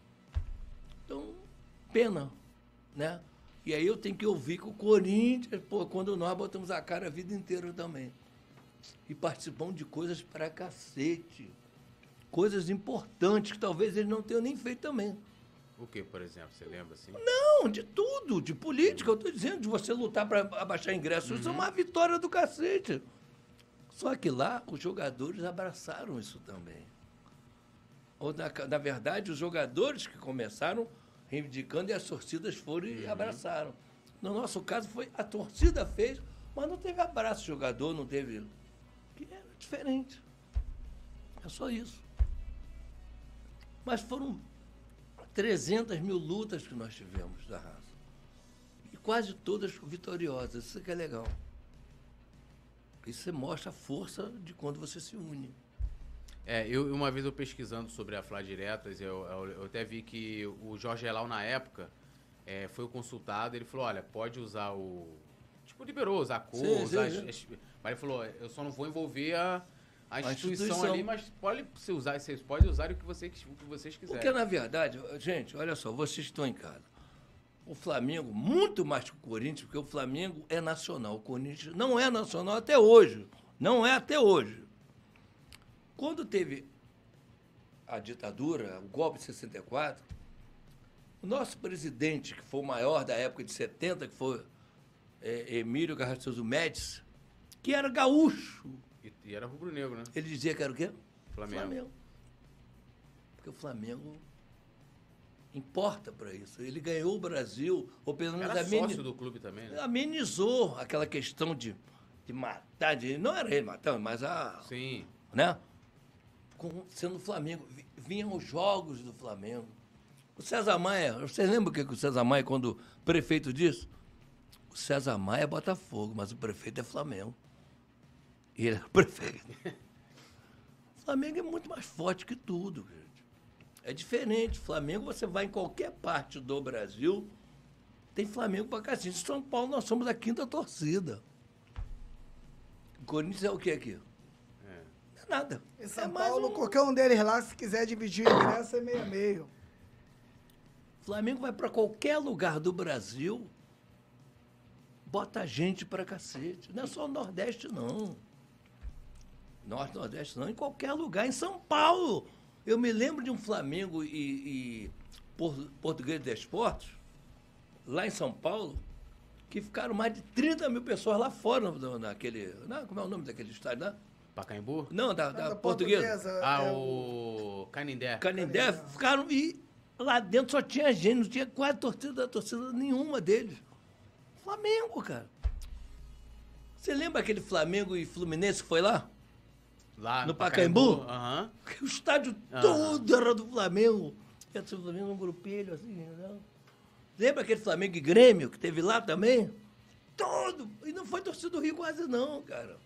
Então, pena, né? E aí eu tenho que ouvir que o Corinthians, pô, quando nós botamos a cara a vida inteira também. E participamos de coisas pra cacete. Coisas importantes que talvez eles não tenham nem feito também. O que, por exemplo? Você lembra assim? Não, de tudo, de política, eu estou dizendo, de você lutar para abaixar ingresso. Isso é uma vitória do cacete. Só que lá os jogadores abraçaram isso também. Ou, na, na verdade, os jogadores que começaram reivindicando e as torcidas foram e abraçaram. No nosso caso, foi a torcida fez, mas não teve abraço do jogador, não teve. Que era diferente. É só isso. Mas foram 300 mil lutas que nós tivemos da raça. E quase todas vitoriosas. Isso que é legal. Isso mostra a força de quando você se une. É, eu uma vez eu pesquisando sobre a Flá Diretas, eu, eu, eu até vi que o Jorge Elal, na época, é, foi consultado, ele falou, olha, pode usar o... Tipo, liberou usar a cor, Sim, usar... sim, as- as- mas ele falou, eu só não vou envolver a, a, instituição, instituição. ali, mas pode se usar, vocês podem usar o que, você, o que vocês quiserem. Porque, na verdade, gente, olha só, vocês estão em casa. O Flamengo, muito mais que o Corinthians, porque o Flamengo é nacional. O Corinthians não é nacional até hoje. Não é até hoje. Quando teve a ditadura, o golpe de 64, o nosso presidente, que foi o maior da época de 70, que foi é, Emílio Garrastoso Médici, que era gaúcho, E, e era rubro-negro, né? ele dizia que era o quê? Flamengo. Porque o Flamengo importa para isso. Ele ganhou o Brasil, ou pelo menos Era sócio do clube também, né? amenizou aquela questão de, de matar. De, não era ele matando, mas a. Sim. Né? Com- sendo o Flamengo. vi- Vinham os jogos do Flamengo. O César Maia, vocês lembram o que, o César Maia, quando prefeito disse? O César Maia é Botafogo, mas o prefeito é Flamengo. E ele é o [LAUGHS] prefeito. O Flamengo é muito mais forte que tudo, gente. É diferente. Flamengo, você vai em qualquer parte do Brasil, tem Flamengo pra cacete. Em São Paulo, nós somos a quinta torcida. O Corinthians é o que aqui? É. é nada. Em São é Paulo, um- qualquer um deles lá, se quiser dividir o ingresso, é meio a meio. Flamengo vai para qualquer lugar do Brasil, bota gente pra cacete. Não é só o Nordeste, não. Norte, Nordeste, não. Em qualquer lugar. Em São Paulo. Eu me lembro de um Flamengo e, e Por- Português de Esportes, lá em São Paulo, que ficaram mais de 30 mil pessoas lá fora, naquele... Não, como é o nome daquele estádio, né? Pacaembu? Não, da, da, Da portuguesa. Ah, é o Canindé. Canindé, ficaram e lá dentro só tinha gente, não tinha quase torcida, torcida nenhuma deles. Flamengo, cara. Você lembra aquele Flamengo e Fluminense que foi lá? Lá No Pacaembu? Aham. O estádio Aham. todo era do Flamengo. Era do Flamengo um grupelho assim, entendeu? Lembra aquele Flamengo e Grêmio que teve lá também? Todo! E não foi torcida do Rio quase não, cara.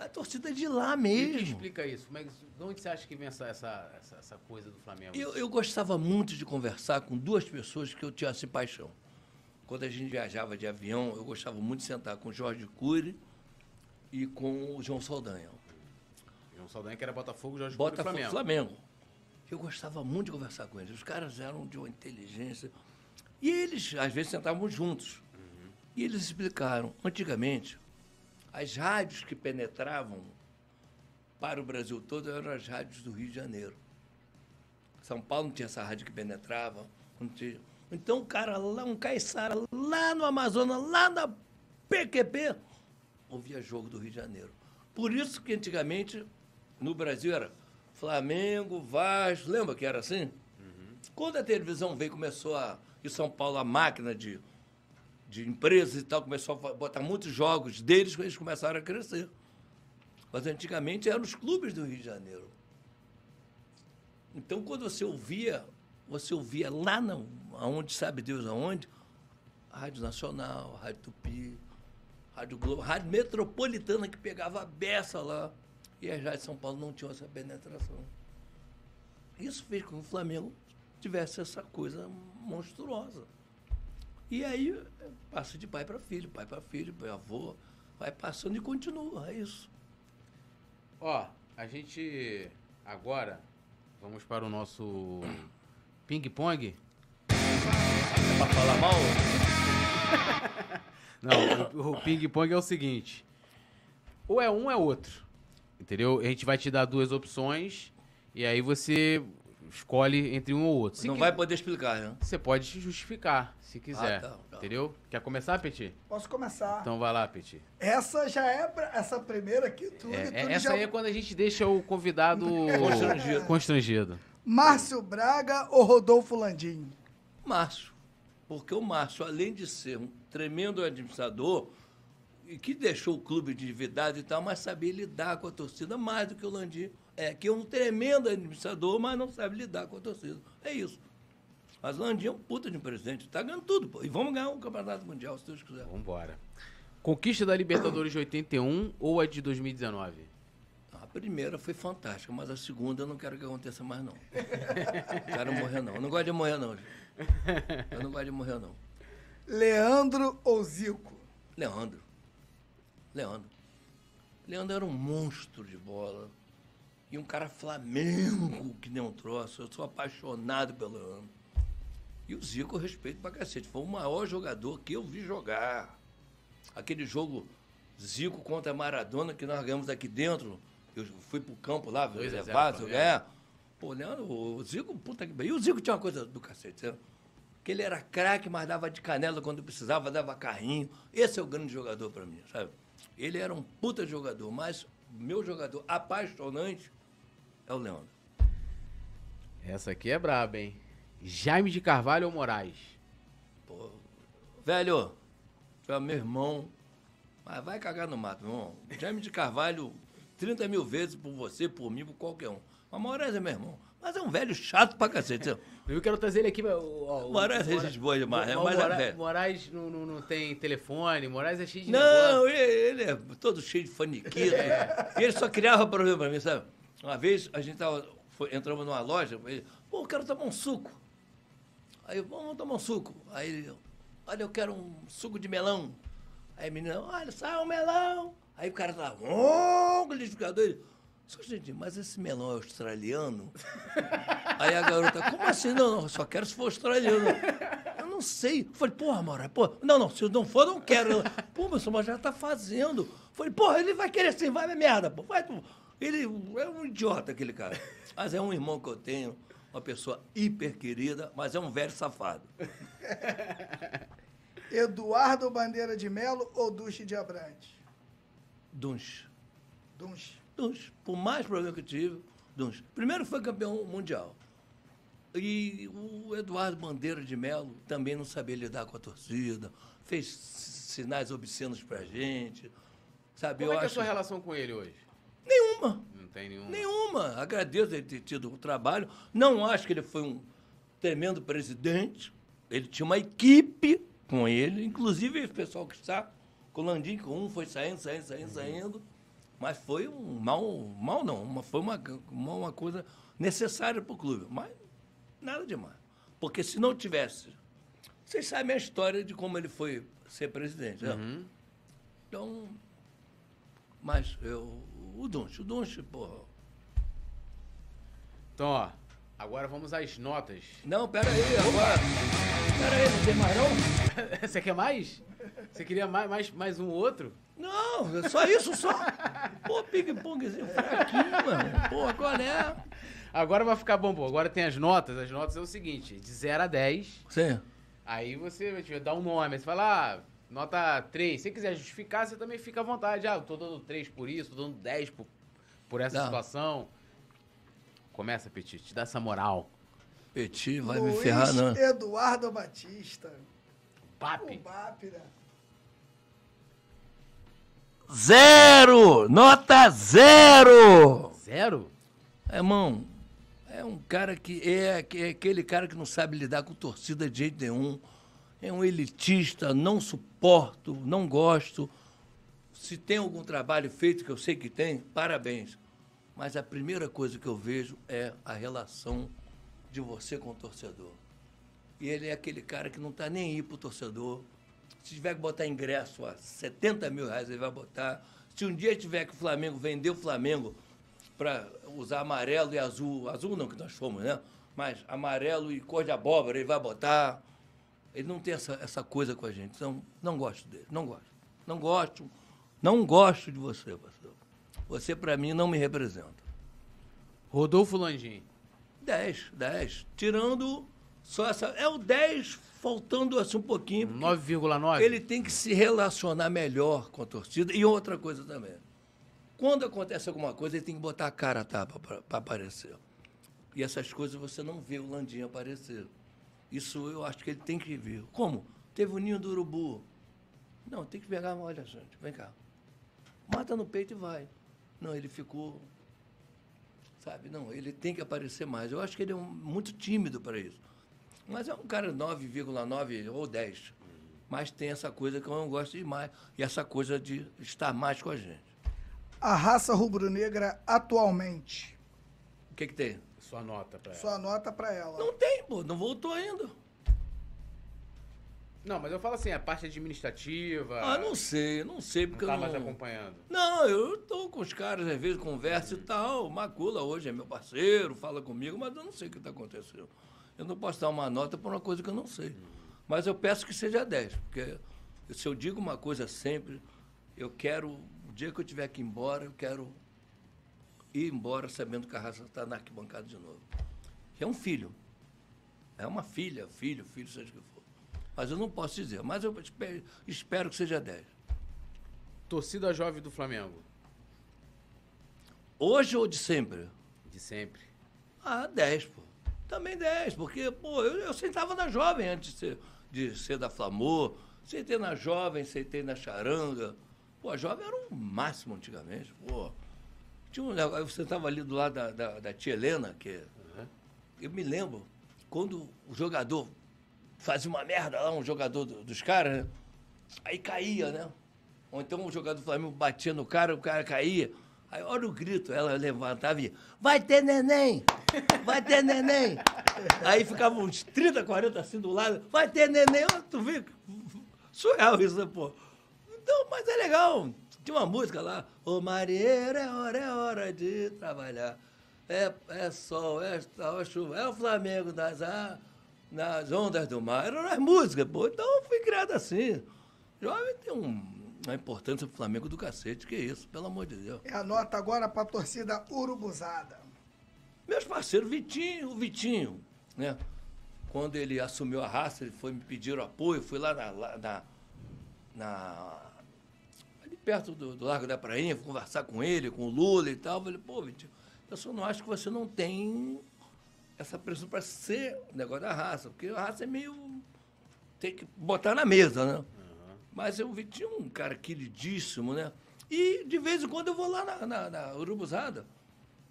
A torcida é de lá E que mesmo. explica isso? Como é que, de onde você acha que vem essa, essa, essa, essa coisa do Flamengo? Eu, eu gostava muito de conversar com duas pessoas que eu tinha assim paixão. Quando a gente viajava de avião, eu gostava muito de sentar com o Jorge Cury e com o João Saldanha. João Saldanha que era Botafogo, Jorge Bota Cury e Flamengo. Flamengo. Eu gostava muito de conversar com eles. Os caras eram de uma inteligência. E eles, às vezes, sentavam juntos. E eles explicaram. Antigamente, as rádios que penetravam para o Brasil todo eram as rádios do Rio de Janeiro. São Paulo não tinha essa rádio que penetrava. Tinha. Então, o cara lá, um caiçara lá no Amazonas, lá na PQP, ouvia jogo do Rio de Janeiro. Por isso que antigamente no Brasil era Flamengo, Vasco, lembra que era assim? Quando a televisão veio, começou a. E São Paulo, a máquina de, de empresas e tal, começou a botar muitos jogos deles, eles começaram a crescer. Mas antigamente eram os clubes do Rio de Janeiro. Então, quando você ouvia, você ouvia lá não, aonde sabe Deus aonde, a Rádio Nacional, a Rádio Tupi, Rádio Globo, Rádio Metropolitana que pegava a beça lá. E as rádios de São Paulo não tinham essa penetração. Isso fez com que o Flamengo tivesse essa coisa monstruosa. E aí passa de pai para filho, pai para filho, pai avô, vai passando e continua, é isso. Ó, a gente agora vamos para o nosso ping-pong. É para falar mal? [LAUGHS] Não, o, o ping-pong é o seguinte: ou é um ou é outro. Entendeu? A gente vai te dar duas opções e aí você escolhe entre um ou outro. Se não qui- vai poder explicar, né? Você pode justificar, se quiser. Ah, tá, tá. Entendeu? Quer começar, Petit? Posso começar? Então vai lá, Petit. Essa já é pra- essa primeira aqui, tudo, É, tudo é- essa já... aí é quando a gente deixa o convidado [LAUGHS] Constrangido. constrangido. Márcio Braga ou Rodolfo Landim? Márcio. Porque o Márcio, além de ser um tremendo administrador, e que deixou o clube endividado e tal, mas sabia lidar com a torcida mais do que o Landim. É, que é um tremendo administrador, mas não sabe lidar com a torcida. É isso. Mas o Landim é um puta de um presidente. Tá ganhando tudo, pô. E vamos ganhar um campeonato mundial, se Deus quiser. Vambora. Conquista da Libertadores de 81 ou a de 2019? A primeira foi fantástica, mas a segunda eu não quero que aconteça mais, não. Não quero morrer, não. Eu não gosto de morrer, não. gente. Eu não gosto de morrer, não. Leandro ou Zico? Leandro. Leandro. Leandro era um monstro de bola. E um cara flamengo que nem um troço. Eu sou apaixonado pelo Leandro. E o Zico eu respeito pra cacete. Foi o maior jogador que eu vi jogar. Aquele jogo Zico contra Maradona que nós ganhamos aqui dentro. Eu fui pro campo lá, 2 a 0 levado, Flamengo. é. Pô, Leandro, o Zico, puta que. E o Zico tinha uma coisa do cacete, sabe? Que ele era craque, mas dava de canela quando precisava, dava carrinho. Esse é o grande jogador pra mim, sabe? Ele era um puta jogador, mas meu jogador apaixonante é o Leandro. Essa aqui é braba, hein? Jaime de Carvalho ou Moraes? Pô, velho, tu é meu irmão, mas vai cagar no mato, meu irmão. Jaime de Carvalho, 30 mil vezes por você, por mim, por qualquer um. Mas Moraes é meu irmão. Mas é um velho chato pra cacete. Eu quero trazer ele aqui. ó, o- Moraes é gente boa demais, né? Mas é Mora- velho. Moraes não, não, não tem telefone, Moraes é cheio de Não, negócio. ele, é todo cheio de faniquito. E ele só criava problema pra mim, sabe? Uma vez a gente tava, foi, entramos numa loja, ele, pô, eu quero tomar um suco. Aí vamos tomar um suco. Aí ele, olha, eu quero um suco de melão. Aí a menina, olha, sai o melão. Aí o cara tá, oh, com o liquidificador. Ele, gente, mas esse melão é australiano? [LAUGHS] Aí a garota, como assim? Não, não, só quero se for australiano. Eu não sei. Eu falei, porra, Maura, pô, não, não, se não for, não quero. Pô, mas o já tá fazendo. Eu falei, porra, ele vai querer sim, vai minha merda, pô. Vai, tu. Ele é um idiota, aquele cara. Mas é um irmão que eu tenho, uma pessoa hiper querida, mas é um velho safado. [LAUGHS] Eduardo Bandeira de Melo ou Duche de Abrantes? Dunch. Dunche. Dunch. Por mais problema que eu tive, Dunch. Primeiro foi campeão mundial. E o Eduardo Bandeira de Melo também não sabia lidar com a torcida, fez sinais obscenos pra gente. Sabe? Como eu é que é a acho... sua relação com ele hoje? Nenhuma. Não tem nenhum. Nenhuma. Agradeço ele ter tido o trabalho. Não acho que ele foi um tremendo presidente. Ele tinha uma equipe com ele, inclusive esse pessoal que está com o Landim, que um foi saindo, saindo, saindo, saindo. Mas foi um mal, mal não, uma, foi uma, uma, uma coisa necessária para o clube. Mas nada demais. Porque se não tivesse. Vocês sabem a história de como ele foi ser presidente. né? Então. Mas eu. O Dunch, o Dunch, porra. Então, ó, agora vamos às notas. Não, pera aí, agora. Pera aí, não tem mais não? [LAUGHS] Você quer mais? Você queria mais, mais, mais um outro? Não, é só isso, só. Pô, ping-pongzinho fraquinho, mano. Pô, qual é? Agora vai ficar bom, pô. Agora tem as notas. As notas é o seguinte: de 0 a 10. Sim. Aí você vai te dar um nome. Aí você fala, ah, nota 3. Se você quiser justificar, você também fica à vontade. Ah, eu tô dando 3 por isso, tô dando 10 por, por essa Não. situação. Começa, Petit, te dá essa moral. Petit vai Luiz me ferrar, não. Eduardo Batista. O Papi. BAP, né? Zero! Nota zero! Zero? Irmão, é um cara que é, que é aquele cara que não sabe lidar com torcida de jeito nenhum. É um elitista, não suporto, não gosto. Se tem algum trabalho feito, que eu sei que tem, parabéns. Mas a primeira coisa que eu vejo é a relação de você com o torcedor. E ele é aquele cara que não está nem aí pro torcedor. Se tiver que botar ingresso a 70 mil reais, ele vai botar. Se um dia tiver que o Flamengo vender o Flamengo para usar amarelo e azul, azul não que nós fomos, né? Mas amarelo e cor de abóbora, ele vai botar. Ele não tem essa, essa coisa com a gente. Então, não gosto dele, não gosto. Não gosto, não gosto de você, pastor. Você, para mim, não me representa. Rodolfo Landim. 10, 10. Tirando só essa. É o 10, faltando assim um pouquinho. porque 9,9? Ele tem que se relacionar melhor com a torcida. E outra coisa também. Quando acontece alguma coisa, ele tem que botar a cara a tapa para aparecer. E essas coisas você não vê o Landim aparecer. Isso eu acho que ele tem que ver. Como? Teve o ninho do urubu. Não, tem que pegar, olha, gente, vem cá. Mata no peito e vai. Não, ele ficou. Sabe, não, ele tem que aparecer mais. Eu acho que ele é um- muito tímido para isso. Mas é um cara 9,9 ou 10. Mas tem essa coisa que eu não gosto de mais. E essa coisa de estar mais com a gente. A raça rubro-negra atualmente. O que, que tem? Sua nota pra ela. Sua nota pra ela. Não tem, pô, não voltou ainda. Não, mas eu falo assim, a parte administrativa. Ah, não sei, não sei, Não porque tá eu mais não. acompanhando. Não, eu tô com os caras, às vezes converso e tal. Macula hoje é meu parceiro, fala comigo, mas eu não sei o que está acontecendo. Eu não posso dar uma nota por uma coisa que eu não sei. Mas eu peço que seja 10, porque se eu digo uma coisa sempre, eu quero, o dia que eu tiver que ir embora, eu quero ir embora sabendo que a raça está na arquibancada de novo. Que é um filho. É uma filha, filho, filho, seja o que for. Mas eu não posso dizer. Mas eu espero, espero que seja 10. Torcida jovem do Flamengo. Hoje ou de sempre? De sempre. Ah, 10, pô. Também 10, porque, pô, eu, eu sentava na jovem antes de ser, de ser da Flamor. Sentei na jovem, sentei na charanga. Pô, a jovem era o máximo antigamente, pô. Tinha um, negócio- eu sentava ali do lado da, da, da tia Helena, que eu me lembro, quando o jogador fazia uma merda lá, um jogador do- dos caras, né? Aí caía, né? Ou então um jogador do Flamengo batia no cara, o cara caía. Aí olha o grito, ela levantava e vai ter neném! Vai ter neném! Aí ficava uns 30, 40 assim do lado, vai ter neném! Tu vê? [LAUGHS] Surreal isso, né, pô? então, mas é legal. Tinha uma música lá, Ô marinheiro, é hora, é hora de trabalhar. É, é sol, é, é chuva, é o Flamengo ah, nas ondas do mar. Eram as músicas, pô. Então eu fui criado assim. Jovem tem um, uma importância pro Flamengo do cacete, que isso, pelo amor de Deus. É a nota agora pra torcida urubuzada. Meus parceiros, Vitinho, o Vitinho, né? Quando ele assumiu a raça, ele foi me pedir apoio, fui lá na, na, na- perto do, do Largo da Prainha, fui conversar com ele, com o Lula e tal. Falei, pô, Vitinho, eu só não acho que você não tem essa pressão para ser o negócio da raça, porque a raça é meio. tem que botar na mesa, né? Mas o Vitinho é um cara queridíssimo, né? E de vez em quando eu vou lá na, na, na Urubuzada,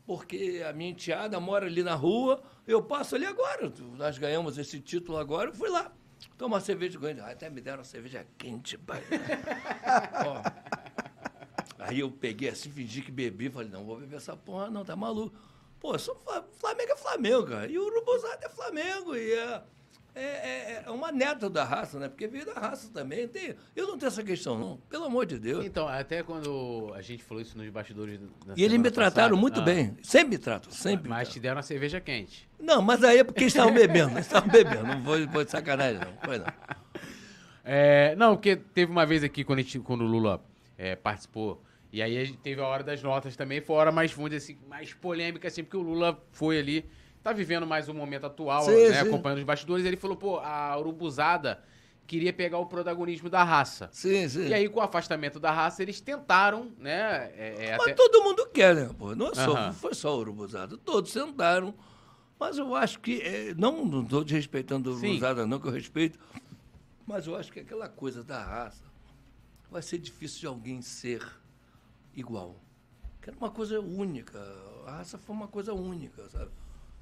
porque a minha enteada mora ali na rua, eu passo ali agora. Nós ganhamos esse título agora, eu fui lá. Tomar uma cerveja grande. Até me deram uma cerveja quente, pai. [LAUGHS] Ó. Aí eu peguei assim, fingi que bebi, falei, não vou beber essa porra, não, tá maluco. Pô, sou Fla- Flamengo é Flamengo, cara. E o Urubuzada é Flamengo. E é, é, é- é uma neta da raça, né? Porque veio da raça também. Tem, eu não tenho essa questão, não. Pelo amor de Deus. Então, até quando a gente falou isso nos bastidores. E eles me trataram passada, muito ah, bem. Sempre me tratam, sempre. Mas tratam. te deram uma cerveja quente. Não, mas aí é porque eles estavam bebendo. Eles estavam bebendo. Não foi, foi de sacanagem, não. Foi não. É, não, porque teve uma vez aqui quando, a gente- quando o Lula é, participou. E aí a gente teve a hora das notas também. Foi a hora mais, vamos dizer assim, mais polêmica, assim, porque o Lula foi ali. Tá vivendo mais o momento atual, Sim, né? sim. Acompanhando os bastidores. Ele falou, pô, a Urubuzada queria pegar o protagonismo da raça. Sim, sim. E aí, com o afastamento da raça, eles tentaram, né? é, é, Mas até- todo mundo quer, né? Pô? Não, é só, não foi só o Urubuzada. Todos sentaram. Mas eu acho que. é, não estou desrespeitando o. Urubuzada, não, que eu respeito. Mas eu acho que aquela coisa da raça vai ser difícil de alguém ser igual. Que era uma coisa única. A raça foi uma coisa única, sabe?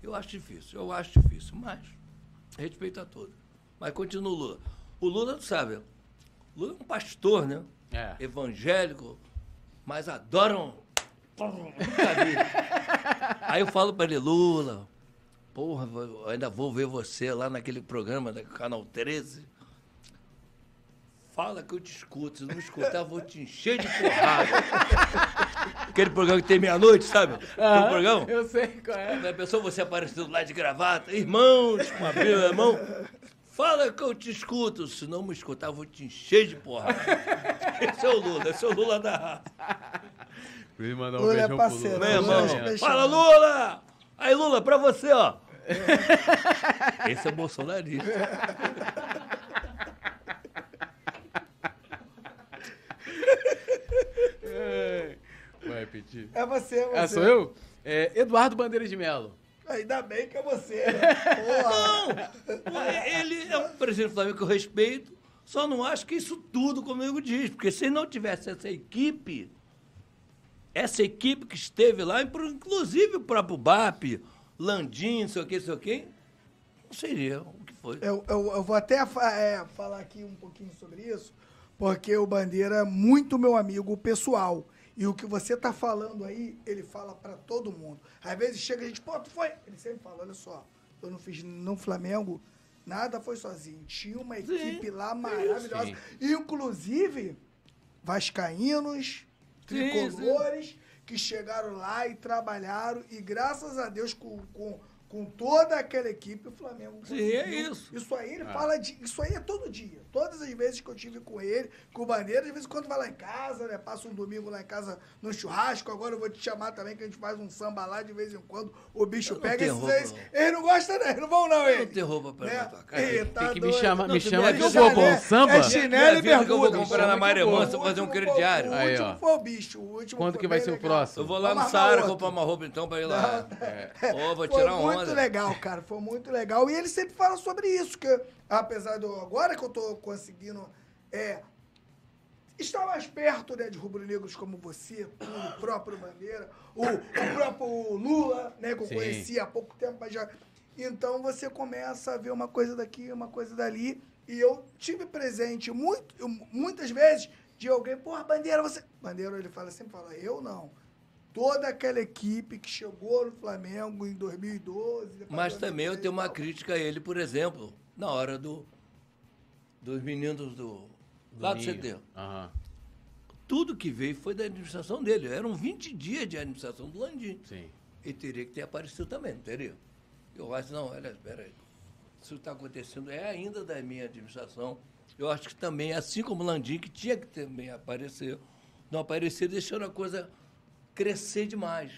Eu acho difícil, eu acho difícil, mas respeito a todos. Mas continua o Lula. O Lula, tu sabe, o Lula é um pastor, né? É. Evangélico, mas adoram. [LAUGHS] Aí eu falo para ele, Lula, porra, ainda vou ver você lá naquele programa do Canal 13. Fala que eu te escuto. Se não escutar, eu vou te encher de porrada. [LAUGHS] Aquele programa que tem meia-noite, sabe? Tem um programa? Eu sei qual é. Já pensou você aparecendo lá de gravata? Irmãos, com a Bíblia na mão. Fala que eu te escuto. Se não me escutar, eu vou te encher de porrada. Esse é o Lula, esse é o Lula da raça. Mandou um Lula é beijão pro parceiro, Lula. Meu Lula irmão, é fala Lula! Aí, Lula, pra você, ó. Esse é bolsonarista. É. Vai, Petit. É você, é você. Ah, sou eu? É, Eduardo Bandeira de Melo. Ainda bem que é você, né? [LAUGHS] Porra. Não, ele é um presidente do Flamengo que eu respeito, só não acho que isso tudo comigo diz, porque se não tivesse essa equipe, essa equipe que esteve lá, inclusive o próprio BAP, Landim, não sei o que, não sei o que, não seria o que foi. Eu, eu, eu vou até fa- é, falar aqui um pouquinho sobre isso, porque o Bandeira é muito meu amigo pessoal. E o que você tá falando aí, ele fala pra todo mundo. Às vezes chega a gente, pô, tu foi? Ele sempre fala, olha só, eu não fiz no Flamengo, nada foi sozinho. Tinha uma equipe lá maravilhosa. Sim. Inclusive, vascaínos, Sim, tricolores, que chegaram lá e trabalharam. E graças a Deus, com, com, com toda aquela equipe, o Flamengo Sim, é conseguiu. isso. Isso aí ele Ah. fala de. Isso aí é todo dia. Todas as vezes que eu tive com ele, com o Bandeira, de vez em quando vai lá em casa, né? Passa um domingo lá em casa no churrasco. Agora eu vou te chamar também, que a gente faz um samba lá de vez em quando. O bicho Eu pega esses não. Eles não gostam, não. Eles não vão, não, Eu ele. não tenho roupa pra na tua casa. Ih, tá Tem que me doido. chamar, Não, me chama me que eu vou né? um samba. É chinelo e Me que eu vou comprar na Maria Chama que eu Mansa O fazer um crediário. O último ó. foi o bicho. O último Quando foi que vai ser o próximo? Eu vou lá no Saara comprar uma roupa então pra ir lá. [LAUGHS] Ô, vou Foi tirar muito legal, cara. Foi muito legal. E ele sempre fala sobre isso, que apesar do. Agora que eu tô conseguindo é, estar mais perto né, de rubro-negros como você, tu, o próprio Bandeira, o, o próprio Lula, né, que eu Sim. conheci há pouco tempo, mas já. Então você começa a ver uma coisa daqui, uma coisa dali. E eu tive presente muito, muitas vezes de alguém, porra, Bandeira, você. Bandeira, ele fala sempre, fala, eu não. Toda aquela equipe que chegou no Flamengo em 2012. depois Mas 2013 também eu e tenho uma crítica a ele, por exemplo, na hora do dos meninos do, lá do. CT. Aham. tudo que veio foi da administração dele. Eram 20 dias de administração do Landim. Sim. Ele teria que ter aparecido também, não teria? Eu acho, não, olha, espera aí. Isso está acontecendo é ainda da minha administração. Eu acho que também, assim como o Landim, que tinha que também aparecer, não aparecer, deixando a coisa crescer demais.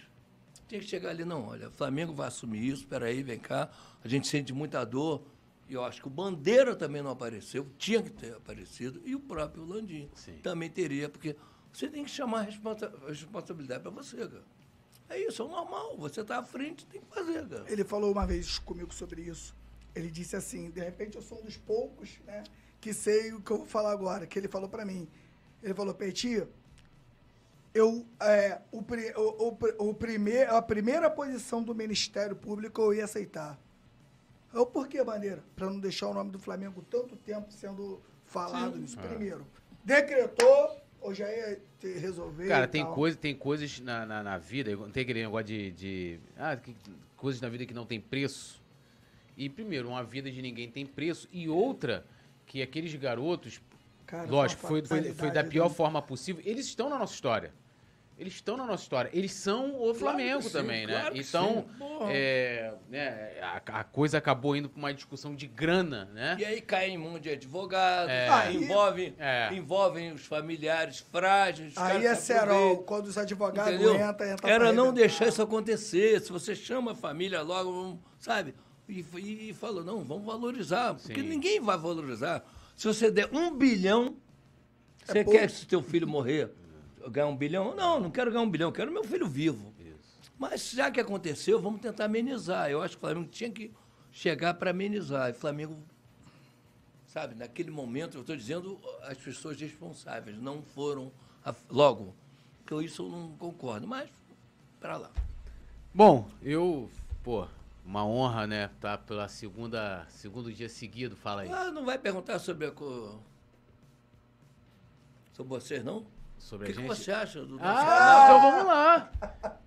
Tinha que chegar ali, não, olha, o Flamengo vai assumir isso, espera aí, vem cá, a gente sente muita dor. E eu acho que o Bandeira também não apareceu, tinha que ter aparecido, e o próprio Landim Sim. também teria, porque você tem que chamar a responsa- a responsabilidade para você, cara. É isso, é o normal. Você está à frente, tem que fazer, cara. Ele falou uma vez comigo sobre isso. Ele disse assim: de repente eu sou um dos poucos, né, que sei o que eu vou falar agora. Que ele falou pra mim. Ele falou: Peti, eu é, o, o, o, o primeir, a primeira posição do Ministério Público eu ia aceitar. Eu, por que, Bandeira? Pra não deixar o nome do Flamengo tanto tempo sendo falado nisso. Primeiro, decretou, ou já ia resolver. Cara, tem, coisa, tem coisas na, na, na vida, não tem aquele negócio de. de ah, que- coisas na vida que não tem preço. E, primeiro, uma vida de ninguém tem preço. E outra, que aqueles garotos, Cara, lógico, foi, foi, foi da fatalidade, pior né? forma possível, eles estão na nossa história. Eles estão na nossa história. Eles são o Flamengo sim, também, né? claro então, é, né, a, a coisa acabou indo para uma discussão de grana, né? E aí cai em mão de advogados, É. Aí- envolvem, É. envolvem os familiares frágeis. os Aí é se Serol, quando os advogados entram, entra Era não deixar isso acontecer. Se você chama a família logo, sabe? E, e, e falou, não, vamos valorizar. Porque Sim. ninguém vai valorizar. Se você der um bilhão, É você pouco. quer que seu teu filho morrer? Ganhar um bilhão? Não, não quero ganhar um bilhão, quero meu filho vivo. Mas já que aconteceu, vamos tentar amenizar. Eu acho que o Flamengo tinha que chegar para amenizar. E o Flamengo, sabe, naquele momento, eu estou dizendo as pessoas responsáveis não foram a- logo. Que eu, isso eu não concordo, mas para lá. Bom, eu, pô, uma honra, né? Tá pela segunda, segundo dia seguido, fala aí. Ah, não vai perguntar sobre a co... sobre vocês, não? O Sobre que, a que gente. você acha do nosso Ah, então vamos lá.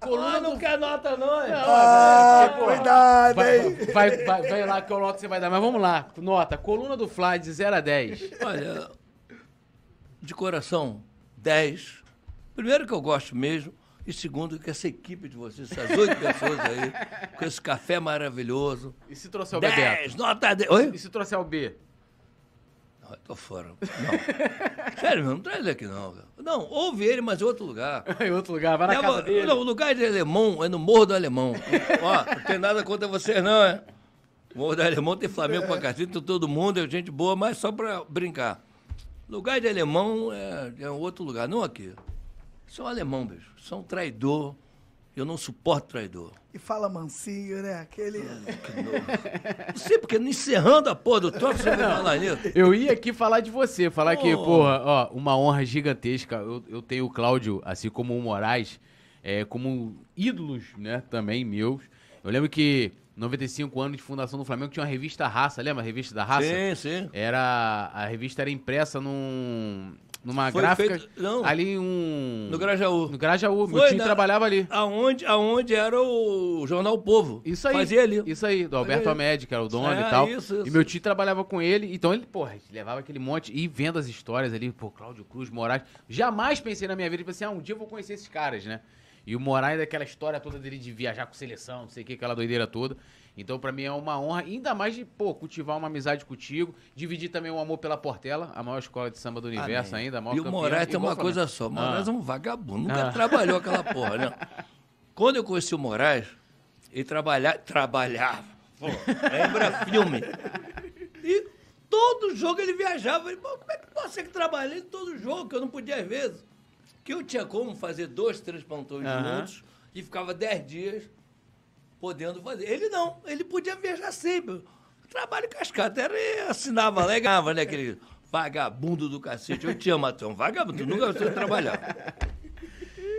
Coluna não quer nota, não. é? Ah, Pô, cuidado, Vai, hein? vai, vai, vai lá que eu nota você vai dar. Mas vamos lá. Nota, coluna do Fly de 0 a 10. Olha, de coração, 10. Primeiro que eu gosto mesmo. E segundo que essa equipe de vocês, essas oito pessoas aí, [LAUGHS] com esse café maravilhoso. E se trouxer o Bebeto? 10, nota 10. Oi? E se trouxer o B? Não, eu tô fora. Não. Sério, meu, não traz ele aqui não. cara. Não, ouve ele, mas em outro lugar. [LAUGHS] em outro lugar, vai na Leva- casa dele. Não, o lugar de alemão é no Morro do Alemão. Ó, não tem nada contra vocês, não, é? Morro do Alemão tem Flamengo pra cacete, todo mundo, é gente boa, mas só pra brincar. Lugar de alemão é, é outro lugar, não aqui. São alemão, bicho. São traidor. Eu não suporto traidor. E fala mansinho, né? Aquele. Não sei, porque encerrando a porra do troço, você vai falar nisso. Eu ia aqui falar de você, falar que, Oh. porra, ó, uma honra gigantesca. Eu, eu tenho o Cláudio, assim como o Moraes, é, como ídolos, né, também meus. Eu lembro que 95 anos de fundação do Flamengo tinha uma revista Raça, lembra a revista da Raça? Sim, sim. Era a revista era impressa num numa Foi gráfica feito- não. ali um No Grajaú. no Grajaú, meu Foi tio na- trabalhava ali. Aonde, aonde era o Jornal Povo. Isso aí. Fazia ali. Isso aí, do Alberto Fazia- Amédio, que era o dono É, e tal. isso, E isso. meu tio trabalhava com ele, então ele, porra, levava aquele monte e vendo as histórias ali, pô, Cláudio Cruz, Moraes. Jamais pensei na minha vida, pensei, ah, um dia eu vou conhecer esses caras, né? E o Moraes, daquela história toda dele de viajar com seleção, não sei o que, aquela doideira toda. Então, pra mim é uma honra, ainda mais de, pô, cultivar uma amizade contigo, dividir também o amor pela Portela, a maior escola de samba do universo Amém. ainda, a maior E o Moraes tem igual uma coisa só. O Moraes Ah. é um vagabundo. Nunca Ah. trabalhou aquela [LAUGHS] porra, né? Quando eu conheci o Moraes, ele trabalha, trabalhava. Pô, lembra filme. E todo jogo ele viajava. Pô, como é que você que trabalha em todo jogo, que eu não podia às vezes? Que eu tinha como fazer dois, três plantões Aham. juntos e ficava dez dias podendo fazer. Ele não, ele podia viajar sempre. Trabalho cascata, era ele assinava lá e ganhava, né? Aquele vagabundo do cacete. Eu te amo, tu é um vagabundo, tu nunca gostou de trabalhar.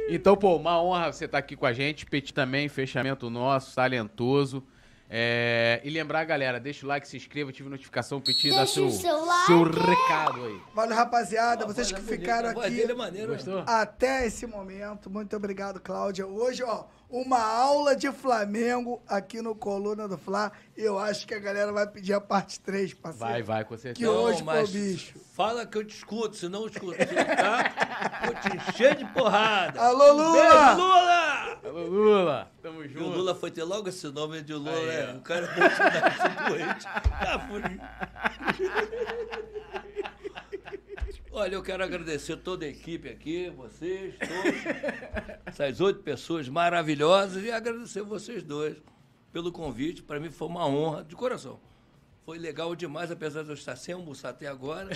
Então, pô, uma honra você estar aqui com a gente. Petit também, fechamento nosso, talentoso. É, e lembrar, galera, deixa o like, se inscreva, ative notificação, Petit, dá seu, seu like. seu recado aí. Valeu, rapaziada. Vocês que é ficaram a voz aqui dele é maneira. Gostou? até esse momento. Muito obrigado, Cláudia. Hoje, ó, uma aula de Flamengo aqui no Coluna do Fla. Eu acho que a galera vai pedir a parte 3, parceiro. Vai, vai, com Que certeza. hoje Não, foi bicho. Fala que eu te escuto, se não eu escuto, tá? Vou te encher de porrada. Alô, Um Lula! Beijo, Lula! Alô, Lula, tamo E o junto. Lula foi ter logo esse nome de Lula, Aí, né? ó. O cara é Bolsonaro doente. Tá por [LAUGHS] Olha, eu quero agradecer toda a equipe aqui, vocês, todos, [LAUGHS] essas oito pessoas maravilhosas, e agradecer vocês dois pelo convite. Para mim foi uma honra, de coração. Foi legal demais, apesar de eu estar sem almoçar até agora.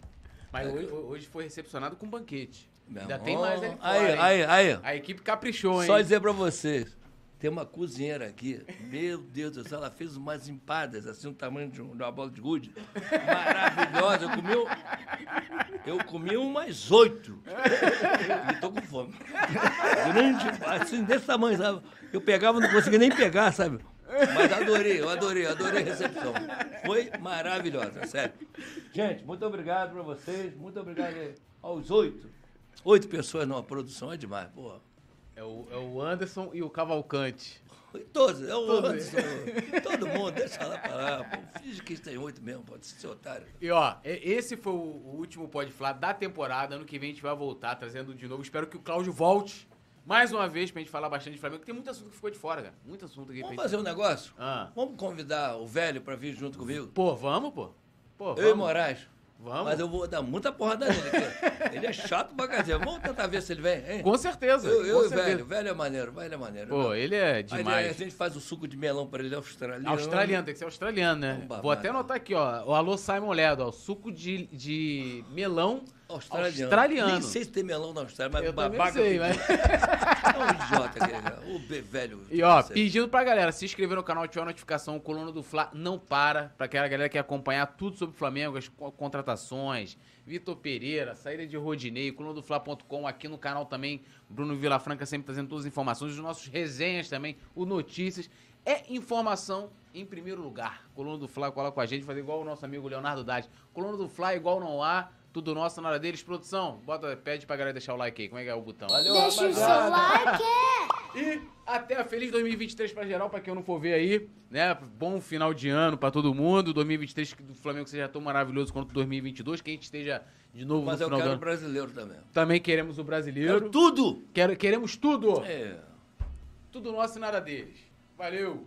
[LAUGHS] Mas hoje, hoje foi recepcionado com banquete. Meu Ainda tem mais ali fora, Aí, aí, aí. A equipe caprichou, hein? Só dizer pra vocês, tem uma cozinheira aqui, meu Deus do céu, ela fez umas empadas, assim, do tamanho de, um- uma bola de gude, maravilhosa. Eu comi, um- eu comi umas oito. E tô com fome. Grande, assim, desse tamanho, sabe? Eu pegava, não conseguia nem pegar, sabe? Mas adorei, eu adorei, adorei a recepção. Foi maravilhosa, sério. Gente, muito obrigado pra vocês, muito obrigado aos oito. Oito pessoas numa produção é demais, porra. É o, é o Anderson e o Cavalcante. Todos, é o. Anderson, todo mundo, deixa lá pra lá. Pô, finge que tem oito mesmo, pode ser otário. E ó, e- esse foi o último Pode Falar da temporada. Ano que vem a gente vai voltar trazendo de novo. Espero que o Cláudio volte mais uma vez pra gente falar bastante de Flamengo. Tem muito assunto que ficou de fora, cara. Muito assunto aqui. Vamos gente- fazer um negócio? Ah. Vamos convidar o velho pra vir junto comigo? Pô, vamos, pô. Pô, Eu e vamos. Moraes. Vamos. Mas eu vou dar muita porrada nele. Ele é chato pra caramba. Vamos tentar ver se ele vem, hein? Com certeza. Eu, eu com e certeza. velho. Velho é maneiro, velho é maneiro. Pô, ele é Aí, demais. a gente faz o suco de melão pra ele, australiano. Australiano, tem que ser australiano, né? Babado. Vou até anotar aqui, ó. O Alô Simon Ledo, ó. Suco de, de melão Australiano. australiano. Nem sei se tem melão na Austrália, mas Eu babaca. sei, mas... [LAUGHS] É um idiota aquele. O be- velho. E ó, Você- pedindo pra galera se inscrever no canal, ativar a notificação, o Coluna do Fla não para, pra aquela galera que quer acompanhar tudo sobre o Flamengo, as co- contratações, Vitor Pereira, saída de Rodinei, coluna do Fla.com, aqui no canal também, Bruno Vilafranca sempre trazendo todas as informações, os nossos resenhas também, o Notícias. É informação em primeiro lugar. Coluna do Fla cola com a gente, fazer igual o nosso amigo Leonardo Dade. Coluna do Fla igual não há, tudo nosso na hora deles. Produção, bota, pede pra galera deixar o like aí. Como é que é o botão? Valeu, Deixa o seu rapaziada. like. E até a feliz 2023 pra geral, pra quem eu não for ver aí, né? Bom final de ano pra todo mundo. 2023 que do Flamengo seja tão maravilhoso quanto 2022, que a gente esteja de novo Mas no eu final do quero ano. brasileiro também. Também queremos o brasileiro. Quero tudo! Quero- queremos tudo. É. Tudo nosso e nada deles. Valeu.